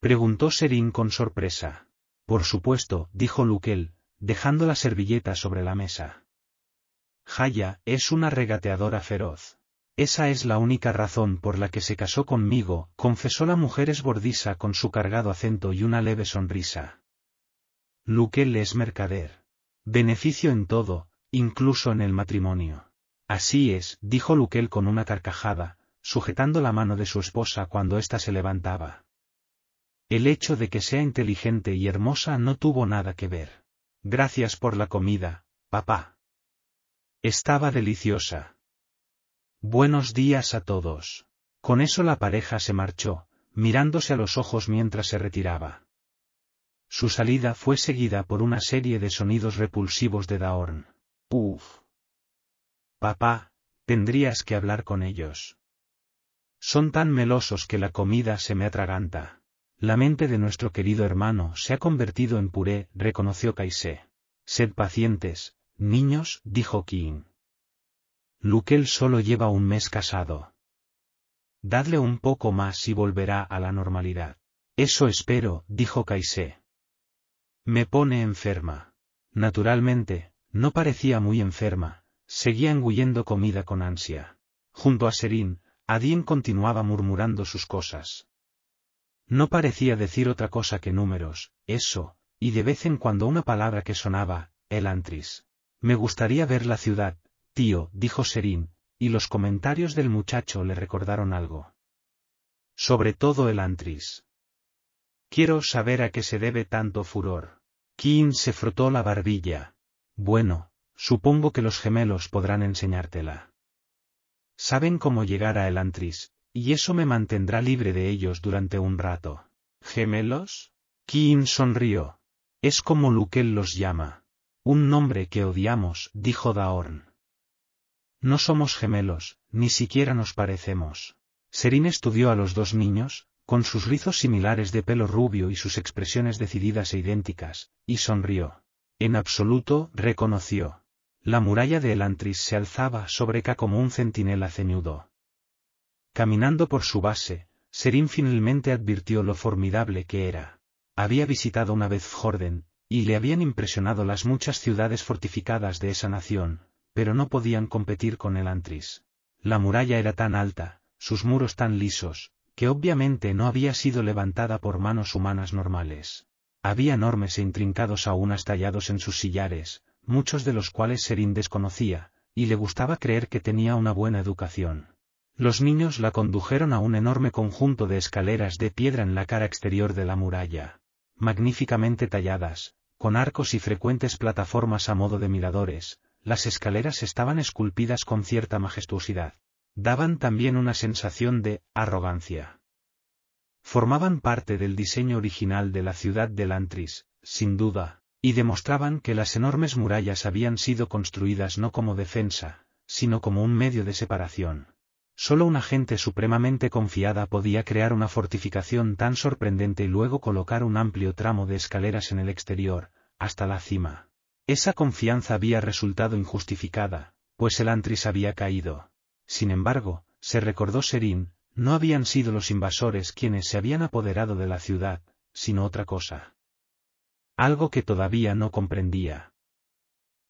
Preguntó Serín con sorpresa. Por supuesto, dijo Luquel, dejando la servilleta sobre la mesa. Jaya es una regateadora feroz. Esa es la única razón por la que se casó conmigo, confesó la mujer esbordisa con su cargado acento y una leve sonrisa. Luquel es mercader. Beneficio en todo, incluso en el matrimonio. Así es, dijo Luquel con una carcajada, sujetando la mano de su esposa cuando ésta se levantaba. El hecho de que sea inteligente y hermosa no tuvo nada que ver. Gracias por la comida, papá. Estaba deliciosa. Buenos días a todos. Con eso la pareja se marchó, mirándose a los ojos mientras se retiraba. Su salida fue seguida por una serie de sonidos repulsivos de Daorn. Uf. Papá, tendrías que hablar con ellos. Son tan melosos que la comida se me atraganta. La mente de nuestro querido hermano se ha convertido en puré, reconoció Kaise. Sed pacientes, niños, dijo King. Luquel solo lleva un mes casado. Dadle un poco más y volverá a la normalidad. Eso espero, dijo Kaise. Me pone enferma. Naturalmente, no parecía muy enferma, seguía engullendo comida con ansia. Junto a Serín, Adien continuaba murmurando sus cosas. No parecía decir otra cosa que números, eso, y de vez en cuando una palabra que sonaba, el antris. Me gustaría ver la ciudad, Tío, dijo Serín, y los comentarios del muchacho le recordaron algo. Sobre todo el Antris. Quiero saber a qué se debe tanto furor. Kim se frotó la barbilla. Bueno, supongo que los gemelos podrán enseñártela. Saben cómo llegar a Elantris, y eso me mantendrá libre de ellos durante un rato. ¿Gemelos? Kim sonrió. Es como Lukel los llama. Un nombre que odiamos, dijo Daorn. No somos gemelos, ni siquiera nos parecemos. Serín estudió a los dos niños, con sus rizos similares de pelo rubio y sus expresiones decididas e idénticas, y sonrió. En absoluto, reconoció. La muralla de Elantris se alzaba sobre K como un centinela ceñudo. Caminando por su base, Serín finalmente advirtió lo formidable que era. Había visitado una vez Jorden, y le habían impresionado las muchas ciudades fortificadas de esa nación, pero no podían competir con Elantris. La muralla era tan alta, sus muros tan lisos, que obviamente no había sido levantada por manos humanas normales. Había enormes e intrincados aunas tallados en sus sillares, muchos de los cuales Serín desconocía, y le gustaba creer que tenía una buena educación. Los niños la condujeron a un enorme conjunto de escaleras de piedra en la cara exterior de la muralla, magníficamente talladas, con arcos y frecuentes plataformas a modo de miradores, las escaleras estaban esculpidas con cierta majestuosidad. Daban también una sensación de arrogancia. Formaban parte del diseño original de la ciudad de Lantris, sin duda, y demostraban que las enormes murallas habían sido construidas no como defensa, sino como un medio de separación. Solo una gente supremamente confiada podía crear una fortificación tan sorprendente y luego colocar un amplio tramo de escaleras en el exterior, hasta la cima. Esa confianza había resultado injustificada, pues el Antris había caído. Sin embargo, se recordó Serín, no habían sido los invasores quienes se habían apoderado de la ciudad, sino otra cosa. Algo que todavía no comprendía.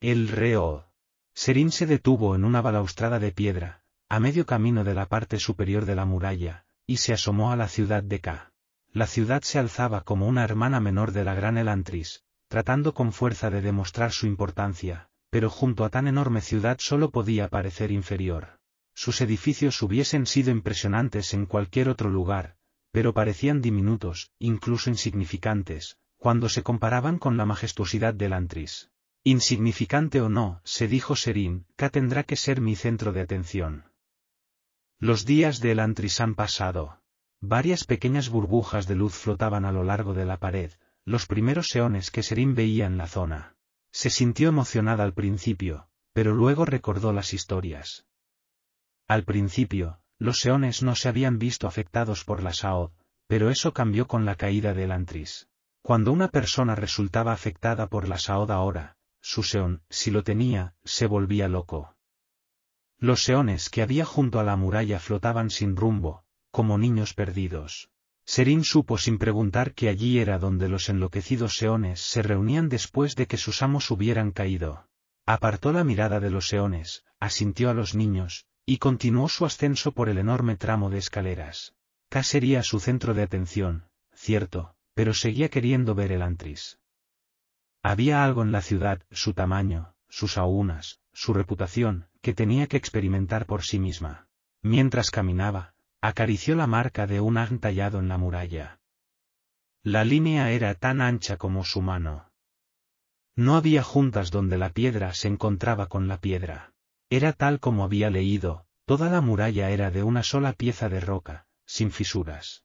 El reo. Serín se detuvo en una balaustrada de piedra, a medio camino de la parte superior de la muralla, y se asomó a la ciudad de K. La ciudad se alzaba como una hermana menor de la gran Elantris, tratando con fuerza de demostrar su importancia, pero junto a tan enorme ciudad solo podía parecer inferior. Sus edificios hubiesen sido impresionantes en cualquier otro lugar, pero parecían diminutos, incluso insignificantes, cuando se comparaban con la majestuosidad del Antris. Insignificante o no, se dijo Serín, K tendrá que ser mi centro de atención. Los días del Antris han pasado. Varias pequeñas burbujas de luz flotaban a lo largo de la pared, los primeros eones que Serín veía en la zona. Se sintió emocionada al principio, pero luego recordó las historias. Al principio, los eones no se habían visto afectados por la Saod, pero eso cambió con la caída del Antris. Cuando una persona resultaba afectada por la Saod ahora, su Seón, si lo tenía, se volvía loco. Los Seones que había junto a la muralla flotaban sin rumbo, como niños perdidos. Serín supo sin preguntar que allí era donde los enloquecidos Seones se reunían después de que sus amos hubieran caído. Apartó la mirada de los Seones, asintió a los niños, y continuó su ascenso por el enorme tramo de escaleras. K sería su centro de atención, cierto, pero seguía queriendo ver el Antris. Había algo en la ciudad, su tamaño, sus aunas, su reputación, que tenía que experimentar por sí misma. Mientras caminaba, acarició la marca de un agn tallado en la muralla. La línea era tan ancha como su mano. No había juntas donde la piedra se encontraba con la piedra. Era tal como había leído, toda la muralla era de una sola pieza de roca, sin fisuras.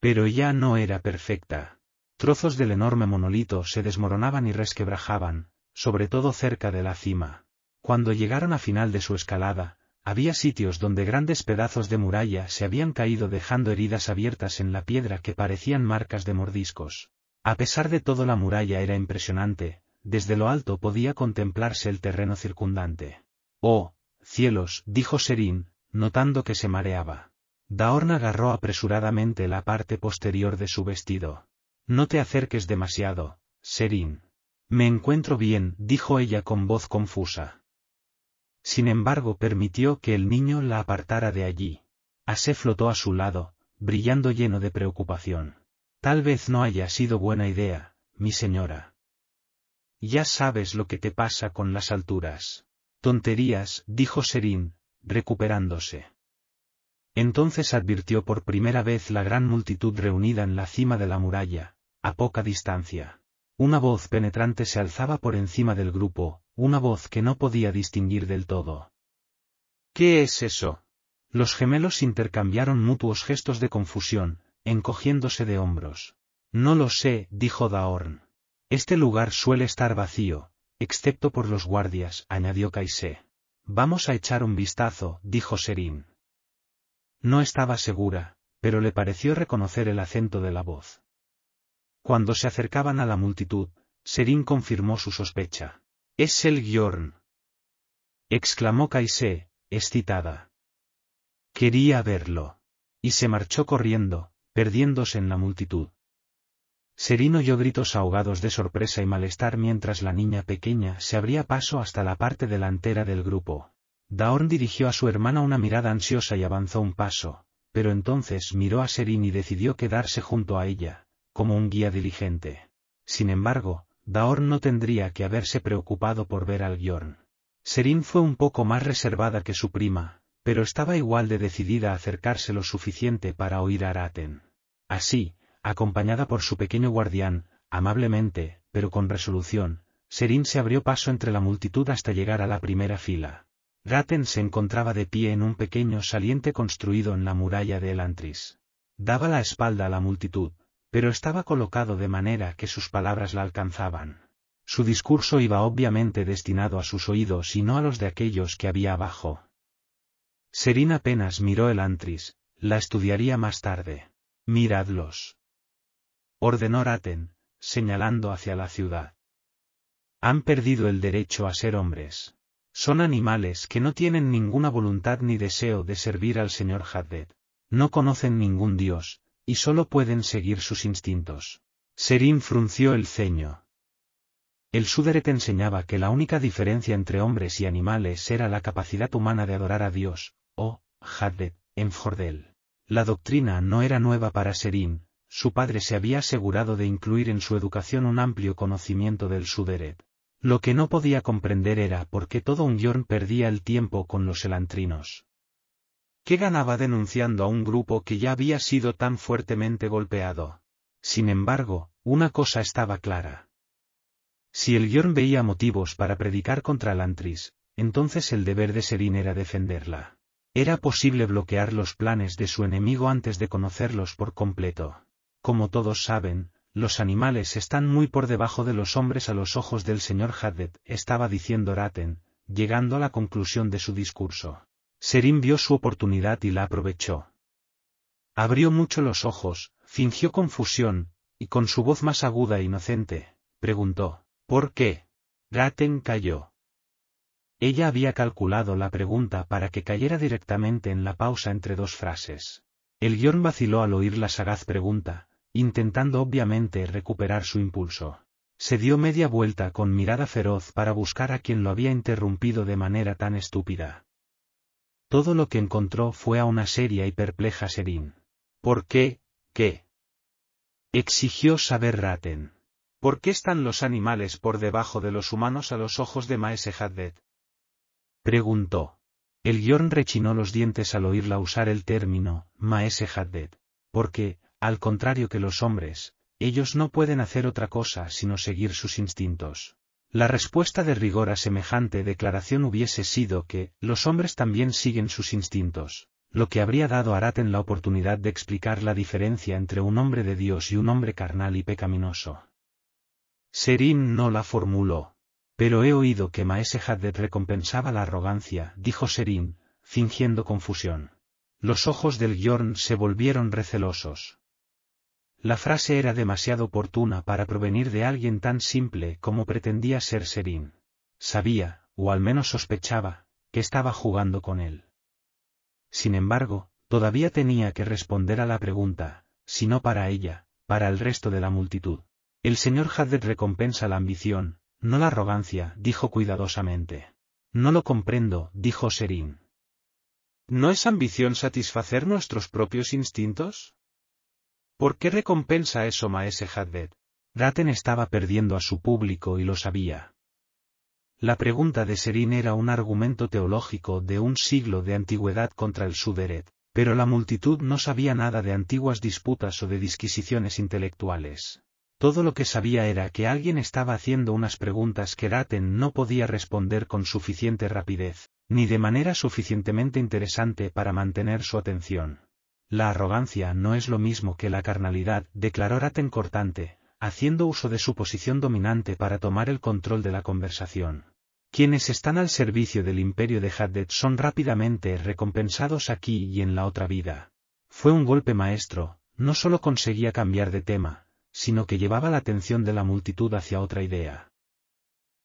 Pero ya no era perfecta. Trozos del enorme monolito se desmoronaban y resquebrajaban, sobre todo cerca de la cima. Cuando llegaron a final de su escalada, había sitios donde grandes pedazos de muralla se habían caído dejando heridas abiertas en la piedra que parecían marcas de mordiscos. A pesar de todo la muralla era impresionante, desde lo alto podía contemplarse el terreno circundante. Oh, cielos, dijo Serín, notando que se mareaba. Daorn agarró apresuradamente la parte posterior de su vestido. No te acerques demasiado, Serín. Me encuentro bien, dijo ella con voz confusa. Sin embargo, permitió que el niño la apartara de allí. Ase flotó a su lado, brillando lleno de preocupación. Tal vez no haya sido buena idea, mi señora. Ya sabes lo que te pasa con las alturas. Tonterías, dijo Serín, recuperándose. Entonces advirtió por primera vez la gran multitud reunida en la cima de la muralla, a poca distancia. Una voz penetrante se alzaba por encima del grupo, una voz que no podía distinguir del todo. ¿Qué es eso? Los gemelos intercambiaron mutuos gestos de confusión, encogiéndose de hombros. No lo sé, dijo Daorn. Este lugar suele estar vacío, excepto por los guardias, añadió Kaise. Vamos a echar un vistazo, dijo Serín. No estaba segura, pero le pareció reconocer el acento de la voz. Cuando se acercaban a la multitud, Serín confirmó su sospecha. Es el Giorn. exclamó Kaise, excitada. Quería verlo. Y se marchó corriendo, perdiéndose en la multitud. Serín oyó gritos ahogados de sorpresa y malestar mientras la niña pequeña se abría paso hasta la parte delantera del grupo. Daorn dirigió a su hermana una mirada ansiosa y avanzó un paso, pero entonces miró a Serín y decidió quedarse junto a ella, como un guía diligente. Sin embargo, Daorn no tendría que haberse preocupado por ver al Giorn. Serín fue un poco más reservada que su prima, pero estaba igual de decidida a acercarse lo suficiente para oír a Araten. Así, acompañada por su pequeño guardián, amablemente, pero con resolución, Serín se abrió paso entre la multitud hasta llegar a la primera fila. Raten se encontraba de pie en un pequeño saliente construido en la muralla de Elantris. Daba la espalda a la multitud, pero estaba colocado de manera que sus palabras la alcanzaban. Su discurso iba obviamente destinado a sus oídos y no a los de aquellos que había abajo. Serín apenas miró el antris, la estudiaría más tarde. Miradlos. Ordenó Raten, señalando hacia la ciudad. Han perdido el derecho a ser hombres. Son animales que no tienen ninguna voluntad ni deseo de servir al señor Haddad. No conocen ningún dios, y solo pueden seguir sus instintos. Serín frunció el ceño. El Suderet enseñaba que la única diferencia entre hombres y animales era la capacidad humana de adorar a Dios, o, Haddad, en Jordel. La doctrina no era nueva para Serín, su padre se había asegurado de incluir en su educación un amplio conocimiento del Suderet. Lo que no podía comprender era por qué todo un Yorn perdía el tiempo con los elantrinos. ¿Qué ganaba denunciando a un grupo que ya había sido tan fuertemente golpeado? Sin embargo, una cosa estaba clara. Si el Yorn veía motivos para predicar contra Elantris, entonces el deber de Serín era defenderla. Era posible bloquear los planes de su enemigo antes de conocerlos por completo. Como todos saben, los animales están muy por debajo de los hombres a los ojos del señor Haddet, estaba diciendo Raten, llegando a la conclusión de su discurso. Serim vio su oportunidad y la aprovechó. Abrió mucho los ojos, fingió confusión, y con su voz más aguda e inocente, preguntó, ¿por qué? Raten cayó. Ella había calculado la pregunta para que cayera directamente en la pausa entre dos frases. El guion vaciló al oír la sagaz pregunta, intentando obviamente recuperar su impulso. Se dio media vuelta con mirada feroz para buscar a quien lo había interrumpido de manera tan estúpida. Todo lo que encontró fue a una seria y perpleja Serín. ¿Por qué? ¿Qué? Exigió saber Raten. ¿Por qué están los animales por debajo de los humanos a los ojos de Maese Haddet? Preguntó. El guion rechinó los dientes al oírla usar el término, Maese Haddet. Porque, al contrario que los hombres, ellos no pueden hacer otra cosa sino seguir sus instintos. La respuesta de rigor a semejante declaración hubiese sido que, los hombres también siguen sus instintos, lo que habría dado a Araten la oportunidad de explicar la diferencia entre un hombre de Dios y un hombre carnal y pecaminoso. Serín no la formuló. Pero he oído que Maese Haddet recompensaba la arrogancia, dijo Serín, fingiendo confusión. Los ojos del Yorn se volvieron recelosos. La frase era demasiado oportuna para provenir de alguien tan simple como pretendía ser Serín. Sabía, o al menos sospechaba, que estaba jugando con él. Sin embargo, todavía tenía que responder a la pregunta, si no para ella, para el resto de la multitud. El señor Haddad recompensa la ambición, no la arrogancia, dijo cuidadosamente. No lo comprendo, dijo Serín. ¿No es ambición satisfacer nuestros propios instintos? ¿Por qué recompensa eso Maese Hadbet? Raten estaba perdiendo a su público y lo sabía. La pregunta de Serín era un argumento teológico de un siglo de antigüedad contra el Suderet, Pero la multitud no sabía nada de antiguas disputas o de disquisiciones intelectuales. Todo lo que sabía era que alguien estaba haciendo unas preguntas que Raten no podía responder con suficiente rapidez, ni de manera suficientemente interesante para mantener su atención. La arrogancia no es lo mismo que la carnalidad, declaró Raten cortante, haciendo uso de su posición dominante para tomar el control de la conversación. Quienes están al servicio del imperio de Haddad son rápidamente recompensados aquí y en la otra vida. Fue un golpe maestro, no solo conseguía cambiar de tema, sino que llevaba la atención de la multitud hacia otra idea.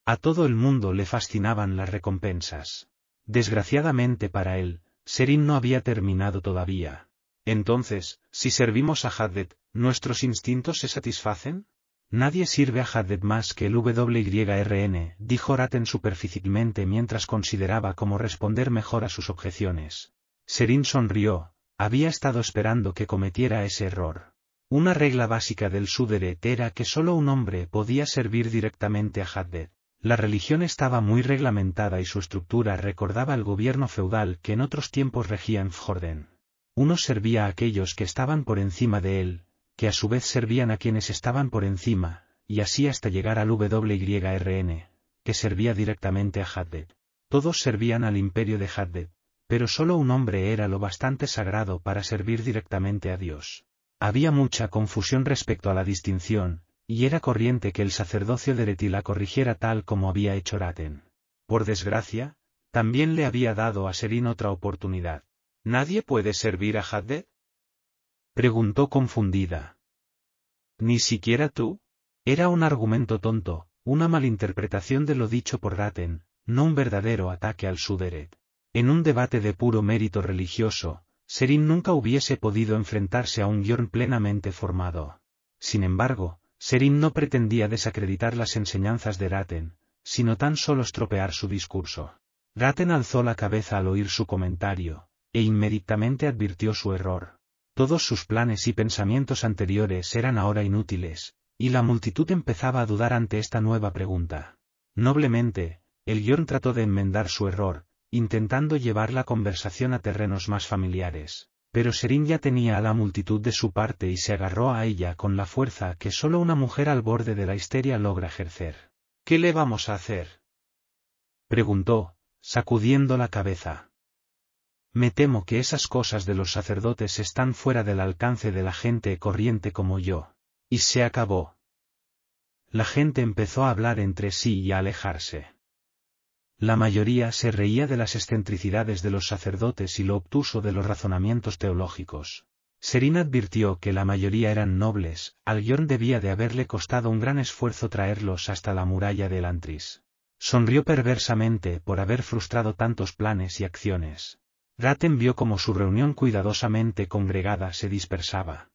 A todo el mundo le fascinaban las recompensas. Desgraciadamente para él, Serin no había terminado todavía. Entonces, si servimos a Haddad, ¿nuestros instintos se satisfacen? Nadie sirve a Haddad más que el WYRN, dijo Raten superficialmente mientras consideraba cómo responder mejor a sus objeciones. Serin sonrió, había estado esperando que cometiera ese error. Una regla básica del Suderet era que solo un hombre podía servir directamente a Haddad. La religión estaba muy reglamentada y su estructura recordaba el gobierno feudal que en otros tiempos regía en Fjorden. Uno servía a aquellos que estaban por encima de él, que a su vez servían a quienes estaban por encima, y así hasta llegar al WYRN, que servía directamente a Haddad. Todos servían al imperio de Haddad, pero solo un hombre era lo bastante sagrado para servir directamente a Dios. Había mucha confusión respecto a la distinción, y era corriente que el sacerdocio de Reti la corrigiera tal como había hecho Raten. Por desgracia, también le había dado a Serin otra oportunidad. ¿Nadie puede servir a Haddad? Preguntó confundida. ¿Ni siquiera tú? Era un argumento tonto, una malinterpretación de lo dicho por Raten, no un verdadero ataque al Suderet. En un debate de puro mérito religioso, Serin nunca hubiese podido enfrentarse a un guion plenamente formado. Sin embargo, Serin no pretendía desacreditar las enseñanzas de Raten, sino tan solo estropear su discurso. Raten alzó la cabeza al oír su comentario, e inmediatamente advirtió su error. Todos sus planes y pensamientos anteriores eran ahora inútiles, y la multitud empezaba a dudar ante esta nueva pregunta. Noblemente, el guion trató de enmendar su error, intentando llevar la conversación a terrenos más familiares. Pero Serin ya tenía a la multitud de su parte y se agarró a ella con la fuerza que solo una mujer al borde de la histeria logra ejercer. ¿Qué le vamos a hacer? preguntó, sacudiendo la cabeza. Me temo que esas cosas de los sacerdotes están fuera del alcance de la gente corriente como yo. Y se acabó. La gente empezó a hablar entre sí y a alejarse. La mayoría se reía de las excentricidades de los sacerdotes y lo obtuso de los razonamientos teológicos. Serina advirtió que la mayoría eran nobles, al guion debía de haberle costado un gran esfuerzo traerlos hasta la muralla de Elantris. Sonrió perversamente por haber frustrado tantos planes y acciones. Raten vio como su reunión cuidadosamente congregada se dispersaba.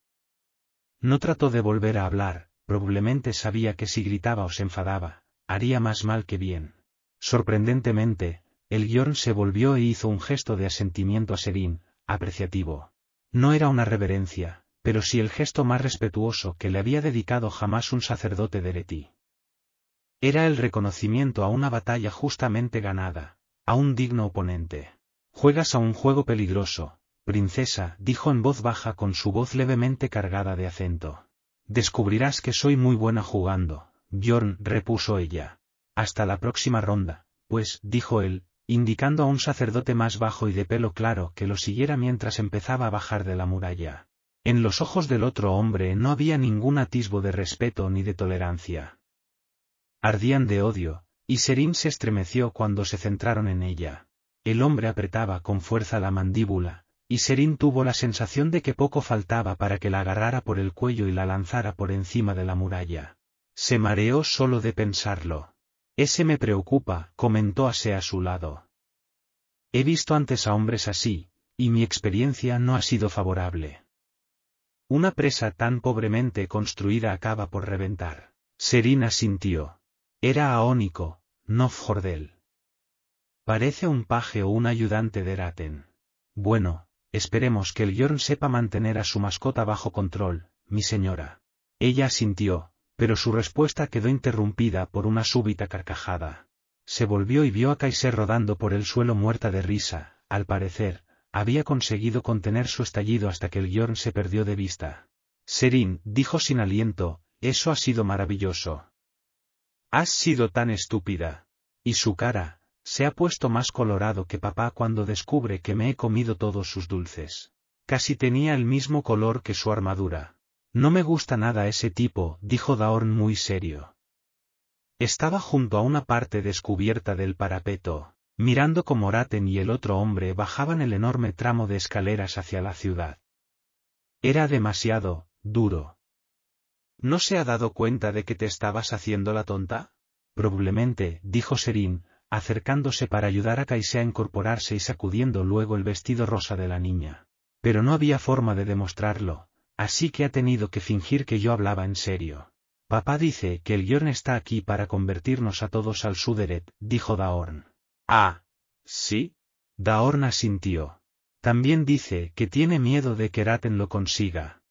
No trató de volver a hablar, probablemente sabía que si gritaba o se enfadaba, haría más mal que bien. Sorprendentemente, el guion se volvió e hizo un gesto de asentimiento a Serín, apreciativo. No era una reverencia, pero sí el gesto más respetuoso que le había dedicado jamás un sacerdote de Leti. Era el reconocimiento a una batalla justamente ganada, a un digno oponente. Juegas a un juego peligroso, princesa, dijo en voz baja con su voz levemente cargada de acento. Descubrirás que soy muy buena jugando, Bjorn, repuso ella. Hasta la próxima ronda, pues, dijo él, indicando a un sacerdote más bajo y de pelo claro que lo siguiera mientras empezaba a bajar de la muralla. En los ojos del otro hombre no había ningún atisbo de respeto ni de tolerancia. Ardían de odio, y Serín se estremeció cuando se centraron en ella. El hombre apretaba con fuerza la mandíbula, y Serín tuvo la sensación de que poco faltaba para que la agarrara por el cuello y la lanzara por encima de la muralla. Se mareó solo de pensarlo. Ese me preocupa, comentó Ase a su lado. He visto antes a hombres así, y mi experiencia no ha sido favorable. Una presa tan pobremente construida acaba por reventar. Serina sintió. Era aónico, no Jordel. Parece un paje o un ayudante de Raten. Bueno, esperemos que el Yorn sepa mantener a su mascota bajo control, mi señora. Ella sintió, pero su respuesta quedó interrumpida por una súbita carcajada. Se volvió y vio a Kaiser rodando por el suelo muerta de risa, al parecer, había conseguido contener su estallido hasta que el Yorn se perdió de vista. Serin, dijo sin aliento, eso ha sido maravilloso. Has sido tan estúpida. Y su cara, se ha puesto más colorado que papá cuando descubre que me he comido todos sus dulces. Casi tenía el mismo color que su armadura. No me gusta nada ese tipo, dijo Daorn muy serio. Estaba junto a una parte descubierta del parapeto, mirando como Raten y el otro hombre bajaban el enorme tramo de escaleras hacia la ciudad. Era demasiado, duro. ¿No se ha dado cuenta de que te estabas haciendo la tonta? Probablemente, dijo Serín, acercándose para ayudar a Kaise a incorporarse y sacudiendo luego el vestido rosa de la niña. Pero no había forma de demostrarlo, así que ha tenido que fingir que yo hablaba en serio. Papá dice que el Yorn está aquí para convertirnos a todos al Suderet, dijo Daorn. Ah, ¿sí? Daorn asintió. También dice que tiene miedo de que Raten lo consiga.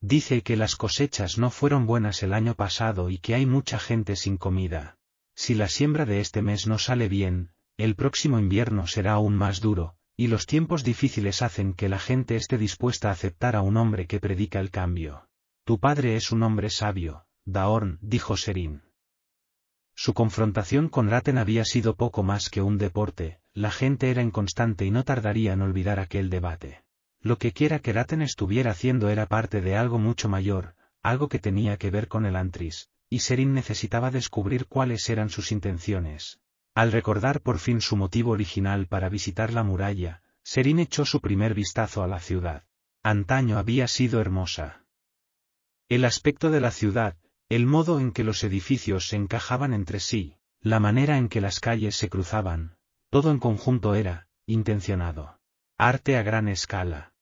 Dice que las cosechas no fueron buenas el año pasado y que hay mucha gente sin comida. Si la siembra de este mes no sale bien, el próximo invierno será aún más duro, y los tiempos difíciles hacen que la gente esté dispuesta a aceptar a un hombre que predica el cambio. Tu padre es un hombre sabio, Daorn, dijo Serin. Su confrontación con Raten había sido poco más que un deporte, la gente era inconstante y no tardaría en olvidar aquel debate. Lo que quiera que Raten estuviera haciendo era parte de algo mucho mayor, algo que tenía que ver con el Antris, y Serin necesitaba descubrir cuáles eran sus intenciones. Al recordar por fin su motivo original para visitar la muralla, Serin echó su primer vistazo a la ciudad. Antaño había sido hermosa. El aspecto de la ciudad, el modo en que los edificios se encajaban entre sí, la manera en que las calles se cruzaban, todo en conjunto era, intencionado. Arte a gran escala.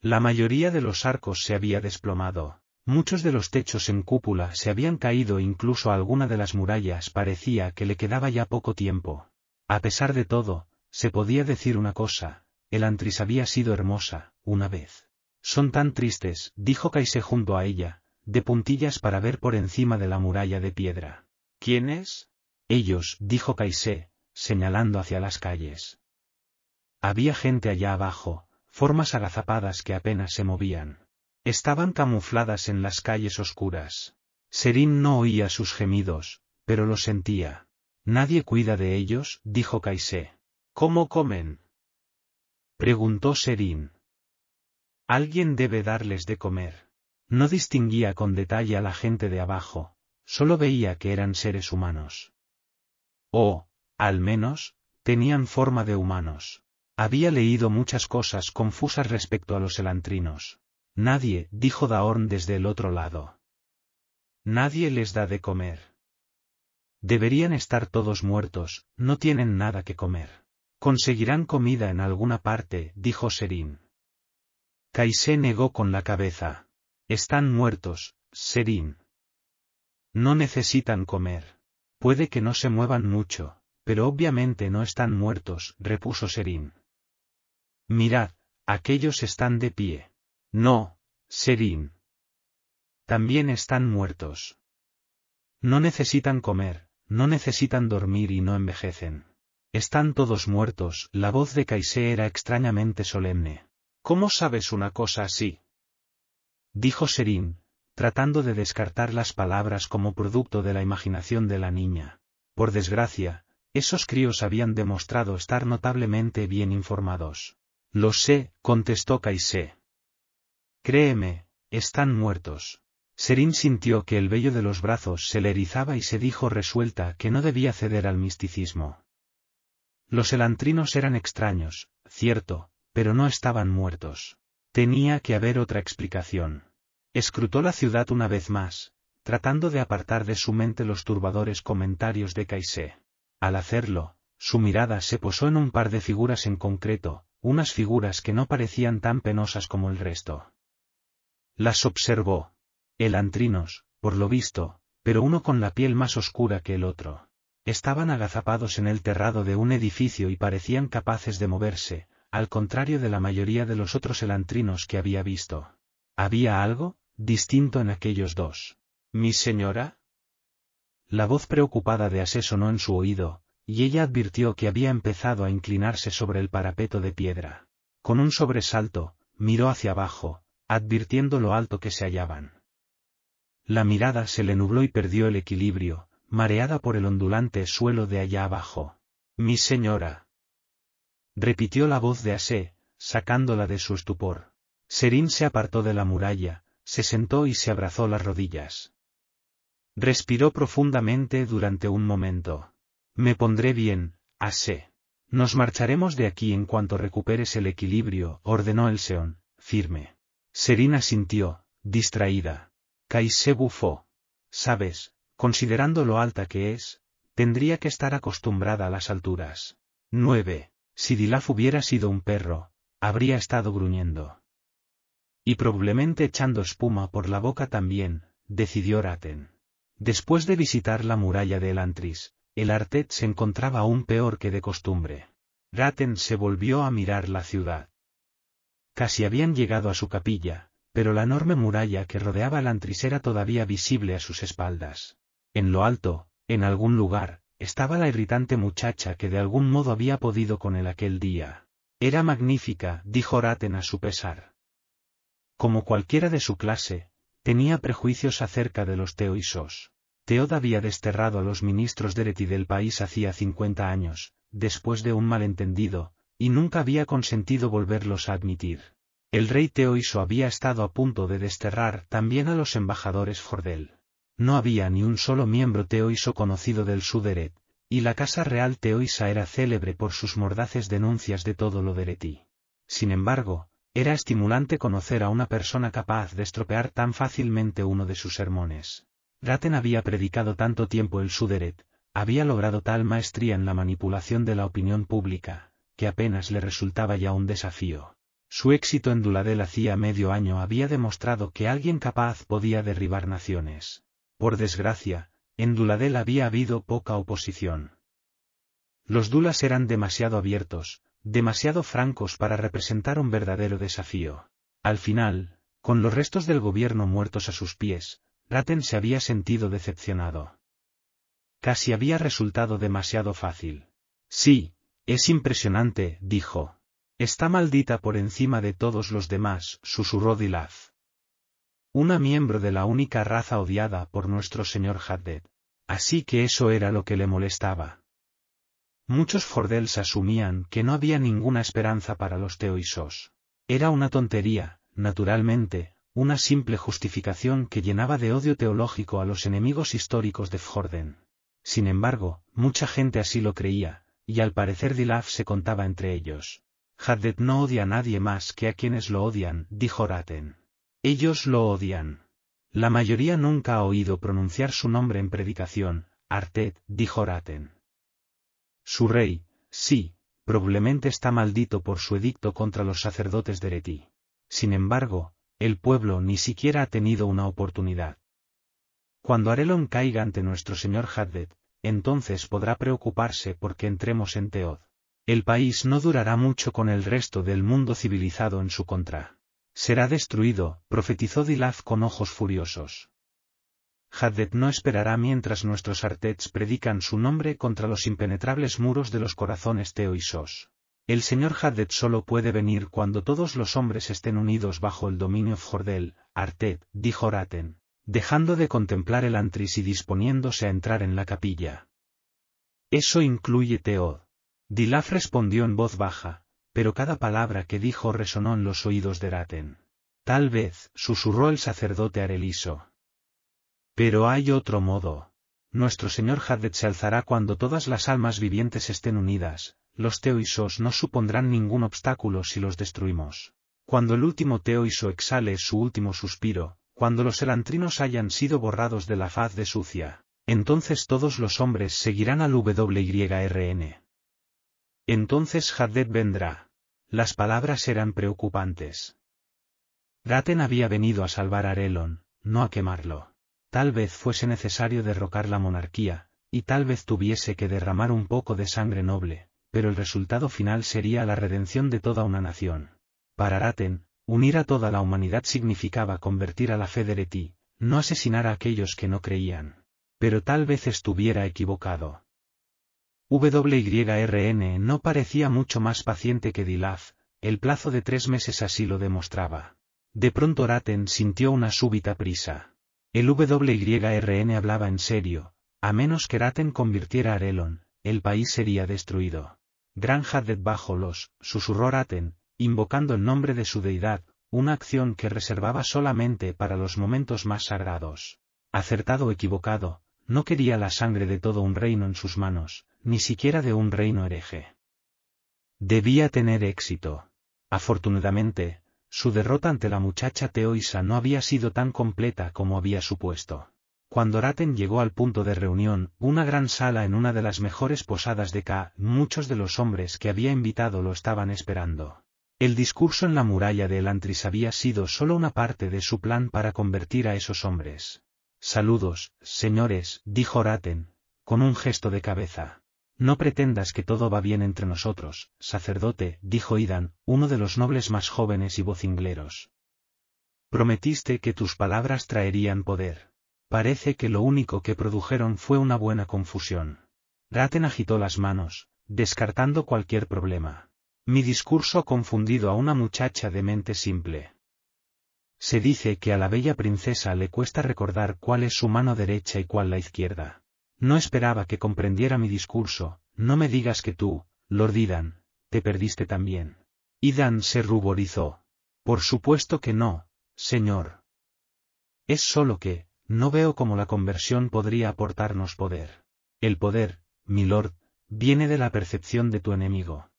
La mayoría de los arcos se había desplomado, Muchos de los techos en cúpula se habían caído incluso alguna de las murallas parecía que le quedaba ya poco tiempo. A pesar de todo, se podía decir una cosa, el Antris había sido hermosa, una vez. Son tan tristes, dijo Kaise junto a ella, de puntillas para ver por encima de la muralla de piedra. ¿Quiénes? Ellos, dijo Kaise, señalando hacia las calles. Había gente allá abajo, formas agazapadas que apenas se movían. Estaban camufladas en las calles oscuras. Serín no oía sus gemidos, pero lo sentía. Nadie cuida de ellos, dijo Kaise. ¿Cómo comen? Preguntó Serín. Alguien debe darles de comer. No distinguía con detalle a la gente de abajo, solo veía que eran seres humanos. O, al menos, tenían forma de humanos. Había leído muchas cosas confusas respecto a los elantrinos. Nadie, dijo Daorn desde el otro lado. Nadie les da de comer. Deberían estar todos muertos, no tienen nada que comer. Conseguirán comida en alguna parte, dijo Serín. Kaise negó con la cabeza. Están muertos, Serín. No necesitan comer. Puede que no se muevan mucho, pero obviamente no están muertos, repuso Serín. Mirad, aquellos están de pie. No, Serín. También están muertos. No necesitan comer, no necesitan dormir y no envejecen. Están todos muertos, la voz de Kaise era extrañamente solemne. ¿Cómo sabes una cosa así? Dijo Serín, tratando de descartar las palabras como producto de la imaginación de la niña. Por desgracia, esos críos habían demostrado estar notablemente bien informados. Lo sé, contestó Kaise. Créeme, están muertos. Serín sintió que el vello de los brazos se le erizaba y se dijo resuelta que no debía ceder al misticismo. Los elantrinos eran extraños, cierto, pero no estaban muertos. Tenía que haber otra explicación. Escrutó la ciudad una vez más, tratando de apartar de su mente los turbadores comentarios de Caisé. Al hacerlo, su mirada se posó en un par de figuras en concreto, unas figuras que no parecían tan penosas como el resto. Las observó. Elantrinos, por lo visto, pero uno con la piel más oscura que el otro. Estaban agazapados en el terrado de un edificio y parecían capaces de moverse, al contrario de la mayoría de los otros elantrinos que había visto. ¿Había algo, distinto en aquellos dos? ¿Mi señora? La voz preocupada de Ase sonó en su oído, y ella advirtió que había empezado a inclinarse sobre el parapeto de piedra. Con un sobresalto, miró hacia abajo, advirtiendo lo alto que se hallaban. La mirada se le nubló y perdió el equilibrio, mareada por el ondulante suelo de allá abajo. Mi señora. Repitió la voz de Asé, sacándola de su estupor. Serín se apartó de la muralla, se sentó y se abrazó las rodillas. Respiró profundamente durante un momento. Me pondré bien, Asé. Nos marcharemos de aquí en cuanto recuperes el equilibrio, ordenó el Seón, firme. Serina sintió, distraída. Kaise bufó. Sabes, considerando lo alta que es, tendría que estar acostumbrada a las alturas. 9. Si Dilaf hubiera sido un perro, habría estado gruñendo. Y probablemente echando espuma por la boca también, decidió Raten. Después de visitar la muralla de Elantris, el Artet se encontraba aún peor que de costumbre. Raten se volvió a mirar la ciudad. Casi habían llegado a su capilla, pero la enorme muralla que rodeaba el antris era todavía visible a sus espaldas. En lo alto, en algún lugar, estaba la irritante muchacha que de algún modo había podido con él aquel día. Era magnífica, dijo Raten a su pesar. Como cualquiera de su clase, tenía prejuicios acerca de los teoisos. Teod había desterrado a los ministros de Reti del país hacía cincuenta años, después de un malentendido, y nunca había consentido volverlos a admitir. El rey Teoiso había estado a punto de desterrar también a los embajadores Fordel. No había ni un solo miembro Teoiso conocido del Suderet, y la Casa Real Teoisa era célebre por sus mordaces denuncias de todo lo Reti. Sin embargo, era estimulante conocer a una persona capaz de estropear tan fácilmente uno de sus sermones. Raten había predicado tanto tiempo el Suderet, había logrado tal maestría en la manipulación de la opinión pública, que apenas le resultaba ya un desafío. Su éxito en Duladel hacía medio año había demostrado que alguien capaz podía derribar naciones. Por desgracia, en Duladel había habido poca oposición. Los Dulas eran demasiado abiertos, demasiado francos para representar un verdadero desafío. Al final, con los restos del gobierno muertos a sus pies, Raten se había sentido decepcionado. Casi había resultado demasiado fácil. Sí, es impresionante, dijo. Está maldita por encima de todos los demás, susurró Dilaz. Una miembro de la única raza odiada por nuestro señor Haddad. Así que eso era lo que le molestaba. Muchos Fordels asumían que no había ninguna esperanza para los teoisos. Era una tontería, naturalmente, una simple justificación que llenaba de odio teológico a los enemigos históricos de Fjorden. Sin embargo, mucha gente así lo creía, y al parecer Dilaf se contaba entre ellos. Haddet no odia a nadie más que a quienes lo odian, dijo Raten. Ellos lo odian. La mayoría nunca ha oído pronunciar su nombre en predicación, Artet, dijo Raten. Su rey, sí, probablemente está maldito por su edicto contra los sacerdotes de Reti. Sin embargo, el pueblo ni siquiera ha tenido una oportunidad. Cuando Arelon caiga ante nuestro señor Haddet, entonces podrá preocuparse porque entremos en Teod. El país no durará mucho con el resto del mundo civilizado en su contra. Será destruido, profetizó Dilaz con ojos furiosos. Haddet no esperará mientras nuestros artets predican su nombre contra los impenetrables muros de los corazones teoisos. El señor Haddet solo puede venir cuando todos los hombres estén unidos bajo el dominio Fjordel, Artet, dijo Raten, dejando de contemplar el antris y disponiéndose a entrar en la capilla. Eso incluye Teod. Dilaf respondió en voz baja, pero cada palabra que dijo resonó en los oídos de Raten. Tal vez, susurró el sacerdote Areliso. Pero hay otro modo. Nuestro señor Haddet se alzará cuando todas las almas vivientes estén unidas, los teoisos no supondrán ningún obstáculo si los destruimos. Cuando el último teoiso exhale su último suspiro, cuando los elantrinos hayan sido borrados de la faz de sucia, entonces todos los hombres seguirán al WYRN. Entonces Haddet vendrá. Las palabras eran preocupantes. Raten había venido a salvar a Arelon, no a quemarlo. Tal vez fuese necesario derrocar la monarquía, y tal vez tuviese que derramar un poco de sangre noble, pero el resultado final sería la redención de toda una nación. Para Raten, unir a toda la humanidad significaba convertir a la fe de Reti, no asesinar a aquellos que no creían. Pero tal vez estuviera equivocado. WYRN no parecía mucho más paciente que Dilaf, el plazo de tres meses así lo demostraba. De pronto Raten sintió una súbita prisa. El WYRN hablaba en serio, a menos que Raten convirtiera a Arelon, el país sería destruido. Granja de bajo los, susurró Raten, invocando el nombre de su deidad, una acción que reservaba solamente para los momentos más sagrados. Acertado o equivocado, no quería la sangre de todo un reino en sus manos, ni siquiera de un reino hereje. Debía tener éxito. Afortunadamente, su derrota ante la muchacha Teoisa no había sido tan completa como había supuesto. Cuando Raten llegó al punto de reunión, una gran sala en una de las mejores posadas de Ka, muchos de los hombres que había invitado lo estaban esperando. El discurso en la muralla de Elantris había sido solo una parte de su plan para convertir a esos hombres. Saludos, señores, dijo Raten, con un gesto de cabeza. No pretendas que todo va bien entre nosotros, sacerdote, dijo Idan, uno de los nobles más jóvenes y vocingleros. Prometiste que tus palabras traerían poder. Parece que lo único que produjeron fue una buena confusión. Raten agitó las manos, descartando cualquier problema. Mi discurso confundido a una muchacha de mente simple. Se dice que a la bella princesa le cuesta recordar cuál es su mano derecha y cuál la izquierda. No esperaba que comprendiera mi discurso, no me digas que tú, Lord Idan, te perdiste también. Idan se ruborizó. Por supuesto que no, señor. Es solo que, no veo cómo la conversión podría aportarnos poder. El poder, mi lord, viene de la percepción de tu enemigo.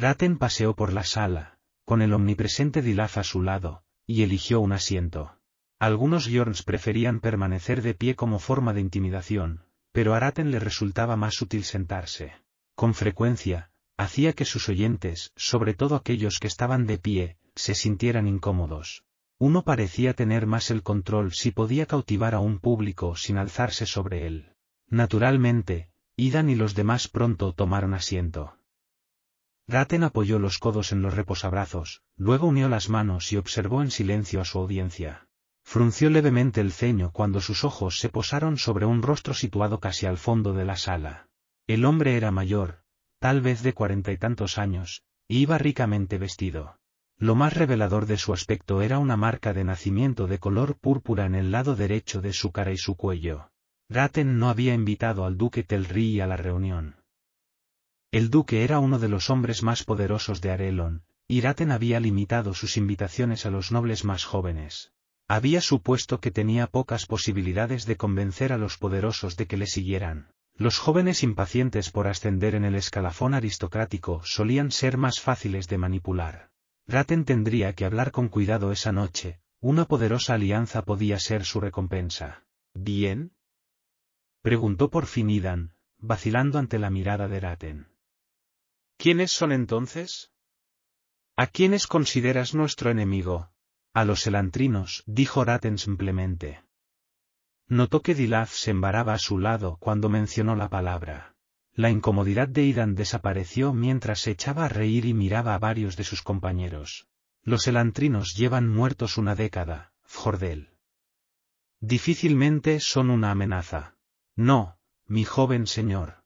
Raten paseó por la sala, con el omnipresente Dilaf a su lado, y eligió un asiento. Algunos Yorns preferían permanecer de pie como forma de intimidación, pero a Raten le resultaba más útil sentarse. Con frecuencia, hacía que sus oyentes, sobre todo aquellos que estaban de pie, se sintieran incómodos. Uno parecía tener más el control si podía cautivar a un público sin alzarse sobre él. Naturalmente, Idan y los demás pronto tomaron asiento. Raten apoyó los codos en los reposabrazos, luego unió las manos y observó en silencio a su audiencia. Frunció levemente el ceño cuando sus ojos se posaron sobre un rostro situado casi al fondo de la sala. El hombre era mayor, tal vez de cuarenta y tantos años, y iba ricamente vestido. Lo más revelador de su aspecto era una marca de nacimiento de color púrpura en el lado derecho de su cara y su cuello. Raten no había invitado al duque Telri a la reunión. El duque era uno de los hombres más poderosos de Arelon, y Raten había limitado sus invitaciones a los nobles más jóvenes. Había supuesto que tenía pocas posibilidades de convencer a los poderosos de que le siguieran. Los jóvenes impacientes por ascender en el escalafón aristocrático solían ser más fáciles de manipular. Raten tendría que hablar con cuidado esa noche, una poderosa alianza podía ser su recompensa. ¿Bien? Preguntó por fin Idan, vacilando ante la mirada de Raten. ¿Quiénes son entonces? ¿A quiénes consideras nuestro enemigo? A los elantrinos, dijo Raten simplemente. Notó que Dilaf se embaraba a su lado cuando mencionó la palabra. La incomodidad de Idan desapareció mientras se echaba a reír y miraba a varios de sus compañeros. Los elantrinos llevan muertos una década, Jordel. Difícilmente son una amenaza. No, mi joven señor.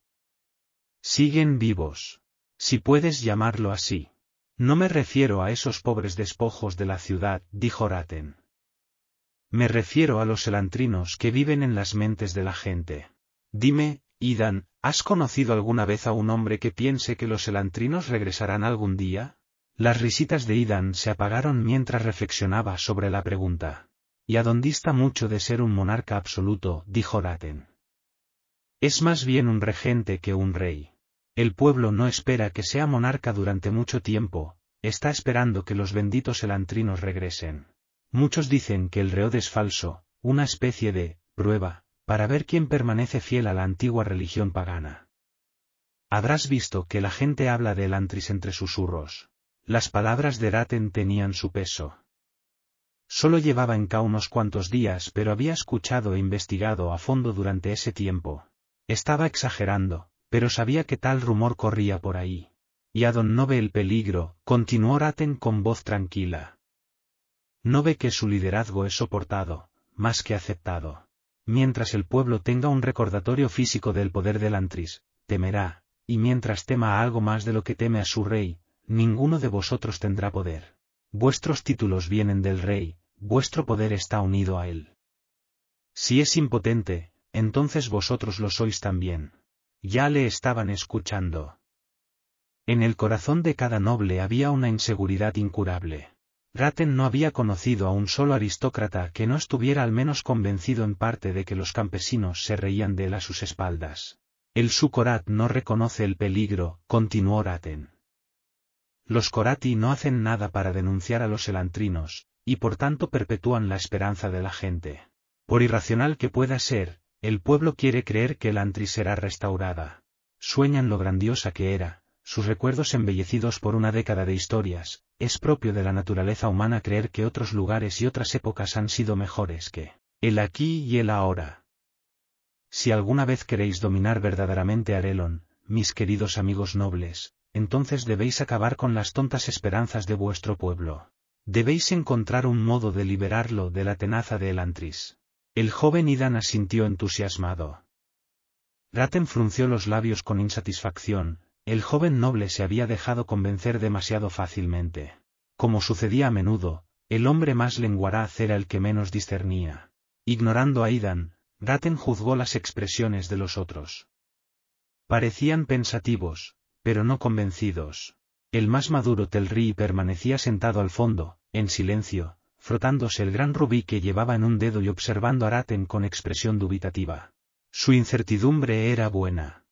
Siguen vivos. Si puedes llamarlo así. No me refiero a esos pobres despojos de la ciudad, dijo Raten. Me refiero a los elantrinos que viven en las mentes de la gente. Dime, Idan, ¿has conocido alguna vez a un hombre que piense que los elantrinos regresarán algún día? Las risitas de Idan se apagaron mientras reflexionaba sobre la pregunta. Y a dónde mucho de ser un monarca absoluto, dijo Raten. Es más bien un regente que un rey. El pueblo no espera que sea monarca durante mucho tiempo, está esperando que los benditos elantrinos regresen. Muchos dicen que el reod es falso, una especie de prueba, para ver quién permanece fiel a la antigua religión pagana. Habrás visto que la gente habla de Elantris entre susurros. Las palabras de Raten tenían su peso. Solo llevaba en Ka unos cuantos días pero había escuchado e investigado a fondo durante ese tiempo. Estaba exagerando, pero sabía que tal rumor corría por ahí. Y Adon no ve el peligro, continuó Raten con voz tranquila. No ve que su liderazgo es soportado, más que aceptado. Mientras el pueblo tenga un recordatorio físico del poder del Antris, temerá, y mientras tema algo más de lo que teme a su rey, ninguno de vosotros tendrá poder. Vuestros títulos vienen del rey, vuestro poder está unido a él. Si es impotente, entonces vosotros lo sois también. Ya le estaban escuchando. En el corazón de cada noble había una inseguridad incurable. Raten no había conocido a un solo aristócrata que no estuviera al menos convencido en parte de que los campesinos se reían de él a sus espaldas. El Sukorat no reconoce el peligro, continuó Raten. Los Korati no hacen nada para denunciar a los elantrinos, y por tanto perpetúan la esperanza de la gente. Por irracional que pueda ser, el pueblo quiere creer que Elantris será restaurada. Sueñan lo grandiosa que era, sus recuerdos embellecidos por una década de historias, es propio de la naturaleza humana creer que otros lugares y otras épocas han sido mejores que el aquí y el ahora. Si alguna vez queréis dominar verdaderamente Arelon, mis queridos amigos nobles, entonces debéis acabar con las tontas esperanzas de vuestro pueblo. Debéis encontrar un modo de liberarlo de la tenaza de Elantris. El joven Idan asintió entusiasmado. Raten frunció los labios con insatisfacción, el joven noble se había dejado convencer demasiado fácilmente. Como sucedía a menudo, el hombre más lenguaraz era el que menos discernía. Ignorando a Idan, Raten juzgó las expresiones de los otros. Parecían pensativos, pero no convencidos. El más maduro Telri permanecía sentado al fondo, en silencio, frotándose el gran rubí que llevaba en un dedo y observando a Raten con expresión dubitativa. Su incertidumbre era buena.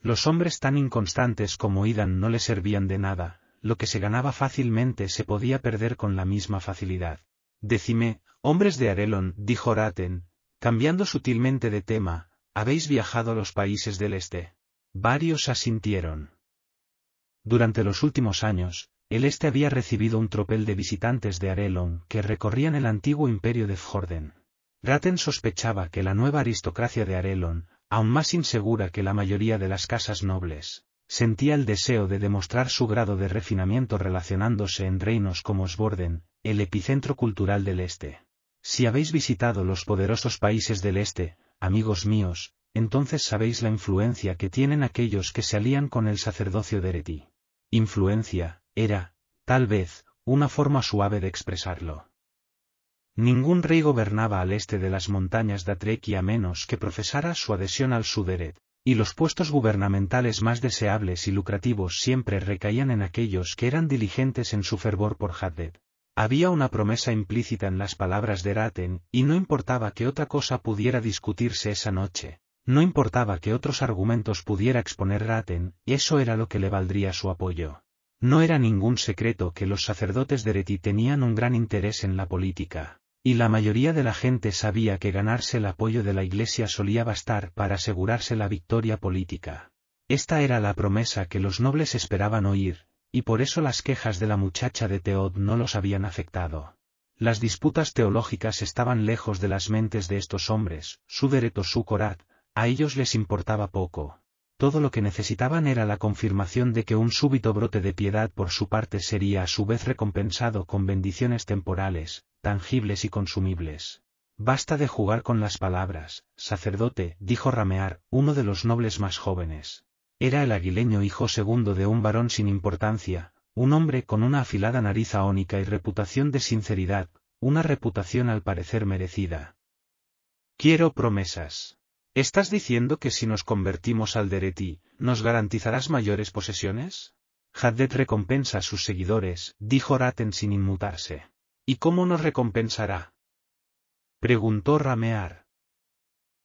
Los hombres tan inconstantes como Idan no le servían de nada, lo que se ganaba fácilmente se podía perder con la misma facilidad. Decime, hombres de Arelon, dijo Raten, cambiando sutilmente de tema, habéis viajado a los países del este. Varios asintieron. Durante los últimos años, el este había recibido un tropel de visitantes de Arelon que recorrían el antiguo imperio de Fjorden. Raten sospechaba que la nueva aristocracia de Arelon, aún más insegura que la mayoría de las casas nobles, sentía el deseo de demostrar su grado de refinamiento relacionándose en reinos como Sborden, el epicentro cultural del este. Si habéis visitado los poderosos países del este, amigos míos, entonces sabéis la influencia que tienen aquellos que se alían con el sacerdocio de Ereti. Influencia, era, tal vez, una forma suave de expresarlo. Ningún rey gobernaba al este de las montañas de Atreki a menos que profesara su adhesión al Suderet, y los puestos gubernamentales más deseables y lucrativos siempre recaían en aquellos que eran diligentes en su fervor por Haddad. Había una promesa implícita en las palabras de Raten, y no importaba que otra cosa pudiera discutirse esa noche, no importaba que otros argumentos pudiera exponer Raten, eso era lo que le valdría su apoyo. No era ningún secreto que los sacerdotes de Reti tenían un gran interés en la política, y la mayoría de la gente sabía que ganarse el apoyo de la Iglesia solía bastar para asegurarse la victoria política. Esta era la promesa que los nobles esperaban oír, y por eso las quejas de la muchacha de Teod no los habían afectado. Las disputas teológicas estaban lejos de las mentes de estos hombres, su dereto su corat, a ellos les importaba poco todo lo que necesitaban era la confirmación de que un súbito brote de piedad por su parte sería a su vez recompensado con bendiciones temporales, tangibles y consumibles. Basta de jugar con las palabras, sacerdote, dijo Ramear, uno de los nobles más jóvenes. Era el aguileño hijo segundo de un varón sin importancia, un hombre con una afilada nariz aónica y reputación de sinceridad, una reputación al parecer merecida. Quiero promesas. ¿Estás diciendo que si nos convertimos al Dereti, nos garantizarás mayores posesiones? Haddet recompensa a sus seguidores, dijo Raten sin inmutarse. ¿Y cómo nos recompensará? Preguntó Ramear.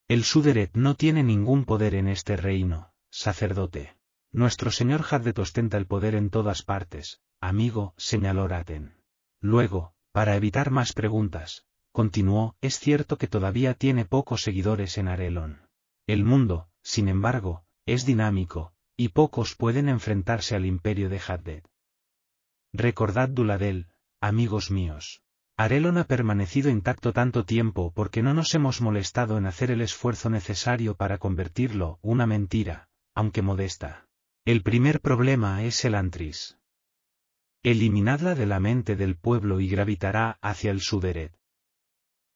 El Suderet no tiene ningún poder en este reino, sacerdote. Nuestro señor Haddet ostenta el poder en todas partes, amigo, señaló Raten. Luego, para evitar más preguntas, continuó, es cierto que todavía tiene pocos seguidores en Arelon. El mundo, sin embargo, es dinámico, y pocos pueden enfrentarse al imperio de Haddad. Recordad Duladel, amigos míos. Arelon ha permanecido intacto tanto tiempo porque no nos hemos molestado en hacer el esfuerzo necesario para convertirlo, una mentira, aunque modesta. El primer problema es el antris. Eliminadla de la mente del pueblo y gravitará hacia el Suderet.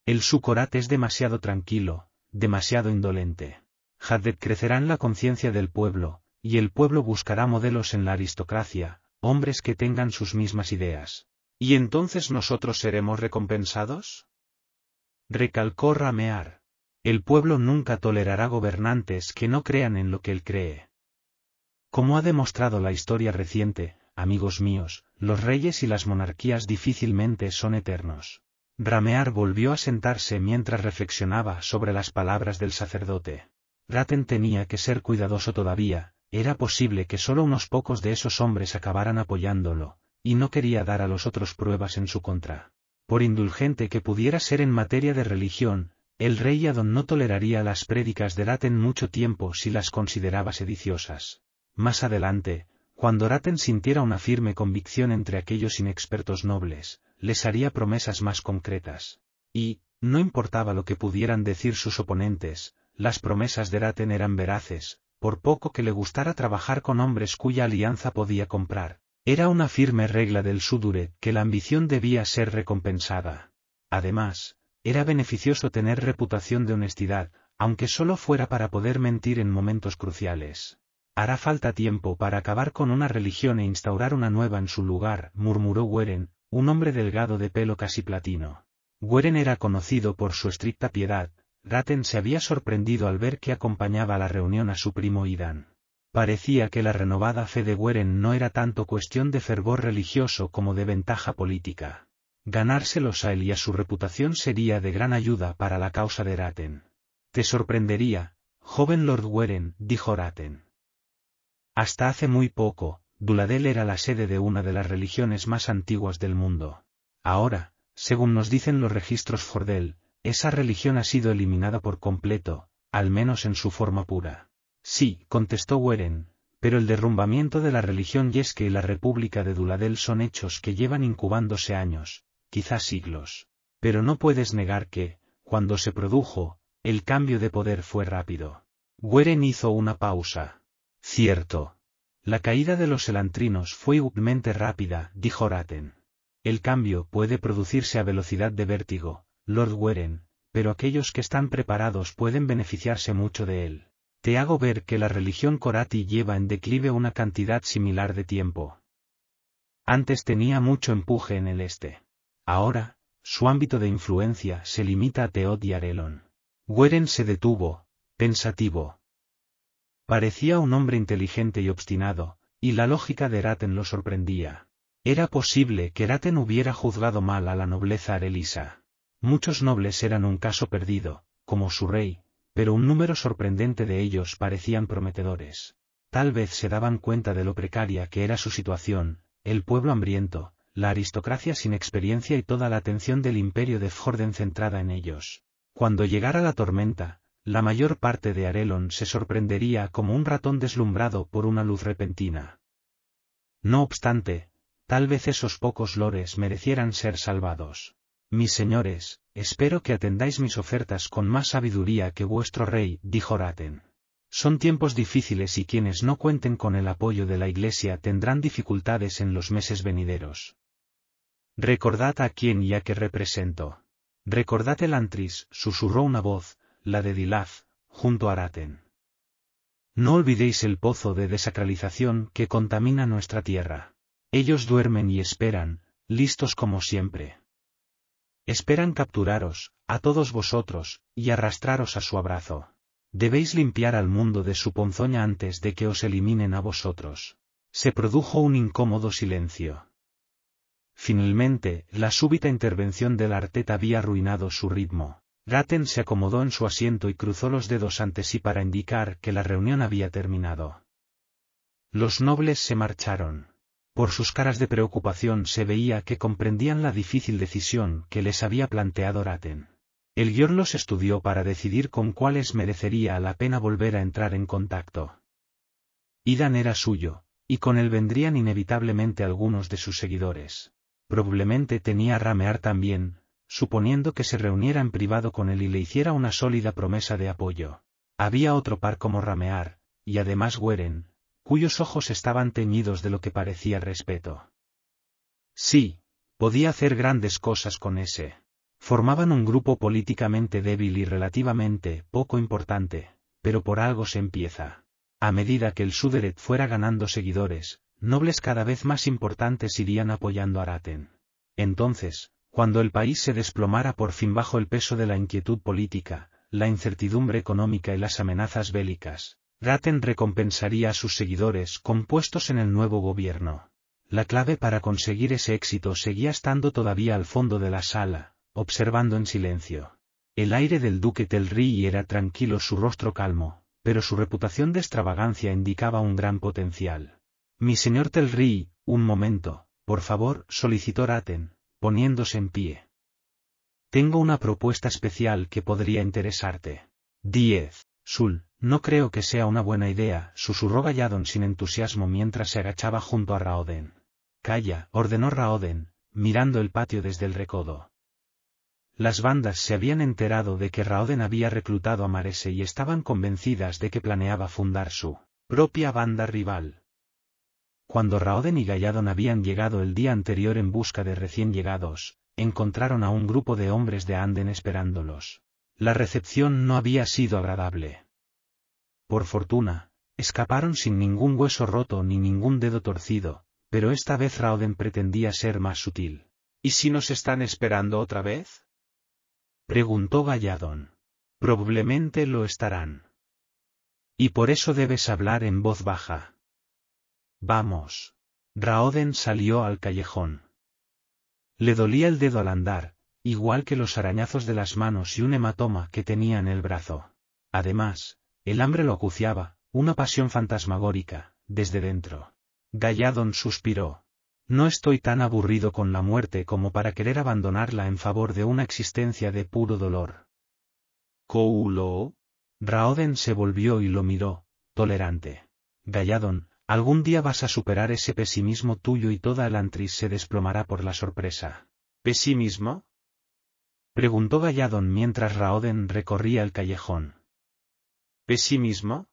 El Sucorat es demasiado tranquilo, demasiado indolente. Haddad crecerá en la conciencia del pueblo, y el pueblo buscará modelos en la aristocracia, hombres que tengan sus mismas ideas. ¿Y entonces nosotros seremos recompensados? Recalcó Ramear. El pueblo nunca tolerará gobernantes que no crean en lo que él cree. Como ha demostrado la historia reciente, amigos míos, los reyes y las monarquías difícilmente son eternos. Ramear volvió a sentarse mientras reflexionaba sobre las palabras del sacerdote. Raten tenía que ser cuidadoso todavía, era posible que solo unos pocos de esos hombres acabaran apoyándolo, y no quería dar a los otros pruebas en su contra. Por indulgente que pudiera ser en materia de religión, el rey Adon no toleraría las prédicas de Raten mucho tiempo si las consideraba sediciosas. Más adelante, cuando Raten sintiera una firme convicción entre aquellos inexpertos nobles, les haría promesas más concretas. Y, no importaba lo que pudieran decir sus oponentes, las promesas de Raten eran veraces, por poco que le gustara trabajar con hombres cuya alianza podía comprar. Era una firme regla del Sudure que la ambición debía ser recompensada. Además, era beneficioso tener reputación de honestidad, aunque solo fuera para poder mentir en momentos cruciales. Hará falta tiempo para acabar con una religión e instaurar una nueva en su lugar, murmuró Weren, un hombre delgado de pelo casi platino. Weren era conocido por su estricta piedad, Raten se había sorprendido al ver que acompañaba a la reunión a su primo Idan. Parecía que la renovada fe de Weren no era tanto cuestión de fervor religioso como de ventaja política. Ganárselos a él y a su reputación sería de gran ayuda para la causa de Raten. Te sorprendería, joven Lord Weren, dijo Raten. Hasta hace muy poco, Duladel era la sede de una de las religiones más antiguas del mundo. Ahora, según nos dicen los registros Fordel, esa religión ha sido eliminada por completo, al menos en su forma pura. Sí, contestó Weren, pero el derrumbamiento de la religión Yeske y la República de Duladel son hechos que llevan incubándose años, quizás siglos. Pero no puedes negar que, cuando se produjo, el cambio de poder fue rápido. Weren hizo una pausa. Cierto. La caída de los elantrinos fue igualmente rápida, dijo Raten. El cambio puede producirse a velocidad de vértigo, Lord Weren, pero aquellos que están preparados pueden beneficiarse mucho de él. Te hago ver que la religión Korati lleva en declive una cantidad similar de tiempo. Antes tenía mucho empuje en el este. Ahora, su ámbito de influencia se limita a Teod y Arelon. Weren se detuvo, pensativo. Parecía un hombre inteligente y obstinado, y la lógica de Raten lo sorprendía. Era posible que Raten hubiera juzgado mal a la nobleza arelisa. Muchos nobles eran un caso perdido, como su rey, pero un número sorprendente de ellos parecían prometedores. Tal vez se daban cuenta de lo precaria que era su situación, el pueblo hambriento, la aristocracia sin experiencia y toda la atención del imperio de Fjorden centrada en ellos. Cuando llegara la tormenta, la mayor parte de Arelon se sorprendería como un ratón deslumbrado por una luz repentina. No obstante, tal vez esos pocos lores merecieran ser salvados. Mis señores, espero que atendáis mis ofertas con más sabiduría que vuestro rey, dijo Raten. Son tiempos difíciles y quienes no cuenten con el apoyo de la Iglesia tendrán dificultades en los meses venideros. Recordad a quién y a qué represento. Recordad el Antris, susurró una voz, la de Dilaf, junto a Raten. No olvidéis el pozo de desacralización que contamina nuestra tierra. Ellos duermen y esperan, listos como siempre. Esperan capturaros, a todos vosotros, y arrastraros a su abrazo. Debéis limpiar al mundo de su ponzoña antes de que os eliminen a vosotros. Se produjo un incómodo silencio. Finalmente, la súbita intervención del Artet había arruinado su ritmo. Raten se acomodó en su asiento y cruzó los dedos ante sí para indicar que la reunión había terminado. Los nobles se marcharon. Por sus caras de preocupación se veía que comprendían la difícil decisión que les había planteado Raten. El guion los estudió para decidir con cuáles merecería la pena volver a entrar en contacto. Idan era suyo, y con él vendrían inevitablemente algunos de sus seguidores. Probablemente tenía Ramear también, suponiendo que se reuniera en privado con él y le hiciera una sólida promesa de apoyo. Había otro par como Ramear, y además Weren, cuyos ojos estaban teñidos de lo que parecía respeto. Sí, podía hacer grandes cosas con ese. Formaban un grupo políticamente débil y relativamente poco importante, pero por algo se empieza. A medida que el Suderet fuera ganando seguidores, nobles cada vez más importantes irían apoyando a Raten. Entonces, cuando el país se desplomara por fin bajo el peso de la inquietud política, la incertidumbre económica y las amenazas bélicas, Raten recompensaría a sus seguidores con puestos en el nuevo gobierno. La clave para conseguir ese éxito seguía estando todavía al fondo de la sala, observando en silencio. El aire del duque Telri era tranquilo, su rostro calmo, pero su reputación de extravagancia indicaba un gran potencial. Mi señor Telri, un momento, por favor, solicitó Raten, poniéndose en pie. Tengo una propuesta especial que podría interesarte. 10. Sul, no creo que sea una buena idea, susurró Galladon sin entusiasmo mientras se agachaba junto a Raoden. Calla, ordenó Raoden, mirando el patio desde el recodo. Las bandas se habían enterado de que Raoden había reclutado a Marese y estaban convencidas de que planeaba fundar su propia banda rival. Cuando Raoden y Galladon habían llegado el día anterior en busca de recién llegados, encontraron a un grupo de hombres de Anden esperándolos. La recepción no había sido agradable. Por fortuna, escaparon sin ningún hueso roto ni ningún dedo torcido, pero esta vez Raoden pretendía ser más sutil. ¿Y si nos están esperando otra vez? Preguntó Galladon. Probablemente lo estarán. Y por eso debes hablar en voz baja. Vamos. Raoden salió al callejón. Le dolía el dedo al andar, igual que los arañazos de las manos y un hematoma que tenía en el brazo. Además, el hambre lo acuciaba, una pasión fantasmagórica, desde dentro. Galladon suspiró. No estoy tan aburrido con la muerte como para querer abandonarla en favor de una existencia de puro dolor. ¿Coulo? Raoden se volvió y lo miró, tolerante. Galladon, Algún día vas a superar ese pesimismo tuyo y toda Elantris se desplomará por la sorpresa. ¿Pesimismo? Preguntó Galladon mientras Raoden recorría el callejón. ¿Pesimismo?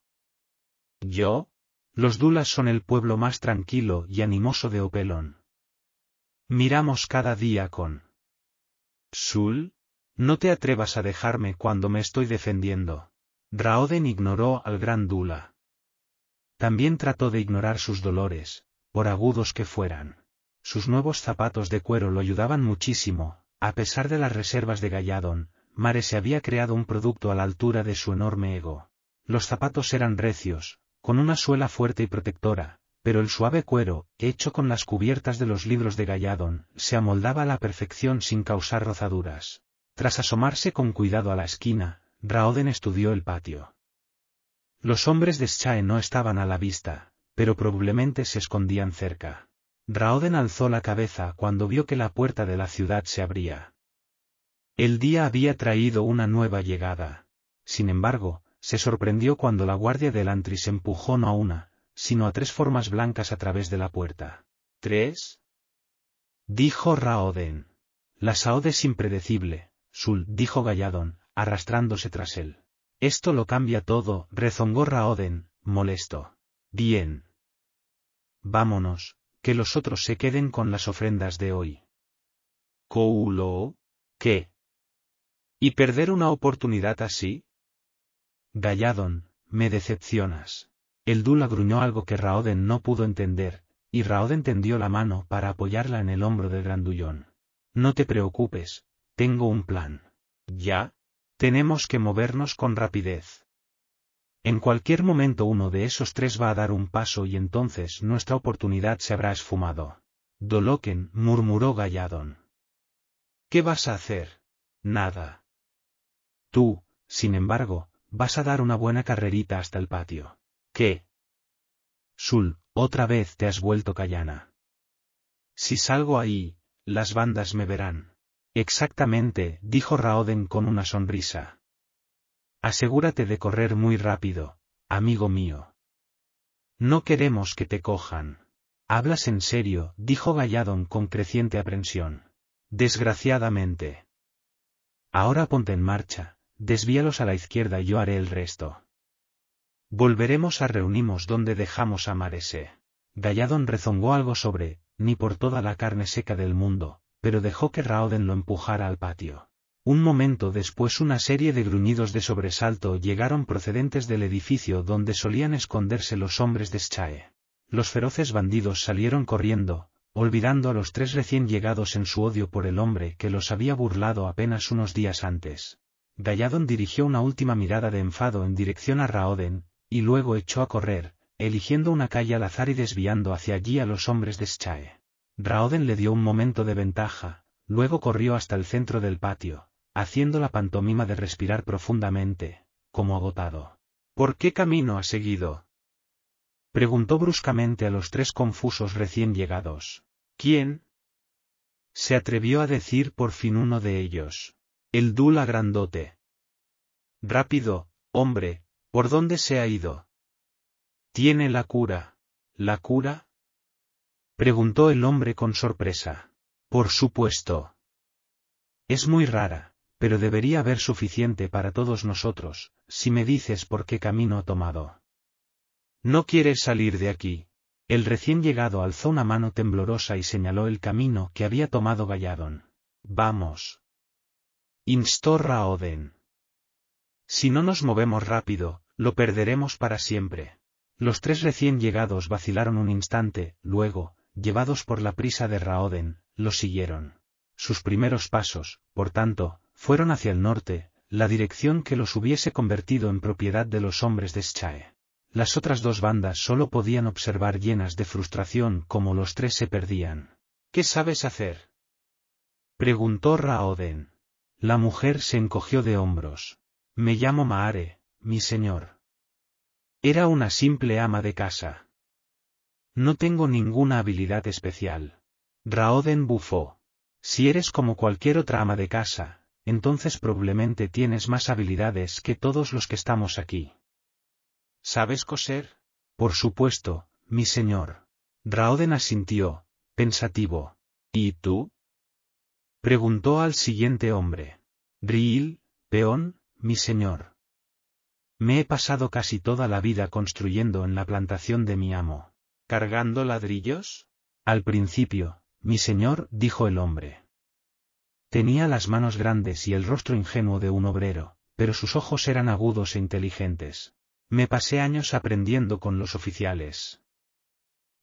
¿Yo? Los Dulas son el pueblo más tranquilo y animoso de Opelón. Miramos cada día con. ¿Sul? No te atrevas a dejarme cuando me estoy defendiendo. Raoden ignoró al gran Dula. También trató de ignorar sus dolores, por agudos que fueran. Sus nuevos zapatos de cuero lo ayudaban muchísimo, a pesar de las reservas de Galladon, Mare se había creado un producto a la altura de su enorme ego. Los zapatos eran recios, con una suela fuerte y protectora, pero el suave cuero, hecho con las cubiertas de los libros de Galladon, se amoldaba a la perfección sin causar rozaduras. Tras asomarse con cuidado a la esquina, Raoden estudió el patio. Los hombres de Schae no estaban a la vista, pero probablemente se escondían cerca. Raoden alzó la cabeza cuando vio que la puerta de la ciudad se abría. El día había traído una nueva llegada. Sin embargo, se sorprendió cuando la guardia del Antris empujó no a una, sino a tres formas blancas a través de la puerta. ¿Tres? Dijo Raoden. La Saod es impredecible, Sul, dijo Galladon, arrastrándose tras él. Esto lo cambia todo, rezongó Raoden, molesto. Bien. Vámonos, que los otros se queden con las ofrendas de hoy. ¿Coulo? ¿Qué? ¿Y perder una oportunidad así? Galladon, me decepcionas. El Dula gruñó algo que Raoden no pudo entender, y Raoden tendió la mano para apoyarla en el hombro del grandullón. No te preocupes, tengo un plan. ¿Ya? Tenemos que movernos con rapidez. En cualquier momento uno de esos tres va a dar un paso y entonces nuestra oportunidad se habrá esfumado. Doloken, murmuró Galladon. ¿Qué vas a hacer? Nada. Tú, sin embargo, vas a dar una buena carrerita hasta el patio. ¿Qué? Sul, otra vez te has vuelto callana. Si salgo ahí, las bandas me verán. Exactamente, dijo Raoden con una sonrisa. Asegúrate de correr muy rápido, amigo mío. No queremos que te cojan. Hablas en serio, dijo Galladon con creciente aprensión. Desgraciadamente. Ahora ponte en marcha, desvíalos a la izquierda y yo haré el resto. Volveremos a reunimos donde dejamos a Marese. Galladon rezongó algo sobre, ni por toda la carne seca del mundo, pero dejó que Raoden lo empujara al patio. Un momento después una serie de gruñidos de sobresalto llegaron procedentes del edificio donde solían esconderse los hombres de Schae. Los feroces bandidos salieron corriendo, olvidando a los tres recién llegados en su odio por el hombre que los había burlado apenas unos días antes. Galladon dirigió una última mirada de enfado en dirección a Raoden, y luego echó a correr, eligiendo una calle al azar y desviando hacia allí a los hombres de Schae. Raoden le dio un momento de ventaja, luego corrió hasta el centro del patio, haciendo la pantomima de respirar profundamente, como agotado. ¿Por qué camino ha seguido? Preguntó bruscamente a los tres confusos recién llegados. ¿Quién? Se atrevió a decir por fin uno de ellos. El Dula grandote. Rápido, hombre, ¿por dónde se ha ido? ¿Tiene la cura? ¿La cura? Preguntó el hombre con sorpresa. Por supuesto. Es muy rara, pero debería haber suficiente para todos nosotros, si me dices por qué camino ha tomado. No quieres salir de aquí. El recién llegado alzó una mano temblorosa y señaló el camino que había tomado Galladon. Vamos. Instó Raoden. Si no nos movemos rápido, lo perderemos para siempre. Los tres recién llegados vacilaron un instante, luego, llevados por la prisa de Raoden, lo siguieron. Sus primeros pasos, por tanto, fueron hacia el norte, la dirección que los hubiese convertido en propiedad de los hombres de Schae. Las otras dos bandas solo podían observar llenas de frustración como los tres se perdían. ¿Qué sabes hacer? Preguntó Raoden. La mujer se encogió de hombros. Me llamo Maare, mi señor. Era una simple ama de casa. No tengo ninguna habilidad especial. Raoden bufó. Si eres como cualquier otra ama de casa, entonces probablemente tienes más habilidades que todos los que estamos aquí. ¿Sabes coser? Por supuesto, mi señor. Raoden asintió, pensativo. ¿Y tú? Preguntó al siguiente hombre. Riil, peón, mi señor. Me he pasado casi toda la vida construyendo en la plantación de mi amo. ¿Cargando ladrillos? Al principio, mi señor, dijo el hombre. Tenía las manos grandes y el rostro ingenuo de un obrero, pero sus ojos eran agudos e inteligentes. Me pasé años aprendiendo con los oficiales.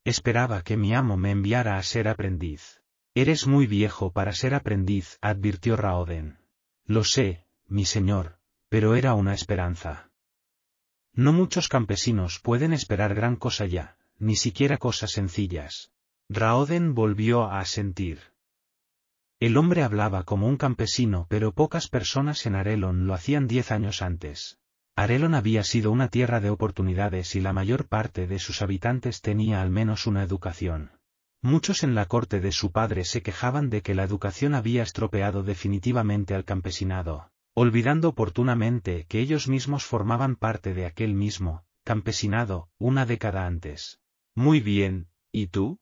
Esperaba que mi amo me enviara a ser aprendiz. Eres muy viejo para ser aprendiz, advirtió Raoden. Lo sé, mi señor, pero era una esperanza. No muchos campesinos pueden esperar gran cosa ya, ni siquiera cosas sencillas. Raoden volvió a asentir. El hombre hablaba como un campesino, pero pocas personas en Arelon lo hacían diez años antes. Arelon había sido una tierra de oportunidades y la mayor parte de sus habitantes tenía al menos una educación. Muchos en la corte de su padre se quejaban de que la educación había estropeado definitivamente al campesinado, olvidando oportunamente que ellos mismos formaban parte de aquel mismo, campesinado, una década antes. Muy bien, ¿y tú?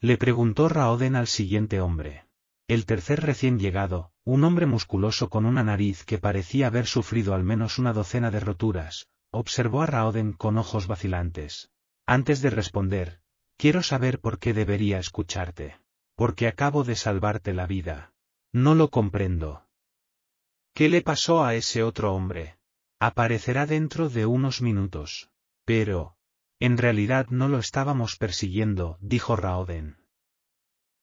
Le preguntó Raoden al siguiente hombre. El tercer recién llegado, un hombre musculoso con una nariz que parecía haber sufrido al menos una docena de roturas, observó a Raoden con ojos vacilantes. Antes de responder, Quiero saber por qué debería escucharte. Porque acabo de salvarte la vida. No lo comprendo. ¿Qué le pasó a ese otro hombre? Aparecerá dentro de unos minutos. Pero... En realidad no lo estábamos persiguiendo, dijo Raoden.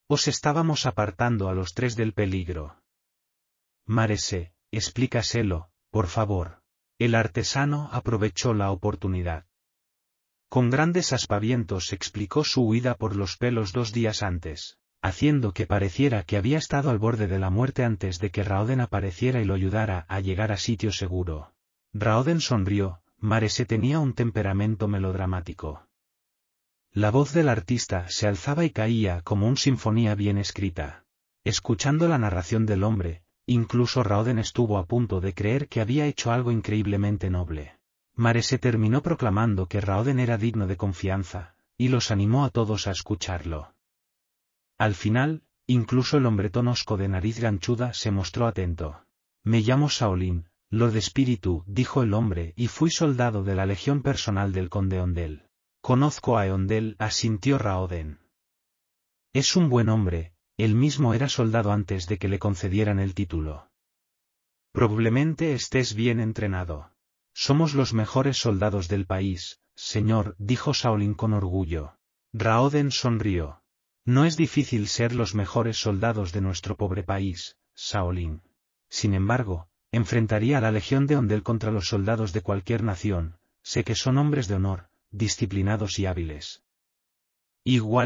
Os estábamos apartando a los tres del peligro. Marese, explícaselo, por favor. El artesano aprovechó la oportunidad. Con grandes aspavientos explicó su huida por los pelos dos días antes, haciendo que pareciera que había estado al borde de la muerte antes de que Raoden apareciera y lo ayudara a llegar a sitio seguro. Raoden sonrió, Marese tenía un temperamento melodramático. La voz del artista se alzaba y caía como una sinfonía bien escrita. Escuchando la narración del hombre, incluso Raoden estuvo a punto de creer que había hecho algo increíblemente noble. Marese terminó proclamando que Raoden era digno de confianza, y los animó a todos a escucharlo. Al final, incluso el hombre tonosco de nariz ganchuda se mostró atento. Me llamo Saolín, Lord Espíritu, dijo el hombre, y fui soldado de la legión personal del conde Ondel. Conozco a Eondel, asintió Raoden. Es un buen hombre, él mismo era soldado antes de que le concedieran el título. Probablemente estés bien entrenado. Somos los mejores soldados del país, señor, dijo Shaolin con orgullo. Raoden sonrió. No es difícil ser los mejores soldados de nuestro pobre país, Shaolin. Sin embargo, enfrentaría a la Legión de Ondel contra los soldados de cualquier nación, sé que son hombres de honor, disciplinados y hábiles. Igual